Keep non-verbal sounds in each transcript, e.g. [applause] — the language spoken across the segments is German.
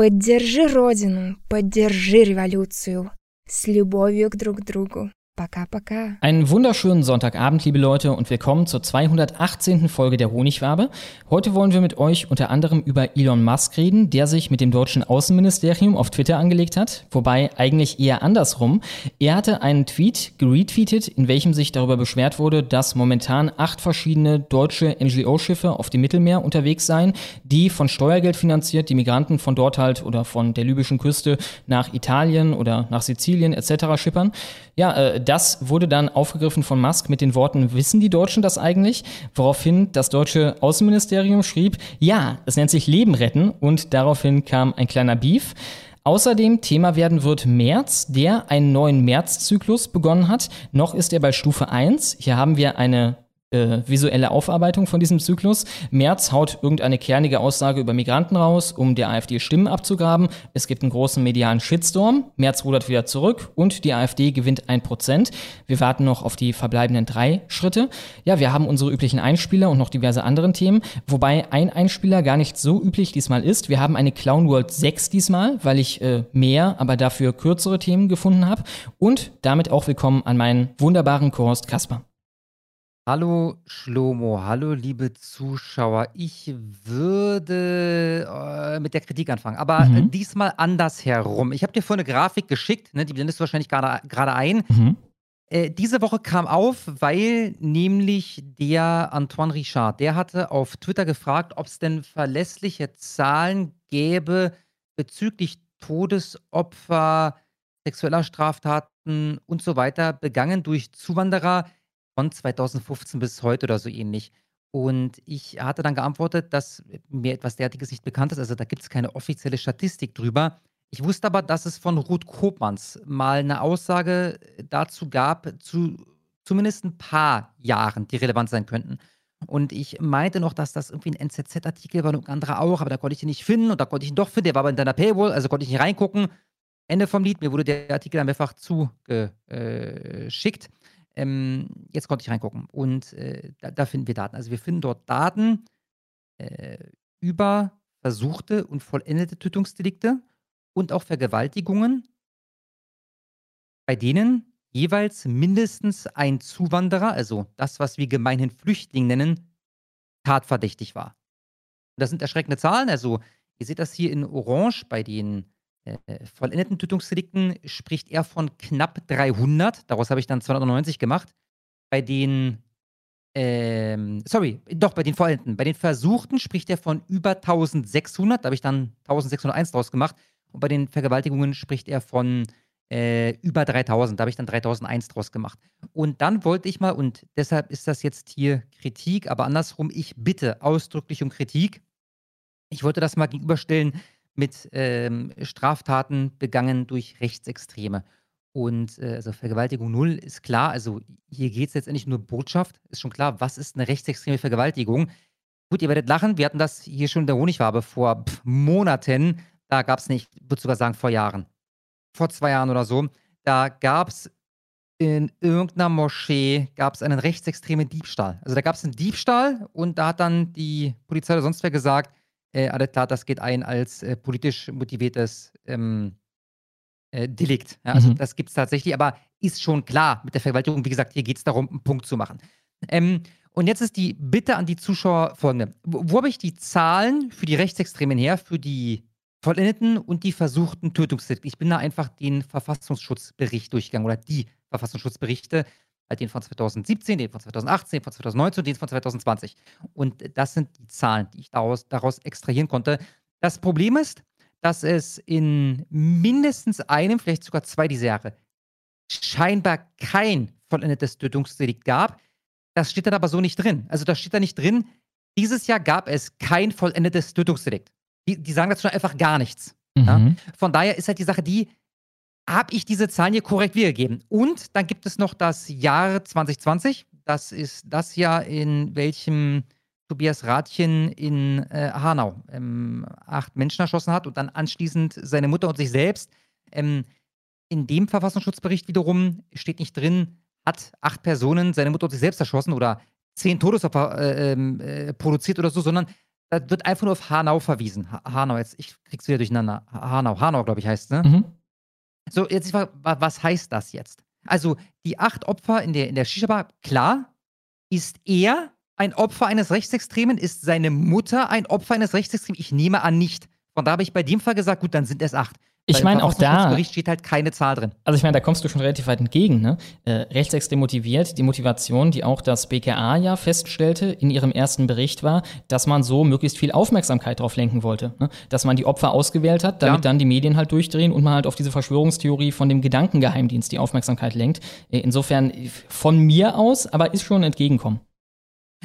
Поддержи Родину, поддержи революцию. С любовью к друг другу. Paka, paka. Einen wunderschönen Sonntagabend, liebe Leute, und willkommen zur 218. Folge der Honigwabe. Heute wollen wir mit euch unter anderem über Elon Musk reden, der sich mit dem deutschen Außenministerium auf Twitter angelegt hat, wobei eigentlich eher andersrum. Er hatte einen Tweet geretweetet, in welchem sich darüber beschwert wurde, dass momentan acht verschiedene deutsche NGO-Schiffe auf dem Mittelmeer unterwegs seien, die von Steuergeld finanziert die Migranten von dort halt oder von der libyschen Küste nach Italien oder nach Sizilien etc. schippern. Ja, äh, das wurde dann aufgegriffen von Musk mit den Worten, wissen die Deutschen das eigentlich? Woraufhin das deutsche Außenministerium schrieb, ja, es nennt sich Leben retten und daraufhin kam ein kleiner Beef. Außerdem Thema werden wird März, der einen neuen Märzzyklus begonnen hat. Noch ist er bei Stufe 1. Hier haben wir eine äh, visuelle Aufarbeitung von diesem Zyklus. Merz haut irgendeine kernige Aussage über Migranten raus, um der AfD Stimmen abzugraben. Es gibt einen großen medialen Shitstorm. Merz rudert wieder zurück und die AfD gewinnt ein Prozent. Wir warten noch auf die verbleibenden drei Schritte. Ja, wir haben unsere üblichen Einspieler und noch diverse anderen Themen, wobei ein Einspieler gar nicht so üblich diesmal ist. Wir haben eine Clown World 6 diesmal, weil ich äh, mehr, aber dafür kürzere Themen gefunden habe. Und damit auch willkommen an meinen wunderbaren Co-Host Kasper. Hallo Schlomo, hallo liebe Zuschauer. Ich würde äh, mit der Kritik anfangen, aber äh, Mhm. diesmal andersherum. Ich habe dir vorhin eine Grafik geschickt, ne, die blendest du wahrscheinlich gerade gerade ein. Mhm. Äh, diese Woche kam auf, weil nämlich der Antoine Richard, der hatte auf Twitter gefragt, ob es denn verlässliche Zahlen gäbe bezüglich Todesopfer, sexueller Straftaten und so weiter begangen durch Zuwanderer von 2015 bis heute oder so ähnlich. Und ich hatte dann geantwortet, dass mir etwas derartiges nicht bekannt ist. Also da gibt es keine offizielle Statistik drüber. Ich wusste aber, dass es von Ruth Kopmanns mal eine Aussage dazu gab, zu zumindest ein paar Jahren, die relevant sein könnten. Und ich meinte noch, dass das irgendwie ein NZZ-Artikel war und ein anderer auch, aber da konnte ich ihn nicht finden und da konnte ich ihn doch finden. Der war aber in deiner Paywall, also konnte ich nicht reingucken. Ende vom Lied. Mir wurde der Artikel dann mehrfach zugeschickt. Ähm, jetzt konnte ich reingucken. Und äh, da, da finden wir Daten. Also wir finden dort Daten äh, über versuchte und vollendete Tötungsdelikte und auch Vergewaltigungen, bei denen jeweils mindestens ein Zuwanderer, also das, was wir gemeinhin Flüchtling nennen, tatverdächtig war. Und das sind erschreckende Zahlen. Also ihr seht das hier in Orange bei den vollendeten Tötungsdelikten spricht er von knapp 300. Daraus habe ich dann 290 gemacht. Bei den, ähm, sorry, doch, bei den vollendeten. Bei den Versuchten spricht er von über 1600. Da habe ich dann 1601 draus gemacht. Und bei den Vergewaltigungen spricht er von äh, über 3000. Da habe ich dann 3001 draus gemacht. Und dann wollte ich mal, und deshalb ist das jetzt hier Kritik, aber andersrum, ich bitte ausdrücklich um Kritik. Ich wollte das mal gegenüberstellen mit ähm, Straftaten begangen durch Rechtsextreme. Und äh, also Vergewaltigung null ist klar. Also hier geht es letztendlich nur Botschaft. Ist schon klar, was ist eine rechtsextreme Vergewaltigung? Gut, ihr werdet lachen. Wir hatten das hier schon in der Honigwabe vor pff, Monaten. Da gab es nicht, ich würde sogar sagen vor Jahren. Vor zwei Jahren oder so. Da gab es in irgendeiner Moschee gab einen rechtsextremen Diebstahl. Also da gab es einen Diebstahl und da hat dann die Polizei oder sonst wer gesagt, äh, klar, das geht ein als äh, politisch motiviertes ähm, äh, Delikt. Ja, also Mhm. das gibt es tatsächlich, aber ist schon klar mit der Vergewaltigung. Wie gesagt, hier geht es darum, einen Punkt zu machen. Ähm, und jetzt ist die Bitte an die Zuschauer folgende. Wo, wo habe ich die Zahlen für die Rechtsextremen her, für die vollendeten und die versuchten Tötungsdelikte? Ich bin da einfach den Verfassungsschutzbericht durchgegangen oder die Verfassungsschutzberichte, halt den von 2017, den von 2018, den von 2019 und den von 2020. Und das sind die Zahlen, die ich daraus, daraus extrahieren konnte. Das Problem ist, dass es in mindestens einem, vielleicht sogar zwei dieser Jahre scheinbar kein vollendetes Tötungsdelikt gab. Das steht dann aber so nicht drin. Also da steht da nicht drin, dieses Jahr gab es kein vollendetes Tötungsdelikt. Die, die sagen dazu einfach gar nichts. Mhm. Ja? Von daher ist halt die Sache die, habe ich diese Zahlen hier korrekt wiedergegeben? Und dann gibt es noch das Jahr 2020. Das ist das Jahr, in welchem Tobias Rathjen in äh, Hanau ähm, acht Menschen erschossen hat und dann anschließend seine Mutter und sich selbst. Ähm, in dem Verfassungsschutzbericht wiederum steht nicht drin, hat acht Personen seine Mutter und sich selbst erschossen oder zehn Todesopfer äh, ähm, äh, produziert oder so, sondern da wird einfach nur auf Hanau verwiesen. Ha Hanau, jetzt, ich krieg's wieder durcheinander. Hanau, Hanau, glaube ich, heißt es, ne? Mhm. So, jetzt frage, was heißt das jetzt? Also, die acht Opfer in der, in der Shisha-Bar, klar, ist er ein Opfer eines Rechtsextremen? Ist seine Mutter ein Opfer eines Rechtsextremen? Ich nehme an nicht. Von da habe ich bei dem Fall gesagt, gut, dann sind es acht. Ich meine, auch da. Bericht steht halt keine Zahl drin. Also, ich meine, da kommst du schon relativ weit entgegen. Ne? Äh, rechtsextrem motiviert. Die Motivation, die auch das BKA ja feststellte in ihrem ersten Bericht, war, dass man so möglichst viel Aufmerksamkeit drauf lenken wollte. Ne? Dass man die Opfer ausgewählt hat, damit ja. dann die Medien halt durchdrehen und man halt auf diese Verschwörungstheorie von dem Gedankengeheimdienst die Aufmerksamkeit lenkt. Äh, insofern von mir aus, aber ist schon ein Entgegenkommen.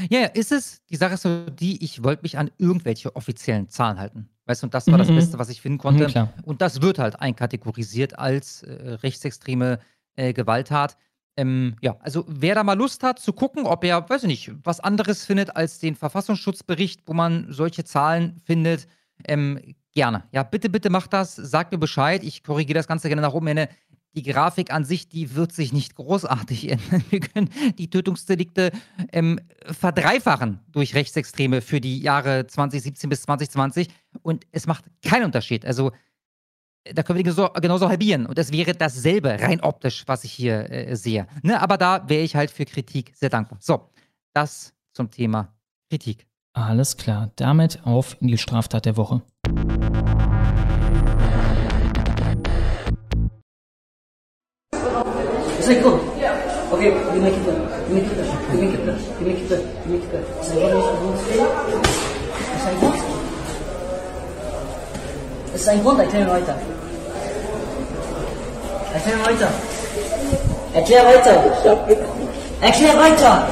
Ja, ja, ist es. Die Sache ist so die, ich wollte mich an irgendwelche offiziellen Zahlen halten. Weißt du, und das war das mhm. Beste, was ich finden konnte. Mhm, und das wird halt einkategorisiert als äh, rechtsextreme äh, Gewalttat. Ähm, ja, also wer da mal Lust hat zu gucken, ob er, weiß ich nicht, was anderes findet als den Verfassungsschutzbericht, wo man solche Zahlen findet, ähm, gerne. Ja, bitte, bitte macht das, sagt mir Bescheid. Ich korrigiere das Ganze gerne nach oben. Hin die Grafik an sich, die wird sich nicht großartig ändern. [laughs] Wir können die Tötungsdelikte ähm, verdreifachen durch Rechtsextreme für die Jahre 2017 bis 2020 und es macht keinen Unterschied. Also da können wir genauso, genauso halbieren und es wäre dasselbe, rein optisch, was ich hier äh, sehe. Ne? Aber da wäre ich halt für Kritik sehr dankbar. So, das zum Thema Kritik. Alles klar, damit auf in die Straftat der Woche. Is cool? Yeah. Okay, you make it better. You make it better. You make it better. You make it better. You make it better. Zijn wat is goed? Zijn wat? Zijn wat? Erklär weiter. Erklär weiter. Erklär weiter. Erklär weiter.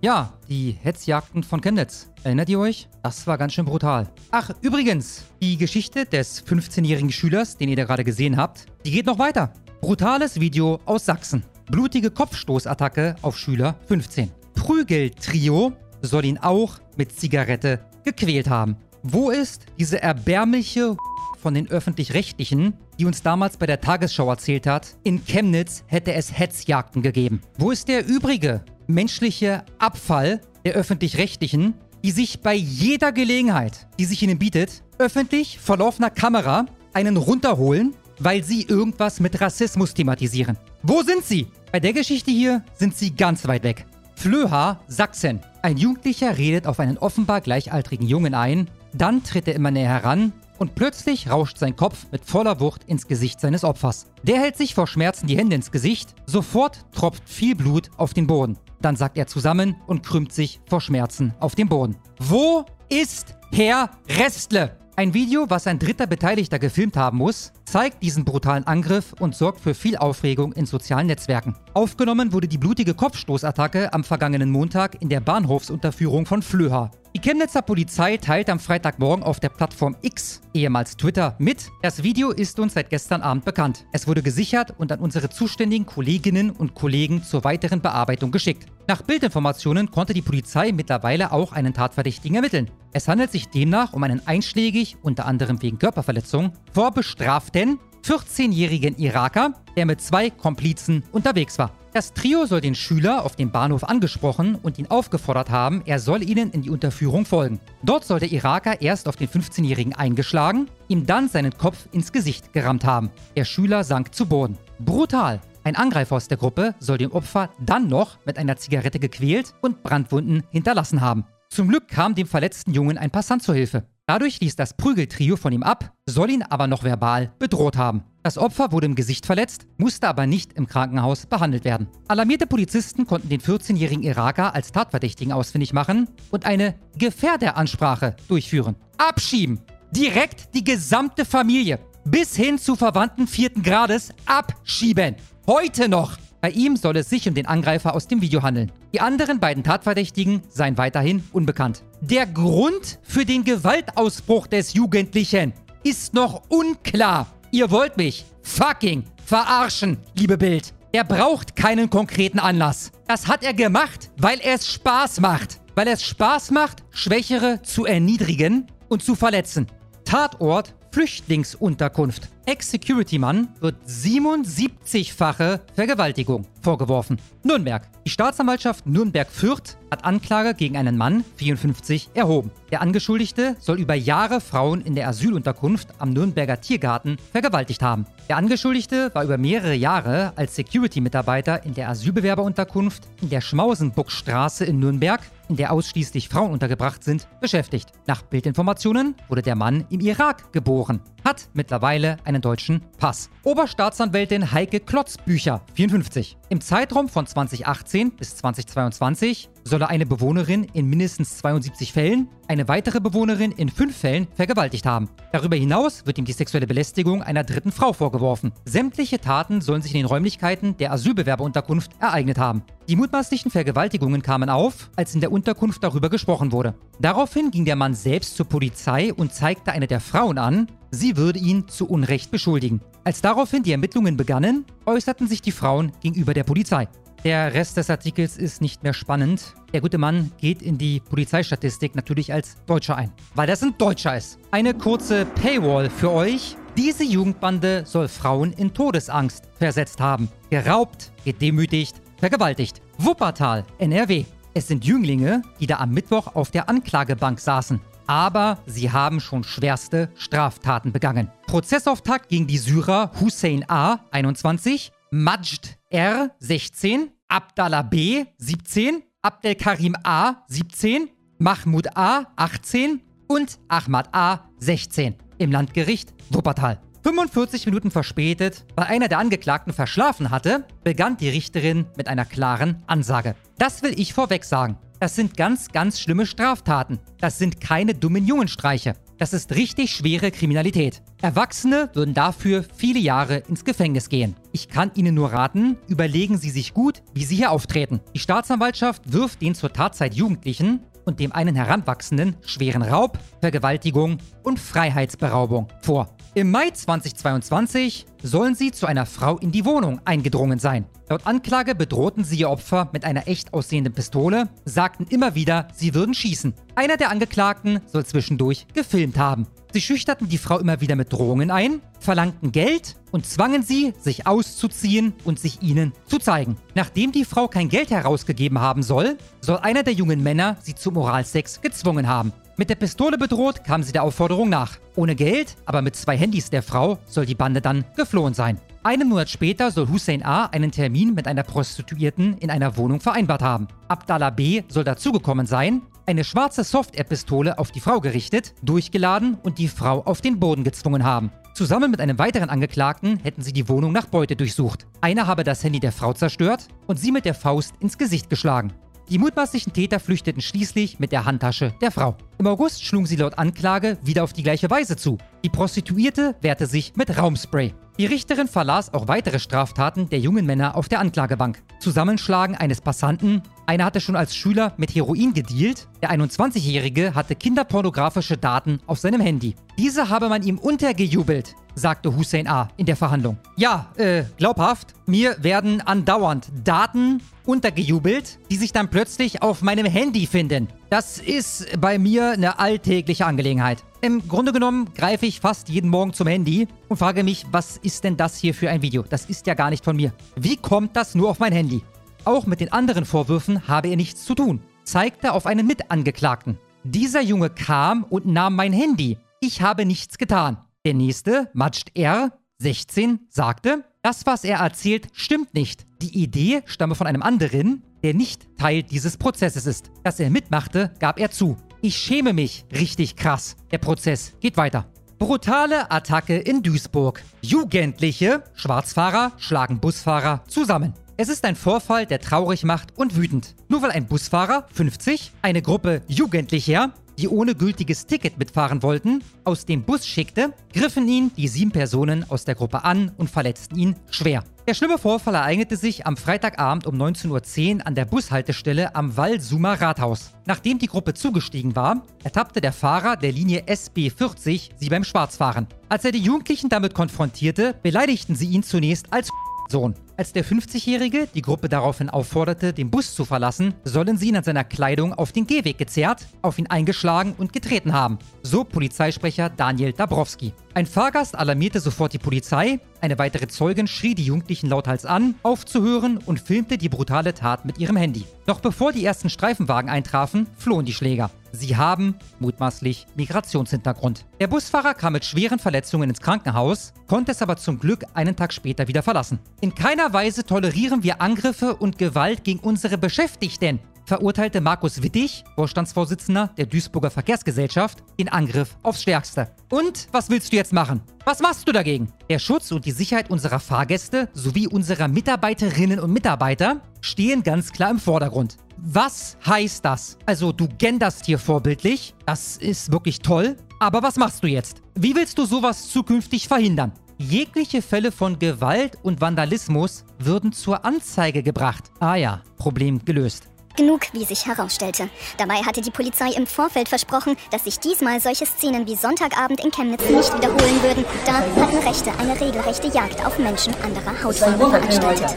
Ja, die Hetzjagden von Chemnitz. Erinnert ihr euch? Das war ganz schön brutal. Ach, übrigens, die Geschichte des 15-jährigen Schülers, den ihr da gerade gesehen habt, die geht noch weiter. Brutales Video aus Sachsen. Blutige Kopfstoßattacke auf Schüler 15. Prügeltrio soll ihn auch mit Zigarette gequält haben. Wo ist diese erbärmliche [laughs] von den Öffentlich-Rechtlichen, die uns damals bei der Tagesschau erzählt hat, in Chemnitz hätte es Hetzjagden gegeben? Wo ist der übrige menschliche Abfall der Öffentlich-Rechtlichen, die sich bei jeder Gelegenheit, die sich ihnen bietet, öffentlich vor laufender Kamera einen runterholen weil sie irgendwas mit Rassismus thematisieren. Wo sind sie? Bei der Geschichte hier sind sie ganz weit weg. Flöha, Sachsen. Ein Jugendlicher redet auf einen offenbar gleichaltrigen Jungen ein, dann tritt er immer näher heran und plötzlich rauscht sein Kopf mit voller Wucht ins Gesicht seines Opfers. Der hält sich vor Schmerzen die Hände ins Gesicht, sofort tropft viel Blut auf den Boden. Dann sagt er zusammen und krümmt sich vor Schmerzen auf dem Boden. Wo ist Herr Restle? Ein Video, was ein dritter Beteiligter gefilmt haben muss, zeigt diesen brutalen Angriff und sorgt für viel Aufregung in sozialen Netzwerken. Aufgenommen wurde die blutige Kopfstoßattacke am vergangenen Montag in der Bahnhofsunterführung von Flöha. Die Chemnitzer Polizei teilt am Freitagmorgen auf der Plattform X, ehemals Twitter, mit. Das Video ist uns seit gestern Abend bekannt. Es wurde gesichert und an unsere zuständigen Kolleginnen und Kollegen zur weiteren Bearbeitung geschickt. Nach Bildinformationen konnte die Polizei mittlerweile auch einen Tatverdächtigen ermitteln. Es handelt sich demnach um einen einschlägig, unter anderem wegen Körperverletzung, vorbestraften 14-jährigen Iraker, der mit zwei Komplizen unterwegs war. Das Trio soll den Schüler auf dem Bahnhof angesprochen und ihn aufgefordert haben, er soll ihnen in die Unterführung folgen. Dort soll der Iraker erst auf den 15-Jährigen eingeschlagen, ihm dann seinen Kopf ins Gesicht gerammt haben. Der Schüler sank zu Boden. Brutal. Ein Angreifer aus der Gruppe soll den Opfer dann noch mit einer Zigarette gequält und Brandwunden hinterlassen haben. Zum Glück kam dem verletzten Jungen ein Passant zur Hilfe. Dadurch ließ das Prügeltrio von ihm ab, soll ihn aber noch verbal bedroht haben. Das Opfer wurde im Gesicht verletzt, musste aber nicht im Krankenhaus behandelt werden. Alarmierte Polizisten konnten den 14-jährigen Iraker als Tatverdächtigen ausfindig machen und eine Gefährderansprache durchführen. Abschieben! Direkt die gesamte Familie bis hin zu Verwandten vierten Grades abschieben. Heute noch! Bei ihm soll es sich um den Angreifer aus dem Video handeln. Die anderen beiden Tatverdächtigen seien weiterhin unbekannt. Der Grund für den Gewaltausbruch des Jugendlichen ist noch unklar. Ihr wollt mich fucking verarschen, liebe Bild. Er braucht keinen konkreten Anlass. Das hat er gemacht, weil es Spaß macht. Weil es Spaß macht, Schwächere zu erniedrigen und zu verletzen. Tatort Flüchtlingsunterkunft. Ex-Security-Mann wird 77-fache Vergewaltigung vorgeworfen. Nürnberg. Die Staatsanwaltschaft Nürnberg-Fürth hat Anklage gegen einen Mann, 54, erhoben. Der Angeschuldigte soll über Jahre Frauen in der Asylunterkunft am Nürnberger Tiergarten vergewaltigt haben. Der Angeschuldigte war über mehrere Jahre als Security-Mitarbeiter in der Asylbewerberunterkunft in der Schmausenbuckstraße in Nürnberg, in der ausschließlich Frauen untergebracht sind, beschäftigt. Nach Bildinformationen wurde der Mann im Irak geboren, hat mittlerweile einen deutschen Pass. Oberstaatsanwältin Heike Klotzbücher, 54. Im Zeitraum von 2018 bis 2022 solle eine Bewohnerin in mindestens 72 Fällen eine weitere Bewohnerin in fünf Fällen vergewaltigt haben. Darüber hinaus wird ihm die sexuelle Belästigung einer dritten Frau vorgeworfen. Sämtliche Taten sollen sich in den Räumlichkeiten der Asylbewerberunterkunft ereignet haben. Die mutmaßlichen Vergewaltigungen kamen auf, als in der Unterkunft darüber gesprochen wurde. Daraufhin ging der Mann selbst zur Polizei und zeigte eine der Frauen an, sie würde ihn zu Unrecht beschuldigen. Als daraufhin die Ermittlungen begannen, äußerten sich die Frauen gegenüber der Polizei. Der Rest des Artikels ist nicht mehr spannend. Der gute Mann geht in die Polizeistatistik natürlich als Deutscher ein, weil das ein Deutscher ist. Eine kurze Paywall für euch. Diese Jugendbande soll Frauen in Todesangst versetzt haben. Geraubt, gedemütigt, vergewaltigt. Wuppertal, NRW. Es sind Jünglinge, die da am Mittwoch auf der Anklagebank saßen. Aber sie haben schon schwerste Straftaten begangen. Prozessauftakt gegen die Syrer Hussein A. 21, Majd R 16, Abdallah B 17, Abdelkarim A 17, Mahmoud A 18 und Ahmad A 16 im Landgericht Wuppertal. 45 Minuten verspätet, weil einer der Angeklagten verschlafen hatte, begann die Richterin mit einer klaren Ansage. Das will ich vorweg sagen. Das sind ganz, ganz schlimme Straftaten. Das sind keine dummen Jungenstreiche. Das ist richtig schwere Kriminalität. Erwachsene würden dafür viele Jahre ins Gefängnis gehen. Ich kann Ihnen nur raten, überlegen Sie sich gut, wie Sie hier auftreten. Die Staatsanwaltschaft wirft den zur Tatzeit Jugendlichen und dem einen Heranwachsenden schweren Raub, Vergewaltigung und Freiheitsberaubung vor. Im Mai 2022 sollen sie zu einer Frau in die Wohnung eingedrungen sein. Laut Anklage bedrohten sie ihr Opfer mit einer echt aussehenden Pistole, sagten immer wieder, sie würden schießen. Einer der Angeklagten soll zwischendurch gefilmt haben. Sie schüchterten die Frau immer wieder mit Drohungen ein, verlangten Geld und zwangen sie, sich auszuziehen und sich ihnen zu zeigen. Nachdem die Frau kein Geld herausgegeben haben soll, soll einer der jungen Männer sie zu Moralsex gezwungen haben. Mit der Pistole bedroht kam sie der Aufforderung nach. Ohne Geld, aber mit zwei Handys der Frau, soll die Bande dann geflohen sein. Einen Monat später soll Hussein A. einen Termin mit einer Prostituierten in einer Wohnung vereinbart haben. Abdallah B. soll dazugekommen sein, eine schwarze Soft-Air-Pistole auf die Frau gerichtet, durchgeladen und die Frau auf den Boden gezwungen haben. Zusammen mit einem weiteren Angeklagten hätten sie die Wohnung nach Beute durchsucht. Einer habe das Handy der Frau zerstört und sie mit der Faust ins Gesicht geschlagen. Die mutmaßlichen Täter flüchteten schließlich mit der Handtasche der Frau. Im August schlugen sie laut Anklage wieder auf die gleiche Weise zu. Die Prostituierte wehrte sich mit Raumspray. Die Richterin verlas auch weitere Straftaten der jungen Männer auf der Anklagebank. Zusammenschlagen eines Passanten, einer hatte schon als Schüler mit Heroin gedealt, der 21-Jährige hatte kinderpornografische Daten auf seinem Handy. Diese habe man ihm untergejubelt, sagte Hussein A. in der Verhandlung. Ja, äh, glaubhaft, mir werden andauernd Daten untergejubelt, die sich dann plötzlich auf meinem Handy finden. Das ist bei mir eine alltägliche Angelegenheit. Im Grunde genommen greife ich fast jeden Morgen zum Handy und frage mich, was ist denn das hier für ein Video? Das ist ja gar nicht von mir. Wie kommt das nur auf mein Handy? Auch mit den anderen Vorwürfen habe er nichts zu tun, zeigte auf einen Mitangeklagten. Dieser Junge kam und nahm mein Handy. Ich habe nichts getan. Der nächste, Majd R, 16, sagte, das, was er erzählt, stimmt nicht. Die Idee stamme von einem anderen, der nicht Teil dieses Prozesses ist. Dass er mitmachte, gab er zu. Ich schäme mich. Richtig krass. Der Prozess geht weiter. Brutale Attacke in Duisburg. Jugendliche Schwarzfahrer schlagen Busfahrer zusammen. Es ist ein Vorfall, der traurig macht und wütend. Nur weil ein Busfahrer, 50, eine Gruppe Jugendlicher, die ohne gültiges Ticket mitfahren wollten, aus dem Bus schickte, griffen ihn die sieben Personen aus der Gruppe an und verletzten ihn schwer. Der schlimme Vorfall ereignete sich am Freitagabend um 19.10 Uhr an der Bushaltestelle am Wallsumer Rathaus. Nachdem die Gruppe zugestiegen war, ertappte der Fahrer der Linie SB40 sie beim Schwarzfahren. Als er die Jugendlichen damit konfrontierte, beleidigten sie ihn zunächst als Sohn. Als der 50-Jährige die Gruppe daraufhin aufforderte, den Bus zu verlassen, sollen sie ihn an seiner Kleidung auf den Gehweg gezerrt, auf ihn eingeschlagen und getreten haben. So Polizeisprecher Daniel Dabrowski. Ein Fahrgast alarmierte sofort die Polizei, eine weitere Zeugin schrie die Jugendlichen lauthals an, aufzuhören und filmte die brutale Tat mit ihrem Handy. Doch bevor die ersten Streifenwagen eintrafen, flohen die Schläger. Sie haben mutmaßlich Migrationshintergrund. Der Busfahrer kam mit schweren Verletzungen ins Krankenhaus, konnte es aber zum Glück einen Tag später wieder verlassen. In keiner Weise tolerieren wir Angriffe und Gewalt gegen unsere Beschäftigten, verurteilte Markus Wittig, Vorstandsvorsitzender der Duisburger Verkehrsgesellschaft, den Angriff aufs Stärkste. Und was willst du jetzt machen? Was machst du dagegen? Der Schutz und die Sicherheit unserer Fahrgäste sowie unserer Mitarbeiterinnen und Mitarbeiter stehen ganz klar im Vordergrund. Was heißt das? Also du genderst hier vorbildlich, das ist wirklich toll, aber was machst du jetzt? Wie willst du sowas zukünftig verhindern? Jegliche Fälle von Gewalt und Vandalismus würden zur Anzeige gebracht. Ah ja, Problem gelöst. Genug, wie sich herausstellte. Dabei hatte die Polizei im Vorfeld versprochen, dass sich diesmal solche Szenen wie Sonntagabend in Chemnitz nicht wiederholen würden. Da hatten Rechte eine regelrechte Jagd auf Menschen anderer Hautfarbe veranstaltet.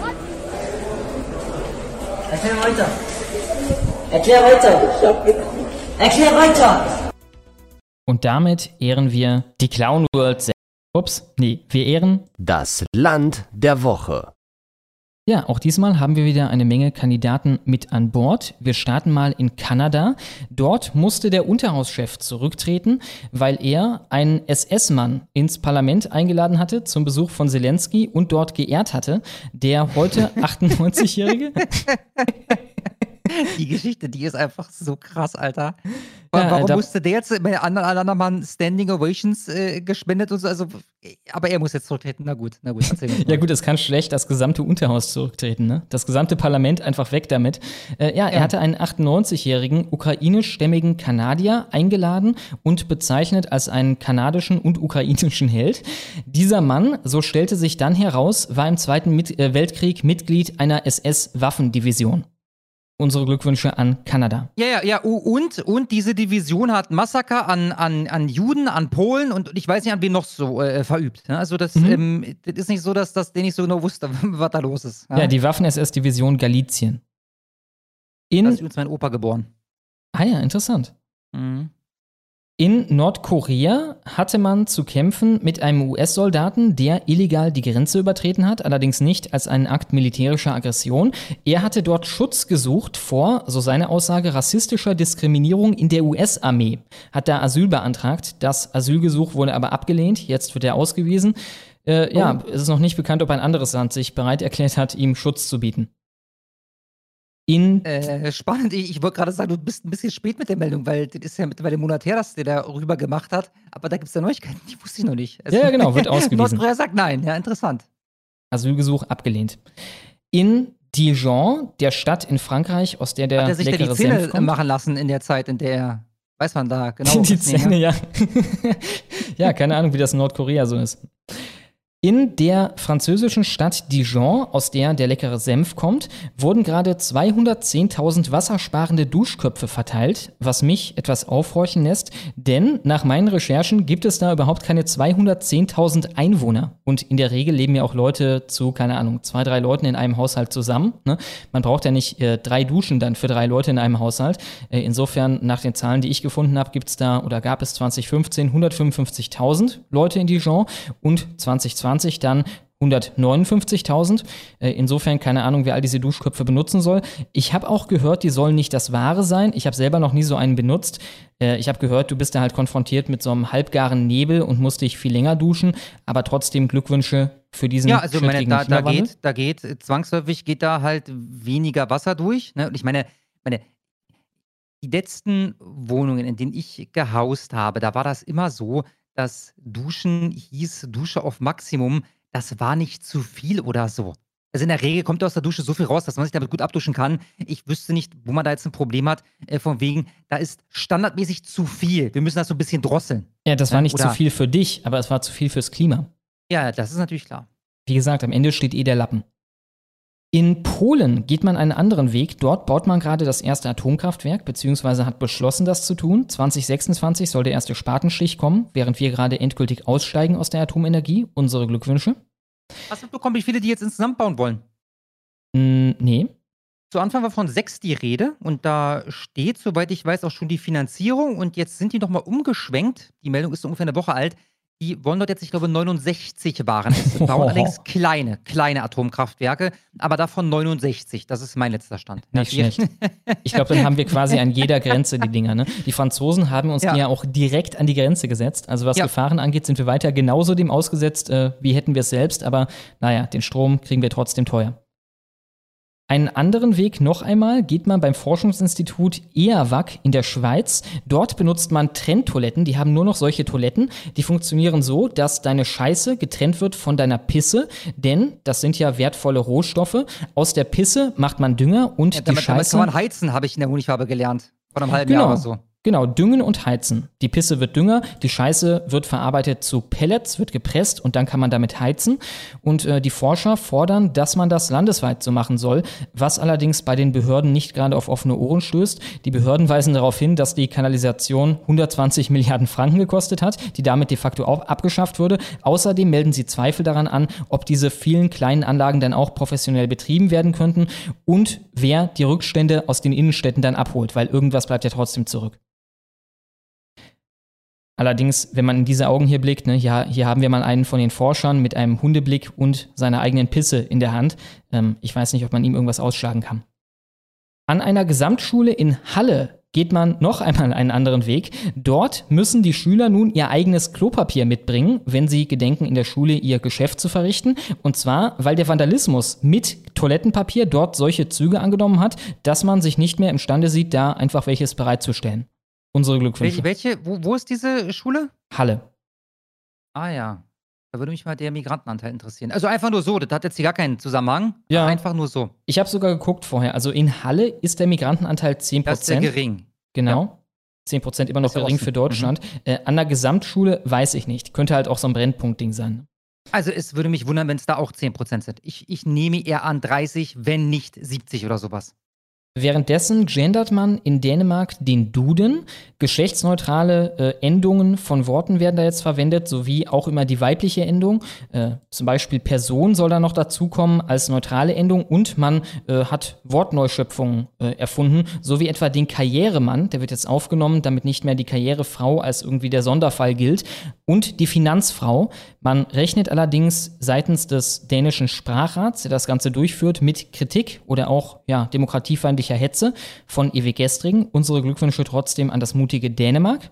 Erklär weiter. Erklär weiter. Erklär weiter. Und damit ehren wir die Clown World selbst. Ups, nee, wir ehren Das Land der Woche. Ja, auch diesmal haben wir wieder eine Menge Kandidaten mit an Bord. Wir starten mal in Kanada. Dort musste der Unterhauschef zurücktreten, weil er einen SS-Mann ins Parlament eingeladen hatte zum Besuch von Zelensky und dort geehrt hatte. Der heute [laughs] 98-Jährige. [laughs] [laughs] Die Geschichte, die ist einfach so krass, Alter. Ja, Warum da- musste der jetzt bei anderen, alle anderen Mann Standing Ovations äh, gespendet und so? Also, aber er muss jetzt zurücktreten. Na gut, na gut, erzähl mir. Ja gut, es kann schlecht das gesamte Unterhaus zurücktreten, ne? Das gesamte Parlament einfach weg damit. Äh, ja, er Ja. hatte einen 98-jährigen ukrainischstämmigen Kanadier eingeladen und bezeichnet als einen kanadischen und ukrainischen Held. Dieser Mann, so stellte sich dann heraus, war im Zweiten äh, Weltkrieg Mitglied einer SS-Waffendivision. Unsere Glückwünsche an Kanada. Ja, ja, ja, und, und diese Division hat Massaker an, an, an Juden, an Polen und ich weiß nicht, an wen noch so äh, verübt. Ne? Also, das, Mhm. ähm, das ist nicht so, dass das der nicht so genau wusste, [laughs] was da los ist. Ja, die Waffen-SS-Division Galizien. In da ist übrigens mein Opa geboren. ah ja, interessant. Mhm. In Nordkorea hatte man zu kämpfen mit einem US-Soldaten, der illegal die Grenze übertreten hat, allerdings nicht als einen Akt militärischer Aggression. Er hatte dort Schutz gesucht vor, so seine Aussage, rassistischer Diskriminierung in der US-Armee. Hat da Asyl beantragt. Das Asylgesuch wurde aber abgelehnt. Jetzt wird er ausgewiesen. Äh, Ja, es ist noch nicht bekannt, ob ein anderes Land sich bereit erklärt hat, ihm Schutz zu bieten. In Äh, spannend. Ich, ich wollte gerade sagen, du bist ein bisschen spät mit der Meldung, weil das ist ja mittlerweile ein Monat her, dass der da rüber gemacht hat. Aber da gibt es ja Neuigkeiten, die wusste ich noch nicht. Also, Ja, ja, genau, wird [laughs] ausgewiesen. Nordkorea sagt nein. Ja, interessant. Asylgesuch abgelehnt. In Dijon, der Stadt in Frankreich, aus der der Hat er sich da die leckere Zähne Senf kommt. machen lassen in der Zeit, in der er, weiß man da [laughs] genau. die Zähne, ja. [laughs] ja, keine Ahnung, wie das in Nordkorea so ist. In der französischen Stadt Dijon, aus der der leckere Senf kommt, wurden gerade 210.000 wassersparende Duschköpfe verteilt, was mich etwas aufhorchen lässt, denn nach meinen Recherchen gibt es da überhaupt keine 210.000 Einwohner. Und in der Regel leben ja auch Leute zu, keine Ahnung, zwei, drei Leuten in einem Haushalt zusammen. Ne? Man braucht ja nicht äh, drei Duschen dann für drei Leute in einem Haushalt. Äh, insofern, nach den Zahlen, die ich gefunden habe, gibt es da oder gab es 2015 155.000 Leute in Dijon und 2020 dann 159.000. Äh, Insofern keine Ahnung, wer all diese Duschköpfe benutzen soll. Ich habe auch gehört, die sollen nicht das Wahre sein. Ich habe selber noch nie so einen benutzt. Äh, Ich habe gehört, du bist da halt konfrontiert mit so einem halbgaren Nebel und musst dich viel länger duschen. Aber trotzdem Glückwünsche für diesen Ja, also meine, da, da geht, da geht, zwangsläufig geht da halt weniger Wasser durch. Ne? Und ich meine, meine, die letzten Wohnungen, in denen ich gehaust habe, da war das immer so, dass Duschen hieß Dusche auf Maximum. Das war nicht zu viel oder so. Also in der Regel kommt aus der Dusche so viel raus, dass man sich damit gut abduschen kann. Ich wüsste nicht, wo man da jetzt ein Problem hat, äh, von wegen, da ist standardmäßig zu viel. Wir müssen das so ein bisschen drosseln. Ja, das war Ja, nicht zu oder- viel für dich, aber es war zu viel fürs Klima. Ja, das ist natürlich klar. Wie gesagt, am Ende steht eh der Lappen. In Polen geht man einen anderen Weg. Dort baut man gerade das erste Atomkraftwerk, beziehungsweise hat beschlossen, das zu tun. 2026 soll der erste Spatenstich kommen, während wir gerade endgültig aussteigen aus der Atomenergie. Unsere Glückwünsche. Hast du bekommen, wie viele die jetzt insgesamt bauen wollen? Mm, nee. Zu Anfang war von sechs die Rede und da steht, soweit ich weiß, auch schon die Finanzierung und jetzt sind die nochmal umgeschwenkt. Die Meldung ist ungefähr eine Woche alt. Die wollen dort jetzt, ich glaube, 69 waren. Es bauen [laughs] allerdings kleine, kleine Atomkraftwerke, aber davon 69. Das ist mein letzter Stand. Nicht schlecht. Ich glaube, dann haben wir quasi an jeder Grenze die Dinger. Ne? Die Franzosen haben uns Ja. ja auch direkt an die Grenze gesetzt. Also was Ja. Gefahren angeht, sind wir weiter genauso dem ausgesetzt, äh, wie hätten wir es selbst. Aber naja, den Strom kriegen wir trotzdem teuer. Einen anderen Weg noch einmal geht man beim Forschungsinstitut EAWAC in der Schweiz. Dort benutzt man Trenntoiletten. Die haben nur noch solche Toiletten. Die funktionieren so, dass deine Scheiße getrennt wird von deiner Pisse. Denn das sind ja wertvolle Rohstoffe. Aus der Pisse macht man Dünger und Ja, die damit, damit Scheiße. kann man heizen, habe ich in der Honigfarbe gelernt. Vor einem halben Genau. Jahr oder so. Genau, düngen und heizen. Die Pisse wird Dünger, die Scheiße wird verarbeitet zu Pellets, wird gepresst und dann kann man damit heizen. Und äh, die Forscher fordern, dass man das landesweit so machen soll, was allerdings bei den Behörden nicht gerade auf offene Ohren stößt. Die Behörden weisen darauf hin, dass die Kanalisation 120 Milliarden Franken gekostet hat, die damit de facto auch abgeschafft wurde. Außerdem melden sie Zweifel daran an, ob diese vielen kleinen Anlagen dann auch professionell betrieben werden könnten und wer die Rückstände aus den Innenstädten dann abholt, weil irgendwas bleibt ja trotzdem zurück. Allerdings, wenn man in diese Augen hier blickt, ne, hier, hier haben wir mal einen von den Forschern mit einem Hundeblick und seiner eigenen Pisse in der Hand. Ähm, ich weiß nicht, ob man ihm irgendwas ausschlagen kann. An einer Gesamtschule in Halle geht man noch einmal einen anderen Weg. Dort müssen die Schüler nun ihr eigenes Klopapier mitbringen, wenn sie gedenken, in der Schule ihr Geschäft zu verrichten. Und zwar, weil der Vandalismus mit Toilettenpapier dort solche Züge angenommen hat, dass man sich nicht mehr imstande sieht, da einfach welches bereitzustellen. Unsere Glückwünsche. Welche, welche wo, wo ist diese Schule? Halle. Ah ja. Da würde mich mal der Migrantenanteil interessieren. Also einfach nur so, das hat jetzt hier gar keinen Zusammenhang. Ja. Einfach nur so. Ich habe sogar geguckt vorher. Also in Halle ist der Migrantenanteil 10%. Das ist sehr gering. Genau. 10% immer noch ja gering für Deutschland. Äh, an der Gesamtschule weiß ich nicht. Könnte halt auch so ein Brennpunktding sein. Also es würde mich wundern, wenn es da auch 10% sind. Ich, ich nehme eher an 30, wenn nicht 70 oder sowas. Währenddessen gendert man in Dänemark den Duden. Geschlechtsneutrale äh, Endungen von Worten werden da jetzt verwendet, sowie auch immer die weibliche Endung. Äh, zum Beispiel Person soll da noch dazukommen als neutrale Endung und man äh, hat Wortneuschöpfungen äh, erfunden, sowie etwa den Karrieremann, der wird jetzt aufgenommen, damit nicht mehr die Karrierefrau als irgendwie der Sonderfall gilt. Und die Finanzfrau. Man rechnet allerdings seitens des dänischen Sprachrats, der das Ganze durchführt, mit Kritik oder auch ja, demokratiefeindlicher Hetze von EW Gestrigen. Unsere Glückwünsche trotzdem an das mutige Dänemark.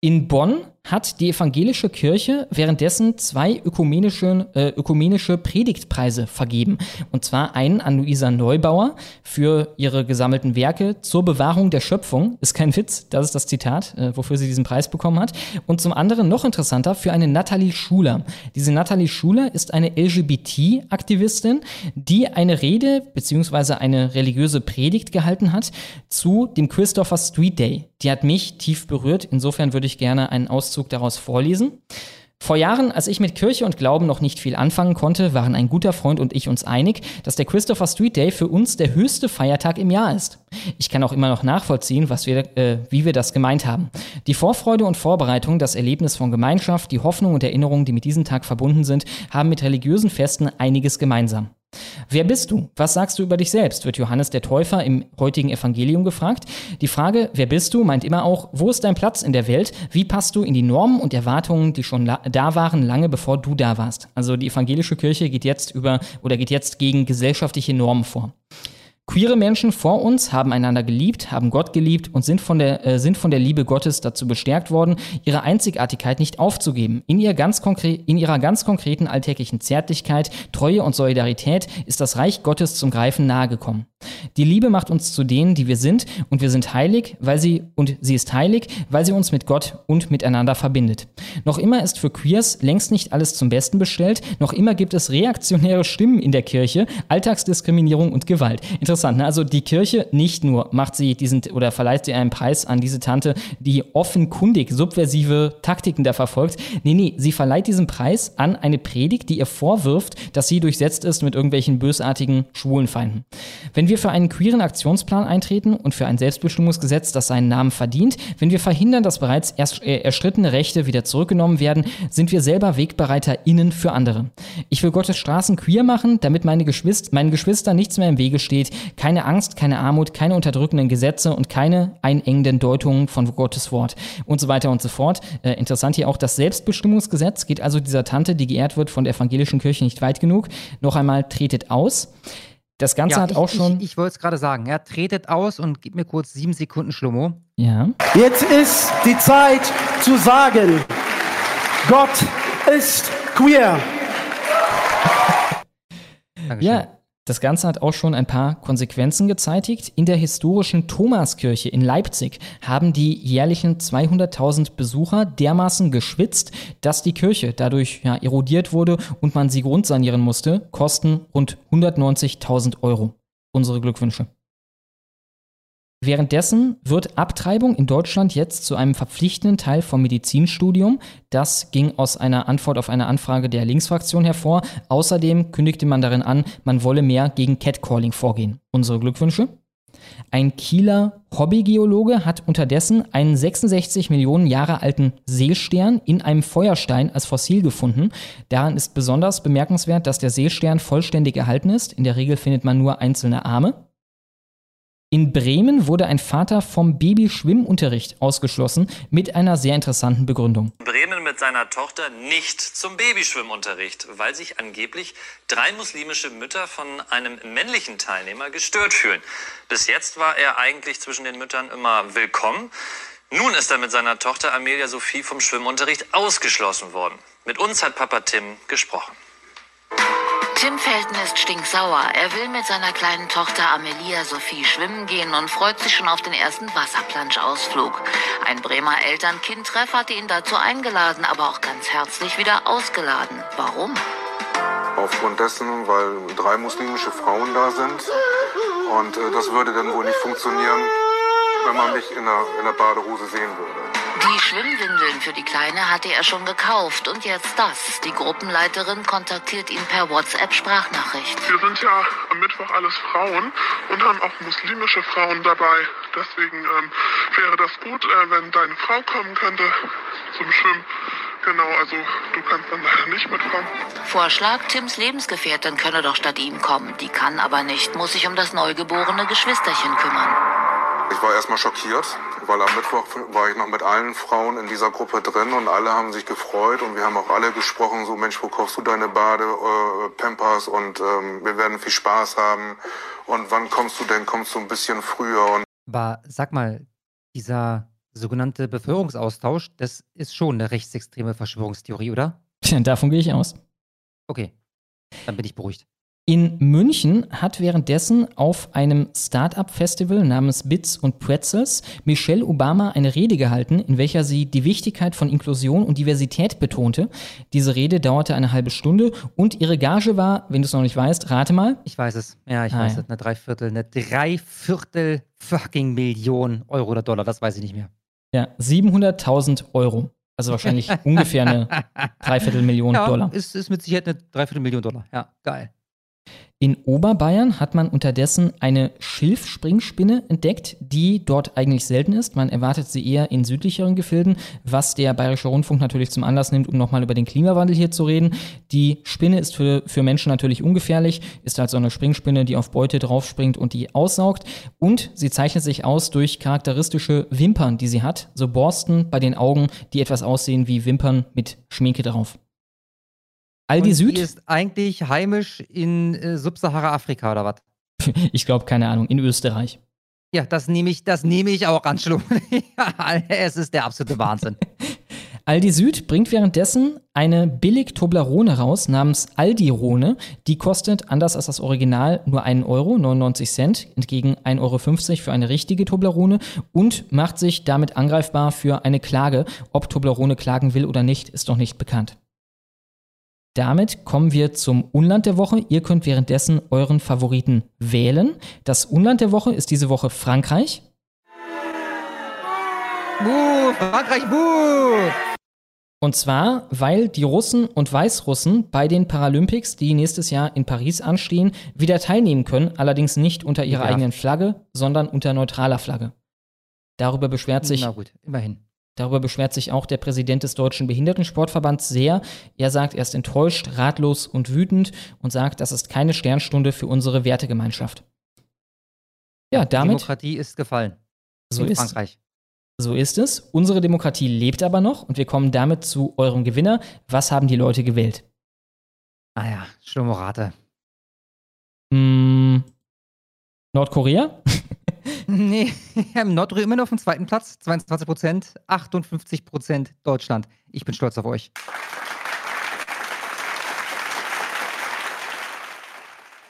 In Bonn hat die evangelische Kirche währenddessen zwei ökumenische, äh, ökumenische Predigtpreise vergeben. Und zwar einen an Luisa Neubauer für ihre gesammelten Werke zur Bewahrung der Schöpfung. Ist kein Witz, das ist das Zitat, äh, wofür sie diesen Preis bekommen hat. Und zum anderen noch interessanter für eine Nathalie Schuler. Diese Nathalie Schuler ist eine LGBT-Aktivistin, die eine Rede bzw. eine religiöse Predigt gehalten hat zu dem Christopher Street Day. Die hat mich tief berührt. Insofern würde ich gerne einen Auszug daraus vorlesen. Vor Jahren, als ich mit Kirche und Glauben noch nicht viel anfangen konnte, waren ein guter Freund und ich uns einig, dass der Christopher Street Day für uns der höchste Feiertag im Jahr ist. Ich kann auch immer noch nachvollziehen, was wir, äh, wie wir das gemeint haben. Die Vorfreude und Vorbereitung, das Erlebnis von Gemeinschaft, die Hoffnung und Erinnerung, die mit diesem Tag verbunden sind, haben mit religiösen Festen einiges gemeinsam. Wer bist du? Was sagst du über dich selbst? wird Johannes der Täufer im heutigen Evangelium gefragt. Die Frage, wer bist du, meint immer auch, wo ist dein Platz in der Welt? Wie passt du in die Normen und Erwartungen, die schon da waren, lange bevor du da warst? Also die evangelische Kirche geht jetzt über oder geht jetzt gegen gesellschaftliche Normen vor. Queere Menschen vor uns haben einander geliebt, haben Gott geliebt und sind von der, äh, sind von der Liebe Gottes dazu bestärkt worden, ihre Einzigartigkeit nicht aufzugeben. In, ihr ganz in ihrer ganz konkreten alltäglichen Zärtlichkeit, Treue und Solidarität ist das Reich Gottes zum Greifen nahegekommen. Die Liebe macht uns zu denen, die wir sind, und wir sind heilig, weil sie und sie ist heilig, weil sie uns mit Gott und miteinander verbindet. Noch immer ist für Queers längst nicht alles zum Besten bestellt, noch immer gibt es reaktionäre Stimmen in der Kirche, Alltagsdiskriminierung und Gewalt. Interessant interessant. Ne? Also die Kirche nicht nur macht sie diesen oder verleiht sie einen Preis an diese Tante, die offenkundig subversive Taktiken da verfolgt. Nee, nee, sie verleiht diesen Preis an eine Predigt, die ihr vorwirft, dass sie durchsetzt ist mit irgendwelchen bösartigen Schwulenfeinden. Wenn wir für einen queeren Aktionsplan eintreten und für ein Selbstbestimmungsgesetz, das seinen Namen verdient, wenn wir verhindern, dass bereits erst, äh, erstrittene Rechte wieder zurückgenommen werden, sind wir selber WegbereiterInnen für andere. Ich will Gottes Straßen queer machen, damit meine Geschwister, meinen Geschwistern nichts mehr im Wege steht. Keine Angst, keine Armut, keine unterdrückenden Gesetze und keine einengenden Deutungen von Gottes Wort und so weiter und so fort. Äh, interessant hier auch das Selbstbestimmungsgesetz geht also dieser Tante, die geehrt wird von der evangelischen Kirche, nicht weit genug. Noch einmal tretet aus. Das Ganze Ja, hat ich, auch schon. Ich, ich wollte es gerade sagen. Ja, tretet aus und gib mir kurz sieben Sekunden Schlummo. ja. Jetzt ist die Zeit zu sagen, Gott ist queer. Dankeschön. Ja, das Ganze hat auch schon ein paar Konsequenzen gezeitigt. In der historischen Thomaskirche in Leipzig haben die jährlichen 200.000 Besucher dermaßen geschwitzt, dass die Kirche dadurch ja, erodiert wurde und man sie grundsanieren musste. Kosten rund 190.000 Euro. Unsere Glückwünsche. Währenddessen wird Abtreibung in Deutschland jetzt zu einem verpflichtenden Teil vom Medizinstudium. Das ging aus einer Antwort auf eine Anfrage der Linksfraktion hervor. Außerdem kündigte man darin an, man wolle mehr gegen Catcalling vorgehen. Unsere Glückwünsche. Ein Kieler Hobbygeologe hat unterdessen einen 66 Millionen Jahre alten Seestern in einem Feuerstein als Fossil gefunden. Daran ist besonders bemerkenswert, dass der Seestern vollständig erhalten ist. In der Regel findet man nur einzelne Arme. In Bremen wurde ein Vater vom Babyschwimmunterricht ausgeschlossen mit einer sehr interessanten Begründung. Bremen mit seiner Tochter nicht zum Babyschwimmunterricht, weil sich angeblich drei muslimische Mütter von einem männlichen Teilnehmer gestört fühlen. Bis jetzt war er eigentlich zwischen den Müttern immer willkommen. Nun ist er mit seiner Tochter Amelia Sophie vom Schwimmunterricht ausgeschlossen worden. Mit uns hat Papa Tim gesprochen. Tim Felten ist stinksauer. Er will mit seiner kleinen Tochter Amelia Sophie schwimmen gehen und freut sich schon auf den ersten Wasserplanschausflug. Ein Bremer Eltern-Kind-Treff hatte ihn dazu eingeladen, aber auch ganz herzlich wieder ausgeladen. Warum? Aufgrund dessen, weil drei muslimische Frauen da sind. Und äh, das würde dann wohl nicht funktionieren, wenn man mich in der, in der Badehose sehen würde. Die Schwimmwindeln für die Kleine hatte er schon gekauft und jetzt das. Die Gruppenleiterin kontaktiert ihn per WhatsApp-Sprachnachricht. Wir sind ja am Mittwoch alles Frauen und haben auch muslimische Frauen dabei. Deswegen ähm, wäre das gut, äh, wenn deine Frau kommen könnte zum Schwimmen. Genau, also du kannst dann leider nicht mitkommen. Vorschlag, Tims Lebensgefährtin könne doch statt ihm kommen. Die kann aber nicht, muss sich um das neugeborene Geschwisterchen kümmern. Ich war erstmal schockiert, weil am Mittwoch war ich noch mit allen Frauen in dieser Gruppe drin und alle haben sich gefreut und wir haben auch alle gesprochen, so Mensch, wo kaufst du deine Bade, äh, Pampers und ähm, wir werden viel Spaß haben und wann kommst du denn, kommst du ein bisschen früher und Aber sag mal, dieser sogenannte Bevölkerungsaustausch, das ist schon eine rechtsextreme Verschwörungstheorie, oder? Davon gehe ich aus. Okay, dann bin ich beruhigt. In München hat währenddessen auf einem Startup-Festival namens Bits und Pretzels Michelle Obama eine Rede gehalten, in welcher sie die Wichtigkeit von Inklusion und Diversität betonte. Diese Rede dauerte eine halbe Stunde und ihre Gage war, wenn du es noch nicht weißt, rate mal. Ich weiß es. Ja, ich Ah, weiß ja. es. Eine Dreiviertel, eine Dreiviertel fucking Million Euro oder Dollar, das weiß ich nicht mehr. Ja, 700.000 Euro. Also wahrscheinlich [laughs] ungefähr eine Dreiviertelmillion ja, Dollar. Ist, ist mit Sicherheit eine Dreiviertel Million Dollar. Ja, geil. In Oberbayern hat man unterdessen eine Schilfspringspinne entdeckt, die dort eigentlich selten ist. Man erwartet sie eher in südlicheren Gefilden, was der Bayerische Rundfunk natürlich zum Anlass nimmt, um nochmal über den Klimawandel hier zu reden. Die Spinne ist für, für Menschen natürlich ungefährlich, ist also eine Springspinne, die auf Beute draufspringt und die aussaugt. Und sie zeichnet sich aus durch charakteristische Wimpern, die sie hat, so Borsten bei den Augen, die etwas aussehen wie Wimpern mit Schminke drauf. Aldi Süd? Die ist eigentlich heimisch in äh, Subsahara-Afrika oder was? [laughs] Ich glaube, keine Ahnung, in Österreich. Ja, das nehme ich, das nehme ich auch an, Schluck. [laughs] ja, es ist der absolute Wahnsinn. [laughs] Aldi Süd bringt währenddessen eine billig Toblerone raus namens Aldirone. Die kostet, anders als das Original, nur 1 Euro, 99 Cent, entgegen 1,50 Euro für eine richtige Toblerone und macht sich damit angreifbar für eine Klage. Ob Toblerone klagen will oder nicht, ist noch nicht bekannt. Damit kommen wir zum Unland der Woche. Ihr könnt währenddessen euren Favoriten wählen. Das Unland der Woche ist diese Woche Frankreich. Buh, Frankreich, buh! Und zwar, weil die Russen und Weißrussen bei den Paralympics, die nächstes Jahr in Paris anstehen, wieder teilnehmen können, allerdings nicht unter ihrer Ja. eigenen Flagge, sondern unter neutraler Flagge. Darüber beschwert sich Na gut, immerhin. Darüber beschwert sich auch der Präsident des Deutschen Behindertensportverbands sehr. Er sagt, er ist enttäuscht, ratlos und wütend und sagt, das ist keine Sternstunde für unsere Wertegemeinschaft. Ja, damit, Demokratie ist gefallen. so in ist, Frankreich. so ist es. Unsere Demokratie lebt aber noch und wir kommen damit zu eurem Gewinner. Was haben die Leute gewählt? Naja, Schlummerate. Hm, Nordkorea? [laughs] Nee, [laughs] Nordkorea immer noch auf dem zweiten Platz, 22 Prozent, 58 Prozent Deutschland. Ich bin stolz auf euch.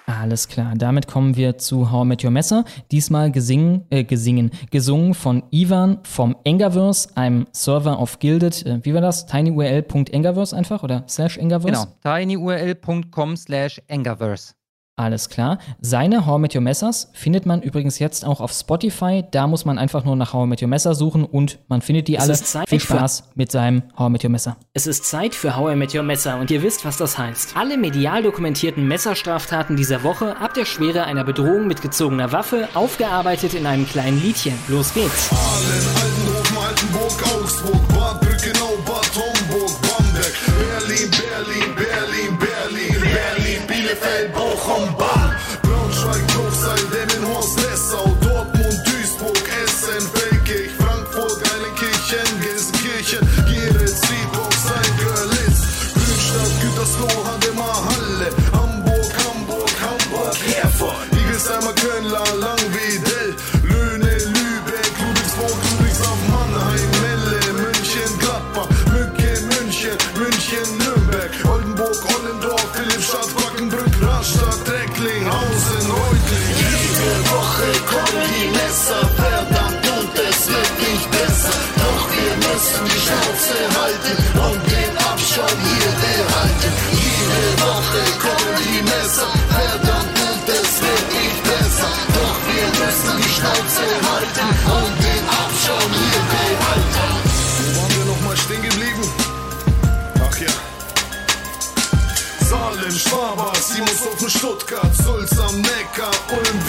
Alles klar, damit kommen wir zu How I Met Your Messer. Diesmal gesingen, äh, gesingen, gesungen von Ivan vom Engaverse, einem Server auf Gilded. Äh, wie war das? tinyurl.engaverse einfach oder slash Engaverse? Genau, tinyurl.com slash Engaverse. Alles klar. Seine How I Met Your Messers findet man übrigens jetzt auch auf Spotify. Da muss man einfach nur nach How I Met Your Messer suchen und man findet die Es alle. ist Zeit Viel für- Spaß mit seinem How I Met Your Messer. Es ist Zeit für How I Met Your Messer und ihr wisst, was das heißt. Alle medial dokumentierten Messerstraftaten dieser Woche ab der Schwere einer Bedrohung mit gezogener Waffe, aufgearbeitet in einem kleinen Liedchen. Los geht's. Altenhofen, Altenburg, Augsburg, Stuttgart, Sulz am Neckar, Ulm,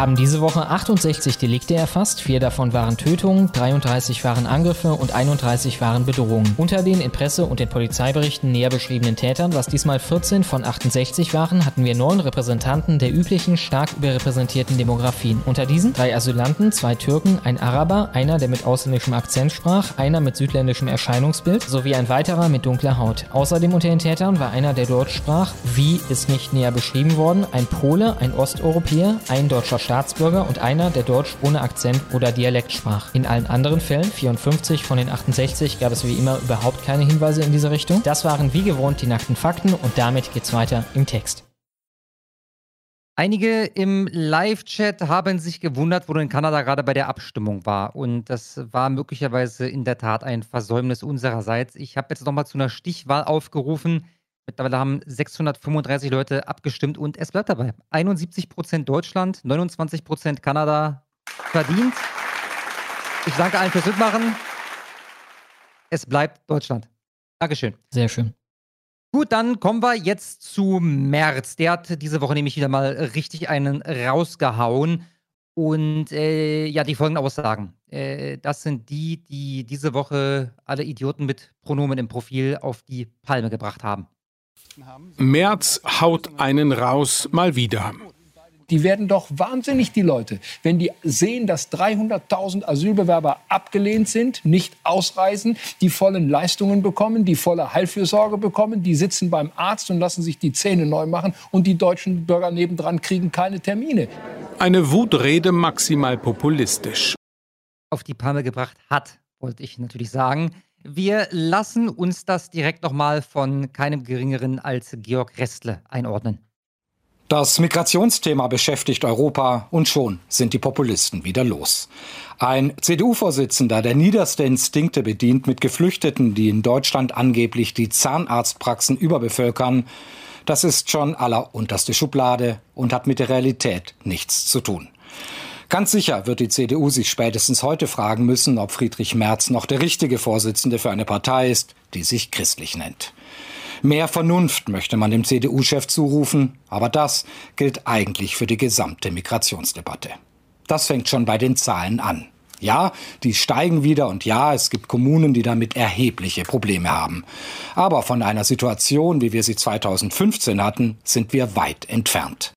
haben diese Woche 68 Delikte erfasst, vier davon waren Tötungen, 33 waren Angriffe und 31 waren Bedrohungen. Unter den in Presse und den Polizeiberichten näher beschriebenen Tätern, was diesmal 14 von 68 waren, hatten wir neun Repräsentanten der üblichen stark überrepräsentierten Demografien. Unter diesen drei Asylanten, zwei Türken, ein Araber, einer, der mit ausländischem Akzent sprach, einer mit südländischem Erscheinungsbild sowie ein weiterer mit dunkler Haut. Außerdem unter den Tätern war einer, der Deutsch sprach, wie ist nicht näher beschrieben worden, ein Pole, ein Osteuropäer, ein deutscher Staatsbürger und einer, der Deutsch ohne Akzent oder Dialekt sprach. In allen anderen Fällen, 54 von den 68, gab es wie immer überhaupt keine Hinweise in diese Richtung. Das waren wie gewohnt die nackten Fakten und damit geht's weiter im Text. Einige im Live-Chat haben sich gewundert, wo in Kanada gerade bei der Abstimmung war. Und das war möglicherweise in der Tat ein Versäumnis unsererseits. Ich habe jetzt nochmal zu einer Stichwahl aufgerufen. Mittlerweile haben 635 Leute abgestimmt und es bleibt dabei. 71% Deutschland, 29% Kanada verdient. Ich danke allen fürs Mitmachen. Es bleibt Deutschland. Dankeschön. Sehr schön. Gut, dann kommen wir jetzt zu März. Der hat diese Woche nämlich wieder mal richtig einen rausgehauen. Und äh, ja, die folgenden Aussagen. Äh, das sind die, die diese Woche alle Idioten mit Pronomen im Profil auf die Palme gebracht haben. Merz haut einen raus, mal wieder. Die werden doch wahnsinnig, die Leute, wenn die sehen, dass 300.000 Asylbewerber abgelehnt sind, nicht ausreisen, die vollen Leistungen bekommen, die volle Heilfürsorge bekommen, die sitzen beim Arzt und lassen sich die Zähne neu machen und die deutschen Bürger nebendran kriegen keine Termine. Eine Wutrede maximal populistisch. Auf die Palme gebracht hat, wollte ich natürlich sagen. Wir lassen uns das direkt nochmal von keinem Geringeren als Georg Restle einordnen. Das Migrationsthema beschäftigt Europa und schon sind die Populisten wieder los. Ein CDU-Vorsitzender, der niederste Instinkte bedient mit Geflüchteten, die in Deutschland angeblich die Zahnarztpraxen überbevölkern, das ist schon allerunterste Schublade und hat mit der Realität nichts zu tun. Ganz sicher wird die CDU sich spätestens heute fragen müssen, ob Friedrich Merz noch der richtige Vorsitzende für eine Partei ist, die sich christlich nennt. Mehr Vernunft möchte man dem CDU-Chef zurufen, aber das gilt eigentlich für die gesamte Migrationsdebatte. Das fängt schon bei den Zahlen an. Ja, die steigen wieder und ja, es gibt Kommunen, die damit erhebliche Probleme haben. Aber von einer Situation, wie wir sie 2015 hatten, sind wir weit entfernt.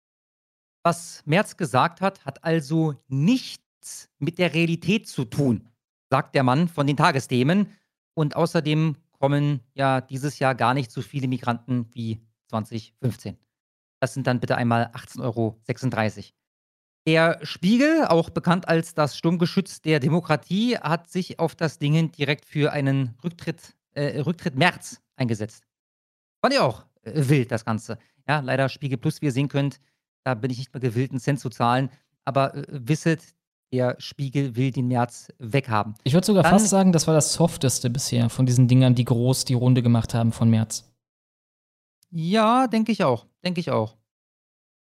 Was Merz gesagt hat, hat also nichts mit der Realität zu tun, sagt der Mann von den Tagesthemen. Und außerdem kommen ja dieses Jahr gar nicht so viele Migranten wie 2015. Das sind dann bitte einmal 18,36 Euro. Der Spiegel, auch bekannt als das Sturmgeschütz der Demokratie, hat sich auf das Ding direkt für einen Rücktritt, äh, Rücktritt März eingesetzt. Fand ich auch äh, wild, das Ganze. Ja, leider Spiegel Plus, wie ihr sehen könnt, da bin ich nicht mehr gewillt, einen Cent zu zahlen. Aber äh, wisset, der Spiegel will den März weghaben. Ich würde sogar Dann, fast sagen, das war das softeste bisher von diesen Dingern, die groß die Runde gemacht haben von März. Ja, denke ich auch. Denke ich auch.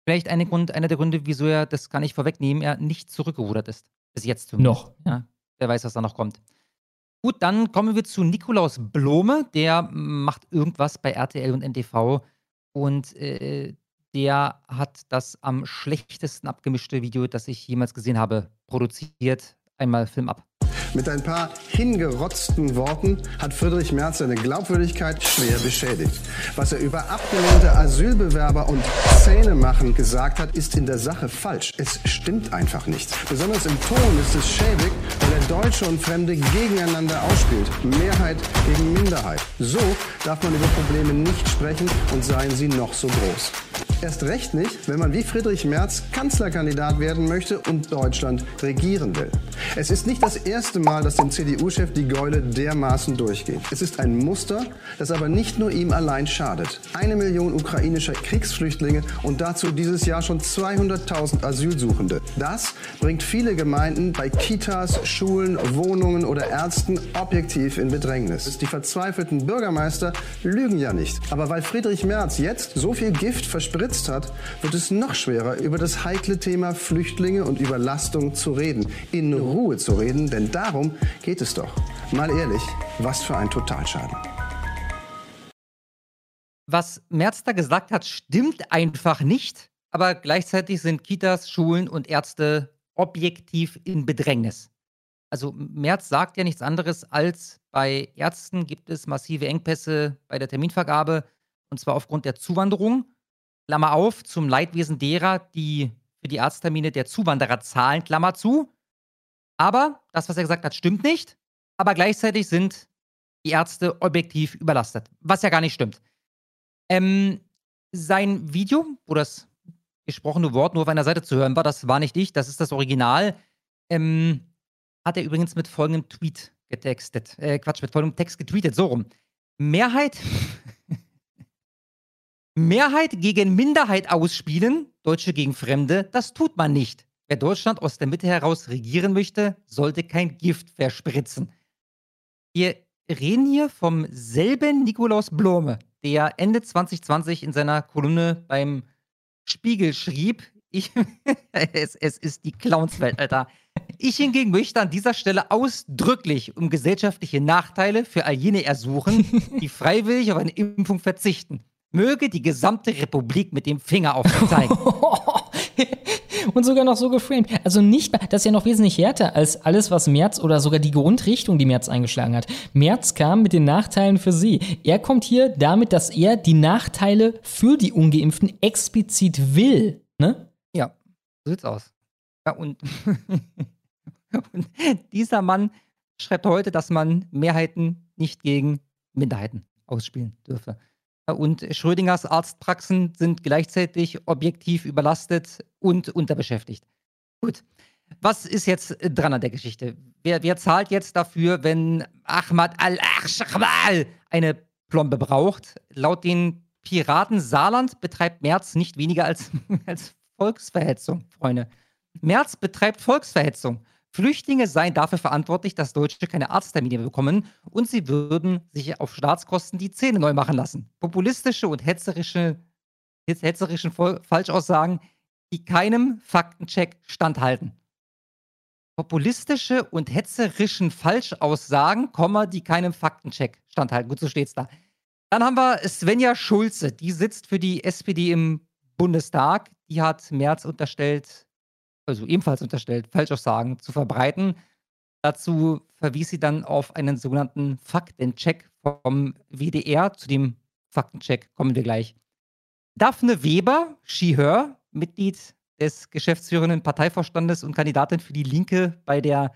Vielleicht eine Grund, einer der Gründe, wieso er, das kann ich vorwegnehmen, er nicht zurückgerudert ist. Bis jetzt zumindest. Noch. Ja, wer weiß, was da noch kommt. Gut, dann kommen wir zu Nikolaus Blome. Der macht irgendwas bei RTL und NTV. Und äh, der hat das am schlechtesten abgemischte Video, das ich jemals gesehen habe, produziert. Einmal Film ab. Mit ein paar hingerotzten Worten hat Friedrich Merz seine Glaubwürdigkeit schwer beschädigt. Was er über abgelehnte Asylbewerber und Szene machen gesagt hat, ist in der Sache falsch. Es stimmt einfach nicht. Besonders im Ton ist es schäbig, weil er Deutsche und Fremde gegeneinander ausspielt. Mehrheit gegen Minderheit. So darf man über Probleme nicht sprechen und seien sie noch so groß. Erst recht nicht, wenn man wie Friedrich Merz Kanzlerkandidat werden möchte und Deutschland regieren will. Es ist nicht das erste Mal, dass dem CDU-Chef die Gäule dermaßen durchgeht. Es ist ein Muster, das aber nicht nur ihm allein schadet. Eine Million ukrainischer Kriegsflüchtlinge und dazu dieses Jahr schon 200.000 Asylsuchende. Das bringt viele Gemeinden bei Kitas, Schulen, Wohnungen oder Ärzten objektiv in Bedrängnis. Die verzweifelten Bürgermeister lügen ja nicht. Aber weil Friedrich Merz jetzt so viel Gift verspritzt hat, wird es noch schwerer, über das heikle Thema Flüchtlinge und Überlastung zu reden. In Ruhe zu reden, denn darum geht es doch. Mal ehrlich, was für ein Totalschaden. Was Merz da gesagt hat, stimmt einfach nicht. Aber gleichzeitig sind Kitas, Schulen und Ärzte objektiv in Bedrängnis. Also Merz sagt ja nichts anderes als bei Ärzten gibt es massive Engpässe bei der Terminvergabe und zwar aufgrund der Zuwanderung. Klammer auf, zum Leidwesen derer, die für die Arzttermine der Zuwanderer zahlen, Klammer zu. Aber das, was er gesagt hat, stimmt nicht. Aber gleichzeitig sind die Ärzte objektiv überlastet, was ja gar nicht stimmt. Ähm, sein Video, wo das gesprochene Wort nur auf einer Seite zu hören war, das war nicht ich, das ist das Original, ähm, hat er übrigens mit folgendem Tweet getextet. Äh, Quatsch, mit folgendem Text getweetet, so rum. Mehrheit, [laughs] Mehrheit gegen Minderheit ausspielen, Deutsche gegen Fremde, das tut man nicht. Wer Deutschland aus der Mitte heraus regieren möchte, sollte kein Gift verspritzen. Wir reden hier vom selben Nikolaus Blome, der Ende 2020 in seiner Kolumne beim Spiegel schrieb, ich, [laughs] es, es ist die Clownswelt, Alter. Ich hingegen möchte an dieser Stelle ausdrücklich um gesellschaftliche Nachteile für all jene ersuchen, die [laughs] freiwillig auf eine Impfung verzichten. Möge die gesamte Republik mit dem Finger auf sie zeigen. [laughs] Und sogar noch so geframed. Also nicht, das ist ja noch wesentlich härter als alles, was Merz oder sogar die Grundrichtung, die Merz eingeschlagen hat. Merz kam mit den Nachteilen für sie. Er kommt hier damit, dass er die Nachteile für die Ungeimpften explizit will. Ne? Ja, so sieht's aus. Und, [laughs] und dieser Mann schreibt heute, dass man Mehrheiten nicht gegen Minderheiten ausspielen dürfe. Und Schrödingers Arztpraxen sind gleichzeitig objektiv überlastet und unterbeschäftigt. Gut. Was ist jetzt dran an der Geschichte? Wer, wer zahlt jetzt dafür, wenn Ahmad al-Akhshakmal eine Plombe braucht? Laut den Piraten Saarland betreibt Merz nicht weniger als, [laughs] als Volksverhetzung, Freunde. Merz betreibt Volksverhetzung. Flüchtlinge seien dafür verantwortlich, dass Deutsche keine Arzttermine bekommen und sie würden sich auf Staatskosten die Zähne neu machen lassen. Populistische und hetzerische, hetzerischen Falschaussagen, die keinem Faktencheck standhalten. Populistische und hetzerischen Falschaussagen, die keinem Faktencheck standhalten. Gut, so steht's da. Dann haben wir Svenja Schulze, die sitzt für die SPD im Bundestag. Die hat Merz unterstellt, also ebenfalls unterstellt, Falschaussagen zu verbreiten. Dazu verwies sie dann auf einen sogenannten Faktencheck vom WDR. Zu dem Faktencheck kommen wir gleich. Daphne Weber, she, her, Mitglied des geschäftsführenden Parteivorstandes und Kandidatin für die Linke bei der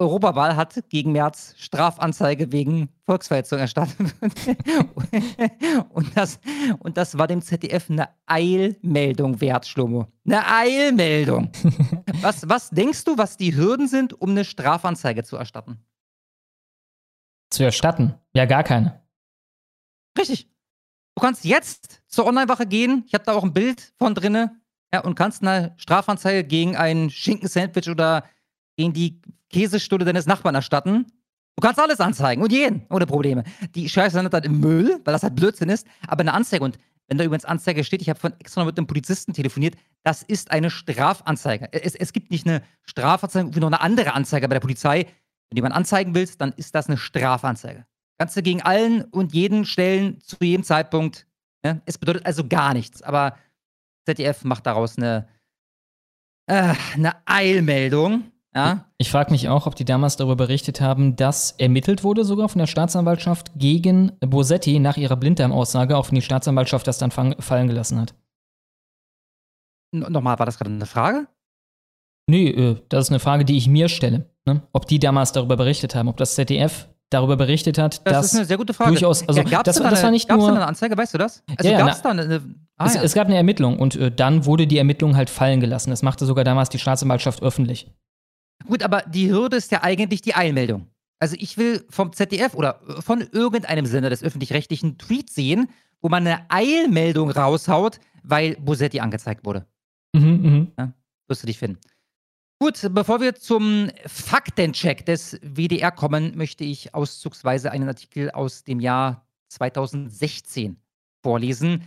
Europawahl hat gegen Merz Strafanzeige wegen Volksverhetzung erstattet. [laughs] und, das, und das war dem ZDF eine Eilmeldung wert, Schlomo. Eine Eilmeldung. [laughs] was, was denkst du, was die Hürden sind, um eine Strafanzeige zu erstatten? Zu erstatten? Ja, gar keine. Richtig. Du kannst jetzt zur Online-Wache gehen. Ich habe da auch ein Bild von drinne. Ja, und kannst eine Strafanzeige gegen ein Schinkensandwich oder gegen die Käsestulle deines Nachbarn erstatten. Du kannst alles anzeigen und jeden, ohne Probleme. Die Scheiße landet dann im Müll, weil das halt Blödsinn ist. Aber eine Anzeige, und wenn da übrigens Anzeige steht, ich habe von extra mit einem Polizisten telefoniert, das ist eine Strafanzeige. Es, es gibt nicht eine Strafanzeige, wie noch eine andere Anzeige bei der Polizei. Wenn du jemanden anzeigen willst, dann ist das eine Strafanzeige. Kannst du gegen allen und jeden stellen, zu jedem Zeitpunkt. Ne? Es bedeutet also gar nichts. Aber ZDF macht daraus eine, äh, eine Eilmeldung. Ja? Ich frage mich auch, ob die damals darüber berichtet haben, dass ermittelt wurde, sogar von der Staatsanwaltschaft gegen Bosetti nach ihrer Blinddarm-Aussage, auch wenn die Staatsanwaltschaft das dann fallen gelassen hat. Nochmal, war das gerade eine Frage? Nee, äh, das ist eine Frage, die ich mir stelle. Ne? Ob die damals darüber berichtet haben, ob das ZDF darüber berichtet hat, das dass ist eine sehr gute Frage. durchaus, also ja, das, da das war nicht nur da eine Anzeige, weißt du das? Also ja, ja, gab es da eine, ah, es, ja. es, gab eine Ermittlung und äh, dann wurde die Ermittlung halt fallen gelassen. Das machte sogar damals die Staatsanwaltschaft öffentlich. Gut, aber die Hürde ist ja eigentlich die Eilmeldung. Also ich will vom ZDF oder von irgendeinem Sender des öffentlich-rechtlichen Tweet sehen, wo man eine Eilmeldung raushaut, weil Bosetti angezeigt wurde. Mhm, mhm. Ja, wirst du dich finden. Gut, bevor wir zum Faktencheck des WDR kommen, möchte ich auszugsweise einen Artikel aus dem Jahr 2016 vorlesen.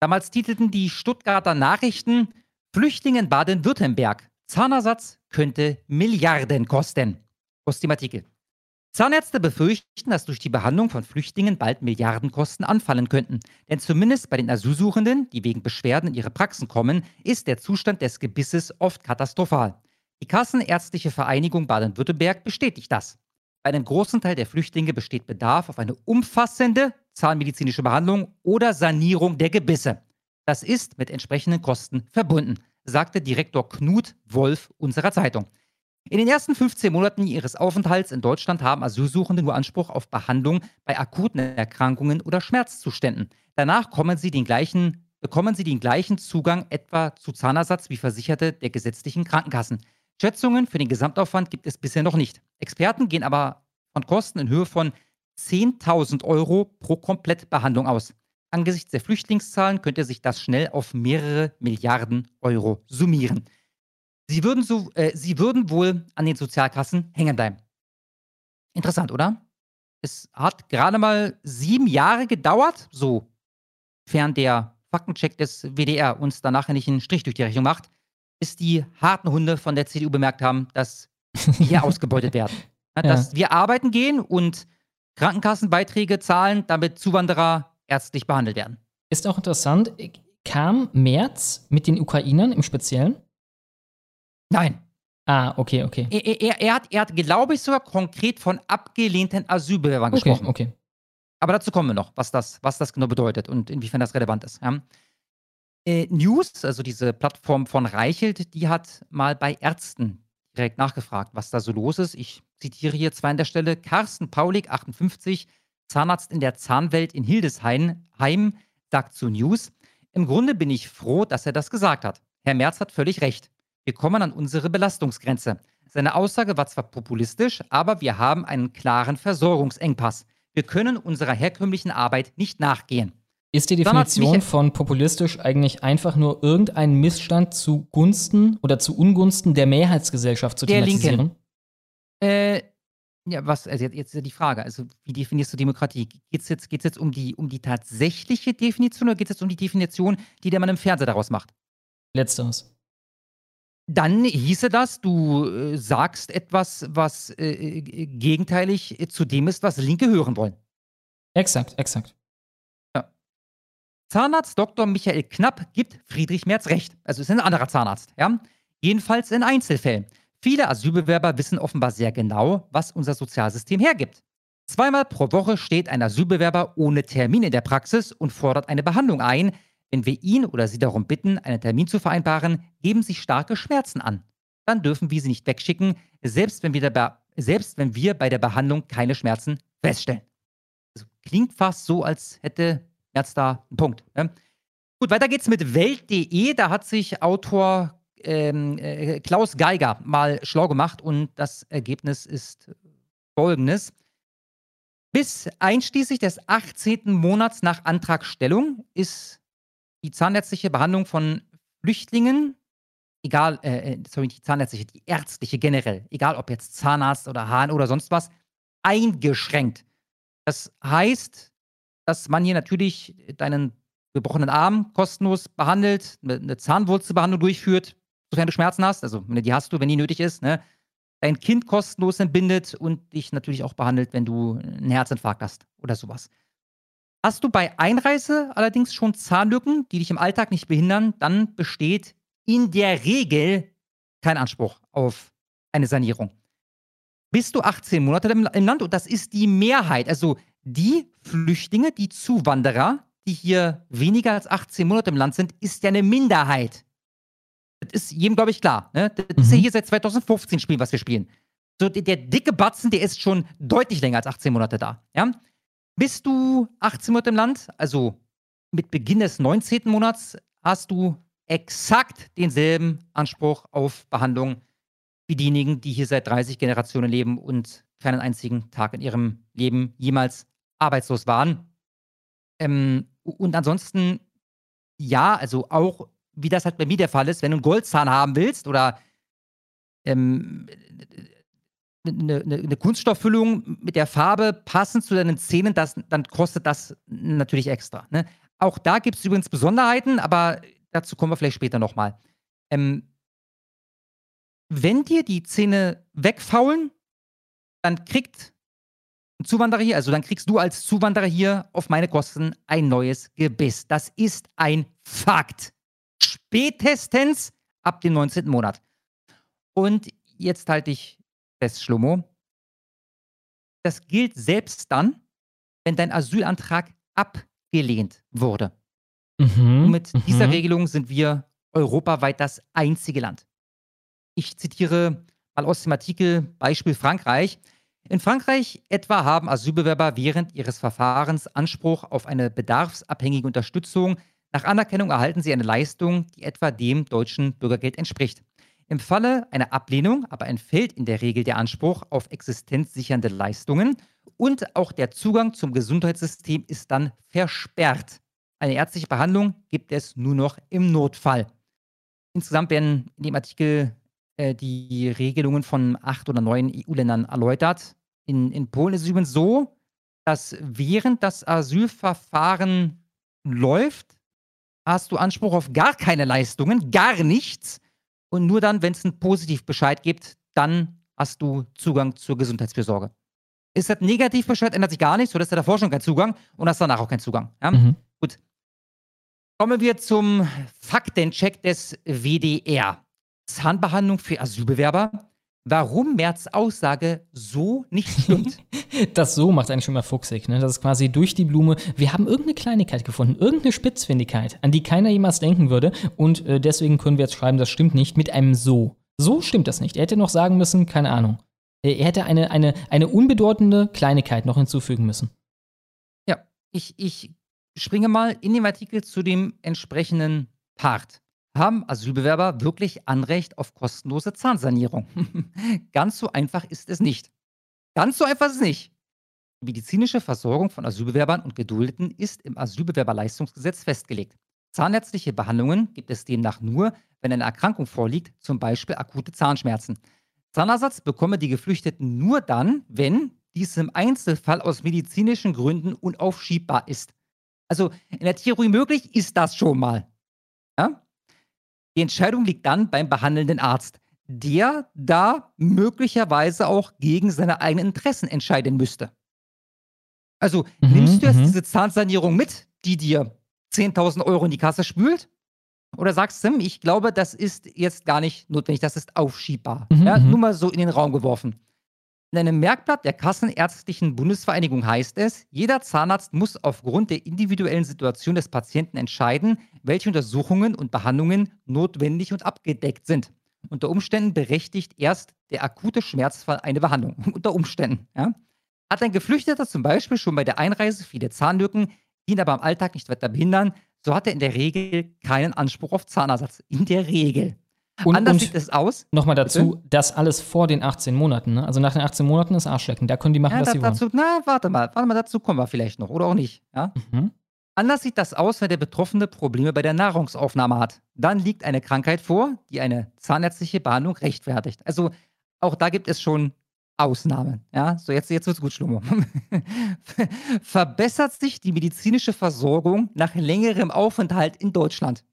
Damals titelten die Stuttgarter Nachrichten Flüchtlinge in Baden-Württemberg. Zahnersatz könnte Milliarden kosten. Aus dem Artikel. Zahnärzte befürchten, dass durch die Behandlung von Flüchtlingen bald Milliardenkosten anfallen könnten. Denn zumindest bei den Asylsuchenden, die wegen Beschwerden in ihre Praxen kommen, ist der Zustand des Gebisses oft katastrophal. Die Kassenärztliche Vereinigung Baden-Württemberg bestätigt das. Bei einem großen Teil der Flüchtlinge besteht Bedarf auf eine umfassende zahnmedizinische Behandlung oder Sanierung der Gebisse. Das ist mit entsprechenden Kosten verbunden, sagte Direktor Knut Wolf unserer Zeitung. In den ersten 15 Monaten ihres Aufenthalts in Deutschland haben Asylsuchende nur Anspruch auf Behandlung bei akuten Erkrankungen oder Schmerzzuständen. Danach sie gleichen, bekommen sie den gleichen Zugang etwa zu Zahnersatz wie Versicherte der gesetzlichen Krankenkassen. Schätzungen für den Gesamtaufwand gibt es bisher noch nicht. Experten gehen aber von Kosten in Höhe von 10.000 Euro pro Komplettbehandlung aus. Angesichts der Flüchtlingszahlen könnte sich das schnell auf mehrere Milliarden Euro summieren. Sie würden, so, äh, sie würden wohl an den Sozialkassen hängen bleiben. Interessant, oder? Es hat gerade mal sieben Jahre gedauert, sofern der Faktencheck des WDR uns danach nicht einen Strich durch die Rechnung macht, bis die harten Hunde von der CDU bemerkt haben, dass wir hier [laughs] ausgebeutet werden. Dass ja. wir arbeiten gehen und Krankenkassenbeiträge zahlen, damit Zuwanderer ärztlich behandelt werden. Ist auch interessant, kam März mit den Ukrainern im Speziellen? Nein. Ah, okay, okay. Er, er, er, hat, er hat, glaube ich, sogar konkret von abgelehnten Asylbewerbern okay, gesprochen. Okay. Aber dazu kommen wir noch, was das, was das genau bedeutet und inwiefern das relevant ist. Ja. Äh, News, also diese Plattform von Reichelt, die hat mal bei Ärzten direkt nachgefragt, was da so los ist. Ich zitiere hier zwar an der Stelle Carsten Paulik, 58, Zahnarzt in der Zahnwelt in Hildesheim, sagt zu News, im Grunde bin ich froh, dass er das gesagt hat. Herr Merz hat völlig recht. Wir kommen an unsere Belastungsgrenze. Seine Aussage war zwar populistisch, aber wir haben einen klaren Versorgungsengpass. Wir können unserer herkömmlichen Arbeit nicht nachgehen. Ist die Definition von populistisch eigentlich einfach nur irgendeinen Missstand zugunsten oder zu Ungunsten der Mehrheitsgesellschaft zu Der thematisieren? Linken. Äh, ja, was, also jetzt, jetzt ist ja die Frage, also wie definierst du Demokratie? Geht es jetzt, geht's jetzt um, die, um die tatsächliche Definition oder geht es jetzt um die Definition, die der Mann im Fernseher daraus macht? Letzteres. Dann hieße das, du äh, sagst etwas, was äh, äh, gegenteilig äh, zu dem ist, was Linke hören wollen. Exakt, exakt. Zahnarzt Dr. Michael Knapp gibt Friedrich Merz recht. Also ist ein anderer Zahnarzt, ja? Jedenfalls in Einzelfällen. Viele Asylbewerber wissen offenbar sehr genau, was unser Sozialsystem hergibt. Zweimal pro Woche steht ein Asylbewerber ohne Termin in der Praxis und fordert eine Behandlung ein. Wenn wir ihn oder sie darum bitten, einen Termin zu vereinbaren, geben sich starke Schmerzen an. Dann dürfen wir sie nicht wegschicken, selbst wenn wir, dabei, selbst wenn wir bei der Behandlung keine Schmerzen feststellen. Also klingt fast so, als hätte Merz da einen Punkt. Ne? Gut, weiter geht's mit Welt.de. Da hat sich Autor ähm, äh, Klaus Geiger mal schlau gemacht und das Ergebnis ist folgendes. Bis einschließlich des 18. Monats nach Antragstellung ist die zahnärztliche Behandlung von Flüchtlingen, egal, äh, äh, sorry, die zahnärztliche, die ärztliche generell, egal ob jetzt Zahnarzt oder Hahn oder sonst was, eingeschränkt. Das heißt, dass man hier natürlich deinen gebrochenen Arm kostenlos behandelt, eine Zahnwurzelbehandlung durchführt, sofern du Schmerzen hast, also die hast du, wenn die nötig ist, ne? dein Kind kostenlos entbindet und dich natürlich auch behandelt, wenn du einen Herzinfarkt hast oder sowas. Hast du bei Einreise allerdings schon Zahnlücken, die dich im Alltag nicht behindern, dann besteht in der Regel kein Anspruch auf eine Sanierung. Bist du 18 Monate im Land und das ist die Mehrheit, also die Flüchtlinge, die Zuwanderer, die hier weniger als 18 Monate im Land sind, ist ja eine Minderheit. Das ist jedem, glaube ich, klar. Ne? Das ist ja hier seit 2015 Spiel, was wir spielen. So, der, der dicke Batzen, der ist schon deutlich länger als 18 Monate da. Ja? Bist du 18 Monate im Land, also mit Beginn des 19. Monats, hast du exakt denselben Anspruch auf Behandlung wie diejenigen, die hier seit 30 Generationen leben und keinen einzigen Tag in ihrem Leben jemals arbeitslos waren. Ähm, und ansonsten, ja, also auch, wie das halt bei mir der Fall ist, wenn du einen Goldzahn haben willst oder ähm, eine, eine, eine Kunststofffüllung mit der Farbe passend zu deinen Zähnen, das, dann kostet das natürlich extra. Ne? Auch da gibt es übrigens Besonderheiten, aber dazu kommen wir vielleicht später nochmal. Ähm, wenn dir die Zähne wegfaulen, dann kriegt ein Zuwanderer hier, also dann kriegst du als Zuwanderer hier auf meine Kosten ein neues Gebiss. Das ist ein Fakt. Spätestens ab dem 19. Monat. Und jetzt halte ich fest, Schlomo. Das gilt selbst dann, wenn dein Asylantrag abgelehnt wurde. Mhm. Und mit dieser mhm. Regelung sind wir europaweit das einzige Land. Ich zitiere mal aus dem Artikel Beispiel Frankreich. In Frankreich etwa haben Asylbewerber während ihres Verfahrens Anspruch auf eine bedarfsabhängige Unterstützung. Nach Anerkennung erhalten sie eine Leistung, die etwa dem deutschen Bürgergeld entspricht. Im Falle einer Ablehnung aber entfällt in der Regel der Anspruch auf existenzsichernde Leistungen und auch der Zugang zum Gesundheitssystem ist dann versperrt. Eine ärztliche Behandlung gibt es nur noch im Notfall. Insgesamt werden in dem Artikel äh, die Regelungen von acht oder neun EU-Ländern erläutert. In, in Polen ist es übrigens so, dass während das Asylverfahren läuft, hast du Anspruch auf gar keine Leistungen, gar nichts. Und nur dann, wenn es einen Positivbescheid gibt, dann hast du Zugang zur Gesundheitsfürsorge. Ist das Negativbescheid, ändert sich gar nichts, so dass du davor schon keinen Zugang und hast danach auch keinen Zugang. Ja? Mhm. Gut. Kommen wir zum Faktencheck des WDR. Zahnbehandlung für Asylbewerber. Warum Merz Aussage so nicht stimmt. [laughs] Das so macht einen schon mal fuchsig, ne? Das ist quasi durch die Blume. Wir haben irgendeine Kleinigkeit gefunden, irgendeine Spitzfindigkeit, an die keiner jemals denken würde. Und äh, deswegen können wir jetzt schreiben, das stimmt nicht, mit einem so. So stimmt das nicht. Er hätte noch sagen müssen, keine Ahnung. Er hätte eine, eine, eine unbedeutende Kleinigkeit noch hinzufügen müssen. Ja, ich, ich springe mal in dem Artikel zu dem entsprechenden Part. Haben Asylbewerber wirklich Anrecht auf kostenlose Zahnsanierung? [laughs] Ganz so einfach ist es nicht. Ganz so einfach ist es nicht. Die medizinische Versorgung von Asylbewerbern und Geduldeten ist im Asylbewerberleistungsgesetz festgelegt. Zahnärztliche Behandlungen gibt es demnach nur, wenn eine Erkrankung vorliegt, zum Beispiel akute Zahnschmerzen. Zahnersatz bekomme die Geflüchteten nur dann, wenn dies im Einzelfall aus medizinischen Gründen unaufschiebbar ist. Also in der Theorie möglich ist das schon mal. Ja? Die Entscheidung liegt dann beim behandelnden Arzt, der da möglicherweise auch gegen seine eigenen Interessen entscheiden müsste. Also Mhm, nimmst du jetzt mhm. diese Zahnsanierung mit, die dir 10.000 Euro in die Kasse spült? Oder sagst du, hm, ich glaube, das ist jetzt gar nicht notwendig, das ist aufschiebbar. Mhm, ja, mhm. nur mal so in den Raum geworfen. In einem Merkblatt der Kassenärztlichen Bundesvereinigung heißt es, jeder Zahnarzt muss aufgrund der individuellen Situation des Patienten entscheiden, welche Untersuchungen und Behandlungen notwendig und abgedeckt sind. Unter Umständen berechtigt erst der akute Schmerzfall eine Behandlung. [laughs] Unter Umständen. Ja? Hat ein Geflüchteter zum Beispiel schon bei der Einreise viele Zahnlücken, die ihn aber im Alltag nicht weiter behindern, so hat er in der Regel keinen Anspruch auf Zahnersatz. In der Regel. Und, Anders und sieht es aus. Nochmal dazu, Bitte? das alles vor den 18 Monaten. Ne? Also nach den 18 Monaten ist Arschlecken. Da können die machen, Ja, was da, sie wollen. dazu, na, warte mal, warte mal, dazu kommen wir vielleicht noch, oder auch nicht. Ja? Mhm. Anders sieht das aus, wenn der Betroffene Probleme bei der Nahrungsaufnahme hat. Dann liegt eine Krankheit vor, die eine zahnärztliche Behandlung rechtfertigt. Also auch da gibt es schon Ausnahmen. Ja, so jetzt, jetzt wird's gut, Schlummer. [laughs] Verbessert sich die medizinische Versorgung nach längerem Aufenthalt in Deutschland?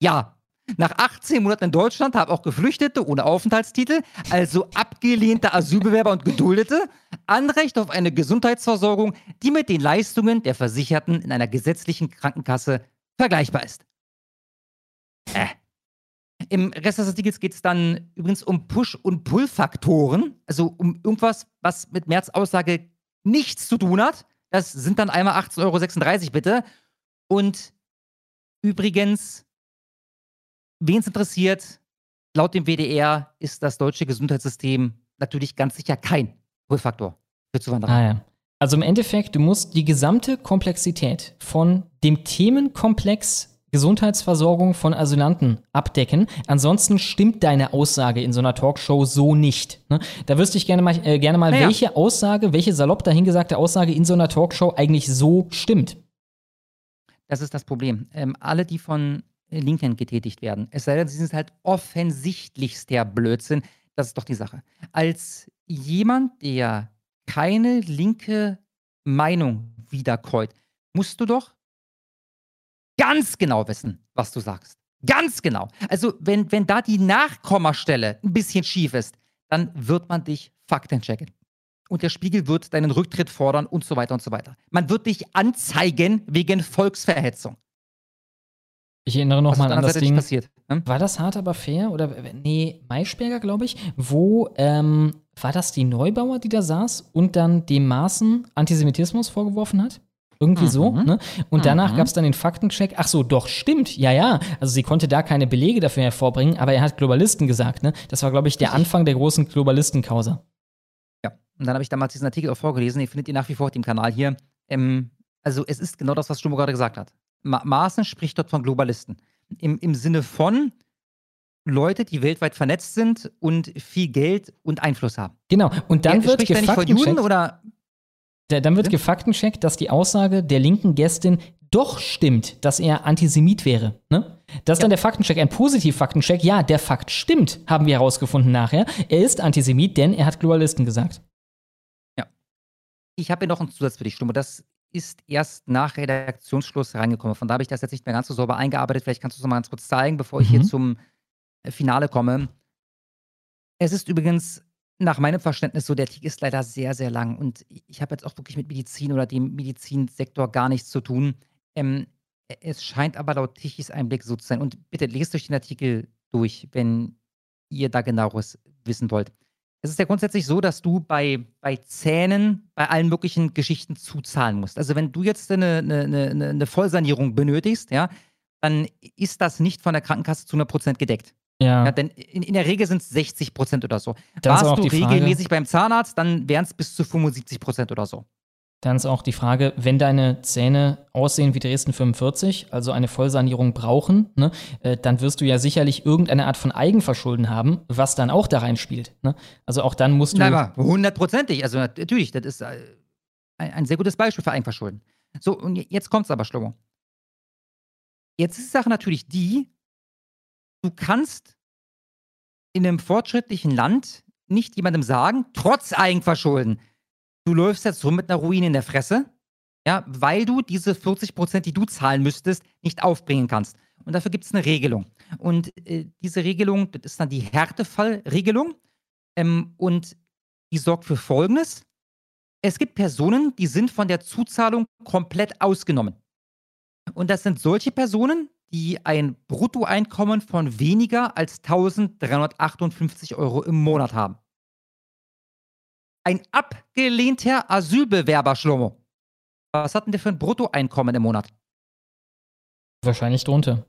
Ja. Nach 18 Monaten in Deutschland haben auch Geflüchtete ohne Aufenthaltstitel, also abgelehnte Asylbewerber und Geduldete, Anrecht auf eine Gesundheitsversorgung, die mit den Leistungen der Versicherten in einer gesetzlichen Krankenkasse vergleichbar ist. Äh. Im Rest des Artikels geht es dann übrigens um Push- und Pull-Faktoren, also um irgendwas, was mit Merz Aussage nichts zu tun hat. Das sind dann einmal 18,36 Euro bitte. Und übrigens, wen es interessiert, laut dem WDR ist das deutsche Gesundheitssystem natürlich ganz sicher kein Pull-Faktor für Zuwanderer. Ah, ja. Also im Endeffekt, du musst die gesamte Komplexität von dem Themenkomplex Gesundheitsversorgung von Asylanten abdecken. Ansonsten stimmt deine Aussage in so einer Talkshow so nicht. Ne? Da wüsste ich gerne mal, äh, gerne mal Naja. welche Aussage, welche salopp dahingesagte Aussage in so einer Talkshow eigentlich so stimmt. Das ist das Problem. Ähm, alle, die von Linken getätigt werden, es sei denn, sie sind halt offensichtlichster Blödsinn, das ist doch die Sache. Als jemand, der keine linke Meinung wiederkäut, musst du doch ganz genau wissen, was du sagst. Ganz genau. Also, wenn, wenn da die Nachkommastelle ein bisschen schief ist, dann wird man dich faktenchecken. Und der Spiegel wird deinen Rücktritt fordern und so weiter und so weiter. Man wird dich anzeigen wegen Volksverhetzung. Ich erinnere nochmal an das Seite Ding. passiert, ne? War das hart aber fair? Oder nee, Maischberger, glaube ich, wo ähm, war das die Neubauer, die da saß und dann dem Maßen Antisemitismus vorgeworfen hat? Irgendwie so, Mhm. ne? Und danach Mhm. gab es dann den Faktencheck. Ach so, doch, stimmt. Ja, ja. Also sie konnte da keine Belege dafür hervorbringen, aber er hat Globalisten gesagt, ne? Das war, glaube ich, der Anfang der großen Globalistenkausa. Ja, und dann habe ich damals diesen Artikel auch vorgelesen, den findet ihr nach wie vor auf dem Kanal hier. Ähm, also es ist genau das, was Stummo gerade gesagt hat. Ma Maaßen spricht dort von Globalisten. Im, Im Sinne von Leute, die weltweit vernetzt sind und viel Geld und Einfluss haben. Genau. Und dann Ja, wird gefaktencheckt. oder Da- Dann wird gefaktencheckt, dass die Aussage der linken Gästin doch stimmt, dass er Antisemit wäre. Ne? Das ist dann der Faktencheck, ein Positiv-Faktencheck. Ja, der Fakt stimmt, haben wir herausgefunden nachher. Er ist Antisemit, denn er hat Globalisten gesagt. Ich habe hier noch einen Zusatz für dich, Stumme. Das ist erst nach Redaktionsschluss reingekommen. Von da habe ich das jetzt nicht mehr ganz so sauber eingearbeitet. Vielleicht kannst du es noch mal ganz kurz zeigen, bevor ich hier Mhm. zum äh, Finale komme. Es ist übrigens nach meinem Verständnis so, der Artikel ist leider sehr, sehr lang. Und ich habe jetzt auch wirklich mit Medizin oder dem Medizinsektor gar nichts zu tun. Ähm, es scheint aber laut Tichys Einblick so zu sein. Und bitte lest euch den Artikel durch, wenn ihr da genaueres wissen wollt. Es ist ja grundsätzlich so, dass du bei, bei Zähnen bei allen möglichen Geschichten zuzahlen musst. Also wenn du jetzt eine, eine, eine, eine Vollsanierung benötigst, ja, dann ist das nicht von der Krankenkasse zu 100% gedeckt. Ja. Ja, denn in, in der Regel sind es 60% oder so. Ist Warst du Frage- regelmäßig beim Zahnarzt, dann wären es bis zu 75% oder so. Dann ist auch die Frage, wenn deine Zähne aussehen wie Dresden 45, also eine Vollsanierung brauchen, ne, äh, dann wirst du ja sicherlich irgendeine Art von Eigenverschulden haben, was dann auch da reinspielt. Ne? Also auch dann musst du. Na, aber hundertprozentig. Also nat- natürlich, das ist, äh, ein, ein sehr gutes Beispiel für Eigenverschulden. So, und jetzt kommt es aber, Schlomo. Jetzt ist die Sache natürlich die, du kannst in einem fortschrittlichen Land nicht jemandem sagen, trotz Eigenverschulden, du läufst jetzt rum mit einer Ruine in der Fresse, ja, weil du diese 40 Prozent, die du zahlen müsstest, nicht aufbringen kannst. Und dafür gibt es eine Regelung. Und äh, diese Regelung, das ist dann die Härtefallregelung. Ähm, und die sorgt für Folgendes. Es gibt Personen, die sind von der Zuzahlung komplett ausgenommen. Und das sind solche Personen, die ein Bruttoeinkommen von weniger als 1358 Euro im Monat haben. Ein abgelehnter Asylbewerber, Schlomo. Was hat denn der für ein Bruttoeinkommen im Monat? Wahrscheinlich drunter.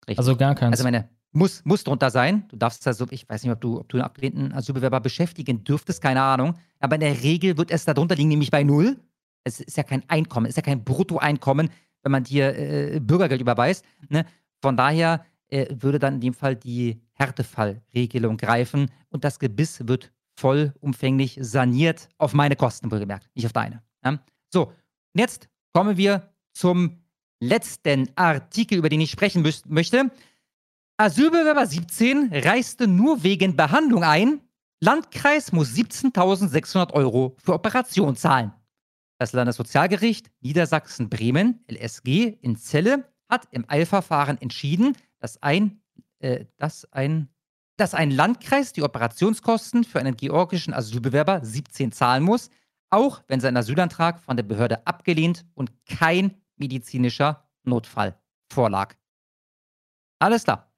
Richtig. Also gar keins. Also meine, muss, muss drunter sein. Du darfst also, ich weiß nicht, ob du, ob du einen abgelehnten Asylbewerber beschäftigen dürftest, keine Ahnung. Aber in der Regel wird es darunter liegen, nämlich bei null. Es ist ja kein Einkommen, es ist ja kein Bruttoeinkommen, wenn man dir äh, Bürgergeld überweist. Ne? Von daher äh, würde dann in dem Fall die Härtefallregelung greifen und das Gebiss wird vollumfänglich saniert, auf meine Kosten wohlgemerkt, nicht auf deine. Ja? So, und jetzt kommen wir zum letzten Artikel, über den ich sprechen möchte. Asylbewerber 17 reiste nur wegen Behandlung ein. Landkreis muss 17.600 Euro für Operation zahlen. Das Landessozialgericht Niedersachsen-Bremen, LSG, in Celle hat im Eilverfahren entschieden, dass ein, äh, dass, ein, dass ein Landkreis die Operationskosten für einen georgischen Asylbewerber 17 zahlen muss, auch wenn sein Asylantrag von der Behörde abgelehnt und kein medizinischer Notfall vorlag. Alles klar.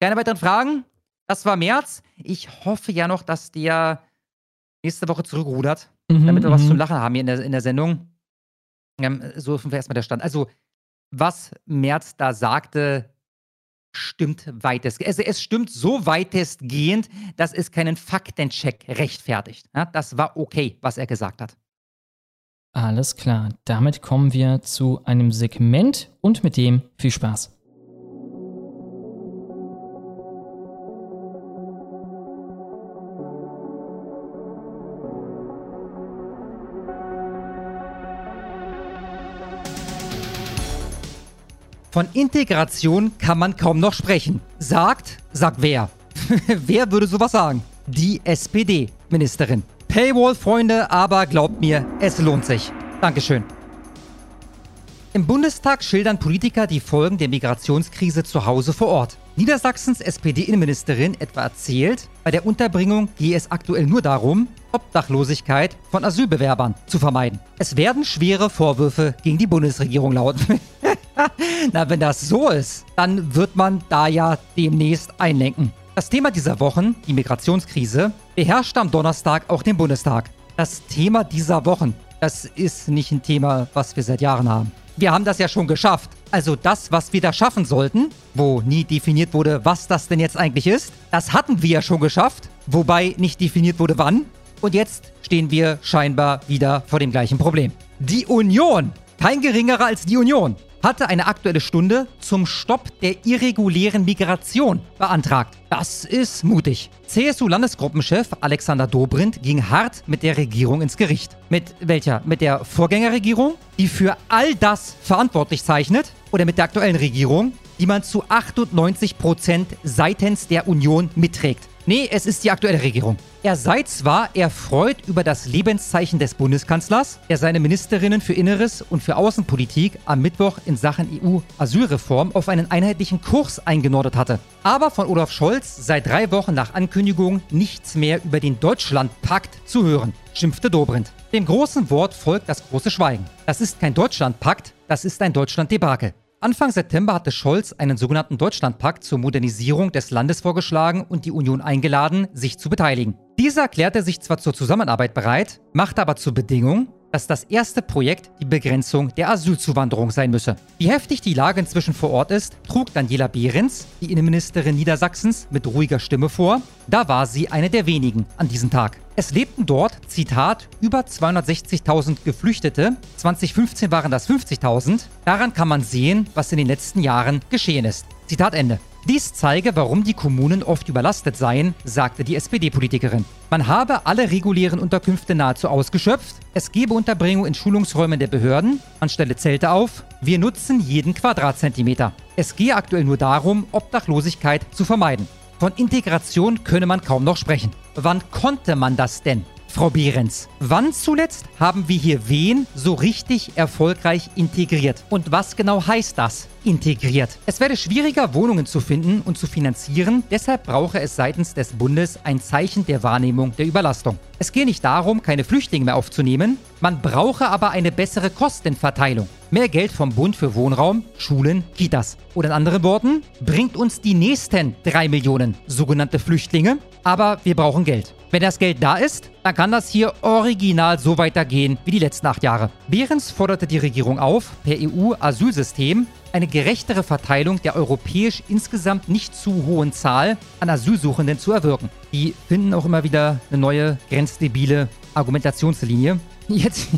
Keine weiteren Fragen? Das war März. Ich hoffe ja noch, dass der nächste Woche zurückrudert, mhm, damit wir was zum Lachen haben hier in der, in der Sendung. Ähm, so ist erstmal der Stand. Also, was Merz da sagte, stimmt weitestgehend. Also, es stimmt so weitestgehend, dass es keinen Faktencheck rechtfertigt. Ja, das war okay, was er gesagt hat. Alles klar. Damit kommen wir zu einem Segment und mit dem viel Spaß. Von Integration kann man kaum noch sprechen. Sagt, sagt wer? [laughs] wer würde sowas sagen? Die SPD-Ministerin. Paywall, Freunde, aber glaubt mir, es lohnt sich. Dankeschön. Im Bundestag schildern Politiker die Folgen der Migrationskrise zu Hause vor Ort. Niedersachsens SPD-Innenministerin etwa erzählt, bei der Unterbringung gehe es aktuell nur darum, Obdachlosigkeit von Asylbewerbern zu vermeiden. Es werden schwere Vorwürfe gegen die Bundesregierung lauten. [laughs] [laughs] Na, wenn das so ist, dann wird man da ja demnächst einlenken. Das Thema dieser Wochen, die Migrationskrise, beherrscht am Donnerstag auch den Bundestag. Das Thema dieser Wochen, das ist nicht ein Thema, was wir seit Jahren haben. Wir haben das ja schon geschafft. Also das, was wir da schaffen sollten, wo nie definiert wurde, was das denn jetzt eigentlich ist, das hatten wir ja schon geschafft, wobei nicht definiert wurde, wann. Und jetzt stehen wir scheinbar wieder vor dem gleichen Problem. Die Union, kein geringerer als die Union, hatte eine aktuelle Stunde zum Stopp der irregulären Migration beantragt. Das ist mutig. CSU-Landesgruppenchef Alexander Dobrindt ging hart mit der Regierung ins Gericht. Mit welcher? Mit der Vorgängerregierung, die für all das verantwortlich zeichnet? Oder mit der aktuellen Regierung, die man zu 98 Prozent seitens der Union mitträgt? Nee, es ist die aktuelle Regierung. Er sei zwar erfreut über das Lebenszeichen des Bundeskanzlers, der seine Ministerinnen für Inneres und für Außenpolitik am Mittwoch in Sachen EU-Asylreform auf einen einheitlichen Kurs eingenordet hatte. Aber von Olaf Scholz sei drei Wochen nach Ankündigung nichts mehr über den Deutschlandpakt zu hören, schimpfte Dobrindt. Dem großen Wort folgt das große Schweigen. Das ist kein Deutschlandpakt, das ist ein Deutschlanddebakel. Anfang September hatte Scholz einen sogenannten Deutschlandpakt zur Modernisierung des Landes vorgeschlagen und die Union eingeladen, sich zu beteiligen. Dieser erklärte sich zwar zur Zusammenarbeit bereit, machte aber zur Bedingung, dass das erste Projekt die Begrenzung der Asylzuwanderung sein müsse. Wie heftig die Lage inzwischen vor Ort ist, trug Daniela Behrens, die Innenministerin Niedersachsens, mit ruhiger Stimme vor. Da war sie eine der wenigen an diesem Tag. Es lebten dort, Zitat, über 260.000 Geflüchtete. 2015 waren das 50.000. Daran kann man sehen, was in den letzten Jahren geschehen ist. Zitat Ende. Dies zeige, warum die Kommunen oft überlastet seien, sagte die SPD-Politikerin. Man habe alle regulären Unterkünfte nahezu ausgeschöpft, es gebe Unterbringung in Schulungsräumen der Behörden, man stelle Zelte auf, wir nutzen jeden Quadratzentimeter. Es gehe aktuell nur darum, Obdachlosigkeit zu vermeiden. Von Integration könne man kaum noch sprechen. Wann konnte man das denn? Frau Behrens, wann zuletzt haben wir hier wen so richtig erfolgreich integriert? Und was genau heißt das? Integriert. Es werde schwieriger, Wohnungen zu finden und zu finanzieren, deshalb brauche es seitens des Bundes ein Zeichen der Wahrnehmung der Überlastung. Es gehe nicht darum, keine Flüchtlinge mehr aufzunehmen, man brauche aber eine bessere Kostenverteilung. Mehr Geld vom Bund für Wohnraum, Schulen, Kitas. Oder in anderen Worten, bringt uns die nächsten drei Millionen sogenannte Flüchtlinge, aber wir brauchen Geld. Wenn das Geld da ist, dann kann das hier original so weitergehen wie die letzten acht Jahre. Behrens forderte die Regierung auf, per EU-Asylsystem eine gerechtere Verteilung der europäisch insgesamt nicht zu hohen Zahl an Asylsuchenden zu erwirken. Die finden auch immer wieder eine neue, grenzdebile Argumentationslinie. Jetzt,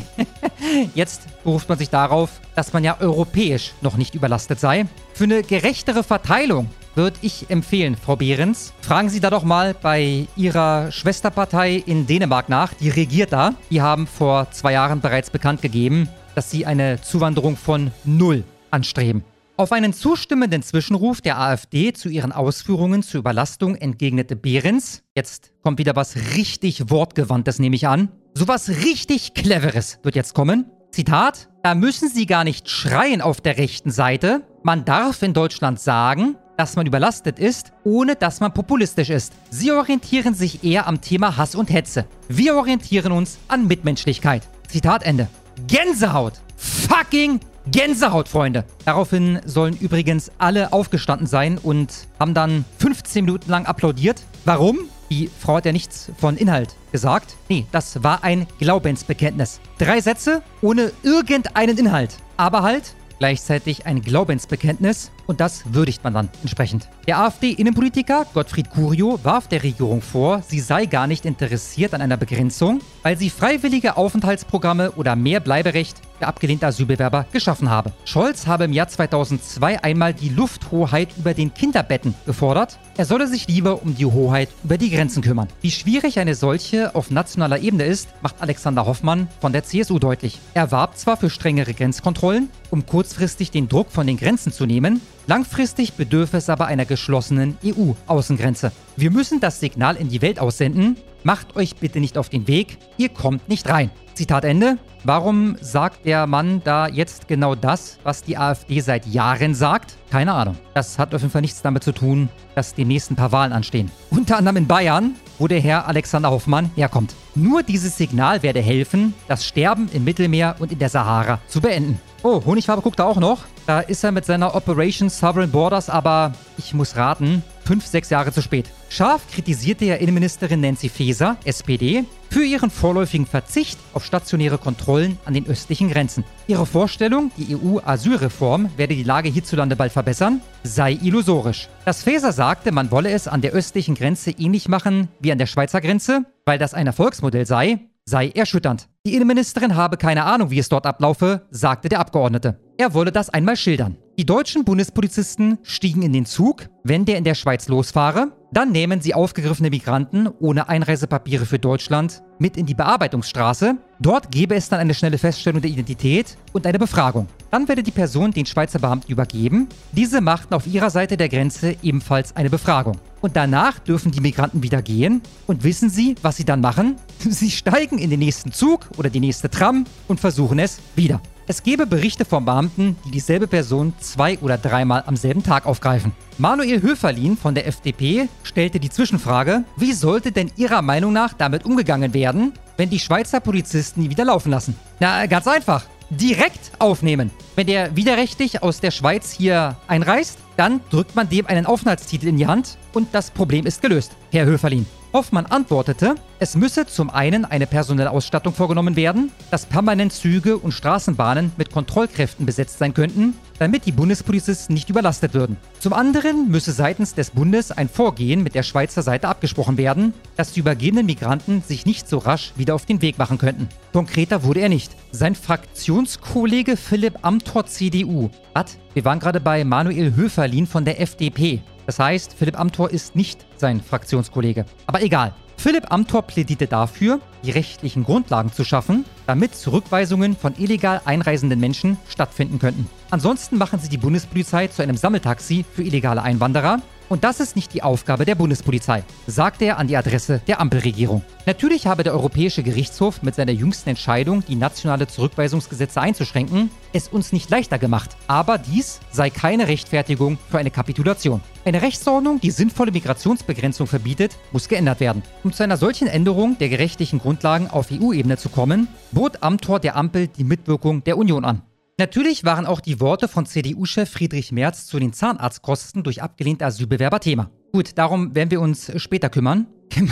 [laughs] jetzt beruft man sich darauf, dass man ja europäisch noch nicht überlastet sei. Für eine gerechtere Verteilung würde ich empfehlen, Frau Behrens. Fragen Sie da doch mal bei Ihrer Schwesterpartei in Dänemark nach. Die regiert da. Die haben vor zwei Jahren bereits bekannt gegeben, dass sie eine Zuwanderung von null anstreben. Auf einen zustimmenden Zwischenruf der AfD zu ihren Ausführungen zur Überlastung entgegnete Behrens. Jetzt kommt wieder was richtig Wortgewandtes, nehme ich an. Sowas richtig Cleveres wird jetzt kommen. Zitat, da müssen Sie gar nicht schreien auf der rechten Seite. Man darf in Deutschland sagen, dass man überlastet ist, ohne dass man populistisch ist. Sie orientieren sich eher am Thema Hass und Hetze. Wir orientieren uns an Mitmenschlichkeit. Zitat Ende. Gänsehaut. Fucking Gänsehaut, Freunde. Daraufhin sollen übrigens alle aufgestanden sein und haben dann 15 Minuten lang applaudiert. Warum? Die Frau hat ja nichts von Inhalt gesagt. Nee, das war ein Glaubensbekenntnis. Drei Sätze ohne irgendeinen Inhalt. Aber halt gleichzeitig ein Glaubensbekenntnis und das würdigt man dann entsprechend. Der AfD-Innenpolitiker Gottfried Curio warf der Regierung vor, sie sei gar nicht interessiert an einer Begrenzung, weil sie freiwillige Aufenthaltsprogramme oder mehr Bleiberecht für abgelehnte Asylbewerber geschaffen habe. Scholz habe im Jahr 2002 einmal die Lufthoheit über den Kinderbetten gefordert. Er solle sich lieber um die Hoheit über die Grenzen kümmern. Wie schwierig eine solche auf nationaler Ebene ist, macht Alexander Hoffmann von der CSU deutlich. Er warb zwar für strengere Grenzkontrollen, um kurzfristig den Druck von den Grenzen zu nehmen, Langfristig bedürfe es aber einer geschlossenen EU-Außengrenze. Wir müssen das Signal in die Welt aussenden. Macht euch bitte nicht auf den Weg, ihr kommt nicht rein. Zitat Ende. Warum sagt der Mann da jetzt genau das, was die AfD seit Jahren sagt? Keine Ahnung. Das hat auf jeden Fall nichts damit zu tun, dass die nächsten paar Wahlen anstehen. Unter anderem in Bayern, wo der Herr Alexander Hoffmann herkommt. Nur dieses Signal werde helfen, das Sterben im Mittelmeer und in der Sahara zu beenden. Oh, Honigfarbe guckt da auch noch. Da ist er mit seiner Operation Sovereign Borders, aber ich muss raten, fünf, sechs Jahre zu spät. Scharf kritisierte ja Innenministerin Nancy Faeser, SPD, für ihren vorläufigen Verzicht auf stationäre Kontrollen an den östlichen Grenzen. Ihre Vorstellung, die EU-Asylreform werde die Lage hierzulande bald verbessern, sei illusorisch. Dass Faeser sagte, man wolle es an der östlichen Grenze ähnlich machen wie an der Schweizer Grenze, weil das ein Erfolgsmodell sei, sei erschütternd. Die Innenministerin habe keine Ahnung, wie es dort ablaufe, sagte der Abgeordnete. Er wolle das einmal schildern. Die deutschen Bundespolizisten stiegen in den Zug, wenn der in der Schweiz losfahre, dann nehmen sie aufgegriffene Migranten ohne Einreisepapiere für Deutschland mit in die Bearbeitungsstraße. Dort gebe es dann eine schnelle Feststellung der Identität und eine Befragung. Dann werde die Person den Schweizer Beamten übergeben. Diese machten auf ihrer Seite der Grenze ebenfalls eine Befragung. Und danach dürfen die Migranten wieder gehen. Und wissen Sie, was sie dann machen? [laughs] Sie steigen in den nächsten Zug oder die nächste Tram und versuchen es wieder. Es gebe Berichte von Beamten, die dieselbe Person zwei oder dreimal am selben Tag aufgreifen. Manuel Höferlin von der FDP stellte die Zwischenfrage, wie sollte denn Ihrer Meinung nach damit umgegangen werden, wenn die Schweizer Polizisten ihn wieder laufen lassen? Na, ganz einfach. Direkt aufnehmen. Wenn der widerrechtlich aus der Schweiz hier einreist, dann drückt man dem einen Aufenthaltstitel in die Hand und das Problem ist gelöst, Herr Höferlin. Hoffmann antwortete, es müsse zum einen eine personelle Ausstattung vorgenommen werden, dass permanent Züge und Straßenbahnen mit Kontrollkräften besetzt sein könnten, damit die Bundespolizisten nicht überlastet würden. Zum anderen müsse seitens des Bundes ein Vorgehen mit der Schweizer Seite abgesprochen werden, dass die übergebenen Migranten sich nicht so rasch wieder auf den Weg machen könnten. Konkreter wurde er nicht. Sein Fraktionskollege Philipp Amthor CDU. Was? Wir waren gerade bei Manuel Höferlin von der FDP. Das heißt, Philipp Amthor ist nicht sein Fraktionskollege. Aber egal. Philipp Amthor plädierte dafür, die rechtlichen Grundlagen zu schaffen, damit Zurückweisungen von illegal einreisenden Menschen stattfinden könnten. Ansonsten machen sie die Bundespolizei zu einem Sammeltaxi für illegale Einwanderer und das ist nicht die Aufgabe der Bundespolizei, sagte er an die Adresse der Ampelregierung. Natürlich habe der Europäische Gerichtshof mit seiner jüngsten Entscheidung, die nationale Zurückweisungsgesetze einzuschränken, es uns nicht leichter gemacht. Aber dies sei keine Rechtfertigung für eine Kapitulation. Eine Rechtsordnung, die sinnvolle Migrationsbegrenzung verbietet, muss geändert werden. Um zu einer solchen Änderung der gerechtlichen Grundlagen auf EU-Ebene zu kommen, bot Amtor der Ampel die Mitwirkung der Union an. Natürlich waren auch die Worte von CDU-Chef Friedrich Merz zu den Zahnarztkosten durch abgelehnte Asylbewerber Thema. Gut, darum werden wir uns später kümmern. [laughs]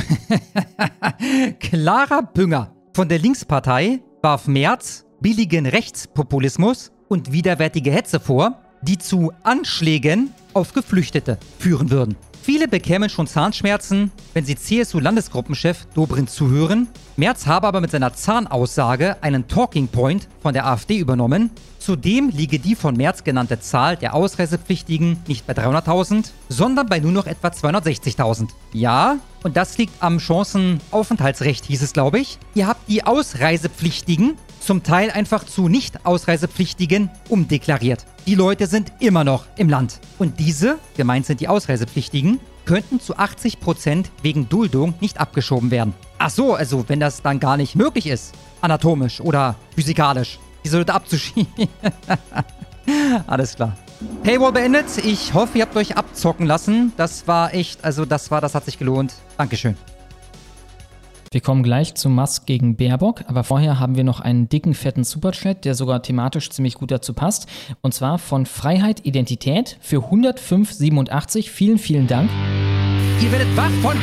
Clara Bünger von der Linkspartei warf Merz billigen Rechtspopulismus und widerwärtige Hetze vor, die zu Anschlägen auf Geflüchtete führen würden. Viele bekämen schon Zahnschmerzen, wenn sie CSU-Landesgruppenchef Dobrindt zuhören. Merz habe aber mit seiner Zahnaussage einen Talking Point von der AfD übernommen. Zudem liege die von Merz genannte Zahl der Ausreisepflichtigen nicht bei 300.000, sondern bei nur noch etwa 260.000. Ja, und das liegt am Chancenaufenthaltsrecht, hieß es, glaube ich. Ihr habt die Ausreisepflichtigen zum Teil einfach zu Nicht-Ausreisepflichtigen umdeklariert. Die Leute sind immer noch im Land. Und diese, gemeint sind die Ausreisepflichtigen, könnten zu 80 Prozent wegen Duldung nicht abgeschoben werden. Ach so, also wenn das dann gar nicht möglich ist, anatomisch oder physikalisch, diese Leute abzuschieben. [laughs] Alles klar. Paywall beendet. Ich hoffe, ihr habt euch abzocken lassen. Das war echt, also das war, das hat sich gelohnt. Dankeschön. Wir kommen gleich zu Musk gegen Baerbock, aber vorher haben wir noch einen dicken, fetten Superchat, der sogar thematisch ziemlich gut dazu passt. Und zwar von Freiheit Identität für 105,87. Vielen, vielen Dank. Ihr werdet wach von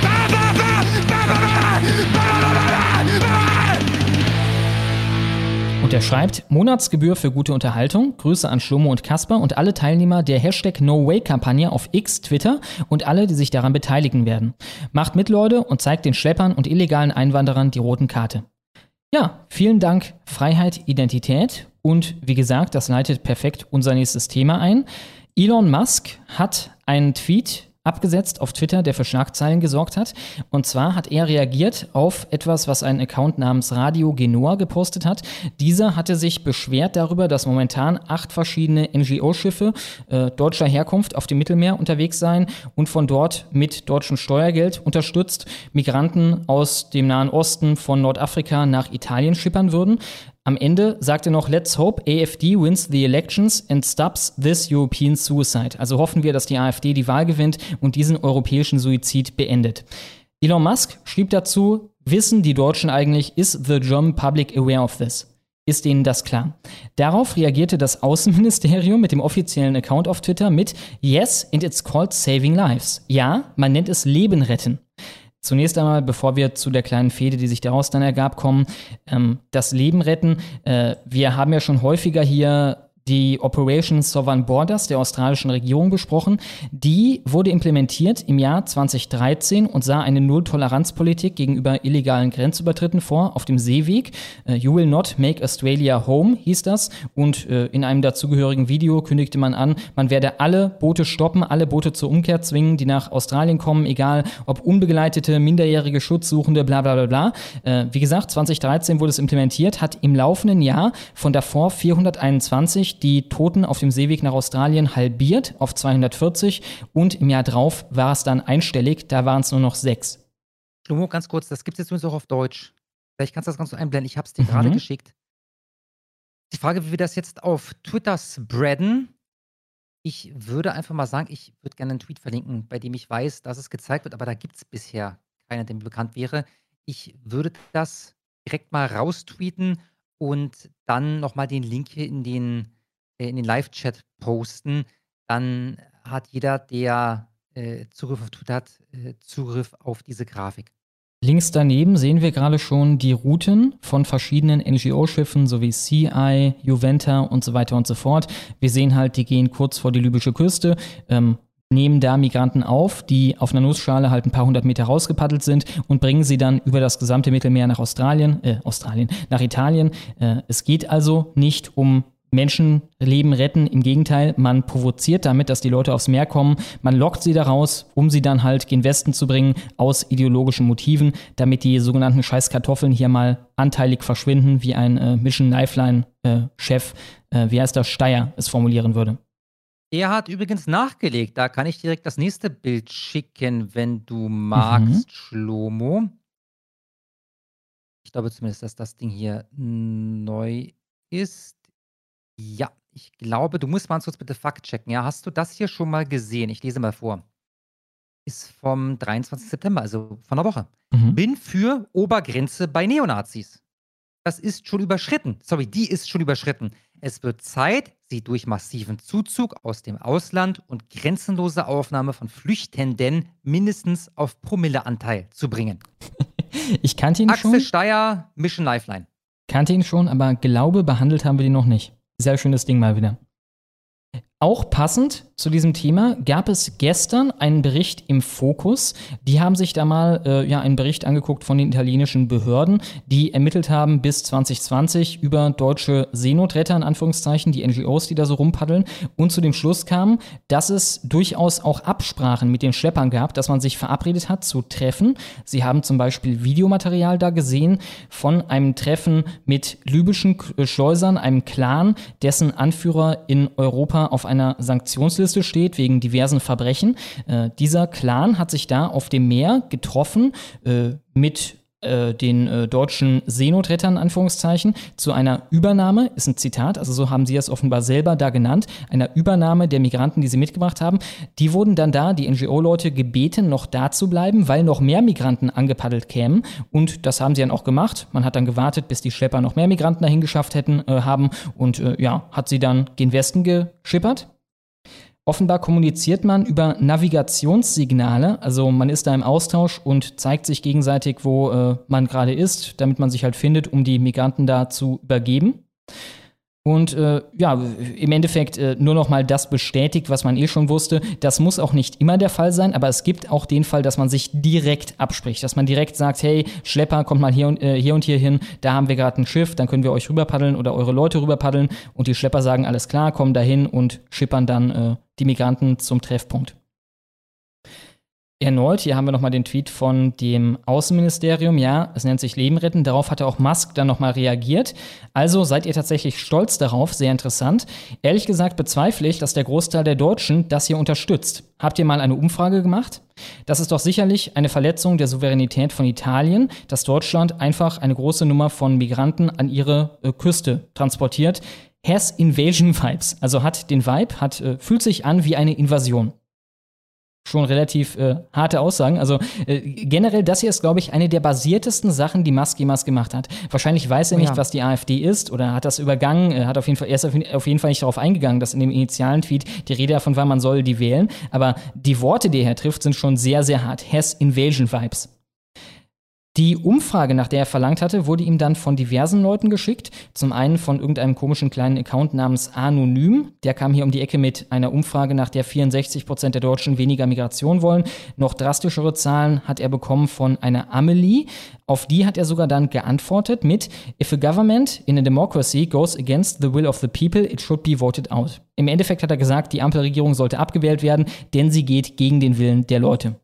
Und er schreibt, Monatsgebühr für gute Unterhaltung, Grüße an Schlomo und Kasper und alle Teilnehmer der Hashtag NoWay-Kampagne auf X, Twitter und alle, die sich daran beteiligen werden. Macht mit, Leute, und zeigt den Schleppern und illegalen Einwanderern die roten Karte. Ja, vielen Dank, Freiheit, Identität. Und wie gesagt, das leitet perfekt unser nächstes Thema ein. Elon Musk hat einen Tweet abgesetzt auf Twitter, der für Schlagzeilen gesorgt hat. Und zwar hat er reagiert auf etwas, was ein Account namens Radio Genoa gepostet hat. Dieser hatte sich beschwert darüber, dass momentan acht verschiedene NGO-Schiffe äh, deutscher Herkunft auf dem Mittelmeer unterwegs seien und von dort mit deutschem Steuergeld unterstützt Migranten aus dem Nahen Osten von Nordafrika nach Italien schippern würden. Am Ende sagt er noch, let's hope AFD wins the elections and stops this European suicide. Also hoffen wir, dass die AfD die Wahl gewinnt und diesen europäischen Suizid beendet. Elon Musk schrieb dazu, wissen die Deutschen eigentlich, is the German public aware of this? Ist ihnen das klar? Darauf reagierte das Außenministerium mit dem offiziellen Account auf Twitter mit Yes, and it's called saving lives. Ja, man nennt es Leben retten. Zunächst einmal, bevor wir zu der kleinen Fehde, die sich daraus dann ergab, kommen, ähm, das Leben retten. Äh, wir haben ja schon häufiger hier die Operation Southern Borders der australischen Regierung besprochen. Die wurde implementiert im Jahr 2013 und sah eine Null-Toleranz-Politik gegenüber illegalen Grenzübertritten vor auf dem Seeweg. Uh, you will not make Australia home hieß das. Und uh, in einem dazugehörigen Video kündigte man an, man werde alle Boote stoppen, alle Boote zur Umkehr zwingen, die nach Australien kommen, egal ob unbegleitete, minderjährige Schutzsuchende, bla bla bla bla. Uh, wie gesagt, 2013 wurde es implementiert, hat im laufenden Jahr von davor 421 die Toten auf dem Seeweg nach Australien halbiert auf 240 und im Jahr drauf war es dann einstellig, da waren es nur noch sechs. Schlomo, ganz kurz, das gibt es jetzt übrigens auch auf Deutsch. Vielleicht kannst du das ganz so einblenden. Ich habe es dir mhm. gerade geschickt. Die Frage, wie wir das jetzt auf Twitter spreaden. Ich würde einfach mal sagen, ich würde gerne einen Tweet verlinken, bei dem ich weiß, dass es gezeigt wird, aber da gibt es bisher keiner, der mir bekannt wäre. Ich würde das direkt mal raustweeten und dann nochmal den Link hier in den in den Live-Chat posten, dann hat jeder, der äh, Zugriff auf Twitter hat, äh, Zugriff auf diese Grafik. Links daneben sehen wir gerade schon die Routen von verschiedenen NGO-Schiffen sowie CI, Juventa und so weiter und so fort. Wir sehen halt, die gehen kurz vor die libysche Küste, ähm, nehmen da Migranten auf, die auf einer Nussschale halt ein paar hundert Meter rausgepaddelt sind und bringen sie dann über das gesamte Mittelmeer nach Australien, äh, Australien, nach Italien. Äh, es geht also nicht um Menschenleben retten. Im Gegenteil, man provoziert damit, dass die Leute aufs Meer kommen. Man lockt sie daraus, um sie dann halt gen Westen zu bringen, aus ideologischen Motiven, damit die sogenannten Scheißkartoffeln hier mal anteilig verschwinden, wie ein äh, Mission Lifeline-Chef, äh, wie heißt das, Steyer, es formulieren würde. Er hat übrigens nachgelegt. Da kann ich direkt das nächste Bild schicken, wenn du magst, Mhm. Schlomo. Ich glaube zumindest, dass das Ding hier neu ist. Ja, ich glaube, du musst mal ganz kurz bitte Fakt checken. Ja, hast du das hier schon mal gesehen? Ich lese mal vor. Ist vom 23. September, also von der Woche. Mhm. Bin für Obergrenze bei Neonazis. Das ist schon überschritten. Sorry, die ist schon überschritten. Es wird Zeit, sie durch massiven Zuzug aus dem Ausland und grenzenlose Aufnahme von Flüchtenden mindestens auf Promilleanteil zu bringen. [laughs] Ich kannte ihn Axel schon, Steyer, Mission Lifeline. kannte ihn schon, aber glaube, behandelt haben wir den noch nicht. Sehr schönes Ding mal wieder. Auch passend zu diesem Thema gab es gestern einen Bericht im Fokus. Die haben sich da mal äh, ja, einen Bericht angeguckt von den italienischen Behörden, die ermittelt haben bis 2020 über deutsche Seenotretter, in Anführungszeichen, die NGOs, die da so rumpaddeln, und zu dem Schluss kamen, dass es durchaus auch Absprachen mit den Schleppern gab, dass man sich verabredet hat zu treffen. Sie haben zum Beispiel Videomaterial da gesehen von einem Treffen mit libyschen Schleusern, einem Clan, dessen Anführer in Europa auf einer Sanktionsliste steht wegen diversen Verbrechen. Äh, dieser Clan hat sich da auf dem Meer getroffen äh, mit den äh, deutschen Seenotrettern, Anführungszeichen, zu einer Übernahme, ist ein Zitat, also so haben sie es offenbar selber da genannt, einer Übernahme der Migranten, die sie mitgebracht haben. Die wurden dann da, die NGO-Leute, gebeten, noch da zu bleiben, weil noch mehr Migranten angepaddelt kämen. Und das haben sie dann auch gemacht. Man hat dann gewartet, bis die Schlepper noch mehr Migranten dahin geschafft hätten, äh, haben und äh, ja, hat sie dann gen Westen geschippert. Offenbar kommuniziert man über Navigationssignale, also man ist da im Austausch und zeigt sich gegenseitig, wo äh, man gerade ist, damit man sich halt findet, um die Migranten da zu übergeben. Und äh, ja, im Endeffekt äh, nur noch mal das bestätigt, was man eh schon wusste. Das muss auch nicht immer der Fall sein, aber es gibt auch den Fall, dass man sich direkt abspricht, dass man direkt sagt, hey, Schlepper, kommt mal hier und, äh, hier, und hier hin, da haben wir gerade ein Schiff, dann können wir euch rüberpaddeln oder eure Leute rüberpaddeln. Und die Schlepper sagen, alles klar, kommen dahin und schippern dann äh, die Migranten zum Treffpunkt. Erneut, hier haben wir nochmal den Tweet von dem Außenministerium. Ja, es nennt sich Leben retten. Darauf hatte auch Musk dann nochmal reagiert. Also seid ihr tatsächlich stolz darauf? Sehr interessant. Ehrlich gesagt bezweifle ich, dass der Großteil der Deutschen das hier unterstützt. Habt ihr mal eine Umfrage gemacht? Das ist doch sicherlich eine Verletzung der Souveränität von Italien, dass Deutschland einfach eine große Nummer von Migranten an ihre äh, Küste transportiert. Has Invasion Vibes. Also hat den Vibe, hat, äh, fühlt sich an wie eine Invasion schon relativ äh, harte Aussagen. Also äh, generell, das hier ist, glaube ich, eine der basiertesten Sachen, die Musk jemals gemacht hat. Wahrscheinlich weiß er nicht, ja. was die AfD ist oder hat das übergangen. Er hat auf jeden Fall, er ist auf, jeden Fall nicht darauf eingegangen, dass in dem initialen Tweet die Rede davon war, man soll die wählen. Aber die Worte, die er trifft, sind schon sehr, sehr hart. Has Invasion Vibes. Die Umfrage, nach der er verlangt hatte, wurde ihm dann von diversen Leuten geschickt. Zum einen von irgendeinem komischen kleinen Account namens Anonym. Der kam hier um die Ecke mit einer Umfrage, nach der 64 Prozent der Deutschen weniger Migration wollen. Noch drastischere Zahlen hat er bekommen von einer Amelie. Auf die hat er sogar dann geantwortet mit If a government in a democracy goes against the will of the people, it should be voted out. Im Endeffekt hat er gesagt, die Ampelregierung sollte abgewählt werden, denn sie geht gegen den Willen der Leute.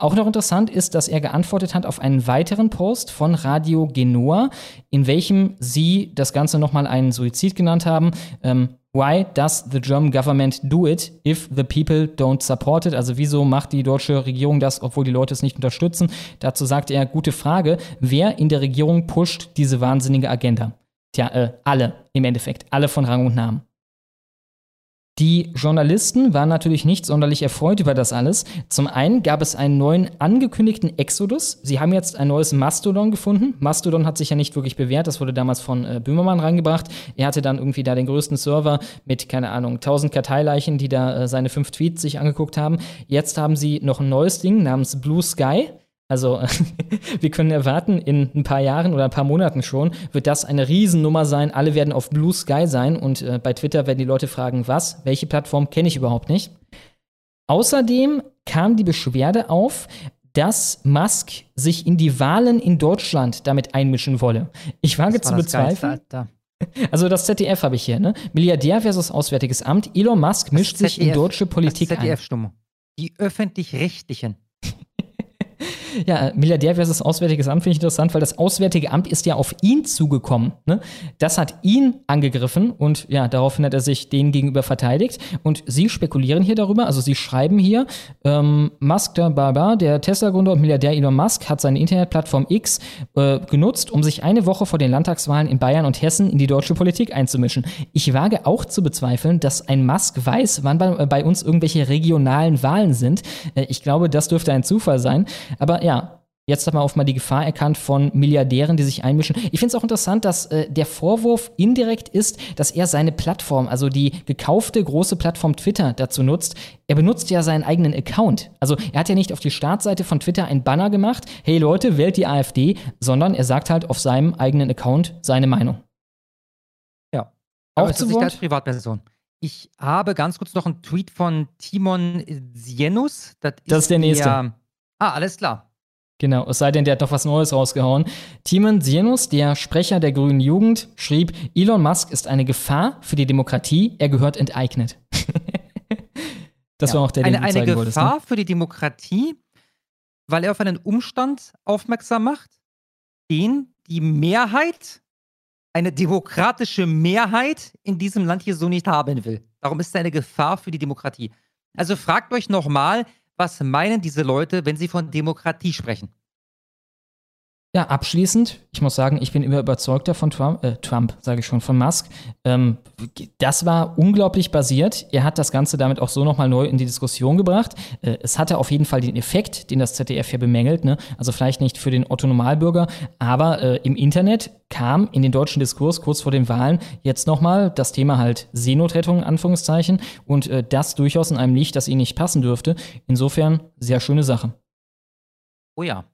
Auch noch interessant ist, dass er geantwortet hat auf einen weiteren Post von Radio Genoa, in welchem sie das Ganze nochmal einen Suizid genannt haben. Ähm, Why does the German government do it if the people don't support it? Also wieso macht die deutsche Regierung das, obwohl die Leute es nicht unterstützen? Dazu sagte er, gute Frage, wer in der Regierung pusht diese wahnsinnige Agenda? Tja, äh, alle im Endeffekt, alle von Rang und Namen. Die Journalisten waren natürlich nicht sonderlich erfreut über das alles. Zum einen gab es einen neuen angekündigten Exodus. Sie haben jetzt ein neues Mastodon gefunden. Mastodon hat sich ja nicht wirklich bewährt. Das wurde damals von äh, Böhmermann reingebracht. Er hatte dann irgendwie da den größten Server mit, keine Ahnung, 1000 Karteileichen, die da äh, seine fünf Tweets sich angeguckt haben. Jetzt haben sie noch ein neues Ding namens Blue Sky. Also [laughs] wir können erwarten, in ein paar Jahren oder ein paar Monaten schon wird das eine Riesennummer sein. Alle werden auf Blue Sky sein und äh, bei Twitter werden die Leute fragen, was? Welche Plattform kenne ich überhaupt nicht? Außerdem kam die Beschwerde auf, dass Musk sich in die Wahlen in Deutschland damit einmischen wolle. Ich wage Das zu bezweifeln. Also das ZDF habe ich hier, ne? Milliardär versus Auswärtiges Amt. Elon Musk mischt sich in deutsche Politik das ein. ZDF-Stimme. Die öffentlich-rechtlichen. Ja, Milliardär versus Auswärtiges Amt finde ich interessant, weil das Auswärtige Amt ist ja auf ihn zugekommen. Ne? Das hat ihn angegriffen und ja, daraufhin hat er sich denen gegenüber verteidigt. Und sie spekulieren hier darüber, also sie schreiben hier, ähm, Musk, der Baba, der Tesla-Gründer und Milliardär Elon Musk, hat seine Internetplattform X äh, genutzt, um sich eine Woche vor den Landtagswahlen in Bayern und Hessen in die deutsche Politik einzumischen. Ich wage auch zu bezweifeln, dass ein Musk weiß, wann bei, bei uns irgendwelche regionalen Wahlen sind. Äh, ich glaube, das dürfte ein Zufall sein. Aber ja, Jetzt hat man auch mal die Gefahr erkannt von Milliardären, die sich einmischen. Ich finde es auch interessant, dass äh, der Vorwurf indirekt ist, dass er seine Plattform, also die gekaufte große Plattform Twitter, dazu nutzt. Er benutzt ja seinen eigenen Account. Also er hat ja nicht auf die Startseite von Twitter ein Banner gemacht, hey Leute, wählt die AfD, sondern er sagt halt auf seinem eigenen Account seine Meinung. Ja. Auch Aber zu Wort? als Privatperson. Ich habe ganz kurz noch einen Tweet von Timon Sienus. Das, Das ist der nächste. ah, alles klar. Genau, es sei denn, der hat noch was Neues rausgehauen. Timon Sienus, der Sprecher der Grünen Jugend, schrieb, Elon Musk ist eine Gefahr für die Demokratie, er gehört enteignet. [laughs] das Ja. war auch der, den eine, du eine zeigen wolltest. Gefahr Ne? für die Demokratie, weil er auf einen Umstand aufmerksam macht, den die Mehrheit, eine demokratische Mehrheit in diesem Land hier so nicht haben will. Darum ist er eine Gefahr für die Demokratie. Also fragt euch nochmal, was meinen diese Leute, wenn sie von Demokratie sprechen? Ja, abschließend, ich muss sagen, ich bin immer überzeugter von Trump, äh, Trump, sage ich schon, von Musk. Ähm, das war unglaublich basiert. Er hat das Ganze damit auch so nochmal neu in die Diskussion gebracht. Äh, es hatte auf jeden Fall den Effekt, den das ZDF hier bemängelt. Ne? Also vielleicht nicht für den Otto-Normalbürger, aber äh, im Internet kam in den deutschen Diskurs kurz vor den Wahlen jetzt nochmal das Thema halt Seenotrettung, in Anführungszeichen, und äh, das durchaus in einem Licht, das ihnen nicht passen dürfte. Insofern sehr schöne Sache. Oh ja.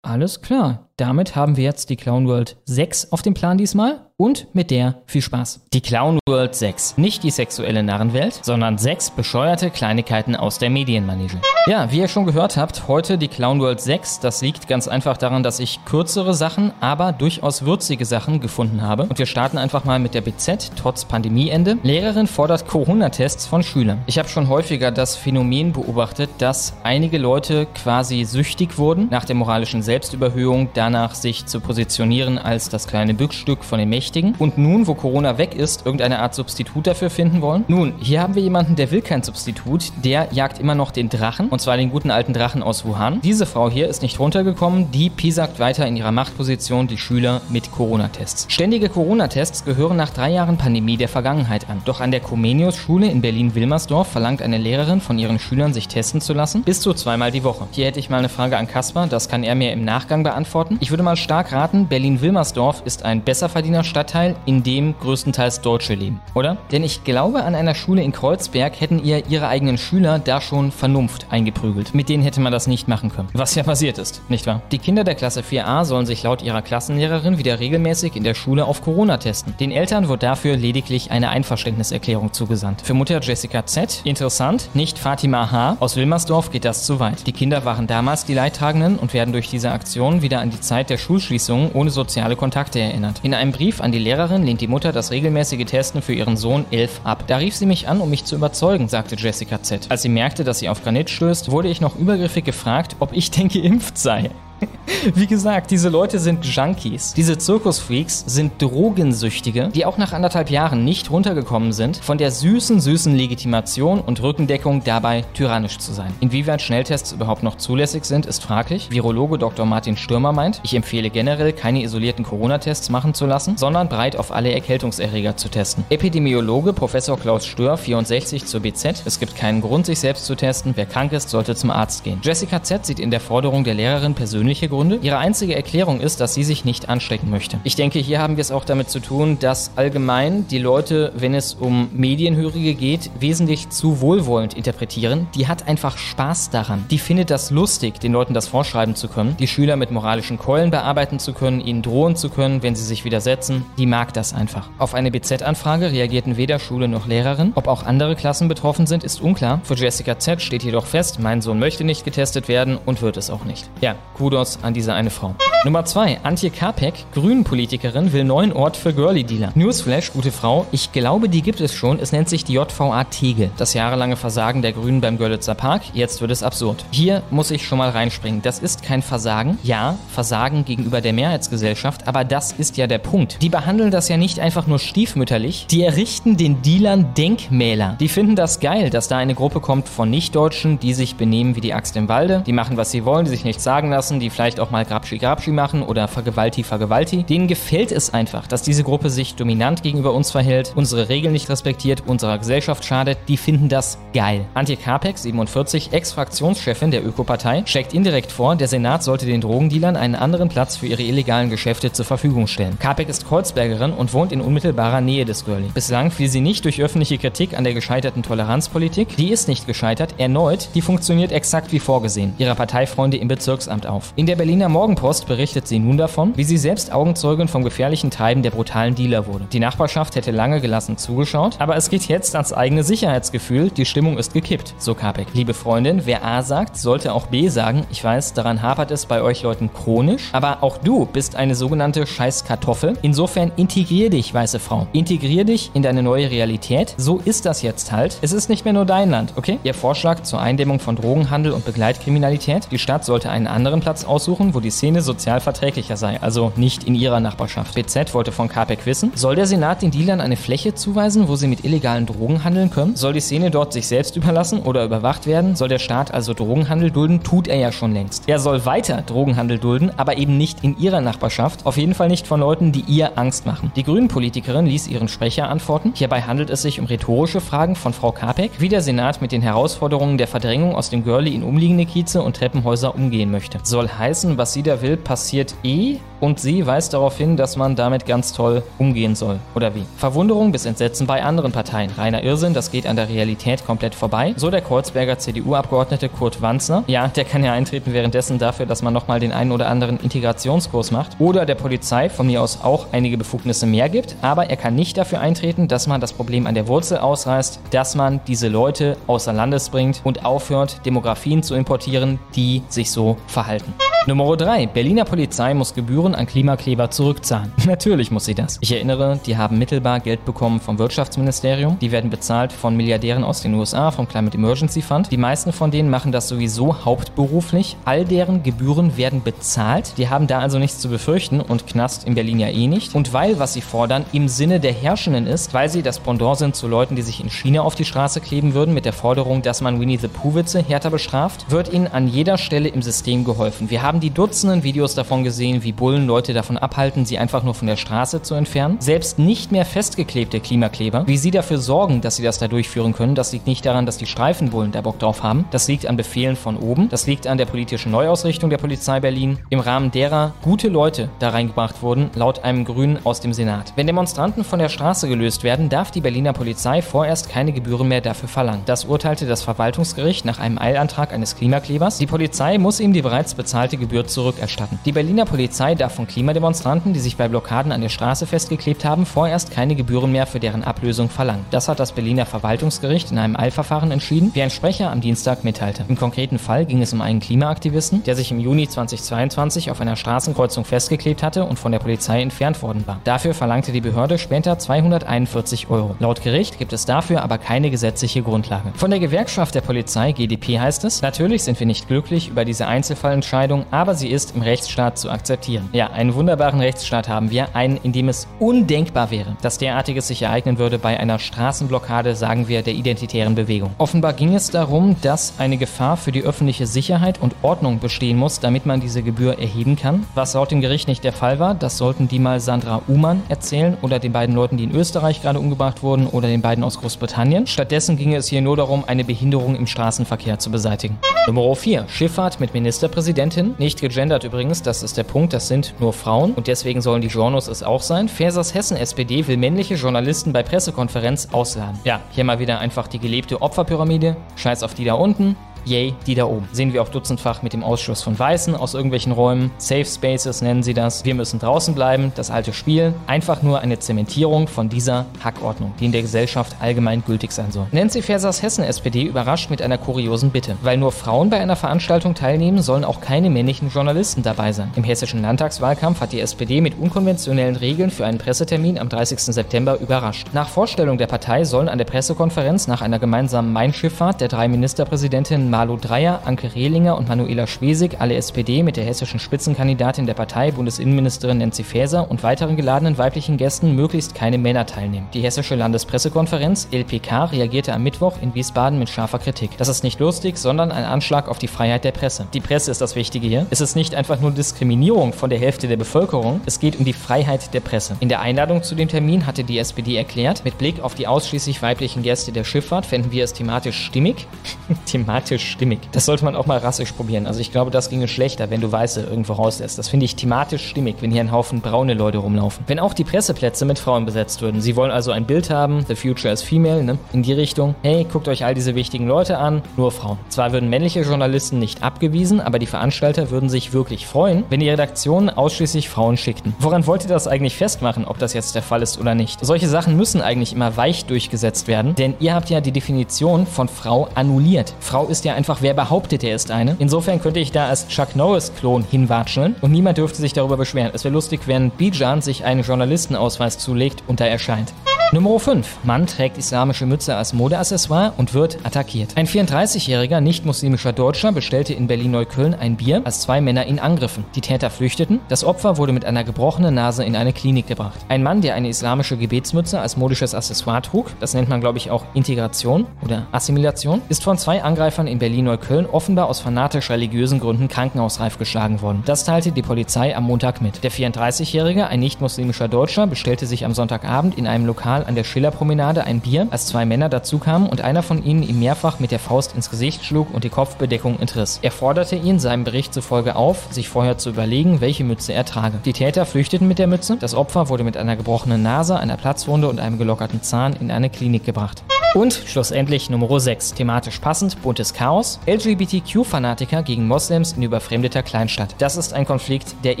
Alles klar. Damit haben wir jetzt die Clown World 6 auf dem Plan diesmal und mit der viel Spaß. Die Clown World 6. Nicht die sexuelle Narrenwelt, sondern sechs bescheuerte Kleinigkeiten aus der Medienmanege. Ja, wie ihr schon gehört habt, heute die Clown World 6. Das liegt ganz einfach daran, dass ich kürzere Sachen, aber durchaus würzige Sachen gefunden habe. Und wir starten einfach mal mit der BZ, trotz Pandemieende. Lehrerin fordert Corona-Tests von Schülern. Ich habe schon häufiger das Phänomen beobachtet, dass einige Leute quasi süchtig wurden nach der moralischen Selbstüberhöhung, danach sich zu positionieren als das kleine Bückstück von den Mächtigen und nun, wo Corona weg ist, irgendeine Art Substitut dafür finden wollen. Nun, hier haben wir jemanden, der will kein Substitut, der jagt immer noch den Drachen, und zwar den guten alten Drachen aus Wuhan. Diese Frau hier ist nicht runtergekommen, die piesackt weiter in ihrer Machtposition die Schüler mit Corona-Tests. Ständige Corona-Tests gehören nach drei Jahren Pandemie der Vergangenheit an. Doch an der Comenius-Schule in Berlin-Wilmersdorf verlangt eine Lehrerin von ihren Schülern, sich testen zu lassen, bis zu zweimal die Woche. Hier hätte ich mal eine Frage an Kaspar, das kann er mir im Nachgang beantworten. Ich würde mal stark raten, Berlin-Wilmersdorf ist ein besserverdiener Stadtteil, in dem größtenteils Deutsche leben, oder? Denn ich glaube, an einer Schule in Kreuzberg hätten ihr ihre eigenen Schüler da schon Vernunft eingeprügelt. Mit denen hätte man das nicht machen können. Was ja passiert ist, nicht wahr? Die Kinder der Klasse 4a sollen sich laut ihrer Klassenlehrerin wieder regelmäßig in der Schule auf Corona testen. Den Eltern wird dafür lediglich eine Einverständniserklärung zugesandt. Für Mutter Jessica Z. Interessant, nicht Fatima H. Aus Wilmersdorf geht das zu weit. Die Kinder waren damals die Leidtragenden und werden durch diese Aktion wieder an die Zeit der Schulschließungen ohne soziale Kontakte erinnert. In einem Brief an die Lehrerin lehnt die Mutter das regelmäßige Testen für ihren Sohn 11 ab. Da rief sie mich an, um mich zu überzeugen, sagte Jessica Z. Als sie merkte, dass sie auf Granit stößt, wurde ich noch übergriffig gefragt, ob ich denn geimpft sei. [laughs] Wie gesagt, diese Leute sind Junkies. Diese Zirkusfreaks sind Drogensüchtige, die auch nach anderthalb Jahren nicht runtergekommen sind, von der süßen, süßen Legitimation und Rückendeckung dabei tyrannisch zu sein. Inwieweit Schnelltests überhaupt noch zulässig sind, ist fraglich. Virologe Dr. Martin Stürmer meint, ich empfehle generell, keine isolierten Corona-Tests machen zu lassen, sondern breit auf alle Erkältungserreger zu testen. Epidemiologe Professor Klaus Stör, 64 zur BZ, es gibt keinen Grund, sich selbst zu testen. Wer krank ist, sollte zum Arzt gehen. Jessica Z sieht in der Forderung der Lehrerin persönliche Gründe. Ihre einzige Erklärung ist, dass sie sich nicht anstecken möchte. Ich denke, hier haben wir es auch damit zu tun, dass allgemein die Leute, wenn es um Medienhörige geht, wesentlich zu wohlwollend interpretieren. Die hat einfach Spaß daran. Die findet das lustig, den Leuten das vorschreiben zu können, die Schüler mit moralischen Keulen bearbeiten zu können, ihnen drohen zu können, wenn sie sich widersetzen. Die mag das einfach. Auf eine BZ-Anfrage reagierten weder Schule noch Lehrerin. Ob auch andere Klassen betroffen sind, ist unklar. Für Jessica Z steht jedoch fest, mein Sohn möchte nicht getestet werden und wird es auch nicht. Ja, Kudos Kudos an diese eine Frau. Nummer 2. Antje Kapek, Grünen-Politikerin, will neuen Ort für Girly-Dealer. Newsflash, gute Frau, ich glaube, die gibt es schon. Es nennt sich die JVA Tegel. Das jahrelange Versagen der Grünen beim Görlitzer Park, jetzt wird es absurd. Hier muss ich schon mal reinspringen. Das ist kein Versagen. Ja, Versagen gegenüber der Mehrheitsgesellschaft, aber das ist ja der Punkt. Die behandeln das ja nicht einfach nur stiefmütterlich, die errichten den Dealern Denkmäler. Die finden das geil, dass da eine Gruppe kommt von Nichtdeutschen, die sich benehmen wie die Axt im Walde, die machen, was sie wollen, die sich nichts sagen lassen, die vielleicht auch mal Grabschi-Grabschi machen oder Vergewalti-Vergewalti. Denen gefällt es einfach, dass diese Gruppe sich dominant gegenüber uns verhält, unsere Regeln nicht respektiert, unserer Gesellschaft schadet. Die finden das geil. Antje Kapek, 47, Ex-Fraktionschefin der Ökopartei, schlägt indirekt vor, der Senat sollte den Drogendealern einen anderen Platz für ihre illegalen Geschäfte zur Verfügung stellen. Kapek ist Kreuzbergerin und wohnt in unmittelbarer Nähe des Girlie. Bislang fiel sie nicht durch öffentliche Kritik an der gescheiterten Toleranzpolitik. Die ist nicht gescheitert, erneut, die funktioniert exakt wie vorgesehen. Ihrer Parteifreunde im Bezirksamt auf. In der Berliner Morgenpost berichtet sie nun davon, wie sie selbst Augenzeugin vom gefährlichen Treiben der brutalen Dealer wurde. Die Nachbarschaft hätte lange gelassen zugeschaut, aber es geht jetzt ans eigene Sicherheitsgefühl, die Stimmung ist gekippt, so Kapek. Liebe Freundin, wer A sagt, sollte auch B sagen. Ich weiß, daran hapert es bei euch Leuten chronisch, aber auch du bist eine sogenannte Scheißkartoffel. Insofern integrier dich, weiße Frau. Integrier dich in deine neue Realität. So ist das jetzt halt. Es ist nicht mehr nur dein Land, okay? Ihr Vorschlag zur Eindämmung von Drogenhandel und Begleitkriminalität. Die Stadt sollte einen anderen Platz aussuchen, wo die Szene sozial verträglicher sei, also nicht in ihrer Nachbarschaft. BZ wollte von Capek wissen, soll der Senat den Dealern eine Fläche zuweisen, wo sie mit illegalen Drogen handeln können? Soll die Szene dort sich selbst überlassen oder überwacht werden? Soll der Staat also Drogenhandel dulden? Tut er ja schon längst. Er soll weiter Drogenhandel dulden, aber eben nicht in ihrer Nachbarschaft. Auf jeden Fall nicht von Leuten, die ihr Angst machen. Die Grünen-Politikerin ließ ihren Sprecher antworten. Hierbei handelt es sich um rhetorische Fragen von Frau Kapek, wie der Senat mit den Herausforderungen der Verdrängung aus dem Girlie in umliegende Kieze und Treppenhäuser umgehen möchte. Soll heißen, was sie da will, passiert eh und sie weist darauf hin, dass man damit ganz toll umgehen soll. Oder wie? Verwunderung bis Entsetzen bei anderen Parteien. Reiner Irrsinn, das geht an der Realität komplett vorbei. So der Kreuzberger CDU-Abgeordnete Kurt Wanzner. Ja, der kann ja eintreten währenddessen dafür, dass man nochmal den einen oder anderen Integrationskurs macht. Oder der Polizei von mir aus auch einige Befugnisse mehr gibt. Aber er kann nicht dafür eintreten, dass man das Problem an der Wurzel ausreißt, dass man diese Leute außer Landes bringt und aufhört, Demografien zu importieren, die sich so verhalten. Nummer 3. Berliner Polizei muss Gebühren an Klimakleber zurückzahlen. [laughs] Natürlich muss sie das. Ich erinnere, die haben mittelbar Geld bekommen vom Wirtschaftsministerium. Die werden bezahlt von Milliardären aus den USA, vom Climate Emergency Fund. Die meisten von denen machen das sowieso hauptberuflich. All deren Gebühren werden bezahlt. Die haben da also nichts zu befürchten und Knast in Berlin ja eh nicht. Und weil, was sie fordern, im Sinne der Herrschenden ist, weil sie das Pendant sind zu Leuten, die sich in China auf die Straße kleben würden, mit der Forderung, dass man Winnie the Pooh-Witze härter bestraft, wird ihnen an jeder Stelle im System geholfen. Wir haben die Dutzenden Videos davon gesehen, wie Bullen Leute davon abhalten, sie einfach nur von der Straße zu entfernen. Selbst nicht mehr festgeklebte Klimakleber, wie sie dafür sorgen, dass sie das da durchführen können, das liegt nicht daran, dass die Streifenbullen da Bock drauf haben. Das liegt an Befehlen von oben. Das liegt an der politischen Neuausrichtung der Polizei Berlin, im Rahmen derer gute Leute da reingebracht wurden, laut einem Grünen aus dem Senat. Wenn Demonstranten von der Straße gelöst werden, darf die Berliner Polizei vorerst keine Gebühren mehr dafür verlangen. Das urteilte das Verwaltungsgericht nach einem Eilantrag eines Klimaklebers. Die Polizei muss ihm die bereits bezahlte Gebühr zurückerstatten. Die Berliner Polizei darf von Klimademonstranten, die sich bei Blockaden an der Straße festgeklebt haben, vorerst keine Gebühren mehr für deren Ablösung verlangen. Das hat das Berliner Verwaltungsgericht in einem Eilverfahren entschieden, wie ein Sprecher am Dienstag mitteilte. Im konkreten Fall ging es um einen Klimaaktivisten, der sich im Juni 2022 auf einer Straßenkreuzung festgeklebt hatte und von der Polizei entfernt worden war. Dafür verlangte die Behörde später 241 Euro. Laut Gericht gibt es dafür aber keine gesetzliche Grundlage. Von der Gewerkschaft der Polizei, GdP, heißt es, natürlich sind wir nicht glücklich über diese Einzelfallentscheidung, aber sie ist im Rechtsstaat zu akzeptieren. Ja, einen wunderbaren Rechtsstaat haben wir, einen, in dem es undenkbar wäre, dass derartiges sich ereignen würde bei einer Straßenblockade, sagen wir, der identitären Bewegung. Offenbar ging es darum, dass eine Gefahr für die öffentliche Sicherheit und Ordnung bestehen muss, damit man diese Gebühr erheben kann. Was laut dem Gericht nicht der Fall war, das sollten die mal Sandra Uhlmann erzählen oder den beiden Leuten, die in Österreich gerade umgebracht wurden oder den beiden aus Großbritannien. Stattdessen ging es hier nur darum, eine Behinderung im Straßenverkehr zu beseitigen. Nummer 4. Schifffahrt mit Ministerpräsidentin. Nicht gegendert übrigens, das ist der Punkt, das sind nur Frauen und deswegen sollen die Journos es auch sein. Fersers Hessen SPD will männliche Journalisten bei Pressekonferenz ausladen. Ja, hier mal wieder einfach die gelebte Opferpyramide. Scheiß auf die da unten. Yay, die da oben. Sehen wir auch dutzendfach mit dem Ausschluss von Weißen aus irgendwelchen Räumen. Safe Spaces nennen sie das. Wir müssen draußen bleiben. Das alte Spiel. Einfach nur eine Zementierung von dieser Hackordnung, die in der Gesellschaft allgemein gültig sein soll. Nancy Faesers Hessen-SPD überrascht mit einer kuriosen Bitte. Weil nur Frauen bei einer Veranstaltung teilnehmen, sollen auch keine männlichen Journalisten dabei sein. Im hessischen Landtagswahlkampf hat die SPD mit unkonventionellen Regeln für einen Pressetermin am 30. September überrascht. Nach Vorstellung der Partei sollen an der Pressekonferenz nach einer gemeinsamen Main-Schifffahrt der drei Ministerpräsidentinnen Malu Dreyer, Anke Rehlinger und Manuela Schwesig, alle SPD mit der hessischen Spitzenkandidatin der Partei, Bundesinnenministerin Nancy Faeser und weiteren geladenen weiblichen Gästen möglichst keine Männer teilnehmen. Die hessische Landespressekonferenz LPK reagierte am Mittwoch in Wiesbaden mit scharfer Kritik. Das ist nicht lustig, sondern ein Anschlag auf die Freiheit der Presse. Die Presse ist das Wichtige hier. Es ist nicht einfach nur Diskriminierung von der Hälfte der Bevölkerung, es geht um die Freiheit der Presse. In der Einladung zu dem Termin hatte die SPD erklärt, mit Blick auf die ausschließlich weiblichen Gäste der Schifffahrt fänden wir es thematisch stimmig. [laughs] thematisch stimmig. Das sollte man auch mal rassisch probieren. Also ich glaube, das ginge schlechter, wenn du Weiße irgendwo rauslässt. Das finde ich thematisch stimmig, wenn hier ein Haufen braune Leute rumlaufen. Wenn auch die Presseplätze mit Frauen besetzt würden. Sie wollen also ein Bild haben, the future is female, ne? in die Richtung, hey, guckt euch all diese wichtigen Leute an, nur Frauen. Zwar würden männliche Journalisten nicht abgewiesen, aber die Veranstalter würden sich wirklich freuen, wenn die Redaktionen ausschließlich Frauen schickten. Woran wollt ihr das eigentlich festmachen, ob das jetzt der Fall ist oder nicht? Solche Sachen müssen eigentlich immer weich durchgesetzt werden, denn ihr habt ja die Definition von Frau annulliert. Frau ist ja einfach, wer behauptet, er ist eine. Insofern könnte ich da als Chuck Norris-Klon hinwatscheln und niemand dürfte sich darüber beschweren. Es wäre lustig, wenn Bijan sich einen Journalistenausweis zulegt und da erscheint. Nummer 5. Mann trägt islamische Mütze als Modeaccessoire und wird attackiert. Ein 34-jähriger nicht-muslimischer Deutscher bestellte in Berlin-Neukölln ein Bier, als zwei Männer ihn angriffen. Die Täter flüchteten. Das Opfer wurde mit einer gebrochenen Nase in eine Klinik gebracht. Ein Mann, der eine islamische Gebetsmütze als modisches Accessoire trug, das nennt man glaube ich auch Integration oder Assimilation, ist von zwei Angreifern in Berlin-Neukölln offenbar aus fanatisch-religiösen Gründen krankenhausreif geschlagen worden. Das teilte die Polizei am Montag mit. Der 34-jährige, ein nicht-muslimischer Deutscher, bestellte sich am Sonntagabend in einem Lokal an der Schillerpromenade ein Bier, als zwei Männer dazukamen und einer von ihnen ihm mehrfach mit der Faust ins Gesicht schlug und die Kopfbedeckung entriss. Er forderte ihn seinem Bericht zufolge auf, sich vorher zu überlegen, welche Mütze er trage. Die Täter flüchteten mit der Mütze. Das Opfer wurde mit einer gebrochenen Nase, einer Platzwunde und einem gelockerten Zahn in eine Klinik gebracht. Und schlussendlich Nummer 6, thematisch passend, buntes Chaos. LGBTQ-Fanatiker gegen Moslems in überfremdeter Kleinstadt. Das ist ein Konflikt, der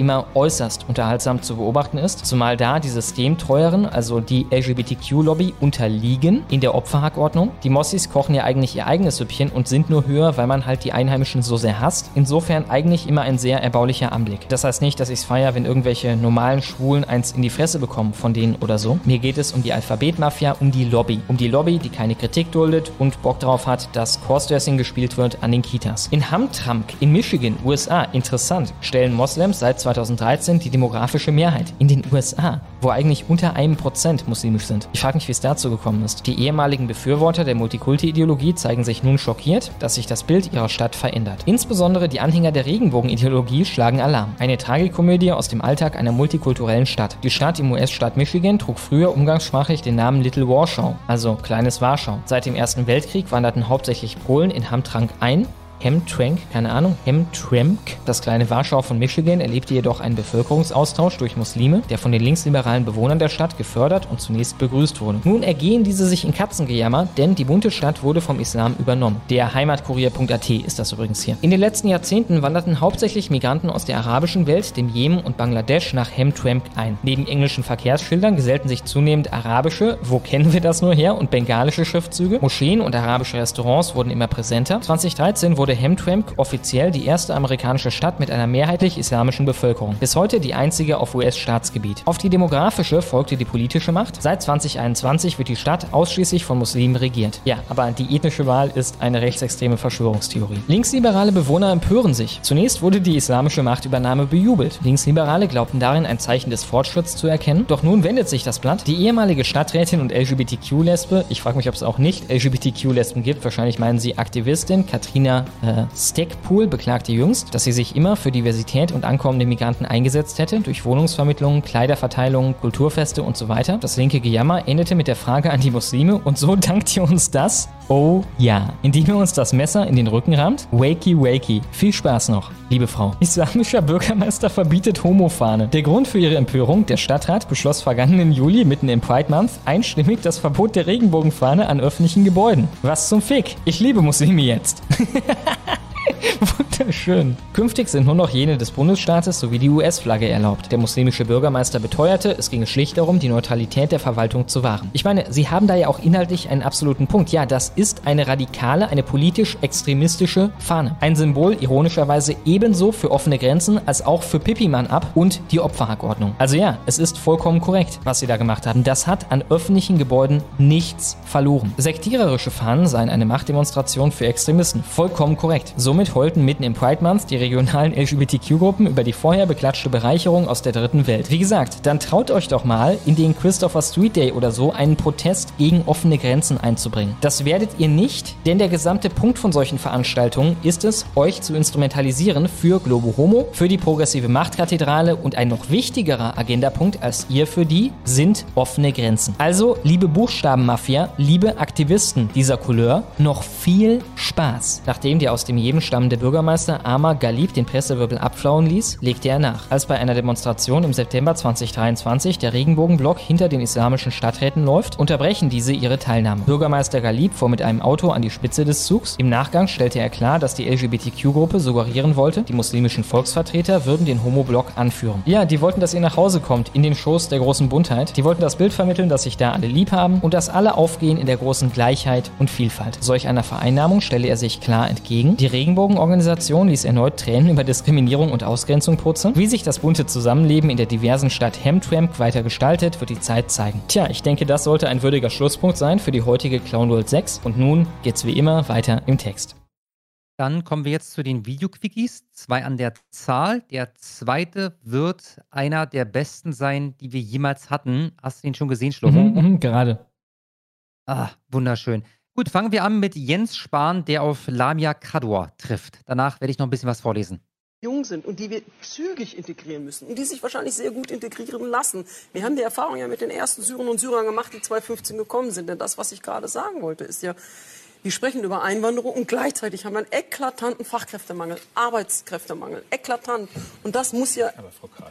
immer äußerst unterhaltsam zu beobachten ist, zumal da die Systemtreueren, also die LGBTQ-Lobby, unterliegen in der Opferhackordnung. Die Mossis kochen ja eigentlich ihr eigenes Süppchen und sind nur höher, weil man halt die Einheimischen so sehr hasst. Insofern eigentlich immer ein sehr erbaulicher Anblick. Das heißt nicht, dass ich es feiere, wenn irgendwelche normalen Schwulen eins in die Fresse bekommen von denen oder so. Mir geht es um die Alphabetmafia, um die Lobby. Um die Lobby, die keine Kritik duldet und Bock darauf hat, dass Crossdressing gespielt wird an den Kitas. In Hamtramck in Michigan, USA, interessant, stellen Moslems seit 2013 die demografische Mehrheit. In den USA, wo eigentlich unter einem Prozent muslimisch sind. Ich frage mich, wie es dazu gekommen ist. Die ehemaligen Befürworter der Multikulti-Ideologie zeigen sich nun schockiert, dass sich das Bild ihrer Stadt verändert. Insbesondere die Anhänger der Regenbogen-Ideologie schlagen Alarm. Eine Tragikomödie aus dem Alltag einer multikulturellen Stadt. Die Stadt im US-Staat Michigan trug früher umgangssprachlich den Namen Little Warschau, also kleines Warschau. Seit dem Ersten Weltkrieg wanderten hauptsächlich Polen in Hamtramck ein Hamtramck, keine Ahnung, Hamtramck, das kleine Warschau von Michigan, erlebte jedoch einen Bevölkerungsaustausch durch Muslime, der von den linksliberalen Bewohnern der Stadt gefördert und zunächst begrüßt wurde. Nun ergehen diese sich in Katzengejammer, denn die bunte Stadt wurde vom Islam übernommen. Der Heimatkurier.at ist das übrigens hier. In den letzten Jahrzehnten wanderten hauptsächlich Migranten aus der arabischen Welt, dem Jemen und Bangladesch nach Hamtramck ein. Neben englischen Verkehrsschildern gesellten sich zunehmend arabische, wo kennen wir das nur her, und bengalische Schriftzüge. Moscheen und arabische Restaurants wurden immer präsenter. 2013 wurde Hamtramck offiziell die erste amerikanische Stadt mit einer mehrheitlich islamischen Bevölkerung. Bis heute die einzige auf US-Staatsgebiet. Auf die demografische folgte die politische Macht. Seit 2021 wird die Stadt ausschließlich von Muslimen regiert. Ja, aber die ethnische Wahl ist eine rechtsextreme Verschwörungstheorie. Linksliberale Bewohner empören sich. Zunächst wurde die islamische Machtübernahme bejubelt. Linksliberale glaubten darin ein Zeichen des Fortschritts zu erkennen. Doch nun wendet sich das Blatt. Die ehemalige Stadträtin und LGBTQ-Lesbe, ich frage mich, ob es auch nicht LGBTQ-Lesben gibt, wahrscheinlich meinen sie Aktivistin Katrina äh, Stackpool, beklagte jüngst, dass sie sich immer für Diversität und ankommende Migranten eingesetzt hätte, durch Wohnungsvermittlung, Kleiderverteilung, Kulturfeste und so weiter. Das linke Gejammer endete mit der Frage an die Muslime und so [laughs] dankt ihr uns das? Oh ja. Indem ihr uns das Messer in den Rücken rammt? Wakey wakey. Viel Spaß noch, liebe Frau. Islamischer Bürgermeister verbietet Homofahne. Der Grund für ihre Empörung, der Stadtrat beschloss vergangenen Juli mitten im Pride Month einstimmig das Verbot der Regenbogenfahne an öffentlichen Gebäuden. Was zum Fick? Ich liebe Muslime jetzt. [laughs] [laughs] Wunderschön. Künftig sind nur noch jene des Bundesstaates sowie die US-Flagge erlaubt. Der muslimische Bürgermeister beteuerte, es ginge schlicht darum, die Neutralität der Verwaltung zu wahren. Ich meine, Sie haben da ja auch inhaltlich einen absoluten Punkt. Ja, das ist eine radikale, eine politisch-extremistische Fahne. Ein Symbol ironischerweise ebenso für offene Grenzen als auch für Pipimann ab und die Opferhackordnung. Also ja, es ist vollkommen korrekt, was Sie da gemacht haben. Das hat an öffentlichen Gebäuden nichts verloren. Sektiererische Fahnen seien eine Machtdemonstration für Extremisten. Vollkommen korrekt. Somit heulten mitten im Pride Month die regionalen LGBTQ-Gruppen über die vorher beklatschte Bereicherung aus der dritten Welt. Wie gesagt, dann traut euch doch mal, in den Christopher Street Day oder so einen Protest gegen offene Grenzen einzubringen. Das werdet ihr nicht, denn der gesamte Punkt von solchen Veranstaltungen ist es, euch zu instrumentalisieren für Globo Homo, für die progressive Machtkathedrale und ein noch wichtigerer Agendapunkt als ihr für die sind offene Grenzen. Also, liebe Buchstabenmafia, liebe Aktivisten dieser Couleur, noch viel Spaß. Nachdem die aus dem jedem stammende Bürgermeister Amar Galib den Pressewirbel abflauen ließ, legte er nach. Als bei einer Demonstration im September 2023 der Regenbogenblock hinter den islamischen Stadträten läuft, unterbrechen diese ihre Teilnahme. Bürgermeister Galib fuhr mit einem Auto an die Spitze des Zugs. Im Nachgang stellte er klar, dass die LGBTQ-Gruppe suggerieren wollte, die muslimischen Volksvertreter würden den Homo-Block anführen. Ja, die wollten, dass ihr nach Hause kommt, in den Schoß der großen Buntheit. Die wollten das Bild vermitteln, dass sich da alle lieb haben und dass alle aufgehen in der großen Gleichheit und Vielfalt. Solch einer Vereinnahmung stelle er sich klar entgegen. Die Regenbogenorganisation ließ erneut Tränen über Diskriminierung und Ausgrenzung putzen. Wie sich das bunte Zusammenleben in der diversen Stadt Hamtramck weiter gestaltet, wird die Zeit zeigen. Tja, ich denke, das sollte ein würdiger Schlusspunkt sein für die heutige Clown World 6. Und nun geht's wie immer weiter im Text. Dann kommen wir jetzt zu den Video-Quickies. Zwei an der Zahl. Der zweite wird einer der besten sein, die wir jemals hatten. Hast du ihn schon gesehen, Schlomo? Mhm, mhm, gerade. Ah, wunderschön. Gut, fangen wir an mit Jens Spahn, der auf Lamia Kador trifft. Danach werde ich noch ein bisschen was vorlesen. jung sind und die wir zügig integrieren müssen und die sich wahrscheinlich sehr gut integrieren lassen. Wir haben die Erfahrung ja mit den ersten Syrern und Syrern gemacht, die 2015 gekommen sind. Denn das, was ich gerade sagen wollte, ist ja, wir sprechen über Einwanderung und gleichzeitig haben wir einen eklatanten Fachkräftemangel, Arbeitskräftemangel, eklatant. Und das muss ja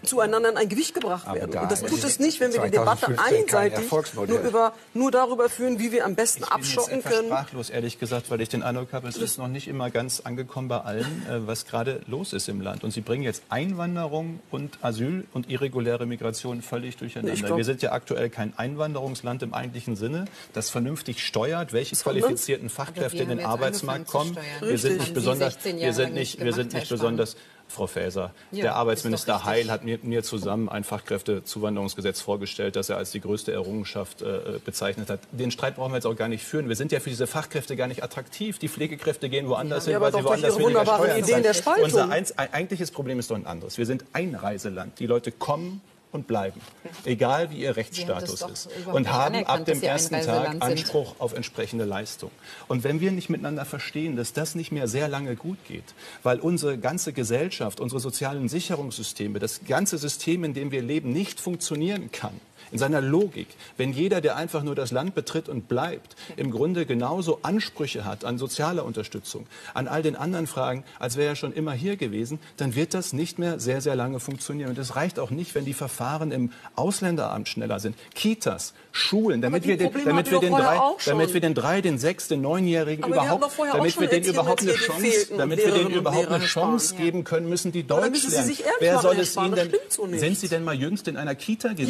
zueinander in ein Gewicht gebracht Aber werden. da Und das tut es nicht, wenn wir die Debatte 2015 kein einseitig nur, über, nur darüber führen, wie wir am besten Ich bin jetzt abschotten etwas können. sprachlos, ehrlich gesagt, weil ich den Eindruck habe, es ist noch nicht immer ganz angekommen bei allen, äh, was gerade los ist im Land. Und Sie bringen jetzt Einwanderung und Asyl und irreguläre Migration völlig durcheinander. Glaub- Wir sind ja aktuell kein Einwanderungsland im eigentlichen Sinne, das vernünftig steuert, welche qualifizierten Fachkräfte in den Arbeitsmarkt kommen. Wir sind nicht besonders, 16 wir sind nicht, wir sind nicht besonders Frau Faeser, Ja, der ist Arbeitsminister. Heil hat mir, mir zusammen ein Fachkräftezuwanderungsgesetz vorgestellt, das er als die größte Errungenschaft äh, bezeichnet hat. Den Streit brauchen wir jetzt auch gar nicht führen. Wir sind ja für diese Fachkräfte gar nicht attraktiv. Die Pflegekräfte gehen woanders Ja, hin, weil sie woanders weniger Steuern Ideen. Unser eins, ein, eigentliches Problem ist doch ein anderes. Wir sind ein Reiseland. Die Leute kommen und bleiben, egal wie ihr Rechtsstatus ist. Und haben ab dem ersten Tag sind. Anspruch auf entsprechende Leistung. Und wenn wir nicht miteinander verstehen, dass das nicht mehr sehr lange gut geht, weil unsere ganze Gesellschaft, unsere sozialen Sicherungssysteme, das ganze System, in dem wir leben, nicht funktionieren kann, in seiner Logik, wenn jeder, der einfach nur das Land betritt und bleibt, im Grunde genauso Ansprüche hat an soziale Unterstützung, an all den anderen Fragen, als wäre er schon immer hier gewesen, dann wird das nicht mehr sehr, sehr lange funktionieren. Und es reicht auch nicht, wenn die Verfahren im Ausländeramt schneller sind. Kitas, Schulen, damit, wir den, damit, wir wir den drei, damit wir den drei, den sechs, den neunjährigen Aber wir überhaupt, auch damit wir erzählt, überhaupt eine wir Chance, damit wir denen überhaupt eine Chance geben können, müssen die Deutsch lernen. Wer soll es ihnen denn? Sind Sie denn mal jüngst in einer Kita gewesen?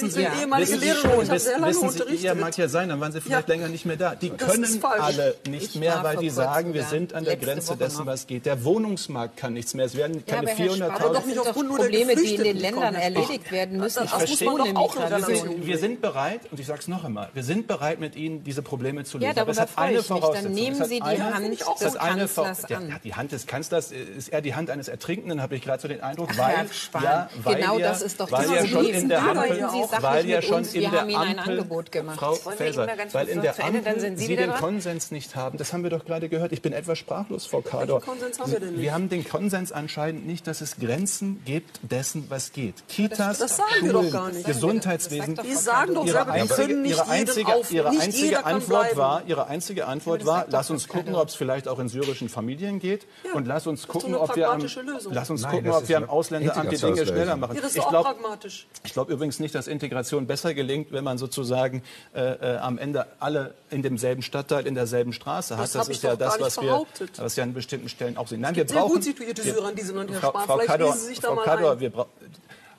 Sind Sie- Sie, bin ehemalige wissen Sie Lehrerin, schon, ich habe sehr lange unterrichtet. ja, mag ja sein, dann waren Sie vielleicht länger nicht mehr da. Die Das können ist falsch. alle nicht Ich mehr, weil die sagen, wir sind an der Grenze Woche dessen, noch. was geht. Der Wohnungsmarkt kann nichts mehr. Es werden Ja, keine aber Herr Spahn, 400.000. das sind doch Probleme, die in den Ländern erledigt werden müssen. Ich auch verstehe. Migration. Wir sind, wir sind bereit, und ich sage es noch einmal, wir sind bereit, mit Ihnen diese Probleme zu lösen. Ja, Aber es hat eine mich. Dann Voraussetzung. nehmen Sie die eine- Hand es des eine Kanzlers ja, an. ja, die Hand des Kanzlers ist eher die Hand eines Ertrinkenden, habe ich gerade so den Eindruck, weil, Herr Spahn, ja, weil genau ihr, das ist doch weil das ihr schon Problem. in der Ampel, Sie sachlich weil mit schon uns. in Wir der haben Ihnen ein Ampel, Angebot gemacht. Frau Wollen wir Faeser, weil kurz in der Ende, Ampel Sie den dran. Konsens nicht haben. Das haben wir doch gerade gehört. Ich bin etwas sprachlos, Frau Kador. Konsens haben wir denn nicht? Wir haben den Konsens anscheinend nicht, dass es Grenzen gibt dessen, was geht. Kitas, das sagen wir Schulen, doch gar nicht. Gesundheitswesen. Die sagen doch Ihre selber, wir einzige, können nicht ihre einzige, auf, ihre nicht einzige Antwort war, ihre einzige Antwort war, lass uns gucken, ob es vielleicht auch in syrischen Familien geht und lass uns gucken, ob wir am, lass uns Nein, gucken, das ob wir am eine Ausländerant die Dinge schneller machen. Ja, das ich glaube übrigens nicht, dass Integration besser gelingt, wenn man sozusagen äh, äh, am Ende alle in demselben Stadtteil, in derselben Straße hat. Das Das, ist ja das, was wir, was wir an bestimmten Stellen auch sehen. Nein, wir gibt sehr brauchen, gut situierte Syrer in diesem Land, Herr Frau, Spahn. Frau Vielleicht Kador, lesen Sie sich da Frau mal Kador, wir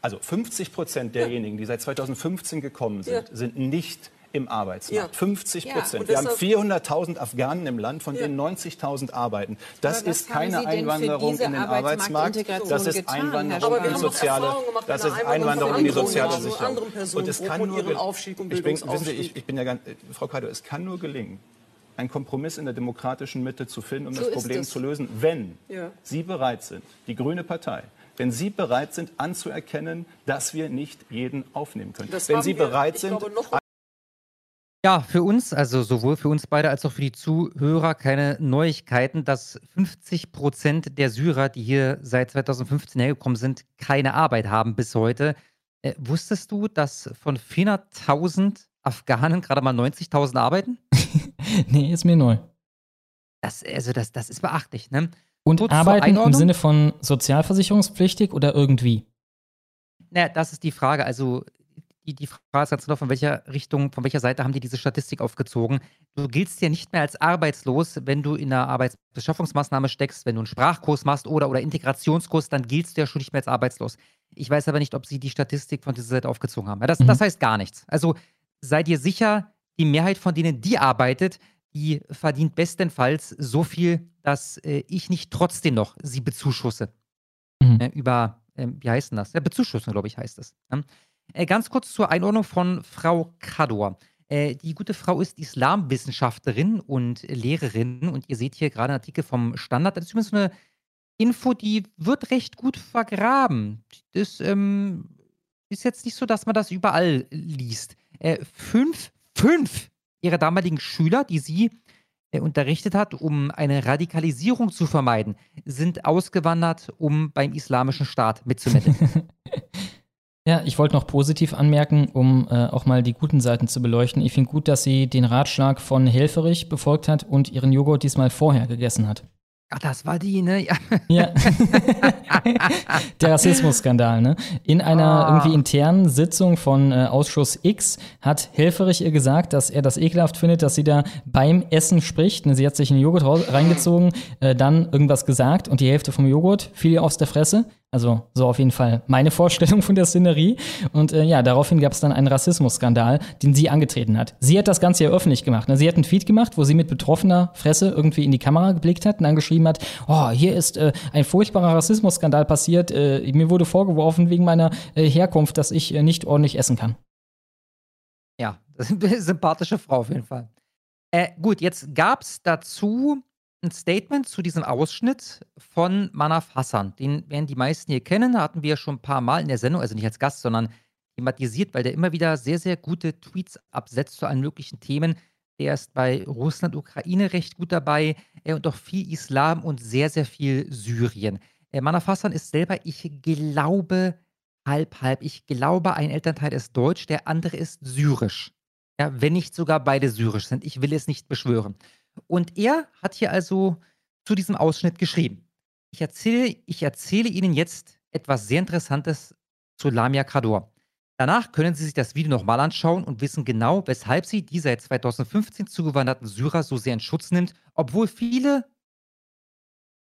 also 50 Prozent derjenigen, die seit 2015 gekommen sind, Ja. sind nicht im Arbeitsmarkt. Ja. 50 Ja, Prozent. und wir haben deshalb- 400.000 Afghanen im Land, von Ja. denen 90.000 arbeiten. Das ist keine Einwanderung in den Arbeitsmarkt. Das ist getan, Einwanderung in die soziale, das ist der Einwanderung in die soziale Sicherung. Und es kann nur ich bin, wissen Sie, ich, ich bin ja ganz, Frau Kaido, es kann nur gelingen, einen Kompromiss in der demokratischen Mitte zu finden, um So das Problem es. zu lösen, wenn Ja. Sie bereit sind, die Grüne Partei, wenn Sie bereit sind anzuerkennen, dass wir nicht jeden aufnehmen können. Das wenn Sie bereit sind, glaube, Ja, für uns, also sowohl für uns beide als auch für die Zuhörer, keine Neuigkeiten, dass 50 Prozent der Syrer, die hier seit 2015 hergekommen sind, keine Arbeit haben bis heute. Äh, wusstest du, dass von 400.000 Afghanen gerade mal 90.000 arbeiten? [laughs] nee, ist mir neu. Das, also das, das ist beachtlich, ne? Und Kurz arbeiten im. Sinne von sozialversicherungspflichtig oder irgendwie? Naja, das ist die Frage. Also die, die Frage ist ganz genau, von welcher Richtung, von welcher Seite haben die diese Statistik aufgezogen? Du giltst ja nicht mehr als arbeitslos, wenn du in einer Arbeitsbeschaffungsmaßnahme steckst, wenn du einen Sprachkurs machst oder, oder Integrationskurs, dann giltst du ja schon nicht mehr als arbeitslos. Ich weiß aber nicht, ob sie die Statistik von dieser Seite aufgezogen haben. Ja, das, das heißt gar nichts. Also sei dir sicher, die Mehrheit von denen, die arbeitet, die verdient bestenfalls so viel, dass äh, ich nicht trotzdem noch sie bezuschusse. Äh, über, ähm, wie heißt denn das? Ja, Bezuschussen, glaube ich, heißt es. Ne? Äh, ganz kurz zur Einordnung von Frau Kador. Äh, die gute Frau ist Islamwissenschaftlerin und Lehrerin und ihr seht hier gerade einen Artikel vom Standard. Das ist so eine Info, die wird recht gut vergraben. Das ähm, ist jetzt nicht so, dass man das überall liest. Äh, fünf, fünf ihrer damaligen Schüler, die sie äh, unterrichtet hat, um eine Radikalisierung zu vermeiden, sind ausgewandert, um beim Islamischen Staat mitzumitteln. [laughs] Ja, ich wollte noch positiv anmerken, um äh, auch mal die guten Seiten zu beleuchten. Ich finde gut, dass sie den Ratschlag von Helferich befolgt hat und ihren Joghurt diesmal vorher gegessen hat. Ach, das war die, ne? Ja. Ja. Der Rassismusskandal, ne? In einer Ah. irgendwie internen Sitzung von äh, Ausschuss X hat Helferich ihr gesagt, dass er das ekelhaft findet, dass sie da beim Essen spricht. Ne, Sie hat sich einen Joghurt reingezogen, äh, dann irgendwas gesagt und die Hälfte vom Joghurt fiel ihr aus der Fresse. Also so auf jeden Fall meine Vorstellung von der Szenerie. Und äh, ja, daraufhin gab es dann einen Rassismusskandal, den sie angetreten hat. Sie hat das Ganze ja öffentlich gemacht. Ne? Sie hat einen Tweet gemacht, wo sie mit betroffener Fresse irgendwie in die Kamera geblickt hat und dann geschrieben hat, oh, hier ist äh, ein furchtbarer Rassismusskandal passiert. Äh, mir wurde vorgeworfen wegen meiner äh, Herkunft, dass ich äh, nicht ordentlich essen kann. Ja, [laughs] sympathische Frau auf jeden Fall. Äh, gut, jetzt gab es dazu ein Statement zu diesem Ausschnitt von Manaf Hassan. Den werden die meisten hier kennen, hatten wir schon ein paar Mal in der Sendung, also nicht als Gast, sondern thematisiert, weil der immer wieder sehr, sehr gute Tweets absetzt zu allen möglichen Themen. Der ist bei Russland, Ukraine recht gut dabei äh, und auch viel Islam und sehr, sehr viel Syrien. Äh, Manaf Hassan ist selber, ich glaube, halb, halb. Ich glaube, ein Elternteil ist deutsch, der andere ist syrisch. Ja, wenn nicht sogar beide syrisch sind. Ich will es nicht beschwören. Und er hat hier also zu diesem Ausschnitt geschrieben. Ich erzähle, ich erzähle Ihnen jetzt etwas sehr Interessantes zu Lamia Kador. Danach können Sie sich das Video nochmal anschauen und wissen genau, weshalb sie die seit 2015 zugewanderten Syrer so sehr in Schutz nimmt, obwohl viele,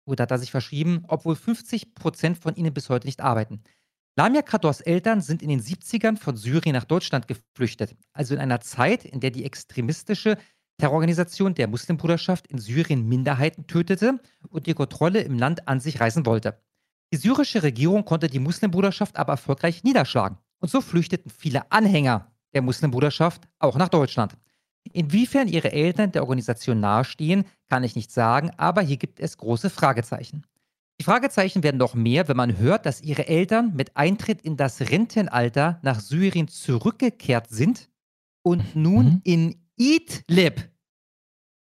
oder hat er sich verschrieben, obwohl 50 Prozent von ihnen bis heute nicht arbeiten. Lamia Kadors Eltern sind in den 70ern von Syrien nach Deutschland geflüchtet, also in einer Zeit, in der die extremistische Terrororganisation der Muslimbruderschaft in Syrien Minderheiten tötete und die Kontrolle im Land an sich reißen wollte. Die syrische Regierung konnte die Muslimbruderschaft aber erfolgreich niederschlagen. Und so flüchteten viele Anhänger der Muslimbruderschaft auch nach Deutschland. Inwiefern ihre Eltern der Organisation nahestehen, kann ich nicht sagen, aber hier gibt es große Fragezeichen. Die Fragezeichen werden noch mehr, wenn man hört, dass ihre Eltern mit Eintritt in das Rentenalter nach Syrien zurückgekehrt sind und nun in Idlib,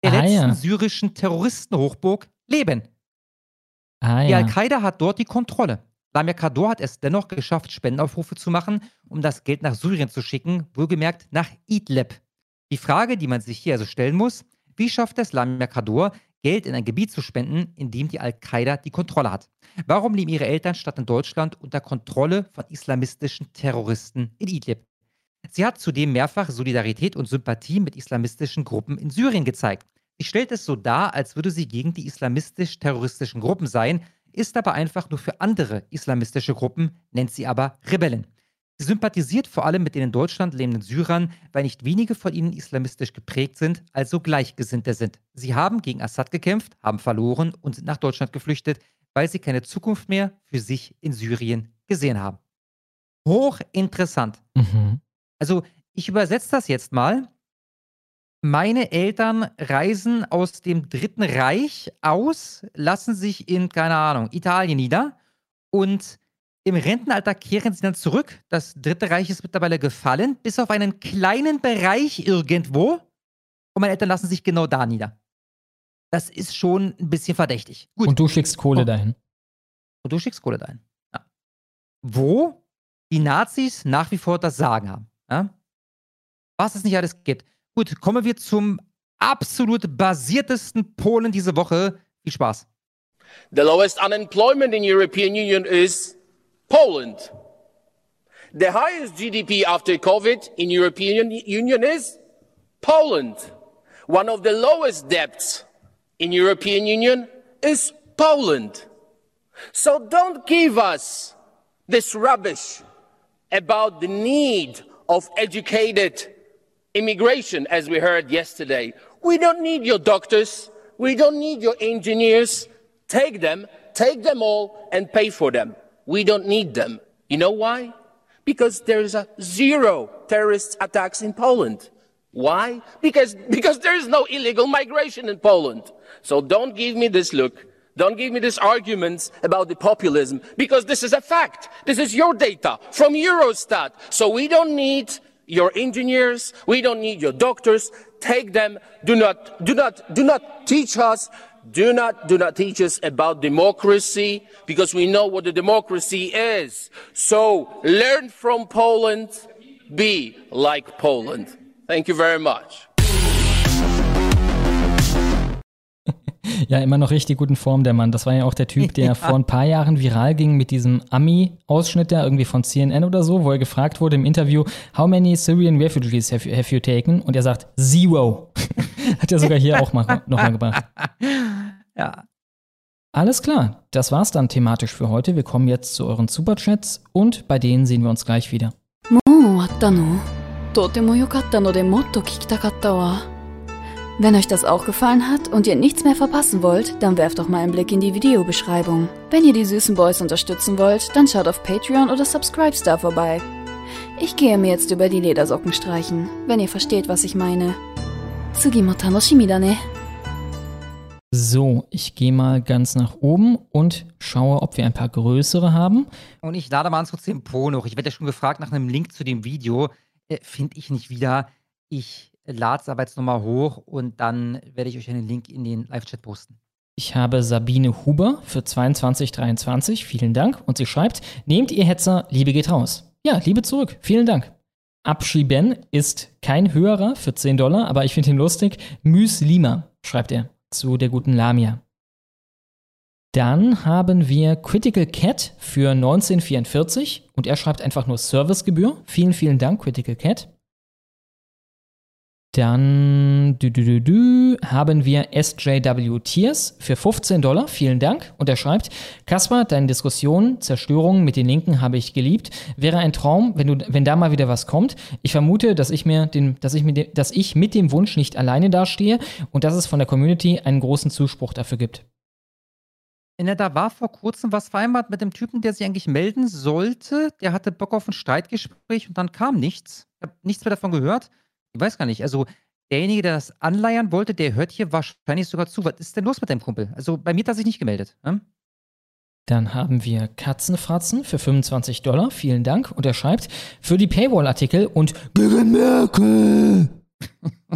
der Ah, letzten ja. syrischen Terroristenhochburg, leben. Ah Die ja. Al-Qaida hat dort die Kontrolle. Lamia Kador hat es dennoch geschafft, Spendenaufrufe zu machen, um das Geld nach Syrien zu schicken, wohlgemerkt nach Idlib. Die Frage, die man sich hier also stellen muss, wie schafft es Lamia Kador, Geld in ein Gebiet zu spenden, in dem die Al-Qaida die Kontrolle hat? Warum leben ihre Eltern statt in Deutschland unter Kontrolle von islamistischen Terroristen in Idlib? Sie hat zudem mehrfach Solidarität und Sympathie mit islamistischen Gruppen in Syrien gezeigt. Sie stellt es so dar, als würde sie gegen die islamistisch-terroristischen Gruppen sein, ist aber einfach nur für andere islamistische Gruppen, nennt sie aber Rebellen. Sie sympathisiert vor allem mit den in Deutschland lebenden Syrern, weil nicht wenige von ihnen islamistisch geprägt sind, also Gleichgesinnte sind. Sie haben gegen Assad gekämpft, haben verloren und sind nach Deutschland geflüchtet, weil sie keine Zukunft mehr für sich in Syrien gesehen haben. Hochinteressant. Mhm. Also, ich übersetze das jetzt mal. Meine Eltern reisen aus dem Dritten Reich aus, lassen sich in, keine Ahnung, Italien nieder und im Rentenalter kehren sie dann zurück. Das Dritte Reich ist mittlerweile gefallen, bis auf einen kleinen Bereich irgendwo. Und meine Eltern lassen sich genau da nieder. Das ist schon ein bisschen verdächtig. Gut. Und du schickst Kohle Oh. dahin. Und du schickst Kohle dahin. Ja. Wo die Nazis nach wie vor das Sagen haben. Ja? Was es nicht alles gibt. Gut, kommen wir zum absolut basiertesten Polen diese Woche. Viel Spaß. The lowest unemployment in European Union is Poland. The highest GDP after COVID in European Union is Poland. One of the lowest debts in European Union is Poland. So don't give us this rubbish about the need of educated immigration, as we heard yesterday. We don't need your doctors. We don't need your engineers. Take them, take them all, and pay for them. We don't need them. You know why? Because there is a zero terrorist attacks in Poland. Why? Because, because there is no illegal migration in Poland. So don't give me this look. Don't give me these arguments about the populism, because this is a fact. This is your data from Eurostat. So we don't need your engineers. We don't need your doctors. Take them. Do not, do not, do not teach us. Do not, do not teach us about democracy because we know what the democracy is. So learn from Poland. Be like Poland. Thank you very much. Ja, immer noch richtig guten Form, der Mann. Das war ja auch der Typ, der [laughs] vor ein paar Jahren viral ging mit diesem Ami-Ausschnitt da, irgendwie von CNN oder so, wo er gefragt wurde im Interview, how many Syrian refugees have you, have you taken? Und er sagt, zero. [laughs] Hat er sogar hier auch mal, [laughs] nochmal gebracht. Ja. Alles klar, das war's dann thematisch für heute. Wir kommen jetzt zu euren Superchats und bei denen sehen wir uns gleich wieder. もう終わったのとても良かったのでもっと聞きたかったわ。 wenn euch das auch gefallen hat und ihr nichts mehr verpassen wollt, dann werft doch mal einen Blick in die Videobeschreibung. Wenn ihr die süßen Boys unterstützen wollt, dann schaut auf Patreon oder Subscribestar vorbei. Ich gehe mir jetzt über die Ledersocken streichen, wenn ihr versteht, was ich meine. Sugimotanosshimidane. So, ich gehe mal ganz nach oben und schaue, ob wir ein paar größere haben. Und ich lade mal unsere 10 Po noch. Ich werde ja schon gefragt nach einem Link zu dem Video. Äh, Finde ich nicht wieder. Ich lade es aber jetzt nochmal hoch und dann werde ich euch einen Link in den Live-Chat posten. Ich habe Sabine Huber für 2223. Vielen Dank. Und sie schreibt: Nehmt ihr Hetzer, Liebe geht raus. Ja, Liebe zurück. Vielen Dank. Abschieben ist kein höherer für 10 Dollar, aber ich finde ihn lustig. Müslima, schreibt er zu der guten Lamia. Dann haben wir Critical Cat für 1944 und er schreibt einfach nur Servicegebühr. Vielen, vielen Dank, Critical Cat. Dann dü, dü, dü, haben wir SJW Tears für 15 Dollar. Vielen Dank. Und er schreibt, Kaspar, deine Diskussion, Zerstörungen mit den Linken habe ich geliebt. Wäre ein Traum, wenn, du, wenn da mal wieder was kommt. Ich vermute, dass ich, mir den, dass, ich mir de, dass ich mit dem Wunsch nicht alleine dastehe und dass es von der Community einen großen Zuspruch dafür gibt. Na, da war vor kurzem was vereinbart mit dem Typen, der sich eigentlich melden sollte. Der hatte Bock auf ein Streitgespräch und dann kam nichts. Ich habe nichts mehr davon gehört. Weiß gar nicht. Also, derjenige, der das anleiern wollte, der hört hier wahrscheinlich sogar zu. Was ist denn los mit deinem Kumpel? Also, bei mir hat er sich nicht gemeldet. Hm? Dann haben wir Katzenfratzen für 25 Dollar. Vielen Dank. Und er schreibt, für die Paywall-Artikel und gegen Merkel. [laughs]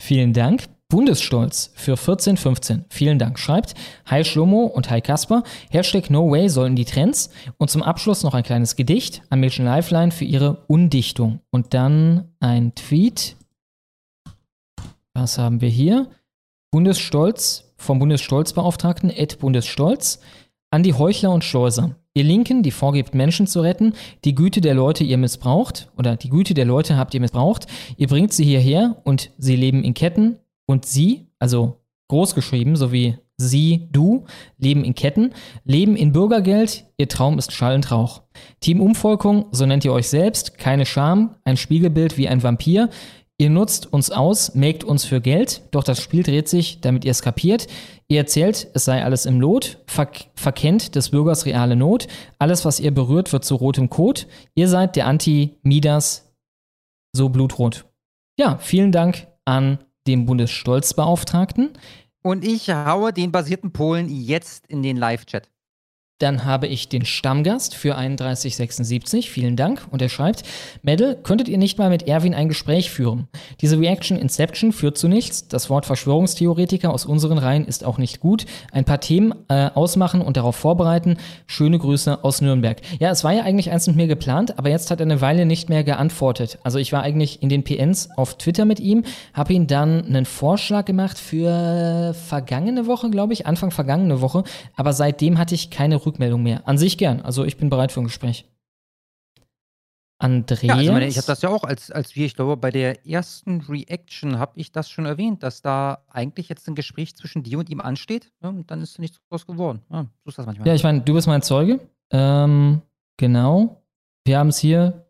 Vielen Dank. Bundesstolz für 1415. Vielen Dank. Schreibt Hi Schlomo und Hi Kasper. Hashtag No Way sollen die Trends. Und zum Abschluss noch ein kleines Gedicht an Mädchen Lifeline für ihre Undichtung. Und dann ein Tweet. Was haben wir hier? Bundesstolz vom Bundesstolzbeauftragten Ed Bundesstolz an die Heuchler und Schleuser. Ihr Linken, die vorgebt, Menschen zu retten, die Güte der Leute ihr missbraucht oder die Güte der Leute habt ihr missbraucht. Ihr bringt sie hierher und sie leben in Ketten und sie, also groß geschrieben, sowie sie, du, leben in Ketten, leben in Bürgergeld, ihr Traum ist Schall und Rauch. Team Umvolkung, so nennt ihr euch selbst, keine Scham, ein Spiegelbild wie ein Vampir. Ihr nutzt uns aus, melkt uns für Geld, doch das Spiel dreht sich, damit ihr es kapiert. Ihr erzählt, es sei alles im Lot, ver verkennt des Bürgers reale Not. Alles, was ihr berührt, wird zu rotem Kot. Ihr seid der Anti-Midas, so blutrot. Ja, vielen Dank an den Bundesstolzbeauftragten. Und ich haue den basierten Polen jetzt in den Live-Chat. Dann habe ich den Stammgast für 3176. Vielen Dank. Und er schreibt: Medal, könntet ihr nicht mal mit Erwin ein Gespräch führen? Diese Reaction Inception führt zu nichts. Das Wort Verschwörungstheoretiker aus unseren Reihen ist auch nicht gut. Ein paar Themen äh, ausmachen und darauf vorbereiten. Schöne Grüße aus Nürnberg. Ja, es war ja eigentlich eins mit mir geplant, aber jetzt hat er eine Weile nicht mehr geantwortet. Also ich war eigentlich in den PNs auf Twitter mit ihm, habe ihn dann einen Vorschlag gemacht für vergangene Woche, glaube ich, Anfang vergangene Woche. Aber seitdem hatte ich keine Rückmeldung mehr. An sich gern. Also ich bin bereit für ein Gespräch. Andreas. Ja, also meine, ich habe das ja auch, als, als wir, ich glaube, bei der ersten Reaction habe ich das schon erwähnt, dass da eigentlich jetzt ein Gespräch zwischen dir und ihm ansteht. Ja, und dann ist nichts draus geworden. Ja, so ist das manchmal. Ja, ich meine, du bist mein Zeuge. Ähm, genau. Wir haben es hier.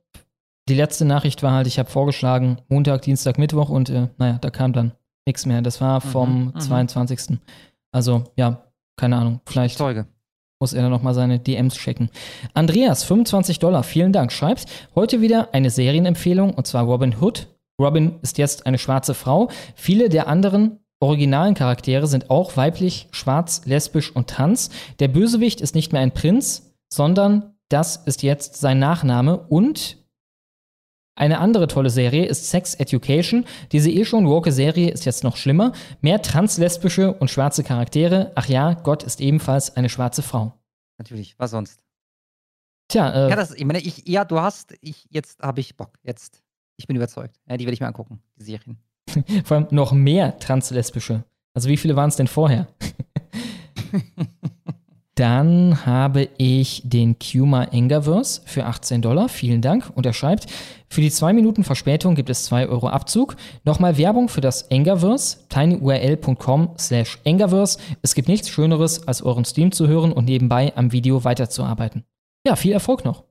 Die letzte Nachricht war halt, ich habe vorgeschlagen, Montag, Dienstag, Mittwoch und äh, naja, da kam dann nichts mehr. Das war vom Mhm, mhm. 22. Also, ja, keine Ahnung. Vielleicht. Zeuge. Muss er dann nochmal seine DMs checken. Andreas, 25 Dollar, vielen Dank, schreibt, heute wieder eine Serienempfehlung und zwar Robin Hood. Robin ist jetzt eine schwarze Frau. Viele der anderen originalen Charaktere sind auch weiblich, schwarz, lesbisch und trans. Der Bösewicht ist nicht mehr ein Prinz, sondern das ist jetzt sein Nachname und eine andere tolle Serie ist Sex Education. Diese eh schon woke Serie ist jetzt noch schlimmer. Mehr translesbische und schwarze Charaktere. Ach ja, Gott ist ebenfalls eine schwarze Frau. Natürlich, was sonst? Tja, äh, Ja, das, ich meine, ich, ja, du hast, ich, jetzt habe ich Bock. Jetzt, ich bin überzeugt. Ja, die werde ich mir angucken, die Serien. [laughs] vor allem noch mehr translesbische. Also wie viele waren es denn vorher? [laughs] Dann habe ich den Kuma Engaverse für 18 Dollar. Vielen Dank. Und er schreibt, für die 2 Minuten Verspätung gibt es 2 Euro Abzug. Nochmal Werbung für das Engaverse, tinyurl.com slash Engaverse. Es gibt nichts Schöneres, als euren Stream zu hören und nebenbei am Video weiterzuarbeiten. Ja, viel Erfolg noch.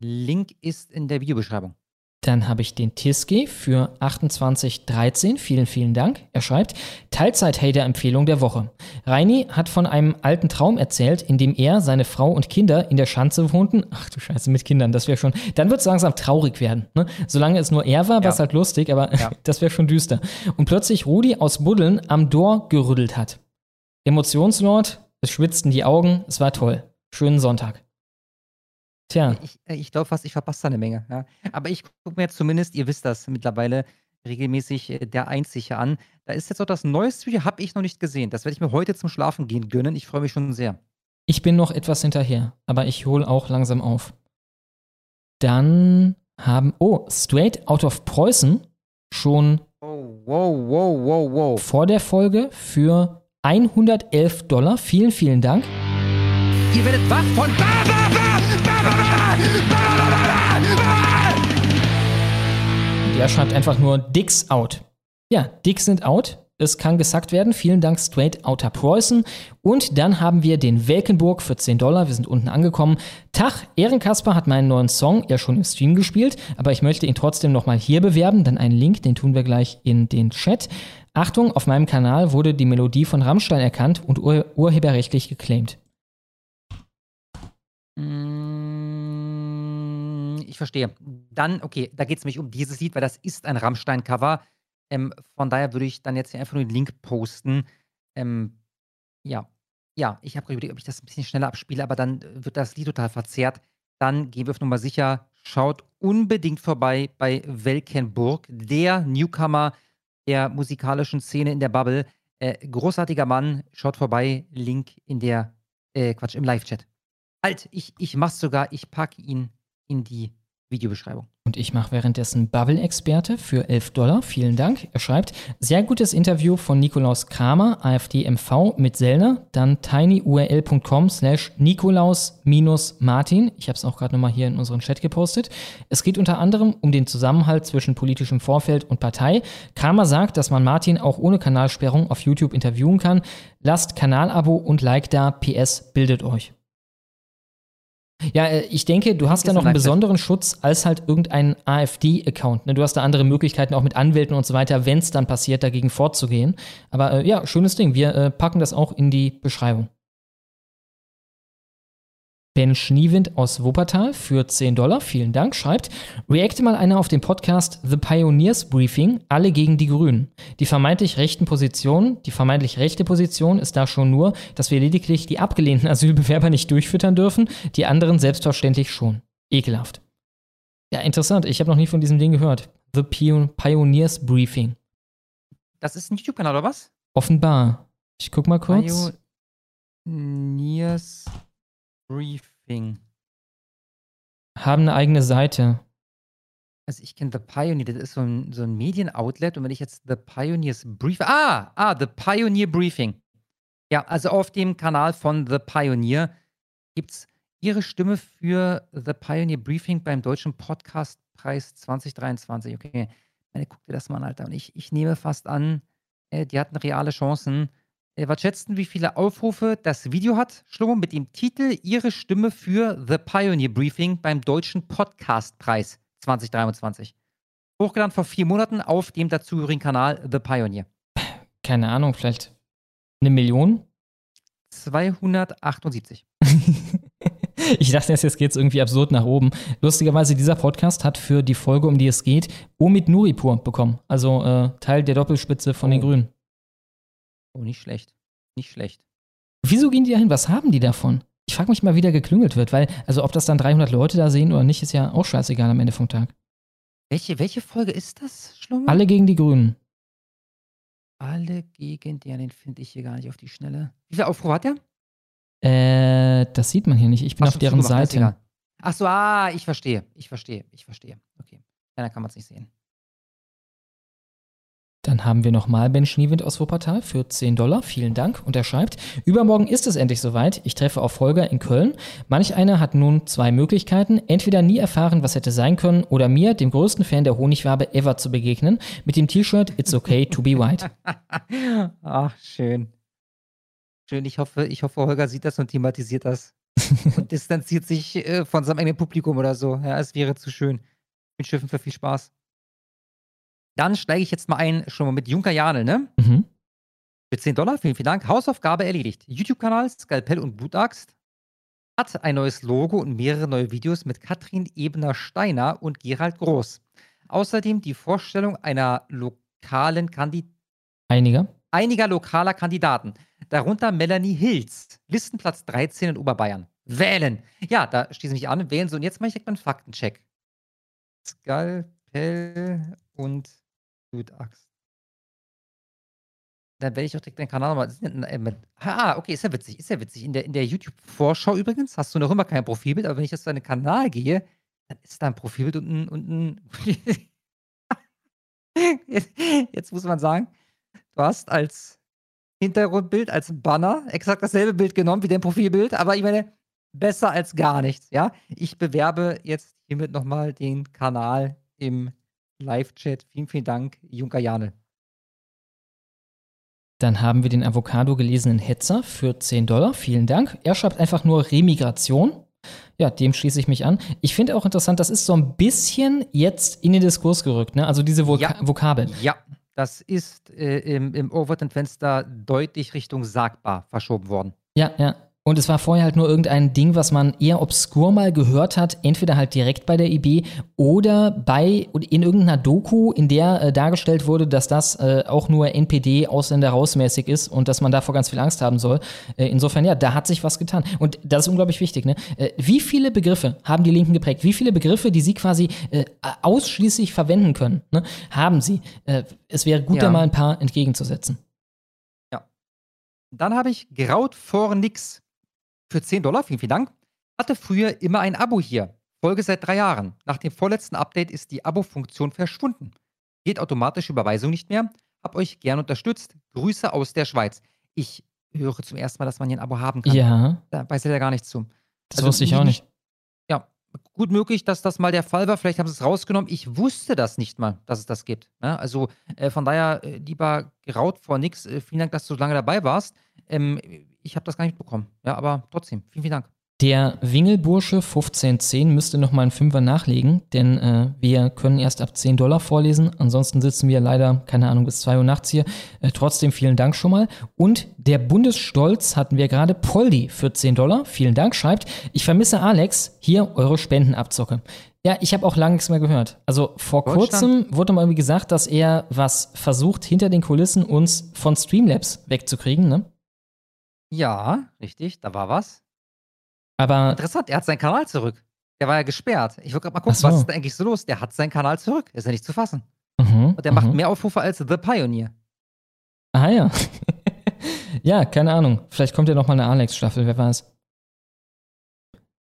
Link ist in der Videobeschreibung. Dann habe ich den Tiske für 2813. Vielen, vielen Dank. Er schreibt, Teilzeit-Hater-Empfehlung der Woche. Reini hat von einem alten Traum erzählt, in dem er, seine Frau und Kinder in der Schanze wohnten. Ach du Scheiße, mit Kindern, das wäre schon, dann wird es langsam traurig werden. Ne? Solange es nur er war, war es halt lustig, aber [laughs] das wäre schon düster. Und plötzlich Rudi aus Buddeln am Door gerüttelt hat. Emotionslord, es schwitzten die Augen, es war toll. Schönen Sonntag. Tja. Ich, äh, ich glaube fast, ich verpasse da eine Menge. Ja. Aber ich gucke mir jetzt zumindest, ihr wisst das mittlerweile, regelmäßig äh, der Einzige an. Da ist jetzt auch das neueste Video, habe ich noch nicht gesehen. Das werde ich mir heute zum Schlafen gehen gönnen. Ich freue mich schon sehr. Ich bin noch etwas hinterher, aber ich hole auch langsam auf. Dann haben, oh, Straight Out of Preußen schon wow, wow, wow, wow. vor der Folge für 111 Dollar. Vielen, vielen Dank. Ihr werdet wach von Der schreibt einfach nur Dicks out. Ja, Dicks sind out. Es kann gesackt werden. Vielen Dank, Straight Outer Preußen. Und dann haben wir den Welkenburg für 10 Dollar. Wir sind unten angekommen. Tag, Ehrenkasper hat meinen neuen Song ja schon im Stream gespielt, aber ich möchte ihn trotzdem nochmal hier bewerben. Dann einen Link, den tun wir gleich in den Chat. Achtung, auf meinem Kanal wurde die Melodie von Rammstein erkannt und ur urheberrechtlich geclaimt. Mm, verstehe. Dann, okay, da geht es nämlich um dieses Lied, weil das ist ein Rammstein-Cover. Ähm, von daher würde ich dann jetzt hier einfach nur den Link posten. Ähm, ja, ja, ich habe gerade überlegt, ob ich das ein bisschen schneller abspiele, aber dann äh, wird das Lied total verzerrt. Dann gehen wir auf Nummer sicher. Schaut unbedingt vorbei bei Welkenburg, der Newcomer der musikalischen Szene in der Bubble. Äh, großartiger Mann. Schaut vorbei. Link in der, äh, Quatsch, im Live-Chat. Halt, ich, ich mach's sogar. Ich packe ihn in die Videobeschreibung. Und ich mache währenddessen Bubble-Experte für 11 Dollar. Vielen Dank. Er schreibt, sehr gutes Interview von Nikolaus Kramer, AfD-MV mit Sellner. Dann tinyurl.com slash Nikolaus-Martin. Ich habe es auch gerade nochmal hier in unseren Chat gepostet. Es geht unter anderem um den Zusammenhalt zwischen politischem Vorfeld und Partei. Kramer sagt, dass man Martin auch ohne Kanalsperrung auf YouTube interviewen kann. Lasst Kanalabo und Like da. PS, bildet euch. Ja, äh, ich denke, du hast da noch einen besonderen Schutz als halt irgendein AfD-Account. Ne? Du hast da andere Möglichkeiten, auch mit Anwälten und so weiter, wenn es dann passiert, dagegen vorzugehen. Aber äh, ja, schönes Ding. Wir äh, packen das auch in die Beschreibung. Ben Schniewind aus Wuppertal für 10 Dollar, vielen Dank, schreibt, reacte mal einer auf den Podcast The Pioneers Briefing, alle gegen die Grünen. Die vermeintlich rechten Position, die vermeintlich rechte Position ist da schon nur, dass wir lediglich die abgelehnten [laughs] Asylbewerber nicht durchfüttern dürfen, die anderen selbstverständlich schon. Ekelhaft. Ja, interessant, ich habe noch nie von diesem Ding gehört. The Pioneers Briefing. Das ist ein YouTube-Kanal, oder was? Offenbar. Ich guck mal kurz. Pioneers Briefing. Haben eine eigene Seite. Also ich kenne The Pioneer, das ist so ein, so ein Medien-Outlet und wenn ich jetzt The Pioneers Briefing. Ah, ah, The Pioneer Briefing. Ja, also auf dem Kanal von The Pioneer gibt es ihre Stimme für The Pioneer Briefing beim Deutschen Podcastpreis 2023. Okay, meine, guck dir das mal an, Alter. Und ich, ich nehme fast an, äh, die hatten reale Chancen. Äh, was schätzen, wie viele Aufrufe das Video hat, Schlummer, mit dem Titel Ihre Stimme für The Pioneer Briefing beim Deutschen Podcastpreis 2023. Hochgeladen vor vier Monaten auf dem dazugehörigen Kanal The Pioneer. Keine Ahnung, vielleicht eine Million? 278. [laughs] ich dachte erst, jetzt geht es irgendwie absurd nach oben. Lustigerweise, dieser Podcast hat für die Folge, um die es geht, Omid Nuripur bekommen. Also äh, Teil der Doppelspitze von Oh. den Grünen. Oh, nicht schlecht. Nicht schlecht. Wieso gehen die da hin? Was haben die davon? Ich frage mich mal, wie da geklüngelt wird, weil, also ob das dann 300 Leute da sehen oder nicht, ist ja auch scheißegal am Ende vom Tag. Welche, welche Folge ist das, Schlummer? Alle gegen die Grünen. Alle gegen den, den finde ich hier gar nicht auf die Schnelle. Wie viele Aufrufe hat der? Äh, das sieht man hier nicht. Ich bin Hast auf deren Seite. Ach so, ah, ich verstehe. Ich verstehe. Ich verstehe. Okay. Ja, dann kann man es nicht sehen. Dann haben wir nochmal Ben Schniewind aus Wuppertal für 10 Dollar. Vielen Dank. Und er schreibt, übermorgen ist es endlich soweit. Ich treffe auf Holger in Köln. Manch einer hat nun zwei Möglichkeiten. Entweder nie erfahren, was hätte sein können, oder mir, dem größten Fan der Honigwabe ever, zu begegnen. Mit dem T-Shirt It's okay to be white. [laughs] Ach, schön. Schön. Ich hoffe, ich hoffe, Holger sieht das und thematisiert das. [laughs] und distanziert sich äh, von seinem eigenen Publikum oder so. Ja, es wäre zu schön. Ich wünsche Schiffen für viel Spaß. Dann steige ich jetzt mal ein, schon mal mit Junker Janel, ne? Mhm. Für 10 Dollar, vielen, vielen Dank. Hausaufgabe erledigt. YouTube-Kanal Skalpell und Blutaxt hat ein neues Logo und mehrere neue Videos mit Katrin Ebner-Steiner und Gerald Groß. Außerdem die Vorstellung einer lokalen Kandidatin Einiger. einiger lokaler Kandidaten, darunter Melanie Hilz, Listenplatz 13 in Oberbayern. Wählen. Ja, da schließe ich mich an. Wählen Sie. Und jetzt mache ich direkt mal einen Faktencheck. Skalpell und Blutaxt. Dann werde ich auch direkt den Kanal nochmal. Ah, okay, ist ja witzig. Ist ja witzig. In der, in der YouTube-Vorschau übrigens hast du noch immer kein Profilbild, aber wenn ich jetzt zu deinem Kanal gehe, dann ist da ein Profilbild und ein. Und ein [laughs] jetzt, jetzt muss man sagen, du hast als Hintergrundbild, als Banner exakt dasselbe Bild genommen wie dein Profilbild, aber ich meine, besser als gar nichts, ja? Ich bewerbe jetzt hiermit nochmal den Kanal im Live-Chat. Vielen, vielen Dank, Junker Jane. Dann haben wir den Avocado gelesenen Hetzer für 10 Dollar. Vielen Dank. Er schreibt einfach nur Remigration. Ja, dem schließe ich mich an. Ich finde auch interessant, das ist so ein bisschen jetzt in den Diskurs gerückt, ne? Also diese Voka Vokabeln. Ja, das ist äh, im, im Overton-Fenster deutlich Richtung sagbar verschoben worden. Ja, ja. Und es war vorher halt nur irgendein Ding, was man eher obskur mal gehört hat, entweder halt direkt bei der IB oder bei in irgendeiner Doku, in der äh, dargestellt wurde, dass das äh, auch nur NPD Ausländer rausmäßig ist und dass man davor ganz viel Angst haben soll. Äh, insofern ja, da hat sich was getan und das ist unglaublich wichtig. Ne? Äh, wie viele Begriffe haben die Linken geprägt? Wie viele Begriffe, die sie quasi äh, ausschließlich verwenden können, ne? haben sie? Äh, es wäre gut, Ja. da mal ein paar entgegenzusetzen. Dann habe ich Graut vor nix für 10 Dollar, vielen, vielen Dank. Hatte früher immer ein Abo hier. Folge seit drei Jahren. Nach dem vorletzten Update ist die Abo-Funktion verschwunden. Geht automatische Überweisung nicht mehr. Hab euch gern unterstützt. Grüße aus der Schweiz. Ich höre zum ersten Mal, dass man hier ein Abo haben kann. Ja. Da weiß er ja gar nichts zu. Das wusste ich auch nicht. Ja, gut möglich, dass das mal der Fall war. Vielleicht haben sie es rausgenommen. Ich wusste das nicht mal, dass es das gibt. Ja, also äh, von daher, äh, lieber Geraut vor nix, äh, vielen Dank, dass du so lange dabei warst. Ähm, ich habe das gar nicht bekommen. Ja, aber trotzdem, vielen, vielen Dank. Der Wingelbursche 1510 müsste noch mal einen Fünfer nachlegen, denn äh, wir können erst ab 10 Dollar vorlesen. Ansonsten sitzen wir leider, keine Ahnung, bis 2 Uhr nachts hier. Äh, trotzdem vielen Dank schon mal. Und der Bundesstolz hatten wir gerade Poldi für 10 Dollar. Vielen Dank, schreibt. Ich vermisse Alex. Hier eure Spendenabzocke. Ja, ich habe auch lange nichts mehr gehört. Also vor kurzem wurde mal irgendwie gesagt, dass er was versucht, hinter den Kulissen uns von Streamlabs wegzukriegen, ne? Ja, richtig, da war was. Aber Interessant, er hat seinen Kanal zurück. Der war ja gesperrt. Ich wollte gerade mal gucken, so. was ist da eigentlich so los? Der hat seinen Kanal zurück. Ist ja nicht zu fassen. Mhm, Und der macht mhm. mehr Aufrufe als The Pioneer. Ah ja. [laughs] ja, keine Ahnung. Vielleicht kommt ja noch mal eine Alex-Staffel, wer weiß.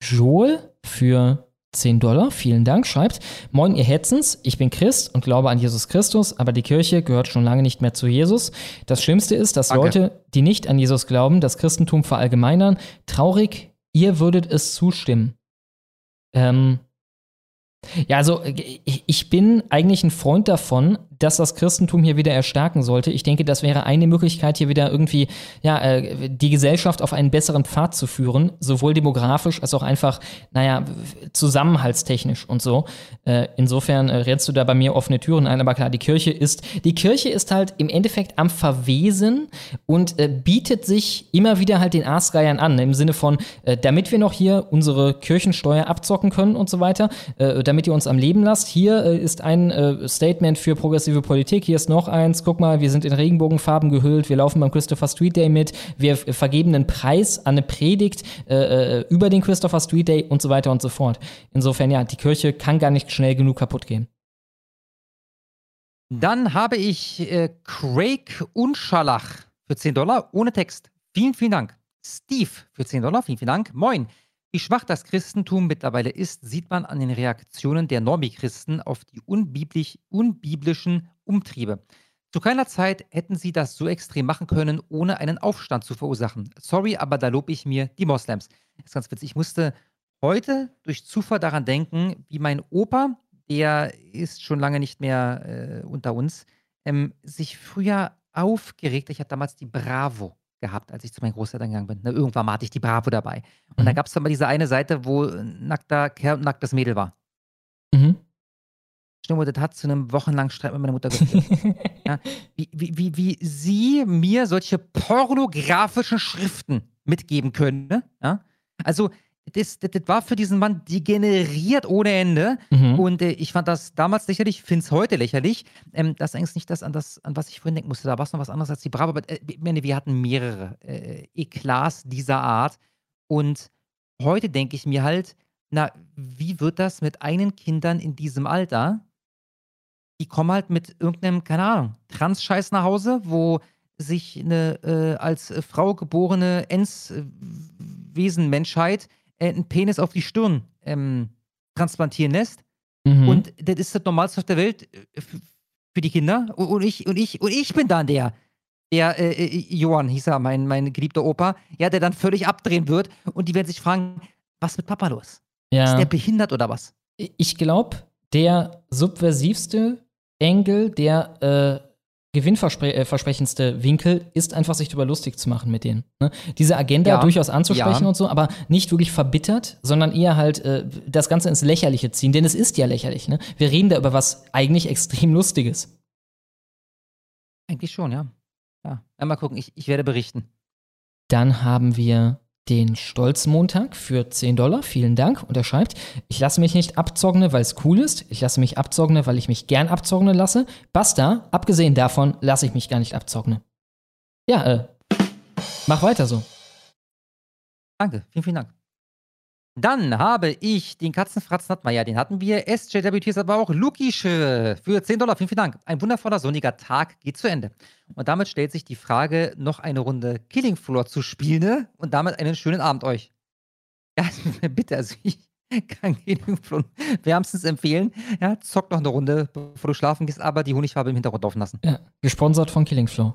Joel für 10 Dollar, vielen Dank, schreibt, Moin ihr Hetzens, ich bin Christ und glaube an Jesus Christus, aber die Kirche gehört schon lange nicht mehr zu Jesus. Das Schlimmste ist, dass Danke. Leute, die nicht an Jesus glauben, das Christentum verallgemeinern. Traurig, ihr würdet es zustimmen. Ähm, ja, also ich, ich bin eigentlich ein Freund davon, dass das Christentum hier wieder erstarken sollte. Ich denke, das wäre eine Möglichkeit, hier wieder irgendwie ja, äh, die Gesellschaft auf einen besseren Pfad zu führen, sowohl demografisch als auch einfach, naja, zusammenhaltstechnisch und so. Äh, insofern äh, rennst du da bei mir offene Türen ein, aber klar, die Kirche ist, die Kirche ist halt im Endeffekt am Verwesen und äh, bietet sich immer wieder halt den Aasgeiern an, im Sinne von, damit wir noch hier unsere Kirchensteuer abzocken können und so weiter, damit ihr uns am Leben lasst. Hier ist ein Statement für progressive Politik, hier ist noch eins, guck mal, wir sind in Regenbogenfarben gehüllt, wir laufen beim Christopher Street Day mit, wir vergeben einen Preis an eine Predigt äh, äh, über den Christopher Street Day und so weiter und so fort. Insofern, ja, die Kirche kann gar nicht schnell genug kaputt gehen. Dann habe ich äh, Craig Unschalach für 10 Dollar ohne Text. Vielen, vielen Dank. Steve für 10 Dollar, vielen, vielen Dank. Moin. Wie schwach das Christentum mittlerweile ist, sieht man an den Reaktionen der Normichristen auf die unbiblisch, unbiblischen Umtriebe. Zu keiner Zeit hätten sie das so extrem machen können, ohne einen Aufstand zu verursachen. Sorry, aber da lobe ich mir die Moslems. Das ist ganz witzig. Ich musste heute durch Zufall daran denken, wie mein Opa, der ist schon lange nicht mehr äh, unter uns, ähm, sich früher aufgeregt. Ich hatte damals die Bravo gehabt, als ich zu meinen Großeltern gegangen bin. Ne, irgendwann hatte ich die Bravo dabei. Und da gab es dann mal diese eine Seite, wo nackter Kerl und nacktes Mädel war. Mhm. Stimmt, das hat zu einem wochenlangen Streit mit meiner Mutter geführt. ja, wie, wie, wie, wie sie mir solche pornografischen Schriften mitgeben können. Ne? Ja? Also, das, das, das war für diesen Mann degeneriert ohne Ende. Mhm. Und äh, ich fand das damals lächerlich, finde es heute lächerlich. Ähm, das ist eigentlich nicht das an, das, an was ich vorhin denken musste. Da war es noch was anderes als die Bravo. Aber äh, wir hatten mehrere äh, Eklats dieser Art. Und heute denke ich mir halt, na, wie wird das mit einen Kindern in diesem Alter? Die kommen halt mit irgendeinem, keine Ahnung, Trans-Scheiß nach Hause, wo sich eine äh, als äh, Frau geborene Ends-Wesen-Menschheit äh, einen Penis auf die Stirn ähm, transplantieren lässt. Mhm. Und das ist das Normalste auf der Welt äh, für die Kinder. Und, und, ich, und, ich, und ich bin dann der, der äh, äh, Johann hieß er, mein, mein geliebter Opa, ja, der dann völlig abdrehen wird. Und die werden sich fragen, was mit Papa los? Ja. Ist der behindert oder was? Ich glaube, der subversivste Engel, der äh, gewinnversprechendste Winkel ist einfach, sich darüber lustig zu machen mit denen. Ne? Diese Agenda Ja. durchaus anzusprechen Ja. und so, aber nicht wirklich verbittert, sondern eher halt äh, das Ganze ins Lächerliche ziehen, denn es ist ja lächerlich. Ne? Wir reden da über was eigentlich extrem Lustiges. Eigentlich schon, ja. Ja, einmal gucken, ich, ich werde berichten. Dann haben wir den Stolzmontag für 10 Dollar. Vielen Dank. Und er schreibt, ich lasse mich nicht abzogne, weil es cool ist. Ich lasse mich abzogne, weil ich mich gern abzogne lasse. Basta, abgesehen davon lasse ich mich gar nicht abzogne. Ja, äh, mach weiter so. Danke, vielen, vielen Dank. Dann habe ich den Katzenfratzen hatten den hatten wir. SJWTs aber auch Lukische für 10 Dollar. Vielen, vielen Dank. Ein wundervoller sonniger Tag geht zu Ende. Und damit stellt sich die Frage, noch eine Runde Killing Floor zu spielen ne? und damit einen schönen Abend euch. Ja, [laughs] bitte, also ich, Kann Genügflon wärmstens empfehlen. Ja, zock noch eine Runde, bevor du schlafen gehst, aber die Honigfarbe im Hintergrund laufen lassen. Ja, gesponsert von Killing Flow.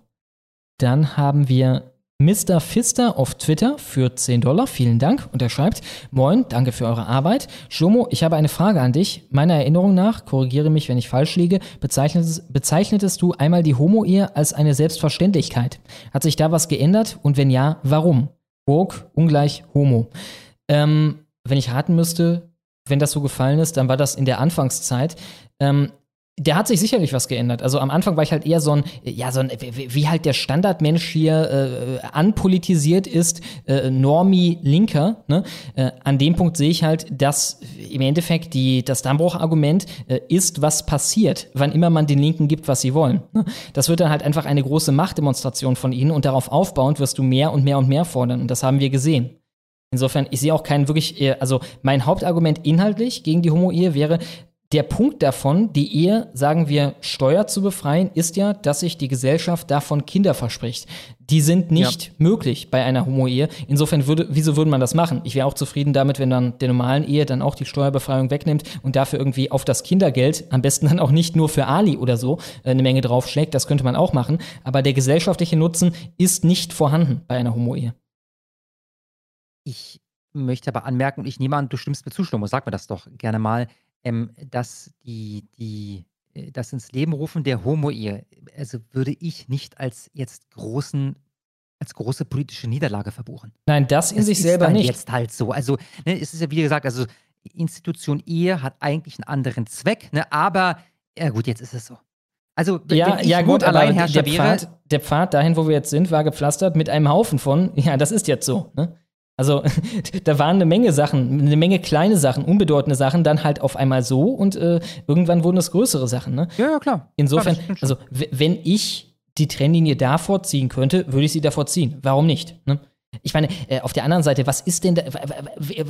Dann haben wir Mr. Fister auf Twitter für 10 Dollar. Vielen Dank. Und er schreibt: Moin, danke für eure Arbeit. Schlomo, ich habe eine Frage an dich. Meiner Erinnerung nach, korrigiere mich, wenn ich falsch liege, bezeichnetest, bezeichnetest du einmal die Homo-Ehe als eine Selbstverständlichkeit. Hat sich da was geändert? Und wenn ja, warum? Burg ungleich Homo. Ähm, wenn ich raten müsste, wenn das so gefallen ist, dann war das in der Anfangszeit. Ähm, der hat sich sicherlich was geändert. Also am Anfang war ich halt eher so ein, ja, so ein, wie halt der Standardmensch hier äh, anpolitisiert ist, äh, Normie Linker. Ne? Äh, an dem Punkt sehe ich halt, dass im Endeffekt die, das Dammbruch-Argument äh, ist, was passiert, wann immer man den Linken gibt, was sie wollen. Ne? Das wird dann halt einfach eine große Machtdemonstration von ihnen und darauf aufbauend wirst du mehr und mehr und mehr fordern. Und das haben wir gesehen. Insofern, ich sehe auch keinen wirklich, äh, also mein Hauptargument inhaltlich gegen die Homo-Ehe wäre, der Punkt davon, die Ehe, sagen wir, Steuer zu befreien, ist ja, dass sich die Gesellschaft davon Kinder verspricht. Die sind nicht ja. möglich bei einer Homo-Ehe. Insofern würde, wieso würde man das machen? Ich wäre auch zufrieden damit, wenn dann der normalen Ehe dann auch die Steuerbefreiung wegnimmt und dafür irgendwie auf das Kindergeld, am besten dann auch nicht nur für Ali oder so, äh, eine Menge draufschlägt. Das könnte man auch machen. Aber der gesellschaftliche Nutzen ist nicht vorhanden bei einer Homo-Ehe. Ich möchte aber anmerken, ich nehme an, du stimmst mir zu, Schlomo, sag mir das doch gerne mal, ähm, dass die, die, äh, das ins Leben rufen der Homo-Ehe, also würde ich nicht als jetzt großen als große politische Niederlage verbuchen. Nein, das in das sich ist selber dann nicht. jetzt halt so. Also, ne, es ist ja wie gesagt, also Institution Ehe hat eigentlich einen anderen Zweck, ne, aber ja gut, jetzt ist es so. Also, ja, ja gut, aber der Pfad, der Pfad dahin, wo wir jetzt sind, war gepflastert mit einem Haufen von, [laughs] ja, das ist jetzt so, ne? Also [laughs] da waren eine Menge Sachen, eine Menge kleine Sachen, unbedeutende Sachen, dann halt auf einmal so und äh, irgendwann wurden es größere Sachen. Ne? Ja, ja, klar. Insofern, klar, also wenn ich die Trennlinie davor ziehen könnte, würde ich sie davor ziehen. Warum nicht? Ne? Ich meine, äh, auf der anderen Seite, was ist denn da,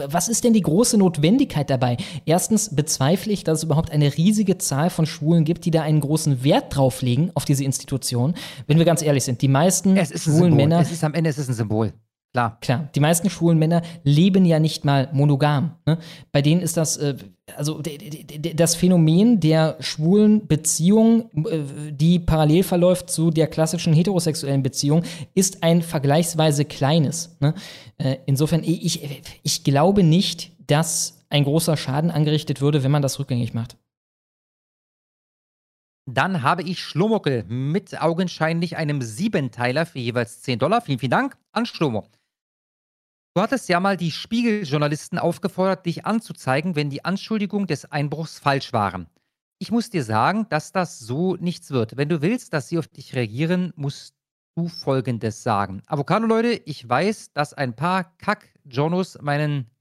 was ist denn die große Notwendigkeit dabei? Erstens bezweifle ich, dass es überhaupt eine riesige Zahl von Schwulen gibt, die da einen großen Wert drauf legen auf diese Institution. Wenn wir ganz ehrlich sind, die meisten schwulen Männer. Es ist am Ende es ist ein Symbol. Klar. Klar. Die meisten schwulen Männer leben ja nicht mal monogam. Ne? Bei denen ist das, äh, also das Phänomen der schwulen Beziehung, äh, die parallel verläuft zu der klassischen heterosexuellen Beziehung, ist ein vergleichsweise kleines. Ne? Äh, insofern, ich, ich glaube nicht, dass ein großer Schaden angerichtet würde, wenn man das rückgängig macht. Dann habe ich Schlumuckel mit augenscheinlich einem Siebenteiler für jeweils 10 Dollar. Vielen, vielen Dank an Schlomo. Du hattest ja mal die Spiegeljournalisten aufgefordert, dich anzuzeigen, wenn die Anschuldigungen des Einbruchs falsch waren. Ich muss dir sagen, dass das so nichts wird. Wenn du willst, dass sie auf dich reagieren, musst du Folgendes sagen. Avocado-Leute, ich weiß, dass ein paar Kack-Journos meinen,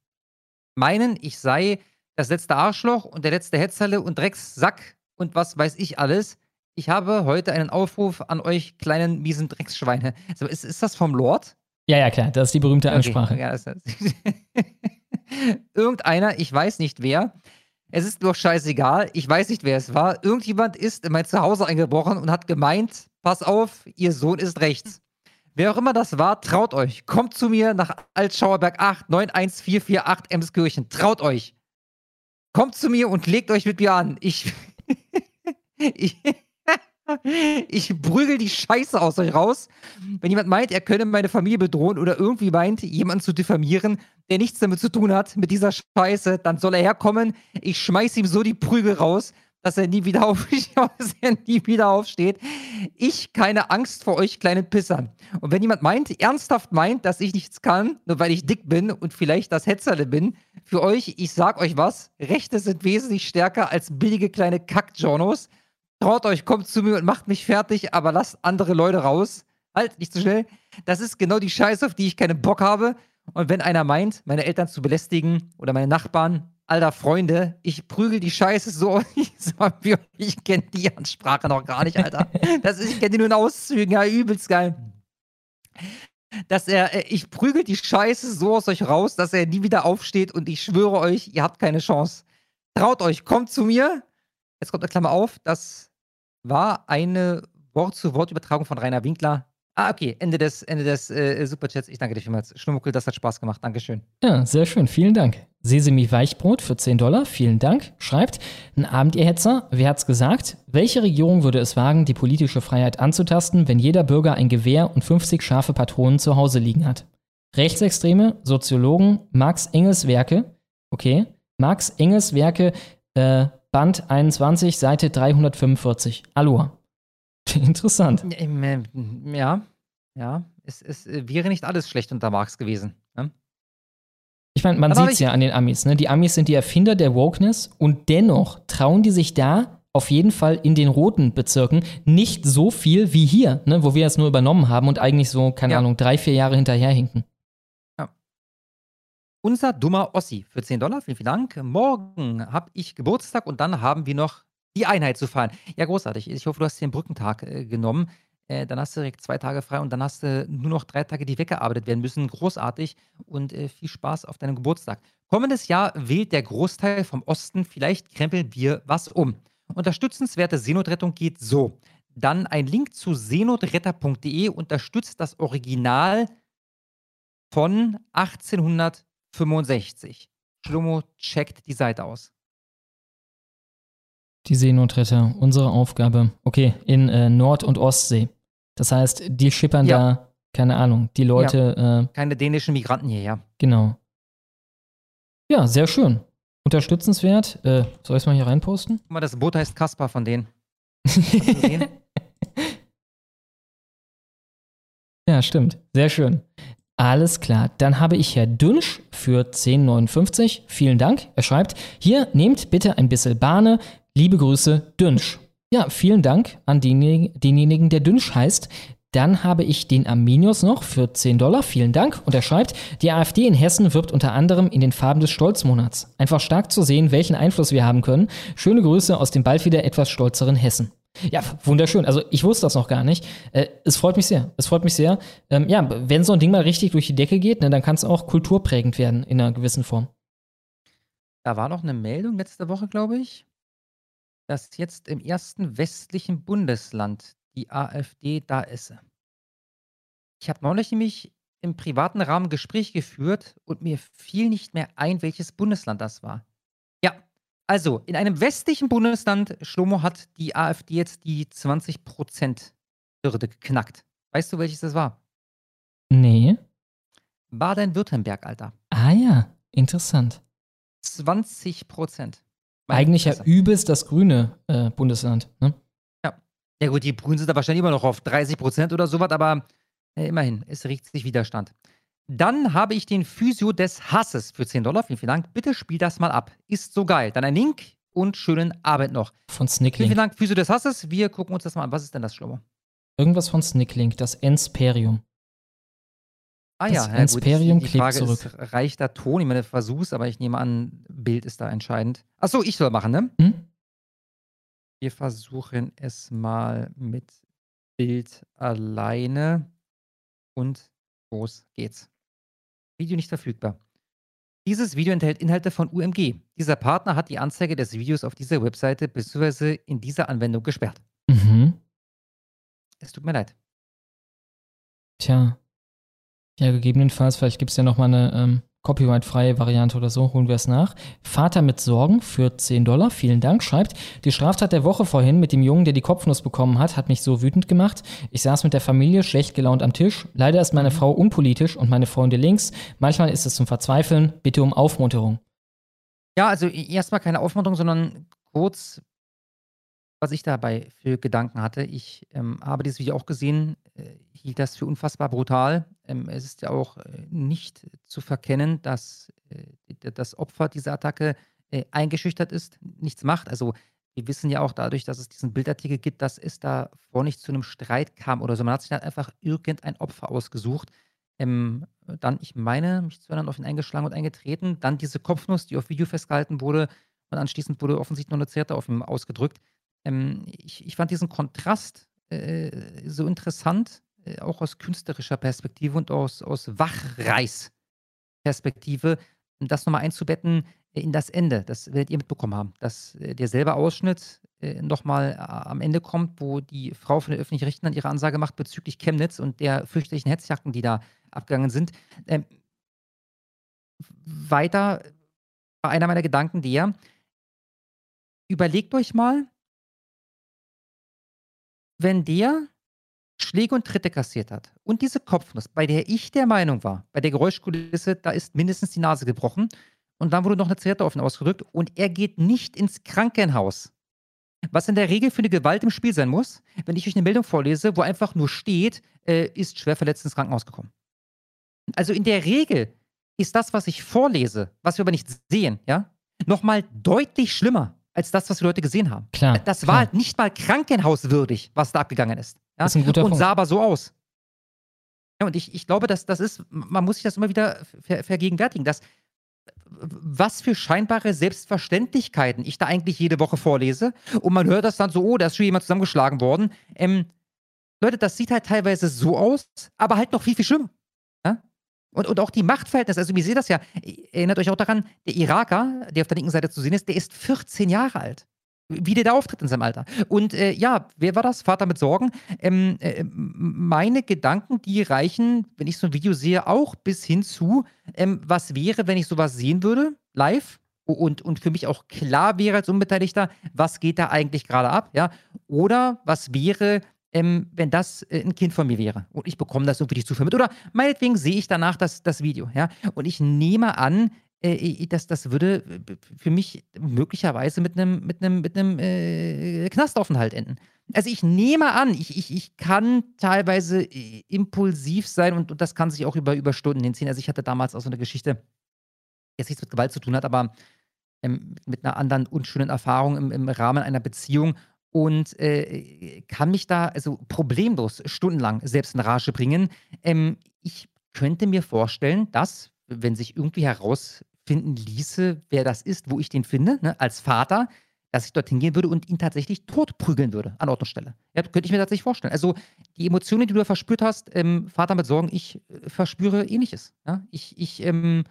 meinen, ich sei das letzte Arschloch und der letzte Hetzerle und Dreckssack und was weiß ich alles. Ich habe heute einen Aufruf an euch kleinen miesen Drecksschweine. Also, ist, ist das vom Lord? Ja, ja, klar, das ist die berühmte Ansprache. Okay, ja, das heißt, [laughs] Irgendeiner, ich weiß nicht wer, es ist doch scheißegal, ich weiß nicht, wer es war. Irgendjemand ist in mein Zuhause eingebrochen und hat gemeint, pass auf, ihr Sohn ist rechts. Wer auch immer das war, traut euch. Kommt zu mir nach Altschauerberg 8, 91448 Emskirchen. Traut euch. Kommt zu mir und legt euch mit mir an. Ich. [laughs] ich ich prügel die Scheiße aus euch raus. Wenn jemand meint, er könne meine Familie bedrohen oder irgendwie meint, jemanden zu diffamieren, der nichts damit zu tun hat, mit dieser Scheiße, dann soll er herkommen. Ich schmeiß ihm so die Prügel raus, dass er nie wieder, auf, [laughs] dass er nie wieder aufsteht. Ich keine Angst vor euch kleinen Pissern. Und wenn jemand meint, ernsthaft meint, dass ich nichts kann, nur weil ich dick bin und vielleicht das Hetzerle bin, für euch, ich sag euch was, Rechte sind wesentlich stärker als billige kleine Kackjournos. Traut euch, kommt zu mir und macht mich fertig, aber lasst andere Leute raus. Halt, nicht zu so schnell. Das ist genau die Scheiße, auf die ich keinen Bock habe. Und wenn einer meint, meine Eltern zu belästigen oder meine Nachbarn, alter Freunde, ich prügel die Scheiße so. [laughs] Ich, ich kenne die Ansprache noch gar nicht, Alter. Das ist, ich kenne die nur in Auszügen, ja, übelst geil. Dass er, äh, ich prügel die Scheiße so aus euch raus, dass er nie wieder aufsteht und ich schwöre euch, ihr habt keine Chance. Traut euch, kommt zu mir. Jetzt kommt eine Klammer auf, das war eine Wort-zu-Wort-Übertragung von Rainer Winkler. Ah, okay, Ende des, Ende des äh, Superchats. Ich danke dir vielmals. Schlumuckel, das hat Spaß gemacht. Dankeschön. Ja, sehr schön. Vielen Dank. Sesemi Weichbrot für 10 Dollar. Vielen Dank. Schreibt, ein Abend, ihr Hetzer. Wer hat's gesagt? Welche Regierung würde es wagen, die politische Freiheit anzutasten, wenn jeder Bürger ein Gewehr und 50 scharfe Patronen zu Hause liegen hat? Rechtsextreme, Soziologen, Marx Engels Werke. Okay. Marx Engels Werke, äh, Band 21, Seite 345. Aloha. [laughs] Interessant. Ja, ja. Es, es wäre nicht alles schlecht unter Marx gewesen. Ne? Ich meine, man sieht es ja an den Amis. Ne? Die Amis sind die Erfinder der Wokeness und dennoch trauen die sich da auf jeden Fall in den roten Bezirken nicht so viel wie hier, ne? wo wir es nur übernommen haben und eigentlich so, keine Ahnung, drei, vier Jahre hinterherhinken. Unser dummer Ossi für 10 Dollar. Vielen, vielen Dank. Morgen habe ich Geburtstag und dann haben wir noch die Einheit zu feiern. Ja, großartig. Ich hoffe, du hast den Brückentag äh, genommen. Äh, dann hast du direkt zwei Tage frei und dann hast du nur noch drei Tage, die weggearbeitet werden müssen. Großartig und äh, viel Spaß auf deinem Geburtstag. Kommendes Jahr wählt der Großteil vom Osten. Vielleicht krempeln wir was um. Unterstützenswerte Seenotrettung geht so. Dann ein Link zu seenotretter.de unterstützt das Original von 1865. Schlomo checkt die Seite aus. Die Seenotretter, unsere Aufgabe. Okay, in äh, Nord- und Ostsee. Das heißt, die schippern Ja. da, keine Ahnung, die Leute, äh, Keine dänischen Migranten hierher. genau. Ja, sehr schön. Unterstützenswert. Äh, soll ich es mal hier reinposten? Guck mal, das Boot heißt Kaspar von denen. [laughs] Ja, stimmt. Sehr schön. Alles klar. Dann habe ich Herr Dünsch für 10,59. Vielen Dank. Er schreibt, hier nehmt bitte ein bisschen Bahne. Liebe Grüße, Dünsch. Ja, vielen Dank an denjenigen, der Dünsch heißt. Dann habe ich den Arminius noch für 10 Dollar. Vielen Dank. Und er schreibt, die AfD in Hessen wirbt unter anderem in den Farben des Stolzmonats. Einfach stark zu sehen, welchen Einfluss wir haben können. Schöne Grüße aus dem bald wieder etwas stolzeren Hessen. Ja, wunderschön. Also ich wusste das noch gar nicht. Äh, es freut mich sehr. Es freut mich sehr. Ähm, ja, wenn so ein Ding mal richtig durch die Decke geht, ne, dann kann es auch kulturprägend werden in einer gewissen Form. Da war noch eine Meldung letzte Woche, glaube ich, dass jetzt im ersten westlichen Bundesland die AfD da ist. Ich habe neulich nämlich im privaten Rahmen Gespräch geführt und mir fiel nicht mehr ein, welches Bundesland das war. Ja, also in einem westlichen Bundesland, Schlomo, hat die AfD jetzt die 20%-Hürde geknackt. Weißt du, welches das war? Nee. Baden-Württemberg, Alter. Ah ja, interessant. 20 Prozent. Meine Eigentlich ja übelst das grüne äh, Bundesland. Ne? Ja gut, die Grünen sind da wahrscheinlich immer noch auf 30 Prozent oder sowas, aber äh, immerhin, es riecht sich Widerstand. Dann habe ich den Physio des Hasses für 10 Dollar. Vielen, vielen Dank. Bitte spiel das mal ab. Ist so geil. Dann ein Link und schönen Abend noch. Von Vielen, Snicklink. vielen Dank, Physio des Hasses. Wir gucken uns das mal an. Was ist denn das, Schlomo? Irgendwas von Snicklink, das Ensperium. Ah Das ja, ja gut, Ensperium die, die Frage zurück. ist, reicht da Ton? Ich meine, versuch's, aber ich nehme an, Bild ist da entscheidend. Achso, ich soll machen, ne? Hm? Wir versuchen es mal mit Bild alleine und los geht's. Video nicht verfügbar. Dieses Video enthält Inhalte von UMG. Dieser Partner hat die Anzeige des Videos auf dieser Webseite bzw. in dieser Anwendung gesperrt. Mhm. Es tut mir leid. Tja. Ja, gegebenenfalls, vielleicht gibt es ja nochmal eine ähm, copyright-freie Variante oder so, holen wir es nach. Vater mit Sorgen für 10 Dollar, vielen Dank, schreibt, die Straftat der Woche vorhin mit dem Jungen, der die Kopfnuss bekommen hat, hat mich so wütend gemacht. Ich saß mit der Familie schlecht gelaunt am Tisch. Leider ist meine Frau unpolitisch und meine Freunde links. Manchmal ist es zum Verzweifeln. Bitte um Aufmunterung. Ja, also erstmal keine Aufmunterung, sondern kurz, was ich dabei für Gedanken hatte. Ich ähm, habe dieses Video auch gesehen, äh, hielt das für unfassbar brutal. Ähm, es ist ja auch äh, nicht zu verkennen, dass äh, das Opfer dieser Attacke äh, eingeschüchtert ist, nichts macht. Also wir wissen ja auch dadurch, dass es diesen Bildartikel gibt, dass es davor nicht zu einem Streit kam oder so. Man hat sich dann einfach irgendein Opfer ausgesucht. Ähm, dann, ich meine, mich zu erinnern, auf ihn eingeschlagen und eingetreten. Dann diese Kopfnuss, die auf Video festgehalten wurde. Und anschließend wurde offensichtlich noch eine Zerte auf ihm ausgedrückt. Ähm, ich, ich fand diesen Kontrast äh, so interessant, auch aus künstlerischer Perspektive und aus, aus Wachreiß-Perspektive, das nochmal einzubetten äh, in das Ende. Das werdet ihr mitbekommen haben. Dass äh, derselbe Ausschnitt äh, nochmal äh, am Ende kommt, wo die Frau von den öffentlichen Rechten dann ihre Ansage macht bezüglich Chemnitz und der fürchterlichen Hetzjacken, die da abgegangen sind. Ähm, weiter war einer meiner Gedanken der, überlegt euch mal, wenn der Schläge und Tritte kassiert hat und diese Kopfnuss, bei der ich der Meinung war, bei der Geräuschkulisse, da ist mindestens die Nase gebrochen und dann wurde noch eine Zigarette ihn ausgedrückt und er geht nicht ins Krankenhaus. Was in der Regel für eine Gewalt im Spiel sein muss, wenn ich euch eine Meldung vorlese, wo einfach nur steht, äh, ist schwer verletzt ins Krankenhaus gekommen. Also in der Regel ist das, was ich vorlese, was wir aber nicht sehen, ja, nochmal deutlich schlimmer als das, was die Leute gesehen haben. Klar. Das war klar. halt nicht mal krankenhauswürdig, was da abgegangen ist. Ja? Das ist ein guter und Punkt. sah aber so aus. Ja, und ich, ich glaube, dass das ist, man muss sich das immer wieder ver vergegenwärtigen, dass was für scheinbare Selbstverständlichkeiten ich da eigentlich jede Woche vorlese. Und man hört das dann so, oh, da ist schon jemand zusammengeschlagen worden. Ähm, Leute, das sieht halt teilweise so aus, aber halt noch viel, viel schlimmer. Ja? Und, und auch die Machtverhältnisse, also ihr seht das ja, erinnert euch auch daran, der Iraker, der auf der linken Seite zu sehen ist, der ist 14 Jahre alt. Wie der da auftritt in seinem Alter. Und äh, ja, wer war das? Vater mit Sorgen. Ähm, äh, meine Gedanken, die reichen, wenn ich so ein Video sehe, auch bis hin zu, ähm, was wäre, wenn ich sowas sehen würde, live, und, und für mich auch klar wäre als Unbeteiligter, was geht da eigentlich gerade ab, ja? Oder was wäre, ähm, wenn das äh, ein Kind von mir wäre und ich bekomme das irgendwie nicht zuvermittelt. Oder meinetwegen sehe ich danach das, das Video, ja? Und ich nehme an, äh, das, das würde äh, für mich möglicherweise mit einem mit einem mit äh, Knastaufenthalt enden. Also ich nehme an, ich, ich, ich kann teilweise äh, impulsiv sein und, und das kann sich auch über, über Stunden hinziehen. Also ich hatte damals auch so eine Geschichte, jetzt nichts mit Gewalt zu tun hat, aber ähm, mit einer anderen unschönen Erfahrung im, im Rahmen einer Beziehung und äh, kann mich da also problemlos stundenlang selbst in Rage bringen. Ähm, ich könnte mir vorstellen, dass, wenn sich irgendwie herausfinden ließe, wer das ist, wo ich den finde, ne, als Vater, dass ich dorthin gehen würde und ihn tatsächlich totprügeln würde an Ort und Stelle. Ja, könnte ich mir tatsächlich vorstellen. Also die Emotionen, die du da verspürt hast, ähm, Vater mit Sorgen, ich äh, verspüre ähnliches. Ja? Ich, ich ähm,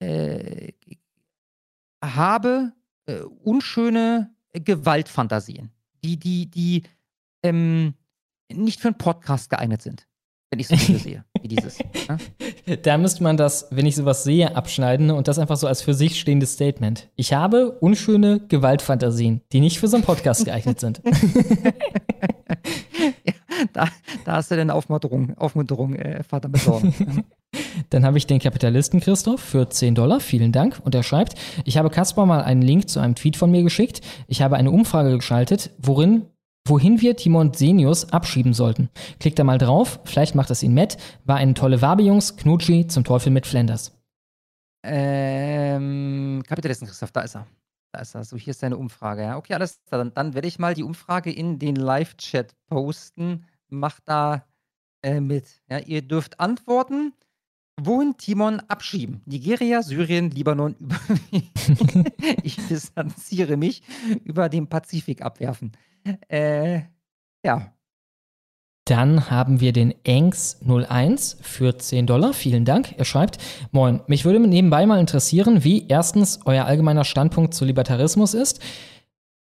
äh, habe äh, unschöne Gewaltfantasien, die, die, die ähm, nicht für einen Podcast geeignet sind, wenn ich so Video sehe, wie dieses. Ja? [laughs] Da müsste man das, wenn ich sowas sehe, abschneiden und das einfach so als für sich stehendes Statement. Ich habe unschöne Gewaltfantasien, die nicht für so einen Podcast geeignet sind. [laughs] ja, da, da hast du deine Aufmunterung, Aufmunterung äh, Vater mit Sorgen. Ja. [laughs] Dann habe ich den Kapitalisten Christoph für 10 Dollar. Vielen Dank. Und er schreibt, ich habe Kaspar mal einen Link zu einem Tweet von mir geschickt. Ich habe eine Umfrage geschaltet, worin wohin wir Timon Senius abschieben sollten. Klickt da mal drauf, vielleicht macht es ihn matt. War eine tolle Wabe, Jungs. Knutschi zum Teufel mit Flanders. Ähm, Kapitalisten Christoph, da ist er. Da ist er. So, hier ist deine Umfrage. Ja, okay, alles klar. Dann, dann werde ich mal die Umfrage in den Live-Chat posten. Macht da äh, mit. Ja, ihr dürft antworten. Wohin Timon abschieben? Nigeria, Syrien, Libanon, [laughs] ich distanziere mich, über den Pazifik abwerfen. [laughs] Äh, ja. Dann haben wir den Engs01 für 10 Dollar. Vielen Dank. Er schreibt, Moin, mich würde nebenbei mal interessieren, wie erstens euer allgemeiner Standpunkt zu Libertarismus ist.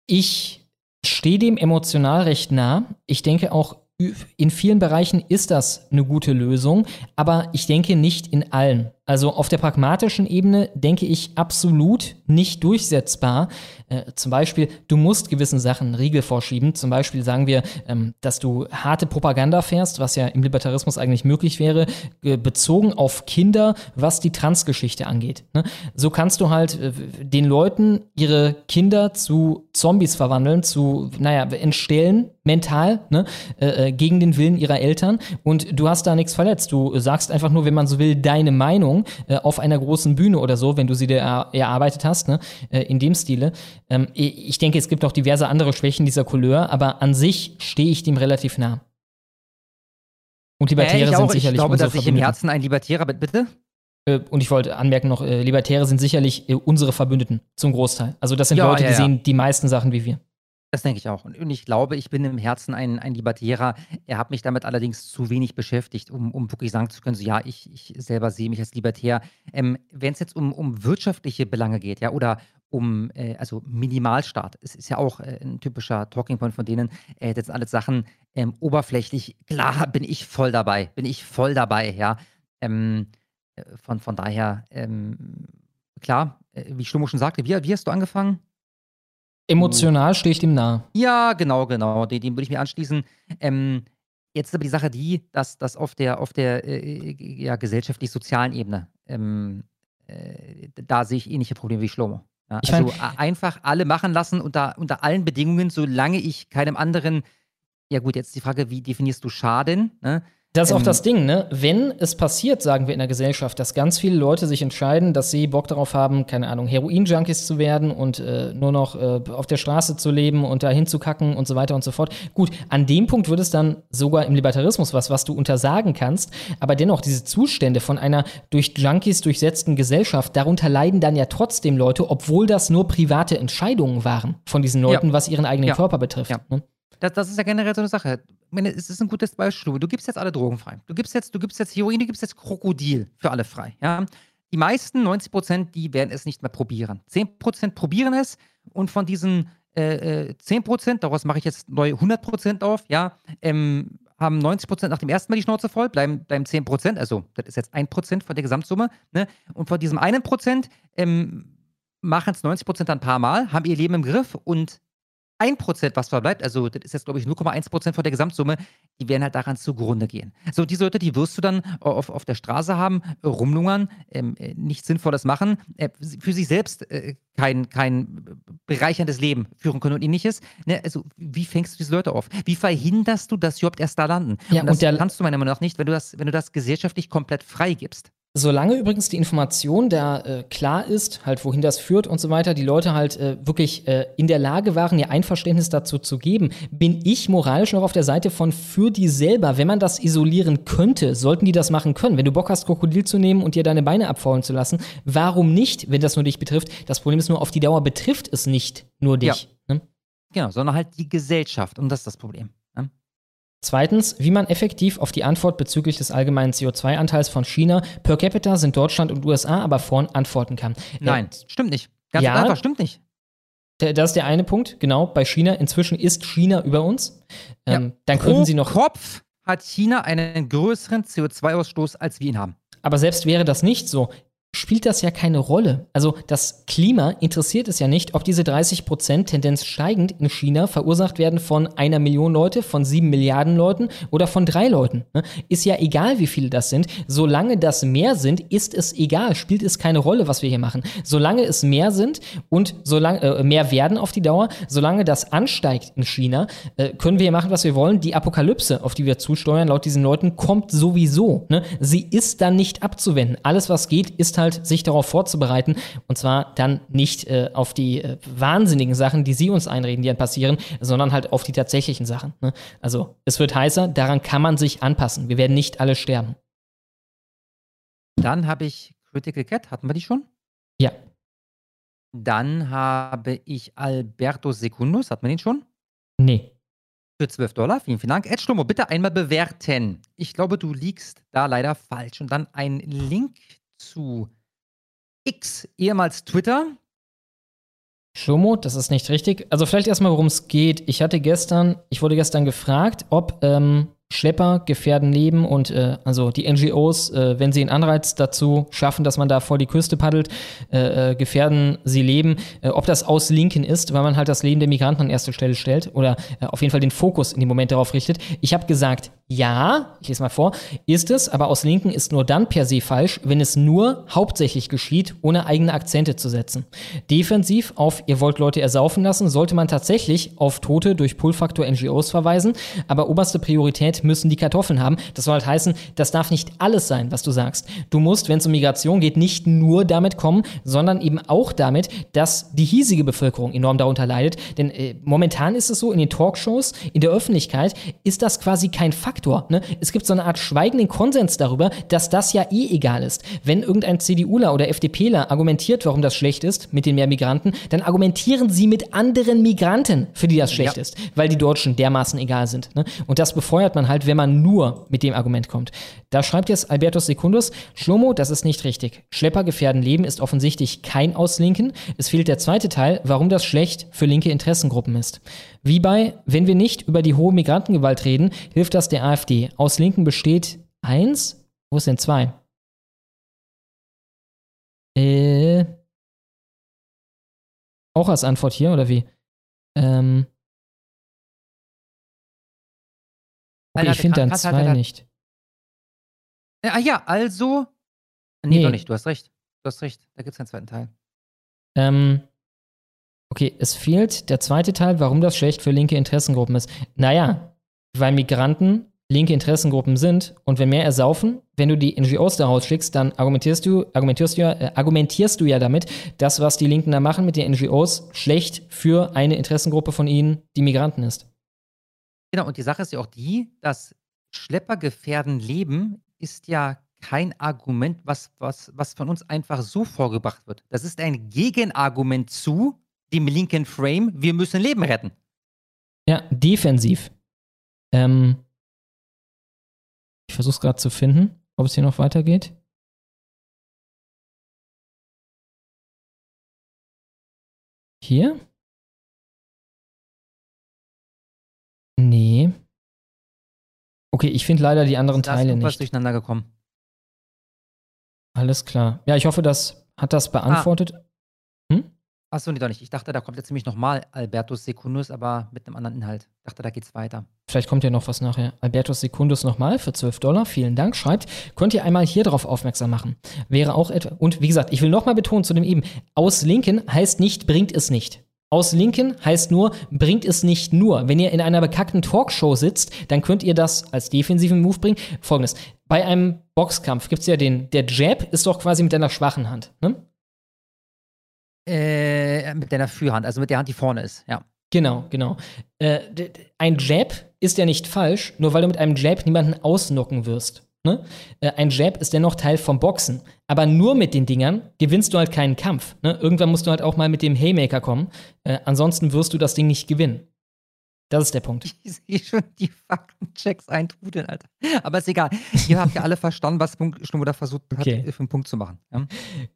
Ich stehe dem emotional recht nah. Ich denke auch, in vielen Bereichen ist das eine gute Lösung, aber ich denke nicht in allen. Also auf der pragmatischen Ebene denke ich absolut nicht durchsetzbar. Äh, zum Beispiel, du musst gewissen Sachen Riegel vorschieben. Zum Beispiel sagen wir, ähm, dass du harte Propaganda fährst, was ja im Libertarismus eigentlich möglich wäre, äh, bezogen auf Kinder, was die Transgeschichte angeht. Ne? So kannst du halt äh, den Leuten ihre Kinder zu Zombies verwandeln, zu, naja, entstellen, mental, ne? Äh, gegen den Willen ihrer Eltern. Und du hast da nichts verletzt. Du sagst einfach nur, wenn man so will, deine Meinung äh, auf einer großen Bühne oder so, wenn du sie dir er erarbeitet hast, ne? Äh, in dem Stile. Ähm, ich denke, es gibt auch diverse andere Schwächen dieser Couleur, aber an sich stehe ich dem relativ nah. Und Libertäre äh, sind sicherlich Ich glaube, dass ich im Herzen ein Libertärer bin. Bitte? Äh, und ich wollte anmerken noch, äh, Libertäre sind sicherlich äh, unsere Verbündeten zum Großteil. Also das sind Ja, Leute, ja, die ja. sehen die meisten Sachen wie wir. Das denke ich auch. Und ich glaube, ich bin im Herzen ein, ein Libertärer. Er hat mich damit allerdings zu wenig beschäftigt, um, um wirklich sagen zu können, so ja, ich, ich selber sehe mich als Libertär. Ähm, Wenn es jetzt um, um wirtschaftliche Belange geht, ja, oder um, äh, also Minimalstart. Es ist ja auch äh, ein typischer Talking Point von denen. Äh, das sind alles Sachen ähm, oberflächlich. Klar, bin ich voll dabei. Bin ich voll dabei, ja. Ähm, äh, von, von daher, ähm, klar, äh, wie Stummo schon sagte, wie, wie hast du angefangen? Emotional stehe ich dem nahe. Ja, genau, genau. Dem, dem würde ich mir anschließen. Ähm, jetzt ist aber die Sache die, dass das auf der, auf der äh, ja, gesellschaftlich-sozialen Ebene, ähm, äh, da sehe ich ähnliche Probleme wie Schlomo. Ja, Ich also mein- einfach alle machen lassen unter, unter allen Bedingungen, solange ich keinem anderen. Ja, gut, jetzt die Frage, wie definierst du Schaden? Ne? Das ist auch Ähm, das Ding, ne? Wenn es passiert, sagen wir in der Gesellschaft, dass ganz viele Leute sich entscheiden, dass sie Bock darauf haben, keine Ahnung, Heroin-Junkies zu werden und äh, nur noch äh, auf der Straße zu leben und da hinzukacken und so weiter und so fort. Gut, an dem Punkt wird es dann sogar im Libertarismus was, was du untersagen kannst. Aber dennoch, diese Zustände von einer durch Junkies durchsetzten Gesellschaft, darunter leiden dann ja trotzdem Leute, obwohl das nur private Entscheidungen waren von diesen Leuten, Ja. was ihren eigenen Ja. Körper betrifft. Ja. Ne? Das, das ist ja generell so eine Sache. Ich meine, es ist ein gutes Beispiel. Du gibst jetzt alle Drogen frei. Du gibst jetzt, du gibst jetzt Heroin, du gibst jetzt Krokodil für alle frei. Ja? Die meisten, 90 Prozent, die werden es nicht mehr probieren. 10 Prozent probieren es und von diesen äh, äh, 10 Prozent, daraus mache ich jetzt neu 100 Prozent auf, ja, ähm, haben 90 Prozent nach dem ersten Mal die Schnauze voll, bleiben, bleiben 10 Prozent, also das ist jetzt 1 Prozent von der Gesamtsumme. Ne? Und von diesem einen Prozent ähm, machen es 90 Prozent ein paar Mal, haben ihr Leben im Griff und 1%, was verbleibt, also das ist jetzt, glaube ich, 0,1% von der Gesamtsumme, die werden halt daran zugrunde gehen. So, diese Leute, die wirst du dann auf, auf der Straße haben, rumlungern, ähm, äh, nichts Sinnvolles machen, äh, für sich selbst äh, kein, kein bereicherndes Leben führen können und ähnliches. Ne? Also, wie fängst du diese Leute auf? Wie verhinderst du, dass sie überhaupt erst da landen? Ja, und das und kannst du meiner Meinung nach nicht, wenn du das, wenn du das gesellschaftlich komplett freigibst. Solange übrigens die Information da äh, klar ist, halt wohin das führt und so weiter, die Leute halt äh, wirklich äh, in der Lage waren, ihr Einverständnis dazu zu geben, bin ich moralisch noch auf der Seite von für die selber. Wenn man das isolieren könnte, sollten die das machen können. Wenn du Bock hast, Krokodil zu nehmen und dir deine Beine abfaulen zu lassen, warum nicht, wenn das nur dich betrifft? Das Problem ist nur, auf die Dauer betrifft es nicht nur dich. Ne? Genau, sondern halt die Gesellschaft. Und das ist das Problem. Zweitens, wie man effektiv auf die Antwort bezüglich des allgemeinen CO2-Anteils von China per capita sind Deutschland und USA aber vorn antworten kann. Nein, stimmt nicht. Ganz ja, einfach, stimmt nicht. Das ist der eine Punkt, genau. Bei China, inzwischen ist China über uns. Ähm, Dann könnten sie noch. Kopf hat China einen größeren CO2-Ausstoß, als wir ihn haben. Aber selbst wäre das nicht so, spielt das ja keine Rolle. Also das Klima interessiert es ja nicht, ob diese 30% Tendenz steigend in China verursacht werden von einer Million Leute, von sieben Milliarden Leuten oder von drei Leuten. ne? Ist ja egal, wie viele das sind. Solange das mehr sind, ist es egal. Spielt es keine Rolle, was wir hier machen. Solange es mehr sind und solange äh, mehr werden auf die Dauer, solange das ansteigt in China, äh, können wir hier machen, was wir wollen. Die Apokalypse, auf die wir zusteuern, laut diesen Leuten, kommt sowieso. Ne? Sie ist dann nicht abzuwenden. Alles, was geht, ist halt, sich darauf vorzubereiten. Und zwar dann nicht äh, auf die äh, wahnsinnigen Sachen, die sie uns einreden, die dann passieren, sondern halt auf die tatsächlichen Sachen. Ne? Also es wird heißer, daran kann man sich anpassen. Wir werden nicht alle sterben. Dann habe ich Critical Cat, hatten wir die schon? Ja. Dann habe ich Alberto Secundus, hatten wir den schon? Nee. Für 12 Dollar, vielen, vielen Dank. Ed Schlummer, bitte einmal bewerten. Ich glaube, du liegst da leider falsch. Und dann ein Link zu X, ehemals Twitter. Schomo, das ist nicht richtig. Also vielleicht erstmal, worum es geht. Ich hatte gestern, ich wurde gestern gefragt, ob ähm, Schlepper gefährden Leben und äh, also die NGOs, äh, wenn sie einen Anreiz dazu schaffen, dass man da vor die Küste paddelt, äh, äh, gefährden sie Leben. Äh, ob das aus Linken ist, weil man halt das Leben der Migranten an erste Stelle stellt oder äh, auf jeden Fall den Fokus in dem Moment darauf richtet. Ich habe gesagt, ja, ich lese mal vor, ist es, aber aus Linken ist nur dann per se falsch, wenn es nur hauptsächlich geschieht, ohne eigene Akzente zu setzen. Defensiv auf ihr wollt Leute ersaufen lassen, sollte man tatsächlich auf Tote durch Pull-Faktor NGOs verweisen, aber oberste Priorität müssen die Kartoffeln haben. Das soll halt heißen, das darf nicht alles sein, was du sagst. Du musst, wenn es um Migration geht, nicht nur damit kommen, sondern eben auch damit, dass die hiesige Bevölkerung enorm darunter leidet. Denn äh, momentan ist es so, in den Talkshows, in der Öffentlichkeit ist das quasi kein Fakt Faktor. Ne? Es gibt so eine Art schweigenden Konsens darüber, dass das ja eh egal ist. Wenn irgendein CDUler oder FDPler argumentiert, warum das schlecht ist mit den mehr Migranten, dann argumentieren sie mit anderen Migranten, für die das schlecht Ja. ist, weil die Deutschen dermaßen egal sind. Ne? Und das befeuert man halt, wenn man nur mit dem Argument kommt. Da schreibt jetzt Albertus Secundus, Schlomo, das ist nicht richtig. Schlepper gefährden Leben ist offensichtlich kein Auslinken. Es fehlt der zweite Teil, warum das schlecht für linke Interessengruppen ist. Wie bei, wenn wir nicht über die hohe Migrantengewalt reden, hilft das der AfD. Aus Linken besteht eins? Wo denn zwei? Äh. Auch als Antwort hier, oder wie? Ähm. Alter, ich finde dann zwei nicht. Äh, Ah ja, also. Nee, Nee. doch nicht, du hast recht. Du hast recht, da gibt es keinen zweiten Teil. Ähm, okay, es fehlt der zweite Teil, warum das schlecht für linke Interessengruppen ist. Naja, weil Migranten linke Interessengruppen sind und wenn mehr ersaufen, wenn du die NGOs da rausschickst, dann argumentierst du, argumentierst du, ja, äh, argumentierst du ja damit, das, was die Linken da machen mit den NGOs, schlecht für eine Interessengruppe von ihnen, die Migranten ist. Genau, und die Sache ist ja auch die, dass Schlepper gefährden Leben ist ja kein Argument, was, was, was von uns einfach so vorgebracht wird. Das ist ein Gegenargument zu dem linken Frame, wir müssen Leben retten. Ja, defensiv. Ähm, ich versuche es gerade zu finden, ob es hier noch weitergeht. Hier? Okay, ich finde leider die anderen Da ist Teile irgendwas nicht. durcheinander gekommen. Alles klar. Ja, ich hoffe, das hat das beantwortet. Achso, nee, doch nicht. Ich dachte, da kommt jetzt nämlich nochmal Albertus Secundus, aber mit einem anderen Inhalt. Ich dachte, da geht's weiter. Vielleicht kommt ja noch was nachher. Albertus Secundus nochmal für 12 Dollar. Vielen Dank. Schreibt, könnt ihr einmal hier drauf aufmerksam machen. Wäre auch etwa. Und wie gesagt, ich will nochmal betonen zu dem eben. Aus Linken heißt nicht, bringt es nicht. Aus Linken heißt nur, bringt es nicht nur. Wenn ihr in einer bekackten Talkshow sitzt, dann könnt ihr das als defensiven Move bringen. Folgendes. Bei einem Boxkampf gibt es ja den, der Jab ist doch quasi mit deiner schwachen Hand. Ne? Äh, mit deiner Fürhand, also mit der Hand, die vorne ist, ja. Genau, genau. Äh, ein Jab ist ja nicht falsch, nur weil du mit einem Jab niemanden ausnocken wirst. Ne? Äh, ein Jab ist dennoch Teil vom Boxen. Aber nur mit den Dingern gewinnst du halt keinen Kampf. Ne? Irgendwann musst du halt auch mal mit dem Haymaker kommen. Äh, ansonsten wirst du das Ding nicht gewinnen. Das ist der Punkt. [laughs] Ich sehe schon die Faktenchecks eintrudeln, Alter. Aber ist egal. Ihr habt ja alle verstanden, was da versucht hat, Okay. für einen Punkt zu machen. Ja?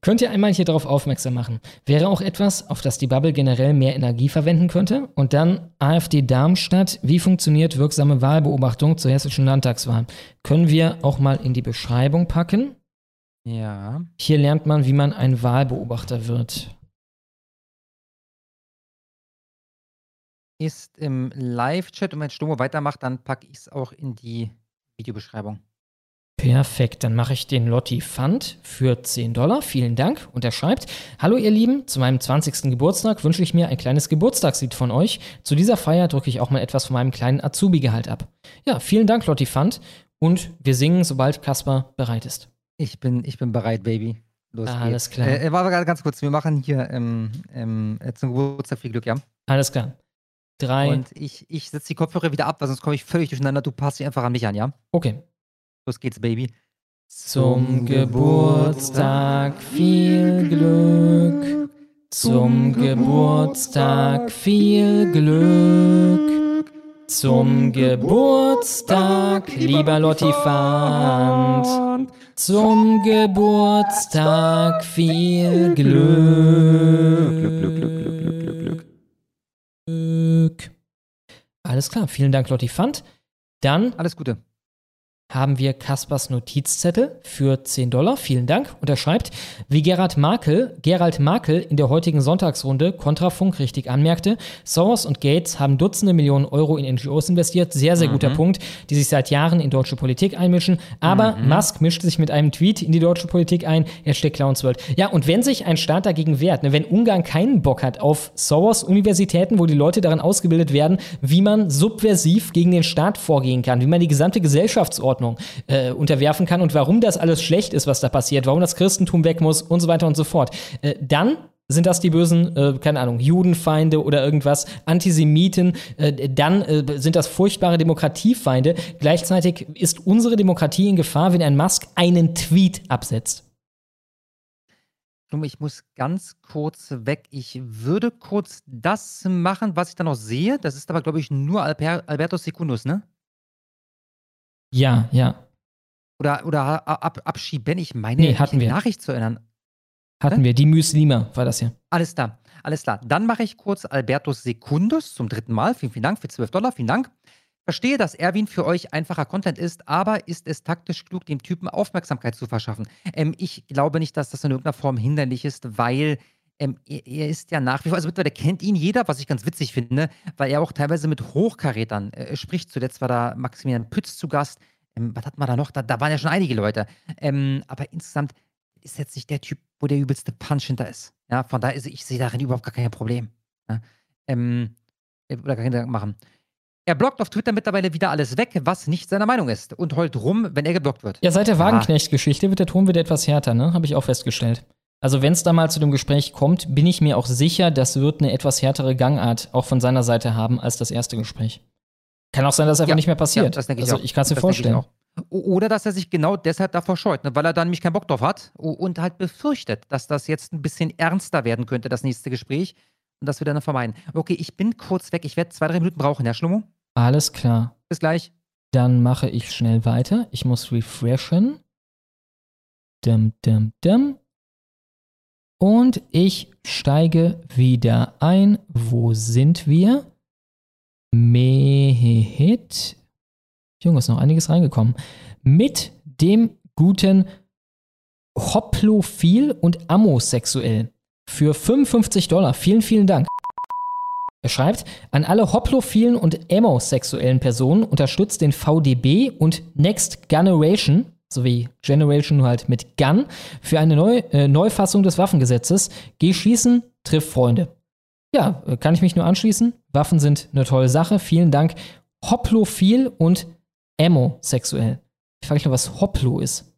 Könnt ihr einmal hier darauf aufmerksam machen. Wäre auch etwas, auf das die Bubble generell mehr Energie verwenden könnte? Und dann AfD Darmstadt. Wie funktioniert wirksame Wahlbeobachtung zur hessischen Landtagswahl? Können wir auch mal in die Beschreibung packen? Ja. Hier lernt man, wie man ein Wahlbeobachter wird. Ist im Live-Chat und wenn Stummo weitermacht, dann packe ich es auch in die Videobeschreibung. Perfekt, dann mache ich den Lotti Fund für 10 Dollar. Vielen Dank. Und er schreibt: Hallo, ihr Lieben, zu meinem 20. Geburtstag wünsche ich mir ein kleines Geburtstagslied von euch. Zu dieser Feier drücke ich auch mal etwas von meinem kleinen Azubi-Gehalt ab. Ja, vielen Dank, Lotti Fund. Und wir singen, sobald Kaspar bereit ist. Ich bin, ich bin bereit, Baby. Los Ah, geht's. alles klar. Äh, äh, warte ganz kurz, wir machen hier ähm, ähm, äh, zum Geburtstag viel Glück, ja? Alles klar. Drei. Und ich, ich setze die Kopfhörer wieder ab, weil sonst komme ich völlig durcheinander. Du passt dich einfach an mich an, ja? Okay. Los geht's, Baby. Zum Geburtstag viel Glück. Zum Geburtstag viel Glück. Zum Geburtstag, lieber Lotti Fand. Zum Geburtstag viel Glück, Glück, Glück, Glück, Glück, Glück. Alles klar, vielen Dank, Lotti Fand. Dann Alles Gute. Haben wir Kaspers Notizzettel für 10 Dollar. Vielen Dank. Und er schreibt, wie Gerhard Markel, Gerald Markel in der heutigen Sonntagsrunde Kontrafunk richtig anmerkte, Soros und Gates haben Dutzende Millionen Euro in NGOs investiert. Sehr, sehr guter Mhm. Punkt, die sich seit Jahren in deutsche Politik einmischen. Aber Mhm. Musk mischt sich mit einem Tweet in die deutsche Politik ein. Hashtag Clownsworld. Ja, und wenn sich ein Staat dagegen wehrt, ne, wenn Ungarn keinen Bock hat auf Soros-Universitäten, wo die Leute daran ausgebildet werden, wie man subversiv gegen den Staat vorgehen kann, wie man die gesamte Gesellschaftsordnung äh, unterwerfen kann und warum das alles schlecht ist, was da passiert, warum das Christentum weg muss und so weiter und so fort, äh, dann sind das die bösen, äh, keine Ahnung, Judenfeinde oder irgendwas, Antisemiten, äh, dann äh, sind das furchtbare Demokratiefeinde. Gleichzeitig ist unsere Demokratie in Gefahr, wenn ein Musk einen Tweet absetzt. Ich muss ganz kurz weg. Ich würde kurz das machen, was ich da noch sehe. Das ist aber, glaube ich, nur Alper Alberto Secundus, ne? Ja, ja. Oder, oder ab, abschieben. Ich meine, nee, hatten die wir. Nachricht zu erinnern. Hatten wir. Die Muslime war das hier. Alles klar, alles klar. Dann mache ich kurz Albertus Secundus zum dritten Mal. Vielen, vielen Dank für 12 Dollar. Vielen Dank. Verstehe, dass Erwin für euch einfacher Content ist, aber ist es taktisch klug, dem Typen Aufmerksamkeit zu verschaffen? Ähm, ich glaube nicht, dass das in irgendeiner Form hinderlich ist, weil ähm, er, er, ist ja nach wie vor, also mittlerweile kennt ihn jeder, was ich ganz witzig finde, weil er auch teilweise mit Hochkarätern äh, spricht. Zuletzt war da Maximilian Pütz zu Gast. Ähm, was hat man da noch? Da, da waren ja schon einige Leute. Ähm, aber insgesamt ist jetzt nicht der Typ, wo der übelste Punch hinter ist. Ja, von daher, ist, ich sehe darin überhaupt gar kein Problem. Ja, ähm, oder gar Gedanken machen. Er blockt auf Twitter mittlerweile wieder alles weg, was nicht seiner Meinung ist und heult rum, wenn er geblockt wird. Ja, seit der Wagenknecht-Geschichte wird der Ton wieder etwas härter, ne? Habe ich auch festgestellt. Also, wenn es da mal zu dem Gespräch kommt, bin ich mir auch sicher, das wird eine etwas härtere Gangart auch von seiner Seite haben als das erste Gespräch. Kann auch sein, dass einfach ja, nicht mehr passiert. Ja, das denke ich also, ich kann es mir vorstellen. Oder dass er sich genau deshalb davor scheut, ne? weil er dann nämlich keinen Bock drauf hat und halt befürchtet, dass das jetzt ein bisschen ernster werden könnte, das nächste Gespräch. Und das wir dann vermeiden. Okay, ich bin kurz weg. Ich werde zwei, drei Minuten brauchen, Herr Schlummo. Alles klar. Bis gleich. Dann mache ich schnell weiter. Ich muss refreshen. Dum, dum, dum. Und ich steige wieder ein. Wo sind wir? Mehit. Junge, ist noch einiges reingekommen. Mit dem guten Hoplophil und Amosexuell. Für 55 Dollar. Vielen, vielen Dank. Er schreibt, an alle hoplophilen und emosexuellen Personen unterstützt den VDB und Next Generation, sowie Generation nur halt mit Gun, für eine Neu äh, Neufassung des Waffengesetzes. Geh schießen, triff Freunde. Ja, äh, kann ich mich nur anschließen. Waffen sind eine tolle Sache. Vielen Dank. Hoplophil und emosexuell. Ich frage mich nur, was Hoplo ist.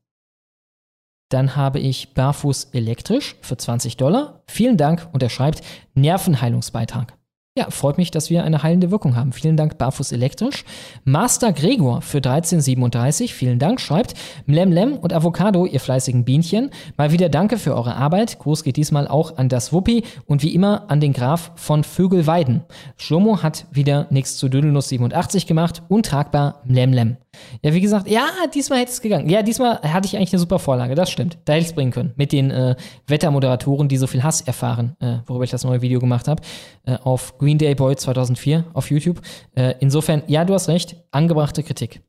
Dann habe ich Barfuß elektrisch für 20 Dollar. Vielen Dank und er schreibt Nervenheilungsbeitrag. Ja, freut mich, dass wir eine heilende Wirkung haben. Vielen Dank, Barfuß Elektrisch. Master Gregor für 1337, vielen Dank, schreibt Mlemlem und Avocado, ihr fleißigen Bienchen. Mal wieder danke für eure Arbeit. Gruß geht diesmal auch an das Wuppi und wie immer an den Graf von Vögelweiden. Schlomo hat wieder nichts zu Dödelnuss 87 gemacht. Untragbar Mlemlem. Ja, wie gesagt, ja, diesmal hätte es gegangen. Ja, diesmal hatte ich eigentlich eine super Vorlage, das stimmt. Da hätte ich es bringen können. Mit den äh, Wettermoderatoren, die so viel Hass erfahren, äh, worüber ich das neue Video gemacht habe, äh, auf Green Day Boy 2004 auf YouTube. Äh, insofern, ja, du hast recht, angebrachte Kritik.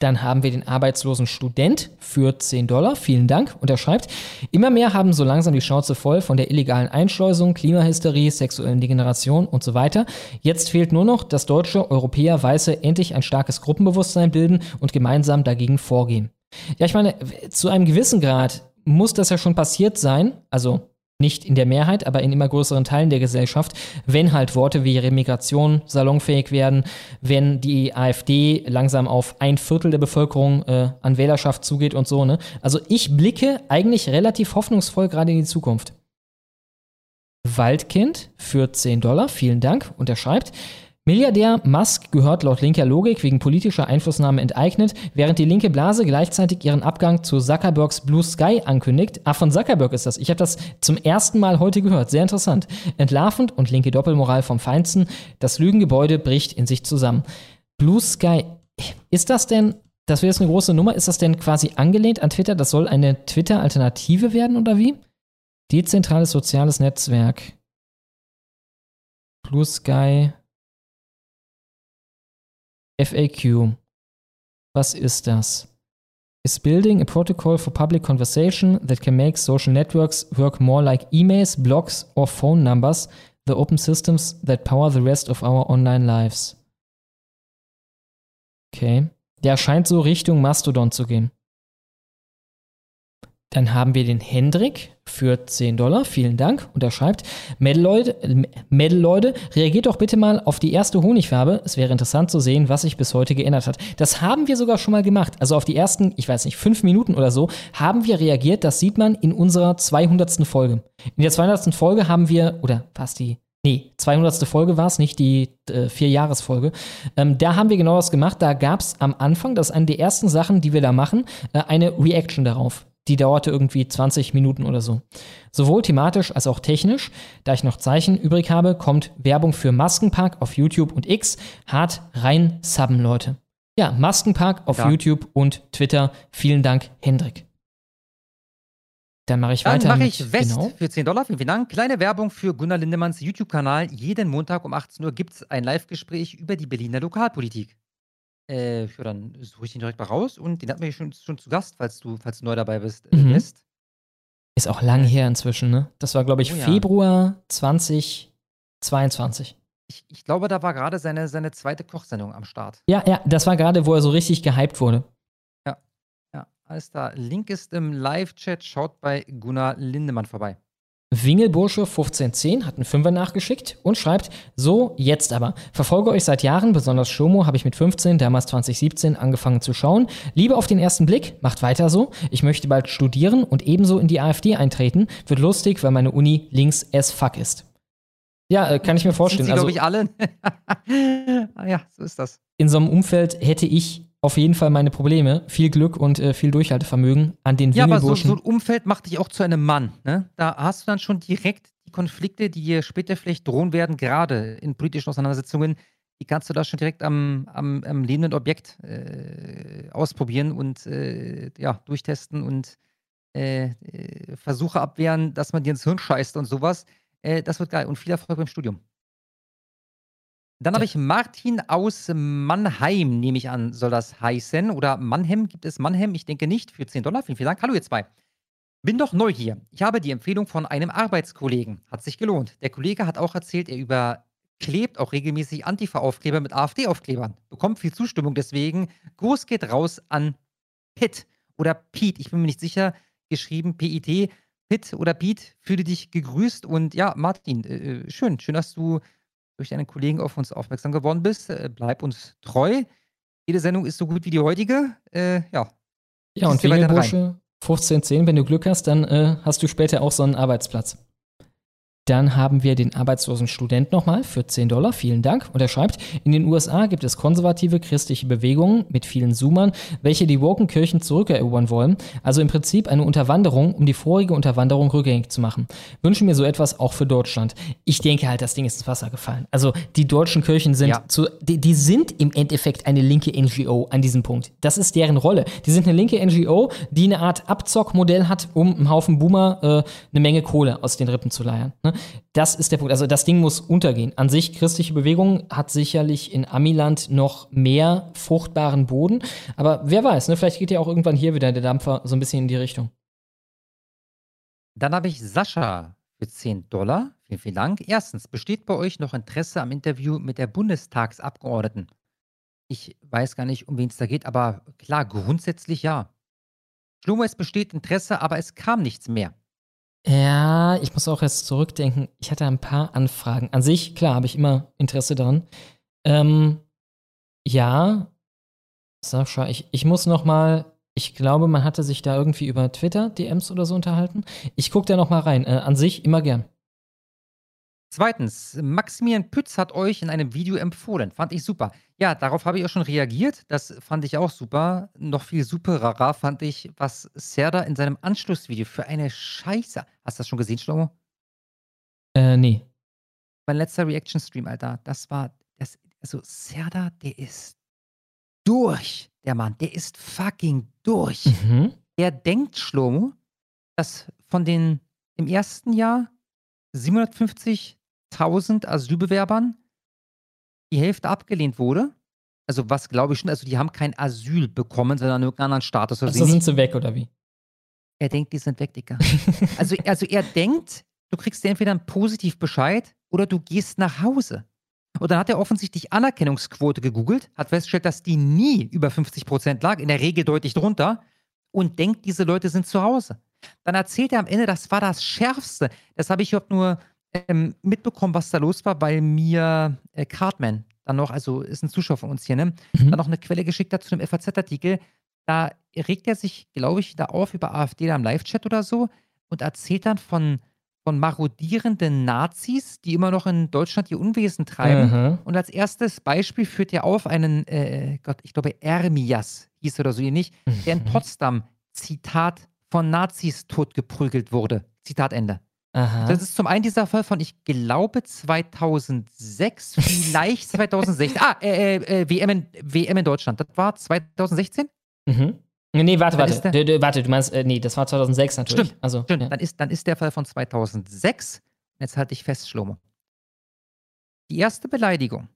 Dann haben wir den arbeitslosen Student für 10 Dollar. Vielen Dank. Und er schreibt, immer mehr haben so langsam die Schnauze voll von der illegalen Einschleusung, Klimahysterie, sexuellen Degeneration und so weiter. Jetzt fehlt nur noch, dass Deutsche, Europäer, Weiße endlich ein starkes Gruppenbewusstsein bilden und gemeinsam dagegen vorgehen. Ja, ich meine, zu einem gewissen Grad muss das ja schon passiert sein. Also nicht in der Mehrheit, aber in immer größeren Teilen der Gesellschaft, wenn halt Worte wie Remigration salonfähig werden, wenn die AfD langsam auf ein Viertel der Bevölkerung äh, an Wählerschaft zugeht und so. Ne? Also ich blicke eigentlich relativ hoffnungsvoll gerade in die Zukunft. Waldkind für 10 Dollar, vielen Dank. Und er schreibt, Milliardär Musk gehört laut linker Logik wegen politischer Einflussnahme enteignet, während die linke Blase gleichzeitig ihren Abgang zu Zuckerbergs Blue Sky ankündigt. Ah, von Zuckerberg ist das. Ich habe das zum ersten Mal heute gehört. Sehr interessant. Entlarvend und linke Doppelmoral vom Feinsten. Das Lügengebäude bricht in sich zusammen. Blue Sky, ist das denn, das wäre jetzt eine große Nummer, ist das denn quasi angelehnt an Twitter? Das soll eine Twitter-Alternative werden oder wie? Dezentrales soziales Netzwerk. Blue Sky. FAQ. Was ist das? Is building a protocol for public conversation that can make social networks work more like emails, blogs or phone numbers, the open systems that power the rest of our online lives. Okay. Der scheint so Richtung Mastodon zu gehen. Dann haben wir den Hendrik für 10 Dollar. Vielen Dank. Und er schreibt, Mädelleute, Mädelleute, reagiert doch bitte mal auf die erste Honigfarbe. Es wäre interessant zu sehen, was sich bis heute geändert hat. Das haben wir sogar schon mal gemacht. Also auf die ersten, ich weiß nicht, fünf Minuten oder so, haben wir reagiert. Das sieht man in unserer 200. Folge. In der 200. Folge haben wir, oder fast die Nee, 200. Folge war es, nicht die äh, Vierjahresfolge. Ähm, da haben wir genau das gemacht. Da gab es am Anfang, das ist eine der ersten Sachen, die wir da machen, äh, eine Reaction darauf. Die dauerte irgendwie 20 Minuten oder so. Sowohl thematisch als auch technisch. Da ich noch Zeichen übrig habe, kommt Werbung für Maskenpark auf YouTube und X. Hart rein subben, Leute. Ja, Maskenpark auf ja. YouTube und Twitter. Vielen Dank, Hendrik. Dann mache ich Dann weiter. Dann mache ich West genau. für 10 Dollar. Vielen, vielen Dank. Kleine Werbung für Gunnar Lindemanns YouTube-Kanal. Jeden Montag um 18 Uhr gibt es ein Live-Gespräch über die Berliner Lokalpolitik. Äh, ja, dann suche ich den direkt mal raus und den hatten wir schon, schon zu Gast, falls du, falls du neu dabei bist. Äh, mhm. West. Ist auch lang her inzwischen, ne? Das war, glaube ich, oh, ja. Februar 2022. Ich, ich, glaube, da war gerade seine, seine zweite Kochsendung am Start. Ja, ja, das war gerade, wo er so richtig gehypt wurde. Alles da. Link ist im Live-Chat. Schaut bei Gunnar Lindemann vorbei. Wingelbursche 1510 hat einen Fünfer nachgeschickt und schreibt, so, jetzt aber. Verfolge euch seit Jahren, besonders Shomo habe ich mit 15, damals 2017, angefangen zu schauen. Liebe auf den ersten Blick, macht weiter so. Ich möchte bald studieren und ebenso in die AfD eintreten. Wird lustig, weil meine Uni links as fuck ist. Ja, äh, kann ich mir vorstellen. Sind sie, also, glaube ich, alle. [laughs] ah, ja, so ist das. In so einem Umfeld hätte ich auf jeden Fall meine Probleme. Viel Glück und äh, viel Durchhaltevermögen an den Ja, aber so, so, ein Umfeld macht dich auch zu einem Mann. Ne? Da hast du dann schon direkt die Konflikte, die dir später vielleicht drohen werden, gerade in politischen Auseinandersetzungen, die kannst du da schon direkt am, am, am lebenden Objekt äh, ausprobieren und äh, ja, durchtesten und äh, äh, Versuche abwehren, dass man dir ins Hirn scheißt und sowas. Äh, das wird geil und viel Erfolg beim Studium. Dann habe ich Martin aus Mannheim, nehme ich an, soll das heißen. Oder Mannheim, gibt es Mannheim? Ich denke nicht, für 10 Dollar. Vielen, vielen Dank. Hallo ihr zwei. Bin doch neu hier. Ich habe die Empfehlung von einem Arbeitskollegen. Hat sich gelohnt. Der Kollege hat auch erzählt, er überklebt auch regelmäßig Antifa-Aufkleber mit AfD-Aufklebern. Bekommt viel Zustimmung, deswegen Gruß geht raus an Pitt oder Pete. Ich bin mir nicht sicher. Geschrieben P-I-T. Pitt oder Pete, fühle dich gegrüßt. Und ja, Martin, äh, äh schön. Schön, dass du durch deine Kollegen auf uns aufmerksam geworden bist. Äh, bleib uns treu. Jede Sendung ist so gut wie die heutige. Äh, ja. Ja, und Wingelbursche 1510, wenn du Glück hast, dann äh, hast du später auch so einen Arbeitsplatz. Dann haben wir den arbeitslosen Student nochmal für 10 Dollar. Vielen Dank. Und er schreibt, in den USA gibt es konservative christliche Bewegungen mit vielen Zoomern, welche die woken Kirchen zurückerobern wollen. Also im Prinzip eine Unterwanderung, um die vorige Unterwanderung rückgängig zu machen. Wünsche mir so etwas auch für Deutschland. Ich denke halt, das Ding ist ins Wasser gefallen. Also die deutschen Kirchen sind ja. zu, die, die sind im Endeffekt eine linke NGO an diesem Punkt. Das ist deren Rolle. Die sind eine linke NGO, die eine Art Abzockmodell hat, um einem Haufen Boomer äh, eine Menge Kohle aus den Rippen zu leiern. Ne? Das ist der Punkt. Also das Ding muss untergehen. An sich, christliche Bewegung hat sicherlich in Amiland noch mehr fruchtbaren Boden. Aber wer weiß, ne? vielleicht geht ja auch irgendwann hier wieder der Dampfer so ein bisschen in die Richtung. Dann habe ich Sascha für 10 Dollar. Vielen, vielen Dank. Erstens, besteht bei euch noch Interesse am Interview mit der Bundestagsabgeordneten? Ich weiß gar nicht, um wen es da geht, aber klar, grundsätzlich ja. Schlumer, es besteht Interesse, aber es kam nichts mehr. Ja, ich muss auch jetzt zurückdenken. Ich hatte ein paar Anfragen. An sich, klar, habe ich immer Interesse daran. Ähm, ja, Sascha, ich, ich muss noch mal, ich glaube, man hatte sich da irgendwie über Twitter DMs oder so unterhalten. Ich gucke da noch mal rein. Äh, an sich immer gern. Zweitens, Maximilian Pütz hat euch in einem Video empfohlen. Fand ich super. Ja, darauf habe ich auch schon reagiert. Das fand ich auch super. Noch viel superer fand ich, was Serda in seinem Anschlussvideo für eine Scheiße. Hast du das schon gesehen, Schlomo? Äh, nee. Mein letzter Reaction-Stream, Alter. Das war. Das, also, Serda, der ist durch. Der Mann, der ist fucking durch. Mhm. Er denkt, Schlomo, dass von den im ersten Jahr 750 1000 Asylbewerbern die Hälfte abgelehnt wurde. Also was glaube ich schon, also die haben kein Asyl bekommen, sondern irgendeinen anderen Status. Also, sind sie weg oder wie? Er denkt, die sind weg, Dicker. [laughs] also, also er denkt, du kriegst entweder einen Positivbescheid oder du gehst nach Hause. Und dann hat er offensichtlich Anerkennungsquote gegoogelt, hat festgestellt, dass die nie über 50 Prozent lag, in der Regel deutlich drunter, und denkt, diese Leute sind zu Hause. dann erzählt er am Ende, das war das Schärfste. Das habe ich überhaupt nur ähm, mitbekommen, was da los war, weil mir äh, Cartman dann noch, also ist ein Zuschauer von uns hier, ne, Mhm. dann noch eine Quelle geschickt hat zu einem FAZ-Artikel. Da regt er sich, glaube ich, da auf über AfD da im Live-Chat oder so und erzählt dann von, von marodierenden Nazis, die immer noch in Deutschland ihr Unwesen treiben. Mhm. Und als erstes Beispiel führt er auf einen, äh, Gott, ich glaube, Ermias hieß er oder so ähnlich, der in Potsdam, Zitat, von Nazis totgeprügelt wurde. Zitat Ende. Aha. Das ist zum einen dieser Fall von, ich glaube, 2006, vielleicht [laughs] 2016. Ah, äh, äh, äh, WM, in, WM in Deutschland. Das war 2016? Mhm. Nee, warte, warte. der- Du, du, warte, du meinst, äh, nee, das war 2006 natürlich. Stimmt. Also, Stimmt. ja. Dann, ist, dann ist der Fall von 2006. Jetzt halte ich fest, Schlomo. Die erste Beleidigung.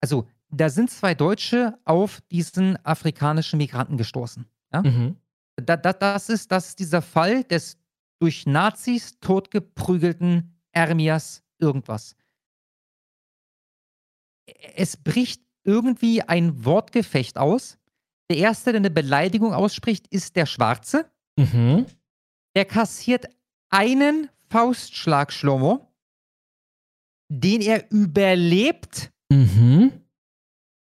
Also, da sind zwei Deutsche auf diesen afrikanischen Migranten gestoßen. Ja? Mhm. Da, da, das, ist, das ist dieser Fall des durch Nazis totgeprügelten Ermias irgendwas. Es bricht irgendwie ein Wortgefecht aus. Der Erste, der eine Beleidigung ausspricht, ist der Schwarze. Mhm. Der kassiert einen Faustschlag, Schlomo, den er überlebt. Mhm.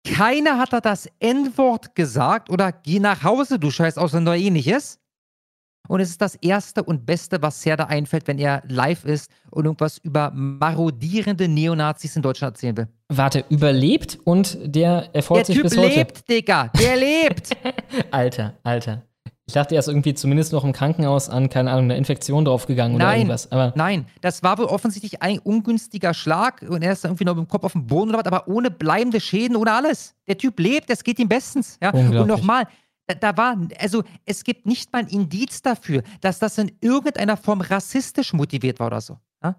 Keiner hat da das N-Wort gesagt oder geh nach Hause, du scheiß Ausländer, oder ähnliches. Und es ist das Erste und Beste, was Serda einfällt, wenn er live ist und irgendwas über marodierende Neonazis in Deutschland erzählen will. Warte, überlebt und der erfreut Der sich Typ bis heute. lebt, Digga. Der lebt. [laughs] Alter, Alter. Ich dachte, er ist irgendwie zumindest noch im Krankenhaus an, keine Ahnung, einer Infektion draufgegangen oder Nein, irgendwas. Aber nein, das war wohl offensichtlich ein ungünstiger Schlag und er ist irgendwie noch mit dem Kopf auf dem Boden oder was, aber ohne bleibende Schäden, ohne alles. Der Typ lebt, es geht ihm bestens. Ja? Und nochmal, da, war, also es gibt nicht mal ein Indiz dafür, dass das in irgendeiner Form rassistisch motiviert war oder so. Ja?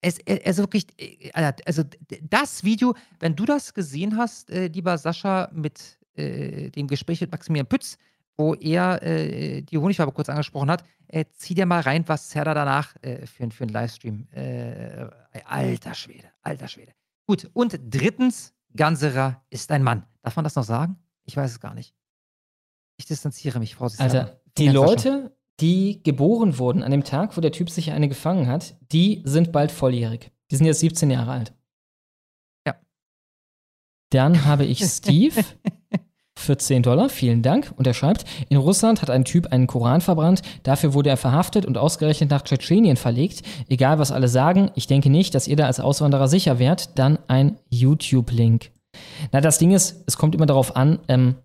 Es, äh, also wirklich, äh, also das Video, wenn du das gesehen hast, äh, lieber Sascha, mit äh, dem Gespräch mit Maximilian Pütz, wo er äh, die Honigfarbe kurz angesprochen hat, äh, zieh dir mal rein, was Serda danach für, für einen Livestream. Alter Schwede, alter Schwede. Gut, und drittens, Ganserer ist ein Mann. Darf man das noch sagen? Ich weiß es gar nicht. Ich distanziere mich, Frau. Alter, die Leute, die geboren wurden an dem Tag, wo der Typ sich eine gefangen hat, die sind bald volljährig. Die sind jetzt 17 Jahre alt. Ja. Dann habe ich [laughs] Steve für 10 Dollar, vielen Dank. Und er schreibt, in Russland hat ein Typ einen Koran verbrannt, dafür wurde er verhaftet und ausgerechnet nach Tschetschenien verlegt. Egal, was alle sagen, ich denke nicht, dass ihr da als Auswanderer sicher wärt. Dann ein YouTube-Link. Na, das Ding ist, es kommt immer darauf an, ähm,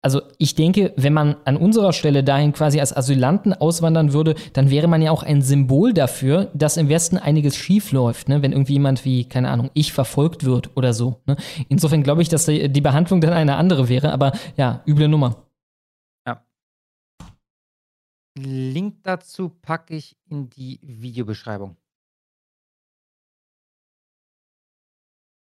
also ich denke, wenn man an unserer Stelle dahin quasi als Asylanten auswandern würde, dann wäre man ja auch ein Symbol dafür, dass im Westen einiges schief läuft, ne? wenn irgendwie jemand wie, keine Ahnung, ich verfolgt wird oder so. Ne? Insofern glaube ich, dass die die Behandlung dann eine andere wäre, aber ja, üble Nummer. Link dazu packe ich in die Videobeschreibung.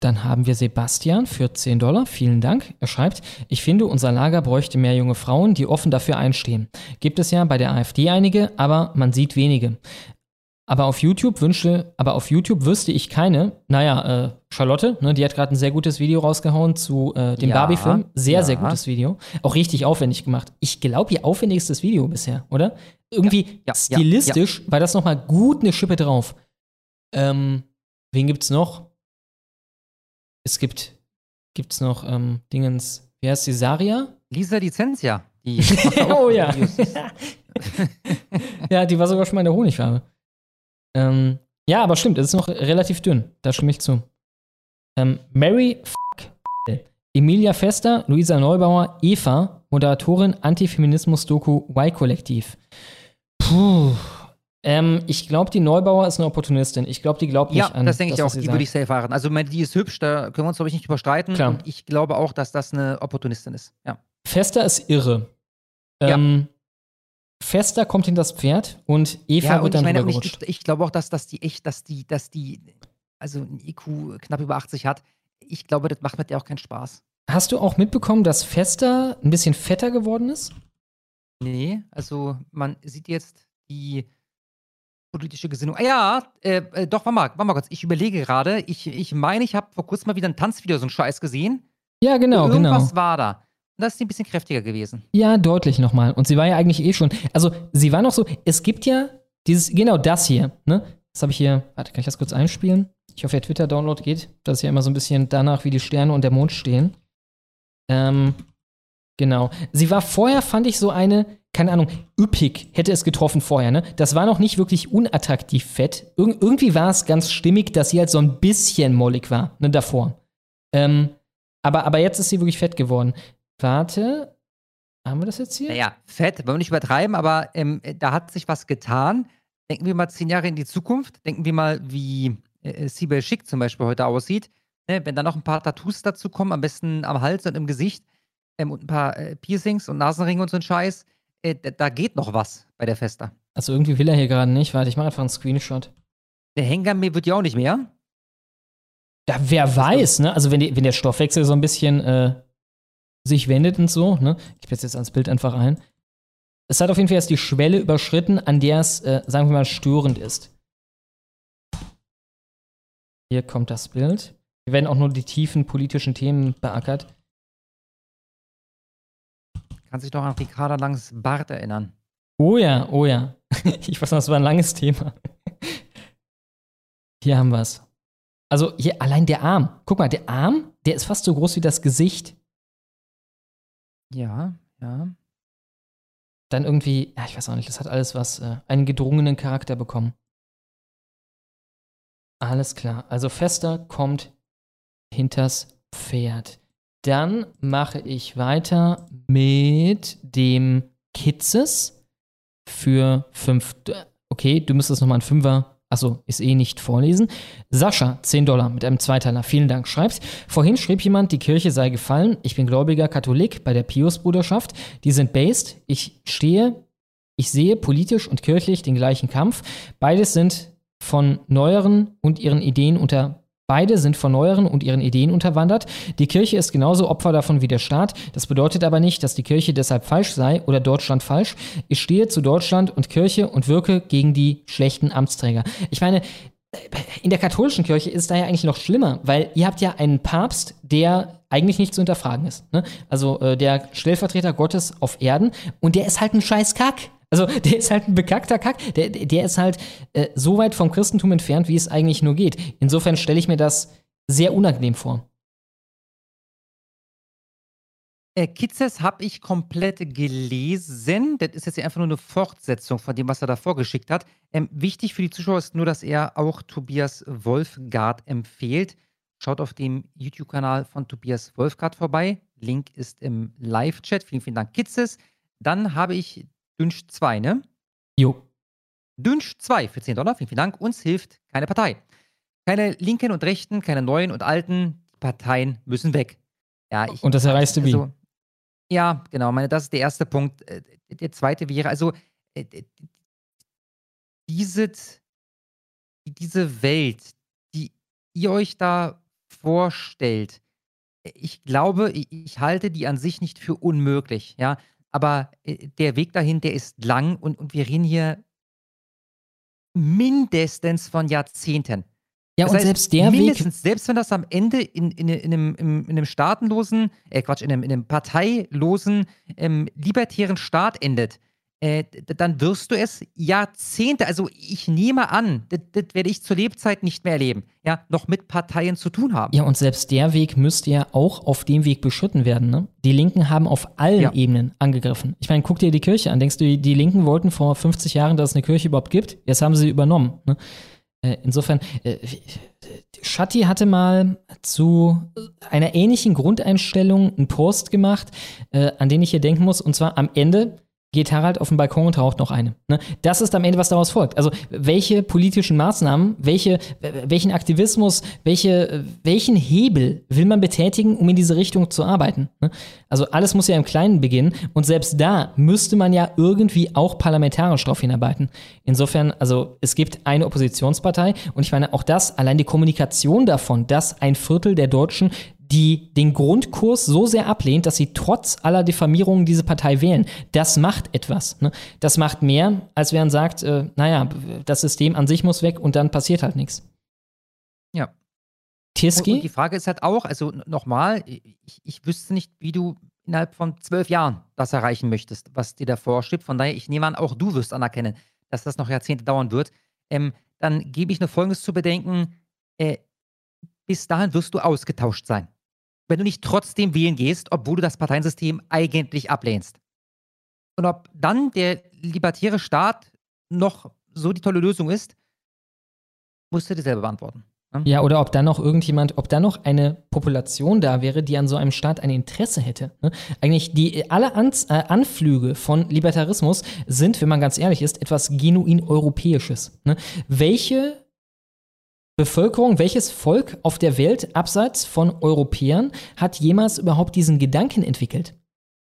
Dann haben wir Sebastian für 10 Dollar. Vielen Dank. Er schreibt, ich finde, unser Lager bräuchte mehr junge Frauen, die offen dafür einstehen. Gibt es ja bei der AfD einige, aber man sieht wenige. Aber auf YouTube wünschte, aber auf YouTube wüsste ich keine. Naja, äh, Charlotte, ne, die hat gerade ein sehr gutes Video rausgehauen zu äh, dem Ja, Barbie-Film. Sehr, sehr ja. gutes Video. Auch richtig aufwendig gemacht. Ich glaube, ihr aufwendigstes Video bisher, oder? Irgendwie ja, stilistisch war das nochmal gut eine Schippe drauf. Ähm, wen gibt's noch? Es gibt, gibt's noch ähm, Dingens, wie heißt die, Saria? Lisa Licentia. Die [laughs] oh ja. [laughs] [laughs] ja, die war sogar schon mal in der Honigfarbe. Ähm, ja, aber stimmt, es ist noch relativ dünn. Da stimme ich zu. Ähm, Mary Fuck. Emilia Fester, Luisa Neubauer, Eva, Moderatorin Antifeminismus-Doku Y-Kollektiv. Puh. Ähm, ich glaube, die Neubauer ist eine Opportunistin. Ich glaube, die glaubt nicht Ja, an das denke ich auch. Die würde ich safe heiraten. Also, meine, die ist hübsch, da können wir uns, glaube ich, nicht überstreiten. Klar. Und ich glaube auch, dass das eine Opportunistin ist. Ja. Fester ist irre. Ähm, Fester kommt in das Pferd und Eva ja, wird ich dann rübergerutscht. ich, ich glaube auch, dass, dass die echt, dass die, dass die, also ein IQ knapp über 80 hat. Ich glaube, das macht mit der auch keinen Spaß. Hast du auch mitbekommen, dass Fester ein bisschen fetter geworden ist? Nee, also man sieht jetzt die politische Gesinnung. Ah, ja, äh, äh, doch, warte mal, warte mal kurz. Ich überlege gerade. Ich, ich meine, ich habe vor kurzem mal wieder ein Tanzvideo, so ein Scheiß gesehen. Ja, genau, Irgendwas genau. war da. Da ist sie ein bisschen kräftiger gewesen. Ja, deutlich nochmal. Und sie war ja eigentlich eh schon. Also, sie war noch so. Es gibt ja dieses, genau das hier, ne? Das habe ich hier. Warte, kann ich das kurz einspielen? Ich hoffe, der Twitter-Download geht. Das ist ja immer so ein bisschen danach, wie die Sterne und der Mond stehen. Ähm, genau. Sie war vorher, fand ich, so eine, keine Ahnung, üppig hätte es getroffen vorher, ne? Das war noch nicht wirklich unattraktiv fett. Ir irgendwie war es ganz stimmig, dass sie halt so ein bisschen mollig war, ne, davor. Ähm, aber, aber jetzt ist sie wirklich fett geworden. Warte, haben wir das jetzt hier? Naja, fett, wollen wir nicht übertreiben, aber ähm, da hat sich was getan. Denken wir mal zehn Jahre in die Zukunft. Denken wir mal, wie äh, Sibel Schick zum Beispiel heute aussieht. Ne, wenn da noch ein paar Tattoos dazu kommen, am besten am Hals und im Gesicht ähm, und ein paar äh, Piercings und Nasenringe und so ein Scheiß, äh, da geht noch was bei der Festa. Also irgendwie will er hier gerade nicht. Warte, ich mache einfach einen Screenshot. Der Hengame wird ja auch nicht mehr. Ja, wer weiß, ne? Also wenn, die, wenn der Stoffwechsel so ein bisschen äh, sich wendet und so, ne? Ich jetzt jetzt ans Bild einfach ein. Es hat auf jeden Fall jetzt die Schwelle überschritten, an der es, äh, sagen wir mal, störend ist. Hier kommt das Bild. Hier werden auch nur die tiefen politischen Themen beackert. Kann sich doch an Ricarda Langs Bart erinnern. Oh ja, oh ja. [laughs] Ich weiß noch, das war ein langes Thema. [laughs] Hier haben wir es. Also hier allein der Arm. Guck mal, der Arm, der ist fast so groß wie das Gesicht. Ja, ja. Dann irgendwie, ja, ich weiß auch nicht, das hat alles was, äh, einen gedrungenen Charakter bekommen. Alles klar. Also Fester kommt hinters Pferd. Dann mache ich weiter mit dem Kitzes für 5. Okay, du müsstest nochmal einen Fünfer. Achso, ist eh nicht vorlesen. Sascha, 10 Dollar mit einem Zweiteiler. Vielen Dank. Schreibt, vorhin schrieb jemand, die Kirche sei gefallen. Ich bin gläubiger Katholik bei der Pius-Bruderschaft. Die sind based. Ich stehe, ich sehe politisch und kirchlich den gleichen Kampf. Beides sind von neueren und ihren Ideen unter Beide sind von neueren und ihren Ideen unterwandert. Die Kirche ist genauso Opfer davon wie der Staat. Das bedeutet aber nicht, dass die Kirche deshalb falsch sei oder Deutschland falsch. Ich stehe zu Deutschland und Kirche und wirke gegen die schlechten Amtsträger. Ich meine, in der katholischen Kirche ist es da ja eigentlich noch schlimmer, weil ihr habt ja einen Papst, der eigentlich nicht zu hinterfragen ist. Ne? Also äh, der Stellvertreter Gottes auf Erden und der ist halt ein scheiß Kack. Also [laughs] der ist halt ein bekackter Kack. Der, der ist halt äh, so weit vom Christentum entfernt, wie es eigentlich nur geht. Insofern stelle ich mir das sehr unangenehm vor. Äh, Kitzes habe ich komplett gelesen. Das ist jetzt einfach nur eine Fortsetzung von dem, was er da vorgeschickt hat. Ähm, wichtig für die Zuschauer ist nur, dass er auch Tobias Wolfgart empfiehlt. Schaut auf dem YouTube-Kanal von Tobias Wolfgart vorbei. Link ist im Live-Chat. Vielen, vielen Dank, Kitzes. Dann habe ich Dünsch 2, ne? Jo. Dünsch 2 für 10 Dollar. Vielen, vielen Dank. Uns hilft keine Partei. Keine Linken und Rechten, keine neuen und alten. Die Parteien müssen weg. Ja, ich, und das erreichst du wie? Also, ja, genau. Meine, das ist der erste Punkt. Äh, der zweite wäre, also, äh, diese, diese Welt, die ihr euch da vorstellt, ich glaube, ich halte die an sich nicht für unmöglich, ja. Aber äh, der Weg dahin, der ist lang und, und wir reden hier mindestens von Jahrzehnten. Ja, Das und heißt, selbst der Weg, mindestens, selbst wenn das am Ende in, in, in, einem, in, in einem staatenlosen, äh Quatsch, in einem, in einem parteilosen, ähm, libertären Staat endet, äh, dann wirst du es Jahrzehnte, also ich nehme an, das, das werde ich zur Lebzeit nicht mehr erleben, ja, noch mit Parteien zu tun haben. Ja, und selbst der Weg müsste ja auch auf dem Weg beschritten werden. Ne? Die Linken haben auf allen Ja. Ebenen angegriffen. Ich meine, guck dir die Kirche an. Denkst du, die Linken wollten vor 50 Jahren, dass es eine Kirche überhaupt gibt? Jetzt haben sie übernommen. Ne? Äh, insofern, äh, Schatti hatte mal zu einer ähnlichen Grundeinstellung einen Post gemacht, äh, an den ich hier denken muss. Und zwar am Ende geht Harald auf den Balkon und raucht noch eine. Ne? Das ist am Ende, was daraus folgt. Also welche politischen Maßnahmen, welche, welchen Aktivismus, welche, welchen Hebel will man betätigen, um in diese Richtung zu arbeiten? Ne? Also alles muss ja im Kleinen beginnen und selbst da müsste man ja irgendwie auch parlamentarisch drauf hinarbeiten. Insofern, also es gibt eine Oppositionspartei und ich meine auch das, allein die Kommunikation davon, dass ein Viertel der Deutschen die den Grundkurs so sehr ablehnt, dass sie trotz aller Diffamierungen diese Partei wählen. Das macht etwas. Ne? Das macht mehr, als wenn man sagt, äh, naja, das System an sich muss weg und dann passiert halt nichts. Ja. Tiski? Und, und die Frage ist halt auch, also nochmal, ich, ich wüsste nicht, wie du innerhalb von zwölf Jahren das erreichen möchtest, was dir da vorschwebt. Von daher, ich nehme an, auch du wirst anerkennen, dass das noch Jahrzehnte dauern wird. Ähm, dann gebe ich nur Folgendes zu bedenken. Äh, bis dahin wirst du ausgetauscht sein. Wenn du nicht trotzdem wählen gehst, obwohl du das Parteiensystem eigentlich ablehnst. Und ob dann der libertäre Staat noch so die tolle Lösung ist, musst du dir selber beantworten. ne? Ja, oder ob da noch irgendjemand, ob da noch eine Population da wäre, die an so einem Staat ein Interesse hätte. Ne? Eigentlich die alle Anz äh, Anflüge von Libertarismus sind, wenn man ganz ehrlich ist, etwas genuin Europäisches. Ne? Welche Bevölkerung, welches Volk auf der Welt abseits von Europäern hat jemals überhaupt diesen Gedanken entwickelt?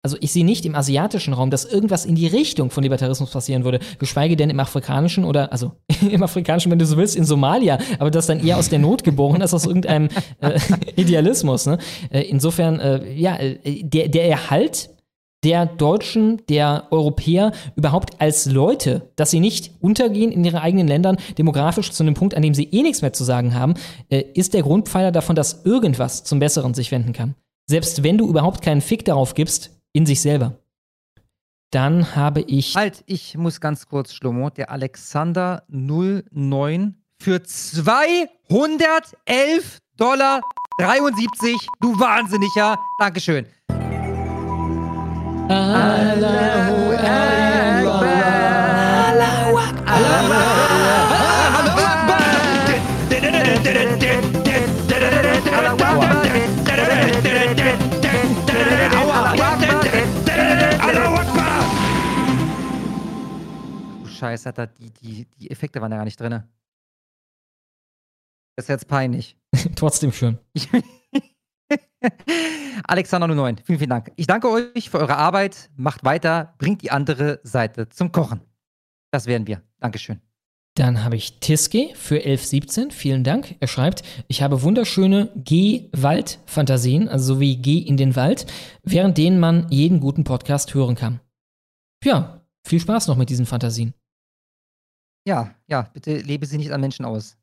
Also ich sehe nicht im asiatischen Raum, dass irgendwas in die Richtung von Libertarismus passieren würde, geschweige denn im afrikanischen oder, also [laughs] im afrikanischen, wenn du so willst, in Somalia, aber das dann eher aus der Not geboren als aus irgendeinem äh, [laughs] Idealismus. Ne? Äh, insofern, äh, ja, äh, der, der Erhalt der Deutschen, der Europäer überhaupt als Leute, dass sie nicht untergehen in ihren eigenen Ländern, demografisch zu einem Punkt, an dem sie eh nichts mehr zu sagen haben, äh, ist der Grundpfeiler davon, dass irgendwas zum Besseren sich wenden kann. Selbst wenn du überhaupt keinen Fick darauf gibst, in sich selber. Dann habe ich. Halt, ich muss ganz kurz, Schlomo. Der Alexander 09 für 211 Dollar 73. Du Wahnsinniger. Dankeschön. Allahu Scheiße, Alter, die, die, die Effekte waren ja gar nicht drin. Das ist jetzt peinlich. [laughs] Trotzdem schön. [laughs] [laughs] Alexander 09, vielen, vielen Dank. Ich danke euch für eure Arbeit. Macht weiter, bringt die andere Seite zum Kochen. Das werden wir. Dankeschön. Dann habe ich Tiske für 1117. Vielen Dank. Er schreibt, ich habe wunderschöne Geh-Wald-Fantasien, also so wie Geh in den Wald, während denen man jeden guten Podcast hören kann. Ja, viel Spaß noch mit diesen Fantasien. Ja, ja, bitte lebe sie nicht an Menschen aus.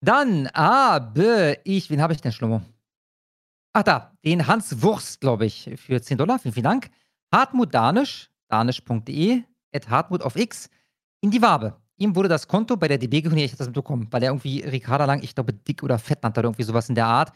Dann habe ich, wen habe ich denn, Schlummer? Ach da, den Hans Wurst, glaube ich, für 10 Dollar. Vielen, vielen Dank. Hartmut Danisch, danisch.de, at Hartmut auf X, in die Wabe. Ihm wurde das Konto bei der DB gekündigt, ich habe das mitbekommen, weil er irgendwie Ricarda Lang, ich glaube, dick oder fett nannte oder irgendwie sowas in der Art.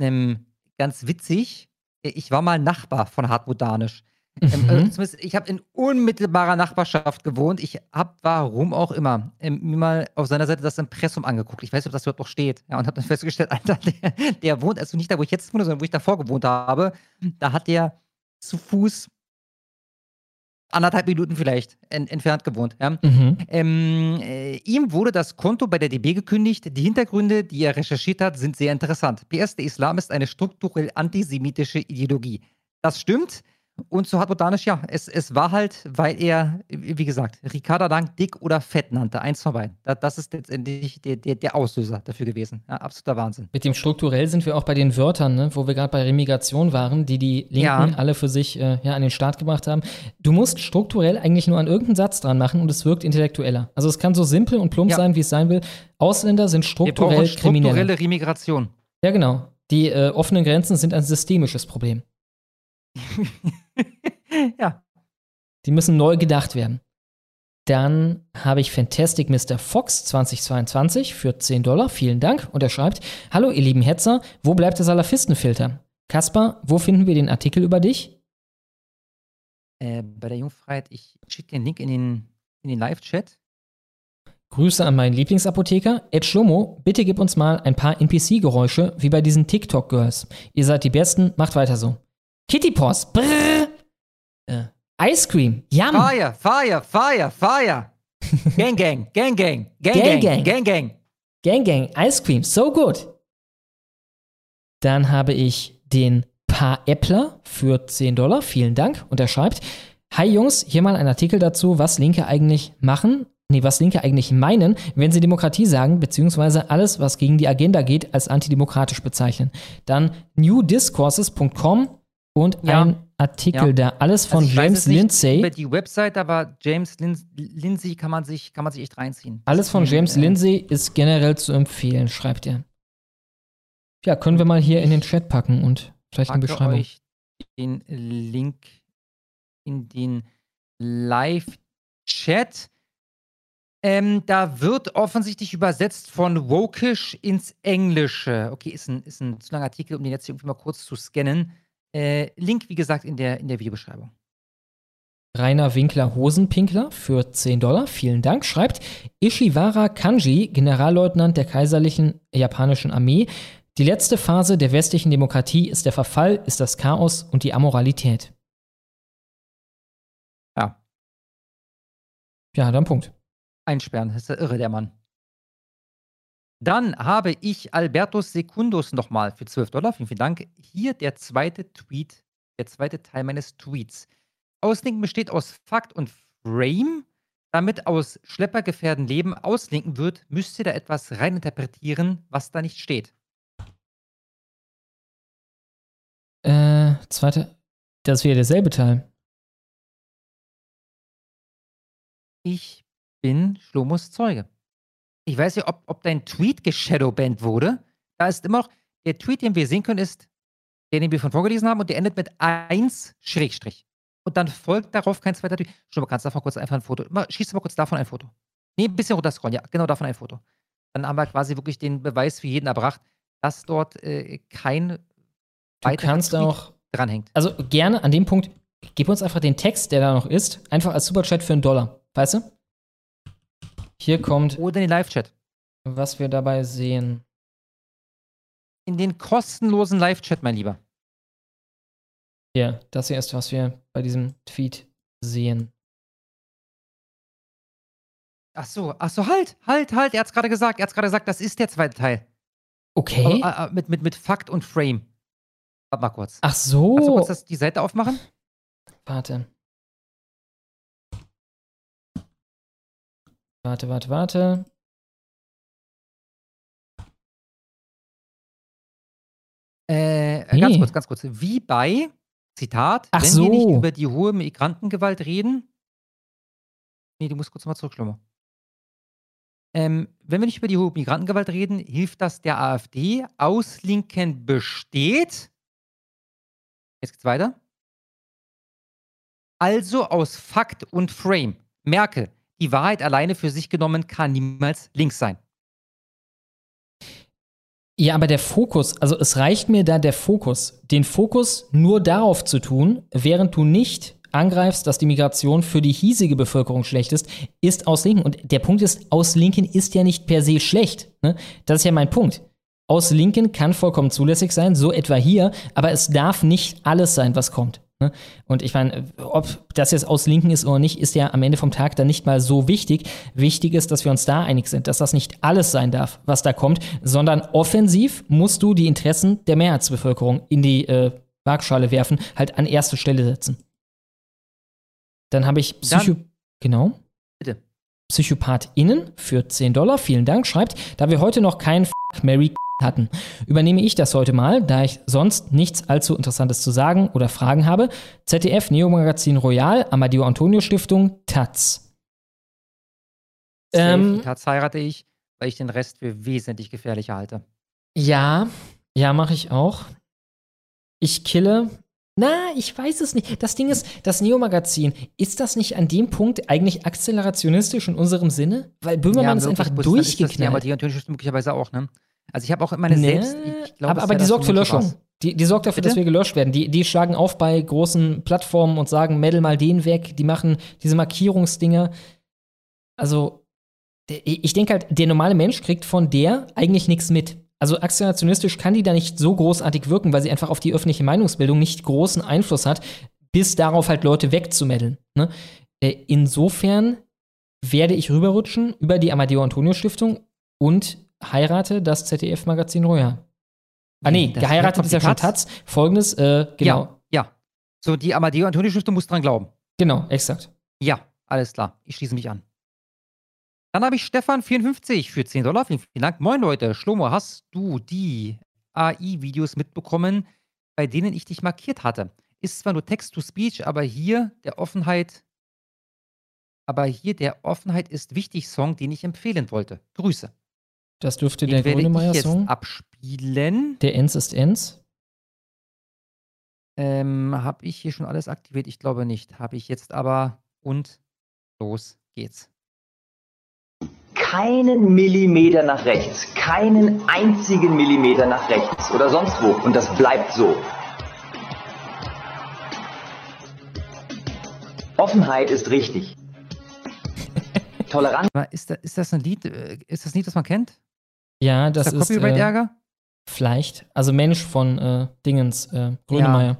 Ähm, ganz witzig, ich war mal Nachbar von Hartmut Danisch. Ähm, Mhm. also zumindest, ich habe in unmittelbarer Nachbarschaft gewohnt. Ich habe, warum auch immer, ähm, mir mal auf seiner Seite das Impressum angeguckt. Ich weiß nicht, ob das dort noch steht. Ja, und habe dann [laughs] festgestellt, Alter, der, der wohnt also nicht da, wo ich jetzt wohne, sondern wo ich davor gewohnt habe. Da hat der zu Fuß anderthalb Minuten vielleicht en entfernt gewohnt. Ja. Mhm. Ähm, äh, ihm wurde das Konto bei der DB gekündigt. Die Hintergründe, die er recherchiert hat, sind sehr interessant. PS, der Islam ist eine strukturell antisemitische Ideologie. Das stimmt. Und so hat Botanisch, ja, es, es war halt, weil er, wie gesagt, Ricarda Lang dick oder fett nannte. Eins von beiden. Das, ist letztendlich der, der, der Auslöser dafür gewesen. Ja, absoluter Wahnsinn. Mit dem strukturell sind wir auch bei den Wörtern, ne, wo wir gerade bei Remigration waren, die die Linken Ja. alle für sich äh, ja, an den Start gebracht haben. Du musst strukturell eigentlich nur an irgendeinen Satz dran machen und es wirkt intellektueller. Also es kann so simpel und plump Ja. sein, wie es sein will. Ausländer sind Wir strukturell kriminell. strukturelle Remigration. Ja, genau. Die äh, offenen Grenzen sind ein systemisches Problem. [laughs] [laughs] ja. Die müssen neu gedacht werden. Dann habe ich Fantastic Mr. Fox 2022 für 10 Dollar. Vielen Dank. Und er schreibt: Hallo, ihr lieben Hetzer, wo bleibt der Salafistenfilter? Kaspar, wo finden wir den Artikel über dich? Äh, bei der Jungfreiheit, ich schicke den Link in den, in den Live-Chat. Grüße an meinen Lieblingsapotheker. Ed Schlomo, bitte gib uns mal ein paar NPC-Geräusche, wie bei diesen TikTok-Girls. Ihr seid die Besten, macht weiter so. Kitty Paws, brrr. Äh, Ice Cream, Yum. Fire, Fire, Fire, Fire. [laughs] Gang, Gang, Gang, Gang, Gang, Gang, Gang, Gang. Gang, Gang. Gang Gang, Ice Cream, so gut. Dann habe ich den Paar Äppler für 10 Dollar, vielen Dank. Und er schreibt, Hi Jungs, hier mal ein Artikel dazu, was Linke eigentlich machen, nee, was Linke eigentlich meinen, wenn sie Demokratie sagen, beziehungsweise alles, was gegen die Agenda geht, als antidemokratisch bezeichnen. Dann newdiscourses.com und Ja. ein Artikel Ja. da, alles von Also ich weiß James es nicht Lindsay. Über die Website, aber James Lin Lindsay kann man, sich, kann man sich echt reinziehen. Alles von James äh, Lindsay ist generell zu empfehlen, schreibt er. Ja, können wir mal hier in den Chat packen und vielleicht eine Beschreibung. euch den Link in den Live-Chat. Ähm, da wird offensichtlich übersetzt von Wokish ins Englische. Okay, ist ein, ist ein zu langer Artikel, um den jetzt irgendwie mal kurz zu scannen. Äh, Link, wie gesagt, in der, in der Videobeschreibung. Rainer Winkler Hosenpinkler für 10 Dollar, vielen Dank, schreibt Ishiwara Kanji, Generalleutnant der kaiserlichen japanischen Armee. Die letzte Phase der westlichen Demokratie ist der Verfall, ist das Chaos und die Amoralität. Ja. Ja, dann Punkt. Einsperren, das ist ja irre, der Mann. Dann habe ich Albertus Secundus nochmal für 12 Dollar. Vielen, vielen Dank. Hier der zweite Tweet, der zweite Teil meines Tweets. Auslinken besteht aus Fakt und Frame. Damit aus Schleppergefährden Leben auslinken wird, müsst ihr da etwas reininterpretieren, was da nicht steht. Äh, zweite. Das wäre derselbe Teil. Ich bin Schlomos Zeuge. Ich weiß ja, ob, ob dein Tweet geshadowbanned wurde. Da ist immer noch, der Tweet, den wir sehen können, ist der, den wir von vorgelesen haben und der endet mit 1 Schrägstrich. Und dann folgt darauf kein zweiter Tweet. Schon kannst du davon kurz einfach ein Foto. Immer, schieß mal kurz davon ein Foto. Nee, ein bisschen runter scrollen. Ja, genau davon ein Foto. Dann haben wir quasi wirklich den Beweis für jeden erbracht, dass dort äh, kein Du kannst Tweet auch dranhängt. Also gerne an dem Punkt, gib uns einfach den Text, der da noch ist, einfach als Superchat für einen Dollar. Weißt du? Hier kommt. Oder den Live-Chat. Was wir dabei sehen. In den kostenlosen Live-Chat, mein Lieber. Hier, das hier ist, was wir bei diesem Tweet sehen. Ach so, ach so, halt, halt, halt. Er hat's gerade gesagt. Er hat's gerade gesagt, das ist der zweite Teil. Okay. Aber, äh, mit, mit, mit Fakt und Frame. Warte mal kurz. Ach so. Kannst du kurz das, die Seite aufmachen? Warte. Warte, warte, warte. Äh, äh, ganz Nee. kurz, ganz kurz. Wie bei, Zitat, Ach wenn wir nicht so. über die hohe Migrantengewalt reden. Nee, du musst kurz mal zurück, Schlummer. Ähm, wenn wir nicht über die hohe Migrantengewalt reden, hilft das der AfD. Auslinken besteht. Jetzt geht's weiter. Also aus Fakt und Frame. Merke, die Wahrheit alleine für sich genommen kann niemals links sein. Ja, aber der Fokus, also es reicht mir da der Fokus, den Fokus nur darauf zu tun, während du nicht angreifst, dass die Migration für die hiesige Bevölkerung schlecht ist, ist aus Linken. Und der Punkt ist, aus Linken ist ja nicht per se schlecht. Ne? Das ist ja mein Punkt. Aus Linken kann vollkommen zulässig sein, so etwa hier, aber es darf nicht alles sein, was kommt. Ne? Und ich meine, ob das jetzt aus Linken ist oder nicht, ist ja am Ende vom Tag dann nicht mal so wichtig. Wichtig ist, dass wir uns da einig sind, dass das nicht alles sein darf, was da kommt, sondern offensiv musst du die Interessen der Mehrheitsbevölkerung in die äh, Waagschale werfen, halt an erste Stelle setzen. Dann habe ich Psycho Dann- genau. Bitte. PsychopathInnen für 10 Dollar, vielen Dank, schreibt, da wir heute noch kein F Mary hatten, übernehme ich das heute mal, da ich sonst nichts allzu Interessantes zu sagen oder Fragen habe. ZDF, Neo Magazin Royal, Amadeo Antonio Stiftung, Taz. Ähm, Taz heirate ich, weil ich den Rest für wesentlich gefährlicher halte. Ja, ja, mache ich auch. Ich kille. Na, ich weiß es nicht. Das Ding ist, das Neo-Magazin, ist das nicht an dem Punkt eigentlich akzelerationistisch in unserem Sinne? Weil Böhmermann ist wirklich, einfach dann ist das Die durchgeknallt. Stiftung möglicherweise auch, ne? Also ich habe auch meine Nee, selbst. Glaub, aber aber die sorgt für Löschung. Die, die sorgt dafür, Bitte? dass wir gelöscht werden. Die, die schlagen auf bei großen Plattformen und sagen, Medal mal den weg. Die machen diese Markierungsdinger. Also, ich denke halt, der normale Mensch kriegt von der eigentlich nichts mit. Also aktionationistisch kann die da nicht so großartig wirken, weil sie einfach auf die öffentliche Meinungsbildung nicht großen Einfluss hat, bis darauf halt Leute wegzumeddeln. Ne? Äh, Insofern werde ich rüberrutschen über die Amadeo Antonio Stiftung und heirate das ZDF-Magazin Royal. Ah nee, das geheiratet ist ja schon Taz. Folgendes, äh, genau. Ja, ja. So, die Amadeo Antonio Stiftung muss dran glauben. Genau, exakt. Ja, alles klar. Ich schließe mich an. Dann habe ich Stefan54 für 10 Dollar. Vielen, vielen Dank. Moin Leute. Schlomo, hast du die AI-Videos mitbekommen, bei denen ich dich markiert hatte? Ist zwar nur Text-to-Speech, aber hier der Offenheit, aber hier der Offenheit ist wichtig Song, den ich empfehlen wollte. Grüße. Das dürfte Den der Grönemeyer-Song. abspielen. Der Enz ist Enz. Ähm, habe ich hier schon alles aktiviert? Ich glaube nicht. Habe ich jetzt aber. Und los geht's. Keinen Millimeter nach rechts. Keinen einzigen Millimeter nach rechts oder sonst wo. Und das bleibt so. Offenheit ist richtig. Toleranz. Aber ist, da, ist das ein Lied? äh, Ist das ein Lied, das man kennt? Ja, das ist da ist. Copyright-Ärger? vielleicht. Also Mensch von äh, Dingens, äh, Grönemeyer.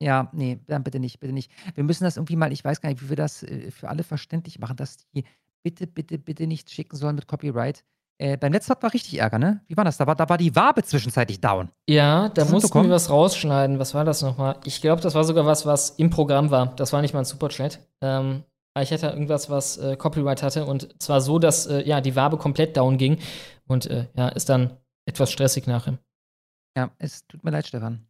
Ja, nee, dann bitte nicht, bitte nicht. Wir müssen das irgendwie mal, ich weiß gar nicht, wie wir das äh, für alle verständlich machen, dass die bitte, bitte, bitte nicht schicken sollen mit Copyright. Äh, beim letzten Mal war richtig Ärger, ne? Wie war das? Da war, da war die Wabe zwischenzeitlich down. Ja, da mussten wir was rausschneiden. Was war das nochmal? Ich glaube, das war sogar was, was im Programm war. Das war nicht mal ein Superchat. Ähm, aber ich hatte irgendwas, was äh, Copyright hatte und zwar so, dass äh, ja die Wabe komplett down ging und äh, ja ist dann etwas stressig nachher. Ja, es tut mir leid, Stefan.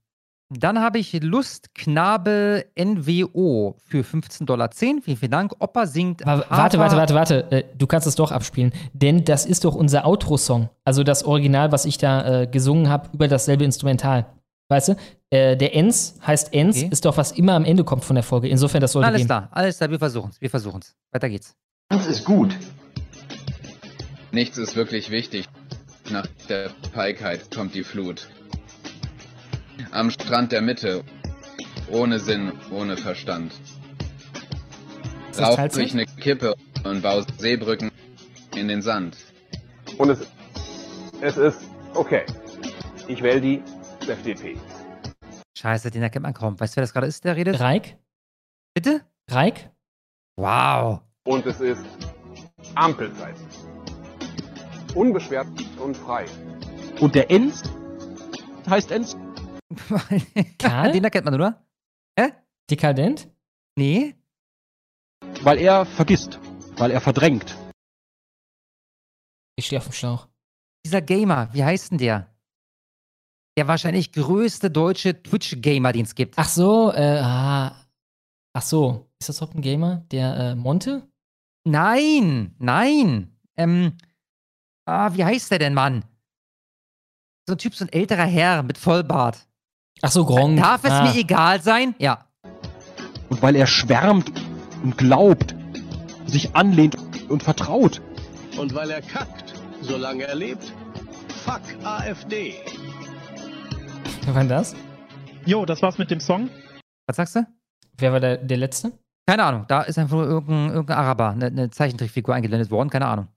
Dann habe ich Lustknabe NWO für 15,10 Dollar. Vielen, vielen Dank. Opa singt. Aber warte, warte, warte, warte. Äh, du kannst es doch abspielen, denn das ist doch unser Outro-Song. Also das Original, was ich da äh, gesungen habe über dasselbe Instrumental. Weißt du? Äh, der Ens heißt Ens, Okay. ist doch was immer am Ende kommt von der Folge. Insofern, das sollte Alles gehen. klar, alles klar, wir versuchen es. Wir versuchen es. Weiter geht's. Das ist gut. Nichts ist wirklich wichtig. Nach der Feigheit kommt die Flut. Am Strand der Mitte. Ohne Sinn, ohne Verstand. Ist das Rauch Teilzeit? durch eine Kippe und bau Seebrücken in den Sand. Und es, es ist okay. Ich wähle die FDP. Scheiße, den erkennt man kaum. Weißt du, wer das gerade ist, der redet? Reik? Bitte? Reik? Wow. Und es ist Ampelzeit. Unbeschwert und frei. Und der Enz heißt Enz. [laughs] Karl? den erkennt man, oder? Hä? Dekadent? Nee. Weil er vergisst. Weil er verdrängt. Ich stehe auf dem Schlauch. Dieser Gamer, wie heißt denn der? Der wahrscheinlich größte deutsche Twitch-Gamer, den es gibt. Ach so, äh, ah. Ach so. Ist das überhaupt ein Gamer? Der äh, Monte? Nein, nein. Ähm, ah, wie heißt der denn, Mann? So ein Typ, so ein älterer Herr mit Vollbart. Ach so, Gronk. Darf es Ah. mir egal sein? Ja. Und weil er schwärmt und glaubt, sich anlehnt und vertraut. Und weil er kackt, solange er lebt. Fuck AfD. Wer war das? Jo, das war's mit dem Song. Was sagst du? Wer war der, der Letzte? Keine Ahnung. Da ist einfach nur irgendein, irgendein Araber, eine, eine Zeichentrickfigur eingeblendet worden. Keine Ahnung.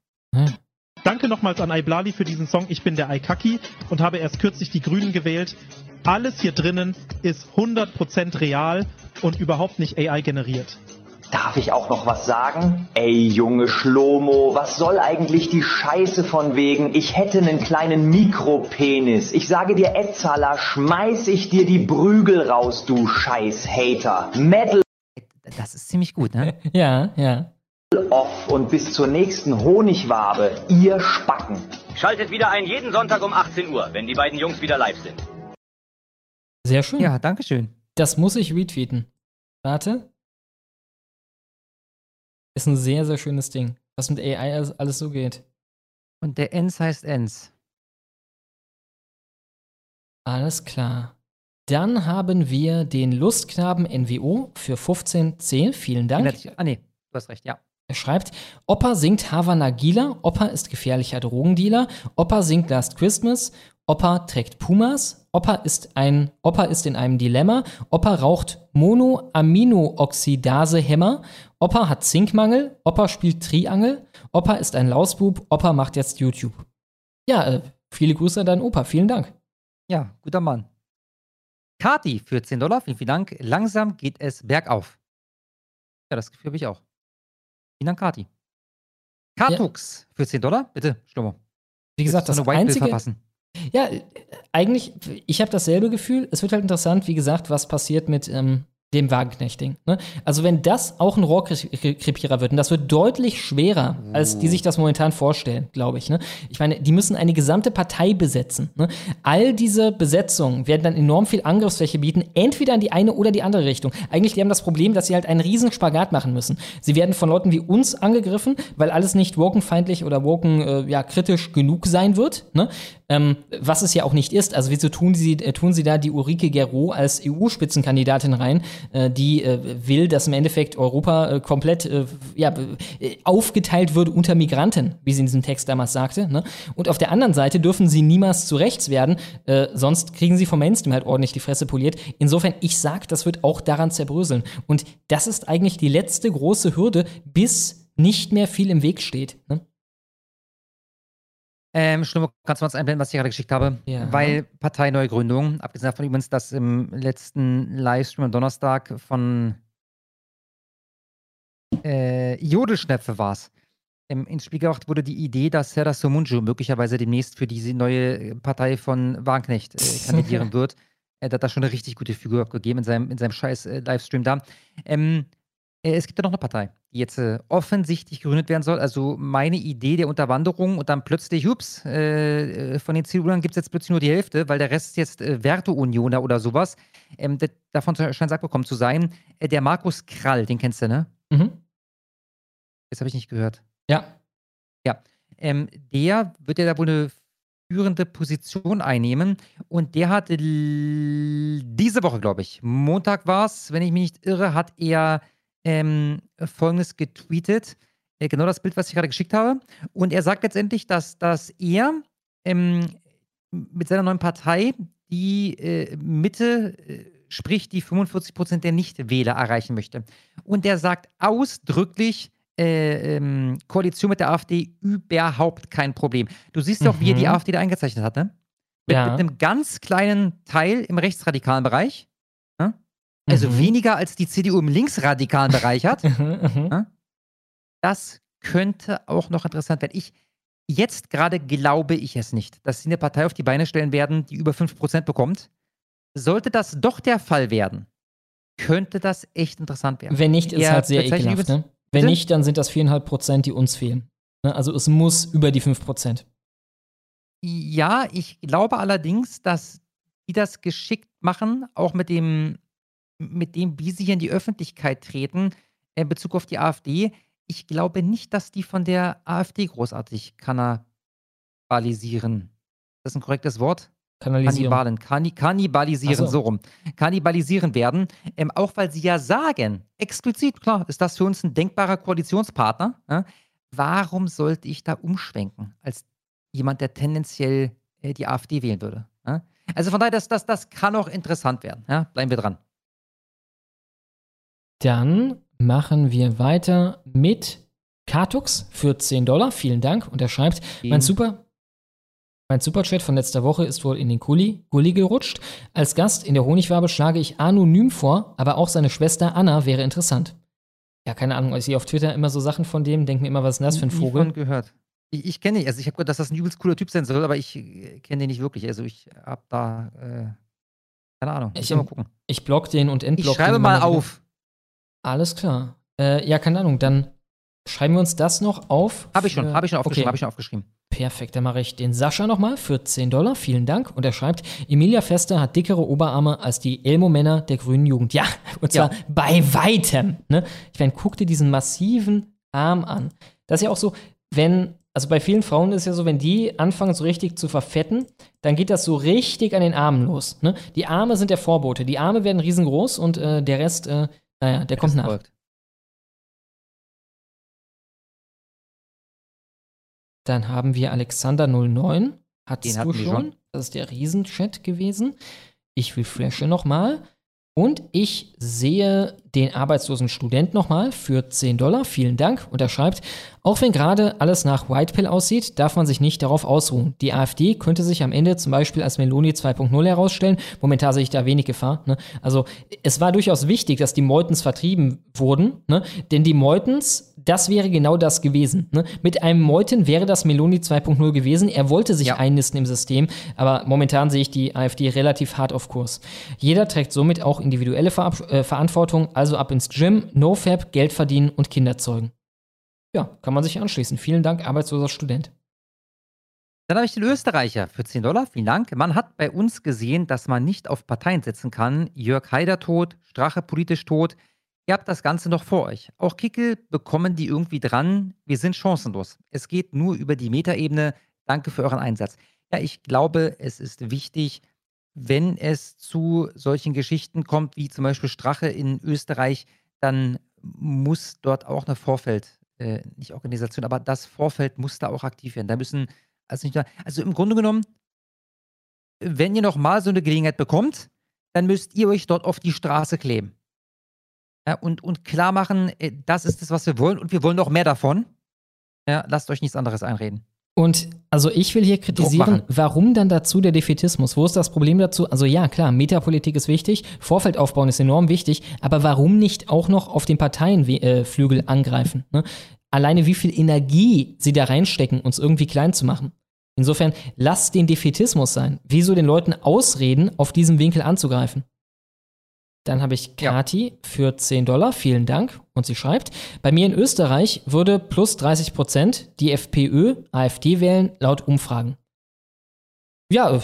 Danke nochmals an Iblali für diesen Song. Ich bin der Aikaki und habe erst kürzlich die Grünen gewählt. Alles hier drinnen ist 100% real und überhaupt nicht AI generiert. Darf ich auch noch was sagen? Ey, Junge Schlomo, was soll eigentlich die Scheiße von wegen? Ich hätte einen kleinen Mikropenis. Ich sage dir, Etzala, schmeiß ich dir die Prügel raus, du Scheiß-Hater. Metal Das ist ziemlich gut, ne? [laughs] Ja, ja. off und bis zur nächsten Honigwabe, ihr Spacken. Schaltet wieder ein jeden Sonntag um 18 Uhr, wenn die beiden Jungs wieder live sind. Sehr schön. Ja, danke schön. Das muss ich retweeten. Warte. Ist ein sehr, sehr schönes Ding. Was mit AI alles, alles so geht. Und der Ens heißt Ens. Alles klar. Dann haben wir den Lustknaben NWO für 1510. Vielen Dank. Ah, nee, du hast recht, ja. Er schreibt, Opa singt Havana Gila, Opa ist gefährlicher Drogendealer, Opa singt Last Christmas, Opa trägt Pumas, Opa ist ein, Opa ist in einem Dilemma, Opa raucht Monoaminooxidase-Hämmer, Opa hat Zinkmangel, Opa spielt Triangel, Opa ist ein Lausbub, Opa macht jetzt YouTube. Ja, äh, viele Grüße an deinen Opa, vielen Dank. Ja, guter Mann. Kati für 10 Dollar, vielen, vielen Dank. Langsam geht es bergauf. Ja, das Gefühl habe ich auch. Vielen Dank, Kati. Kartux für 10 Dollar, bitte, Stummo. Wie gesagt, das einzige, verpassen. Ja, äh, eigentlich, ich habe dasselbe Gefühl. Es wird halt interessant, wie gesagt, was passiert mit ähm, dem Wagenknecht-Ding. Ne? Also, wenn das auch ein Rohrkrepierer wird, und das wird deutlich schwerer, als die sich das momentan vorstellen, glaube ich. Ne? Ich meine, die müssen eine gesamte Partei besetzen. Ne? All diese Besetzungen werden dann enorm viel Angriffsfläche bieten, entweder in die eine oder die andere Richtung. Eigentlich, die haben das Problem, dass sie halt einen riesen Spagat machen müssen. Sie werden von Leuten wie uns angegriffen, weil alles nicht wokenfeindlich oder woken, äh, ja, kritisch genug sein wird. Ähm, was es ja auch nicht ist. Also wieso tun sie, äh, tun sie da die Ulrike Gero als EU-Spitzenkandidatin rein, äh, die äh, will, dass im Endeffekt Europa äh, komplett äh, ja, äh, aufgeteilt wird unter Migranten, wie sie in diesem Text damals sagte. Ne? Und auf der anderen Seite dürfen sie niemals zu rechts werden, sonst kriegen sie vom Mainstream halt ordentlich die Fresse poliert. Insofern, ich sag, das wird auch daran zerbröseln. Und das ist eigentlich die letzte große Hürde, bis nicht mehr viel im Weg steht. Ne? Ähm, Schlummer, kannst du uns einblenden, was ich gerade geschickt habe? Ja. Weil Parteineugründung, abgesehen davon übrigens, dass im letzten Livestream am Donnerstag von äh, Jodelschnepfe war es, ähm, ins Spiel gebracht wurde die Idee, dass Serdar Somuncu möglicherweise demnächst für diese neue Partei von Wagenknecht äh, [laughs] kandidieren wird. Er hat da schon eine richtig gute Figur abgegeben in seinem, in seinem scheiß äh, Livestream da. Ähm, äh, es gibt ja noch eine Partei, die jetzt äh, offensichtlich gegründet werden soll. Also meine Idee der Unterwanderung und dann plötzlich, ups, äh, äh von den CDU gibt es jetzt plötzlich nur die Hälfte, weil der Rest ist jetzt äh, Werteunioner oder sowas. Ähm, das, davon scheint Sack bekommen zu sein. Äh, der Markus Krall, den kennst du, ne? Mhm. Das habe ich nicht gehört. Ja. Ja. Ähm, der wird ja da wohl eine führende Position einnehmen. Und der hat diese Woche, glaube ich, Montag war es, wenn ich mich nicht irre, hat er ähm, folgendes getweetet. Äh, genau das Bild, was ich gerade geschickt habe. Und er sagt letztendlich, dass, dass er ähm, mit seiner neuen Partei die äh, Mitte, äh, sprich die 45 Prozent der Nichtwähler erreichen möchte. Und er sagt ausdrücklich, äh, ähm, Koalition mit der AfD überhaupt kein Problem. Du siehst ja auch, wie er die Mhm. AfD da eingezeichnet hat, ne? Mit, Ja. mit einem ganz kleinen Teil im rechtsradikalen Bereich. Also Mhm. weniger als die CDU im linksradikalen [laughs] Bereich hat. Ne? Das könnte auch noch interessant werden. Ich, jetzt gerade glaube ich es nicht, dass sie eine Partei auf die Beine stellen werden, die über 5% bekommt. Sollte das doch der Fall werden, könnte das echt interessant werden. Wenn nicht, ist Er halt sehr ekelhaft. Ne? Wenn nicht, dann sind das 4,5 Prozent, die uns fehlen. Ne? Also es muss über die 5 Prozent. Ja, ich glaube allerdings, dass die das geschickt machen, auch mit dem, mit dem, wie sie hier in die Öffentlichkeit treten, in Bezug auf die AfD. Ich glaube nicht, dass die von der AfD großartig kannibalisieren. Das ist ein korrektes Wort? Kannibalen. Kanni kannibalisieren, so. so. rum. Kannibalisieren werden. Ähm, auch weil sie ja sagen, explizit, klar, ist das für uns ein denkbarer Koalitionspartner. Ja? Warum sollte ich da umschwenken als jemand, der tendenziell äh, die AfD wählen würde? Ja? Also von daher, das, das, das kann auch interessant werden. Ja? Bleiben wir dran. Dann machen wir weiter mit Katux für 10 Dollar. Vielen Dank. Und er schreibt, mein Super. Mein Superchat von letzter Woche ist wohl in den Gully, Gully gerutscht. Als Gast in der Honigwabe schlage ich anonym vor, aber auch seine Schwester Anna wäre interessant. Ja, keine Ahnung, ich sehe auf Twitter immer so Sachen von dem, denke mir immer, was ist denn das für ein Vogel? von gehört. Ich, ich kenne ihn, also ich habe gehört, dass das ein übelst cooler Typ sein soll, aber ich äh, kenne den nicht wirklich. Also ich habe da, äh, keine Ahnung. Ich, Ich mal gucken. ich block den und entblock Ich schreibe den mal auf. Alles klar. Äh, ja, keine Ahnung, dann schreiben wir uns das noch auf. Habe ich schon, habe ich schon aufgeschrieben, Okay. habe ich schon aufgeschrieben. Perfekt, dann mache ich den Sascha nochmal für 10 Dollar. Vielen Dank. Und er schreibt, Emilia Fester hat dickere Oberarme als die Elmo-Männer der grünen Jugend. Ja, [laughs] und zwar Ja. bei weitem. Ne? Ich meine, guck dir diesen massiven Arm an. Das ist ja auch so, wenn, also bei vielen Frauen ist es ja so, wenn die anfangen so richtig zu verfetten, dann geht das so richtig an den Armen los. Ne? Die Arme sind der Vorbote. Die Arme werden riesengroß und äh, der Rest, äh, naja, der kommt nach. folgt. Dann haben wir Alexander09. Hattest Den du schon? schon. Das ist der Riesenchat gewesen. Ich refreshe nochmal. Und ich sehe den arbeitslosen Student nochmal für 10 Dollar. Vielen Dank. Und er schreibt, auch wenn gerade alles nach Whitepill aussieht, darf man sich nicht darauf ausruhen. Die AfD könnte sich am Ende zum Beispiel als Meloni 2.0 herausstellen. Momentan sehe ich da wenig Gefahr. Ne? Also es war durchaus wichtig, dass die Meutens vertrieben wurden. Ne? Denn die Meutens, das wäre genau das gewesen. Ne? Mit einem Meuten wäre das Meloni 2.0 gewesen. Er wollte sich einnisten im System, aber momentan sehe ich die AfD relativ hart auf Kurs. Jeder trägt somit auch individuelle Verab äh, Verantwortung, also ab ins Gym, NoFap, Geld verdienen und Kinder zeugen. Ja, kann man sich anschließen. Vielen Dank, arbeitsloser Student. Dann habe ich den Österreicher für 10 Dollar. Vielen Dank. Man hat bei uns gesehen, dass man nicht auf Parteien setzen kann. Jörg Haider tot, Strache politisch tot. Ihr habt das Ganze noch vor euch. Auch Kickel bekommen die irgendwie dran. Wir sind chancenlos. Es geht nur über die Metaebene. Danke für euren Einsatz. Ja, ich glaube, es ist wichtig, wenn es zu solchen Geschichten kommt, wie zum Beispiel Strache in Österreich, dann muss dort auch eine Vorfeld, äh, nicht Organisation, aber das Vorfeld muss da auch aktiv werden. Da müssen, also nicht, also im Grunde genommen, wenn ihr nochmal so eine Gelegenheit bekommt, dann müsst ihr euch dort auf die Straße kleben. Ja, und, und klar machen, äh, das ist das, was wir wollen und wir wollen noch mehr davon. Ja, lasst euch nichts anderes einreden. Und also ich will hier kritisieren, warum dann dazu der Defetismus? Wo ist das Problem dazu? Also ja, klar, Metapolitik ist wichtig, Vorfeld aufbauen ist enorm wichtig, aber warum nicht auch noch auf den Parteienflügel äh, angreifen? Ne? Alleine wie viel Energie sie da reinstecken, uns irgendwie klein zu machen. Insofern, lasst den Defetismus sein. Wieso den Leuten ausreden, auf diesem Winkel anzugreifen? Dann habe ich Kati ja. für 10 Dollar. Vielen Dank. Und sie schreibt, bei mir in Österreich würde plus 30 Prozent die FPÖ, AfD wählen, laut Umfragen. Ja,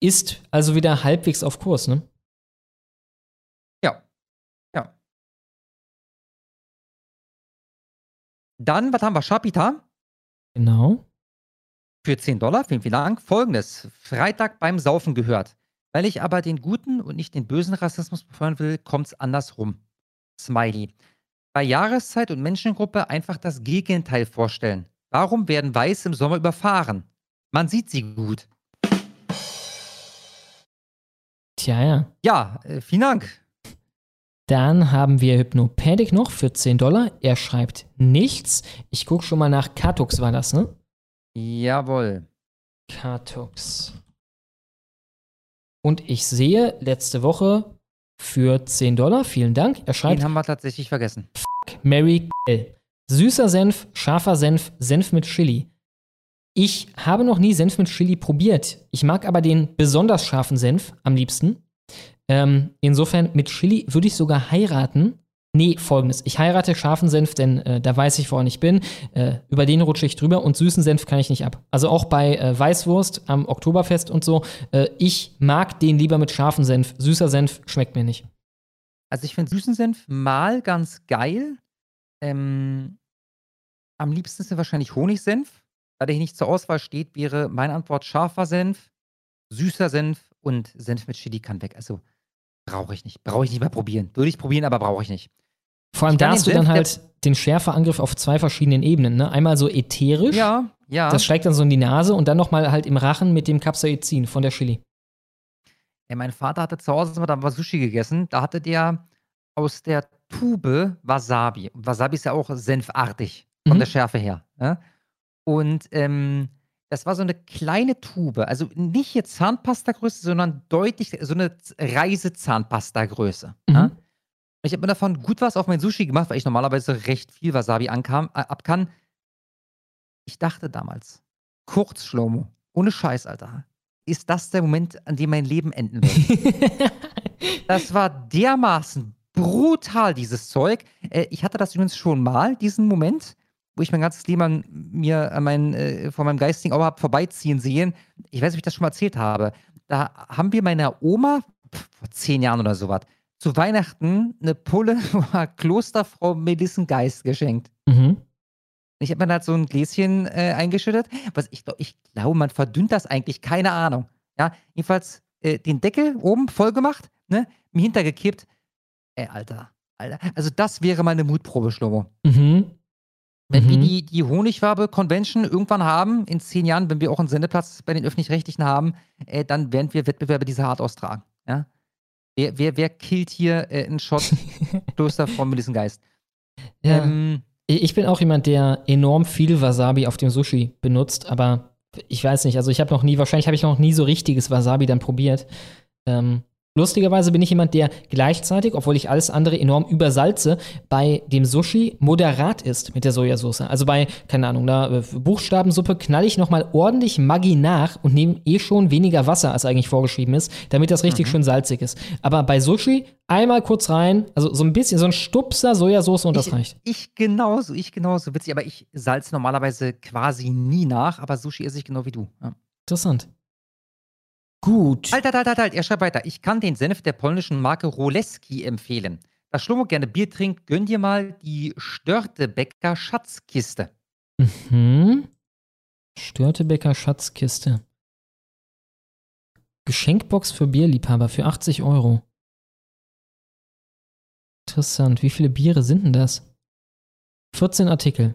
ist also wieder halbwegs auf Kurs, ne? Ja. Ja. Dann, was haben wir? Shapita? Genau. Für 10 Dollar, vielen, vielen Dank. Folgendes. Freitag beim Saufen gehört. Weil ich aber den guten und nicht den bösen Rassismus befeuern will, kommt es andersrum. Smiley. Bei Jahreszeit und Menschengruppe einfach das Gegenteil vorstellen. Warum werden Weiße im Sommer überfahren? Man sieht sie gut. Tja, ja. Ja, äh, vielen Dank. Dann haben wir Hypnopadik noch für 10 Dollar. Er schreibt nichts. Ich gucke schon mal nach. Katux war das, ne? Jawohl. Katux. Und ich sehe letzte Woche für 10 Dollar, vielen Dank. Er schreibt. Den haben wir tatsächlich vergessen. Fuck Mary Kill. Süßer Senf, scharfer Senf, Senf mit Chili. Ich habe noch nie Senf mit Chili probiert. Ich mag aber den besonders scharfen Senf am liebsten. Ähm, insofern mit Chili würde ich sogar heiraten. Nee, folgendes. Ich heirate scharfen Senf, denn äh, da weiß ich, woran ich bin. Äh, über den rutsche ich drüber und süßen Senf kann ich nicht ab. Also auch bei äh, Weißwurst am Oktoberfest und so. Äh, ich mag den lieber mit scharfen Senf. Süßer Senf schmeckt mir nicht. Also ich finde süßen Senf mal ganz geil. Ähm, am liebsten ist wahrscheinlich Honigsenf. Da der hier nicht zur Auswahl steht, wäre meine Antwort scharfer Senf, süßer Senf und Senf mit Chili kann weg. Also brauche ich nicht. Brauche ich nicht mehr probieren. Würde ich probieren, aber brauche ich nicht. Vor allem da hast du dann halt den Schärfeangriff auf zwei verschiedenen Ebenen. Ne? Einmal so ätherisch. Ja, ja. Das schlägt dann so in die Nase und dann nochmal halt im Rachen mit dem Capsaicin von der Chili. Ja, mein Vater hatte zu Hause da mal Sushi gegessen. Da hatte der aus der Tube Wasabi. Und Wasabi ist ja auch senfartig von mhm. der Schärfe her. Ne? Und ähm, das war so eine kleine Tube. Also nicht hier Zahnpasta-Größe, sondern deutlich so eine Reisezahnpasta-Größe. Mhm. Ne? Ich habe mir davon gut was auf mein Sushi gemacht, weil ich normalerweise recht viel Wasabi ankam, äh, ab kann. Ich dachte damals, kurz Schlomo, ohne Scheiß, Alter, ist das der Moment, an dem mein Leben enden wird. [laughs] das war dermaßen brutal, dieses Zeug. Äh, ich hatte das übrigens schon mal, diesen Moment, wo ich mein ganzes Leben an mir an mein, äh, von meinem geistigen Auge habe vorbeiziehen sehen. Ich weiß nicht, ob ich das schon mal erzählt habe. Da haben wir meiner Oma, pff, vor zehn Jahren oder sowas, zu Weihnachten eine Pulle [laughs] Klosterfrau Melissengeist geschenkt. Mhm. Ich habe mir halt so ein Gläschen äh, eingeschüttet. Was ich, ich glaube, man verdünnt das eigentlich, keine Ahnung. Ja, jedenfalls äh, den Deckel oben voll gemacht, ne, mir hintergekippt. Ey, Alter, Alter. Also das wäre meine Mutprobe, Schlomo. Mhm. Wenn mhm. wir die, die Honigwabe-Convention irgendwann haben, in zehn Jahren, wenn wir auch einen Sendeplatz bei den Öffentlich-Rechtlichen haben, äh, dann werden wir Wettbewerbe dieser Art austragen. Ja? Wer, wer, wer killt hier äh, einen Shot Kloster von Melissengeist? Ja. Ähm, ich bin auch jemand, der enorm viel Wasabi auf dem Sushi benutzt, aber ich weiß nicht, also ich habe noch nie, wahrscheinlich habe ich noch nie so richtiges Wasabi dann probiert. Ähm, Lustigerweise bin ich jemand, der gleichzeitig, obwohl ich alles andere enorm übersalze, bei dem Sushi moderat ist mit der Sojasauce. Also bei, keine Ahnung, da Buchstabensuppe knall ich nochmal ordentlich Maggi nach und nehme eh schon weniger Wasser, als eigentlich vorgeschrieben ist, damit das richtig mhm. schön salzig ist. Aber bei Sushi einmal kurz rein, also so ein bisschen, so ein Stupser Sojasauce und das ich, reicht. Ich genauso, ich genauso. Witzig, aber ich salze normalerweise quasi nie nach, aber Sushi esse ich genau wie du. Ja. Interessant. Gut. Halt, halt, halt, halt, halt, er schreibt weiter. Ich kann den Senf der polnischen Marke Roleski empfehlen. Da Schlomo gerne Bier trinkt, gönn dir mal die Störtebäcker Schatzkiste. Mhm. Störtebecker Schatzkiste. Geschenkbox für Bierliebhaber für 80 Euro. Interessant. Wie viele Biere sind denn das? 14 Artikel.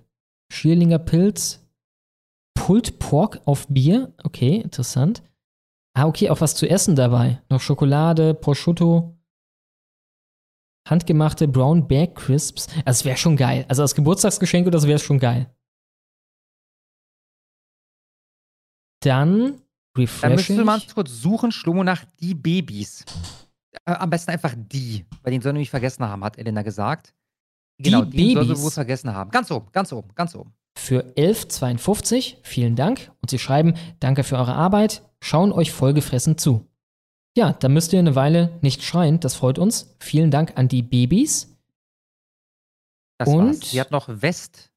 Schierlinger Pilz. Pulled Pork auf Bier. Okay, interessant. Ah, okay, auch was zu essen dabei. Noch Schokolade, Prosciutto. Handgemachte Brown Bear Crisps. Also, das wäre schon geil. Also als Geburtstagsgeschenk, das wäre schon geil. Dann refreshing. Dann müssen wir mal kurz suchen, Schlomo, nach die Babys. Äh, am besten einfach die, weil den soll er nämlich vergessen haben, hat Elena gesagt. Die genau, die soll Babys? sie wohl vergessen haben. Ganz oben, ganz oben, ganz oben. Für 11,52. Vielen Dank. Und Sie schreiben, danke für eure Arbeit, schauen euch vollgefressen zu. Ja, da müsst ihr eine Weile nicht schreien, das freut uns. Vielen Dank an die Babys. Das Und- war's. Sie hat noch West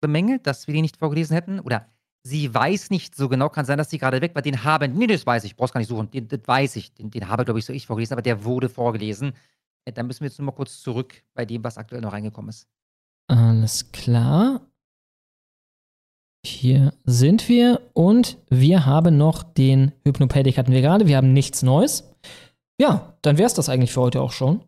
bemängelt, dass wir die nicht vorgelesen hätten. Oder sie weiß nicht so genau, kann sein, dass die gerade weg war. Den haben, nee, das weiß ich, brauchst gar nicht suchen. Den, das weiß ich. Den, den habe, glaube ich, so ich vorgelesen, aber der wurde vorgelesen. Äh, Dann müssen wir jetzt nur mal kurz zurück bei dem, was aktuell noch reingekommen ist. Alles klar. Hier sind wir und wir haben noch den Hypnopädik hatten wir gerade. Wir haben nichts Neues. Ja, dann wäre es das eigentlich für heute auch schon.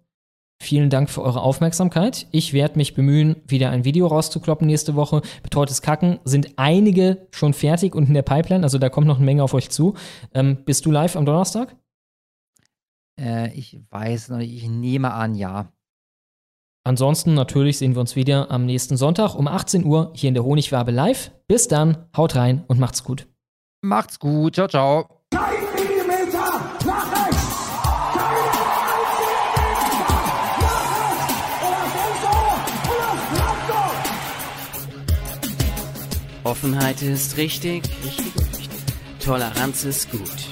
Vielen Dank für eure Aufmerksamkeit. Ich werde mich bemühen, wieder ein Video rauszukloppen nächste Woche. Betreutes Kacken sind einige schon fertig und in der Pipeline, also da kommt noch eine Menge auf euch zu. Ähm, bist du live am Donnerstag? Äh, ich weiß noch nicht, ich nehme an, ja. Ansonsten natürlich sehen wir uns wieder am nächsten Sonntag um 18 Uhr hier in der Honigwabe live. Bis dann, haut rein und macht's gut. Macht's gut, ciao, ciao. Offenheit ist richtig, richtig, richtig. Toleranz ist gut.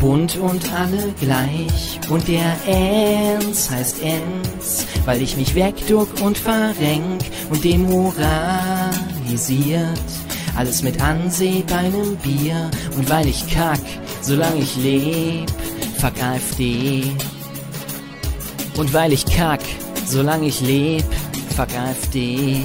Bunt und alle gleich. Und der Enz heißt Enz, weil ich mich wegduck und verrenk und demoralisiert. Alles mit Anseh bei nem Bier. Und weil ich kack, solange ich leb, fuck AfD. Und weil ich kack, solange ich leb, fuck AfD.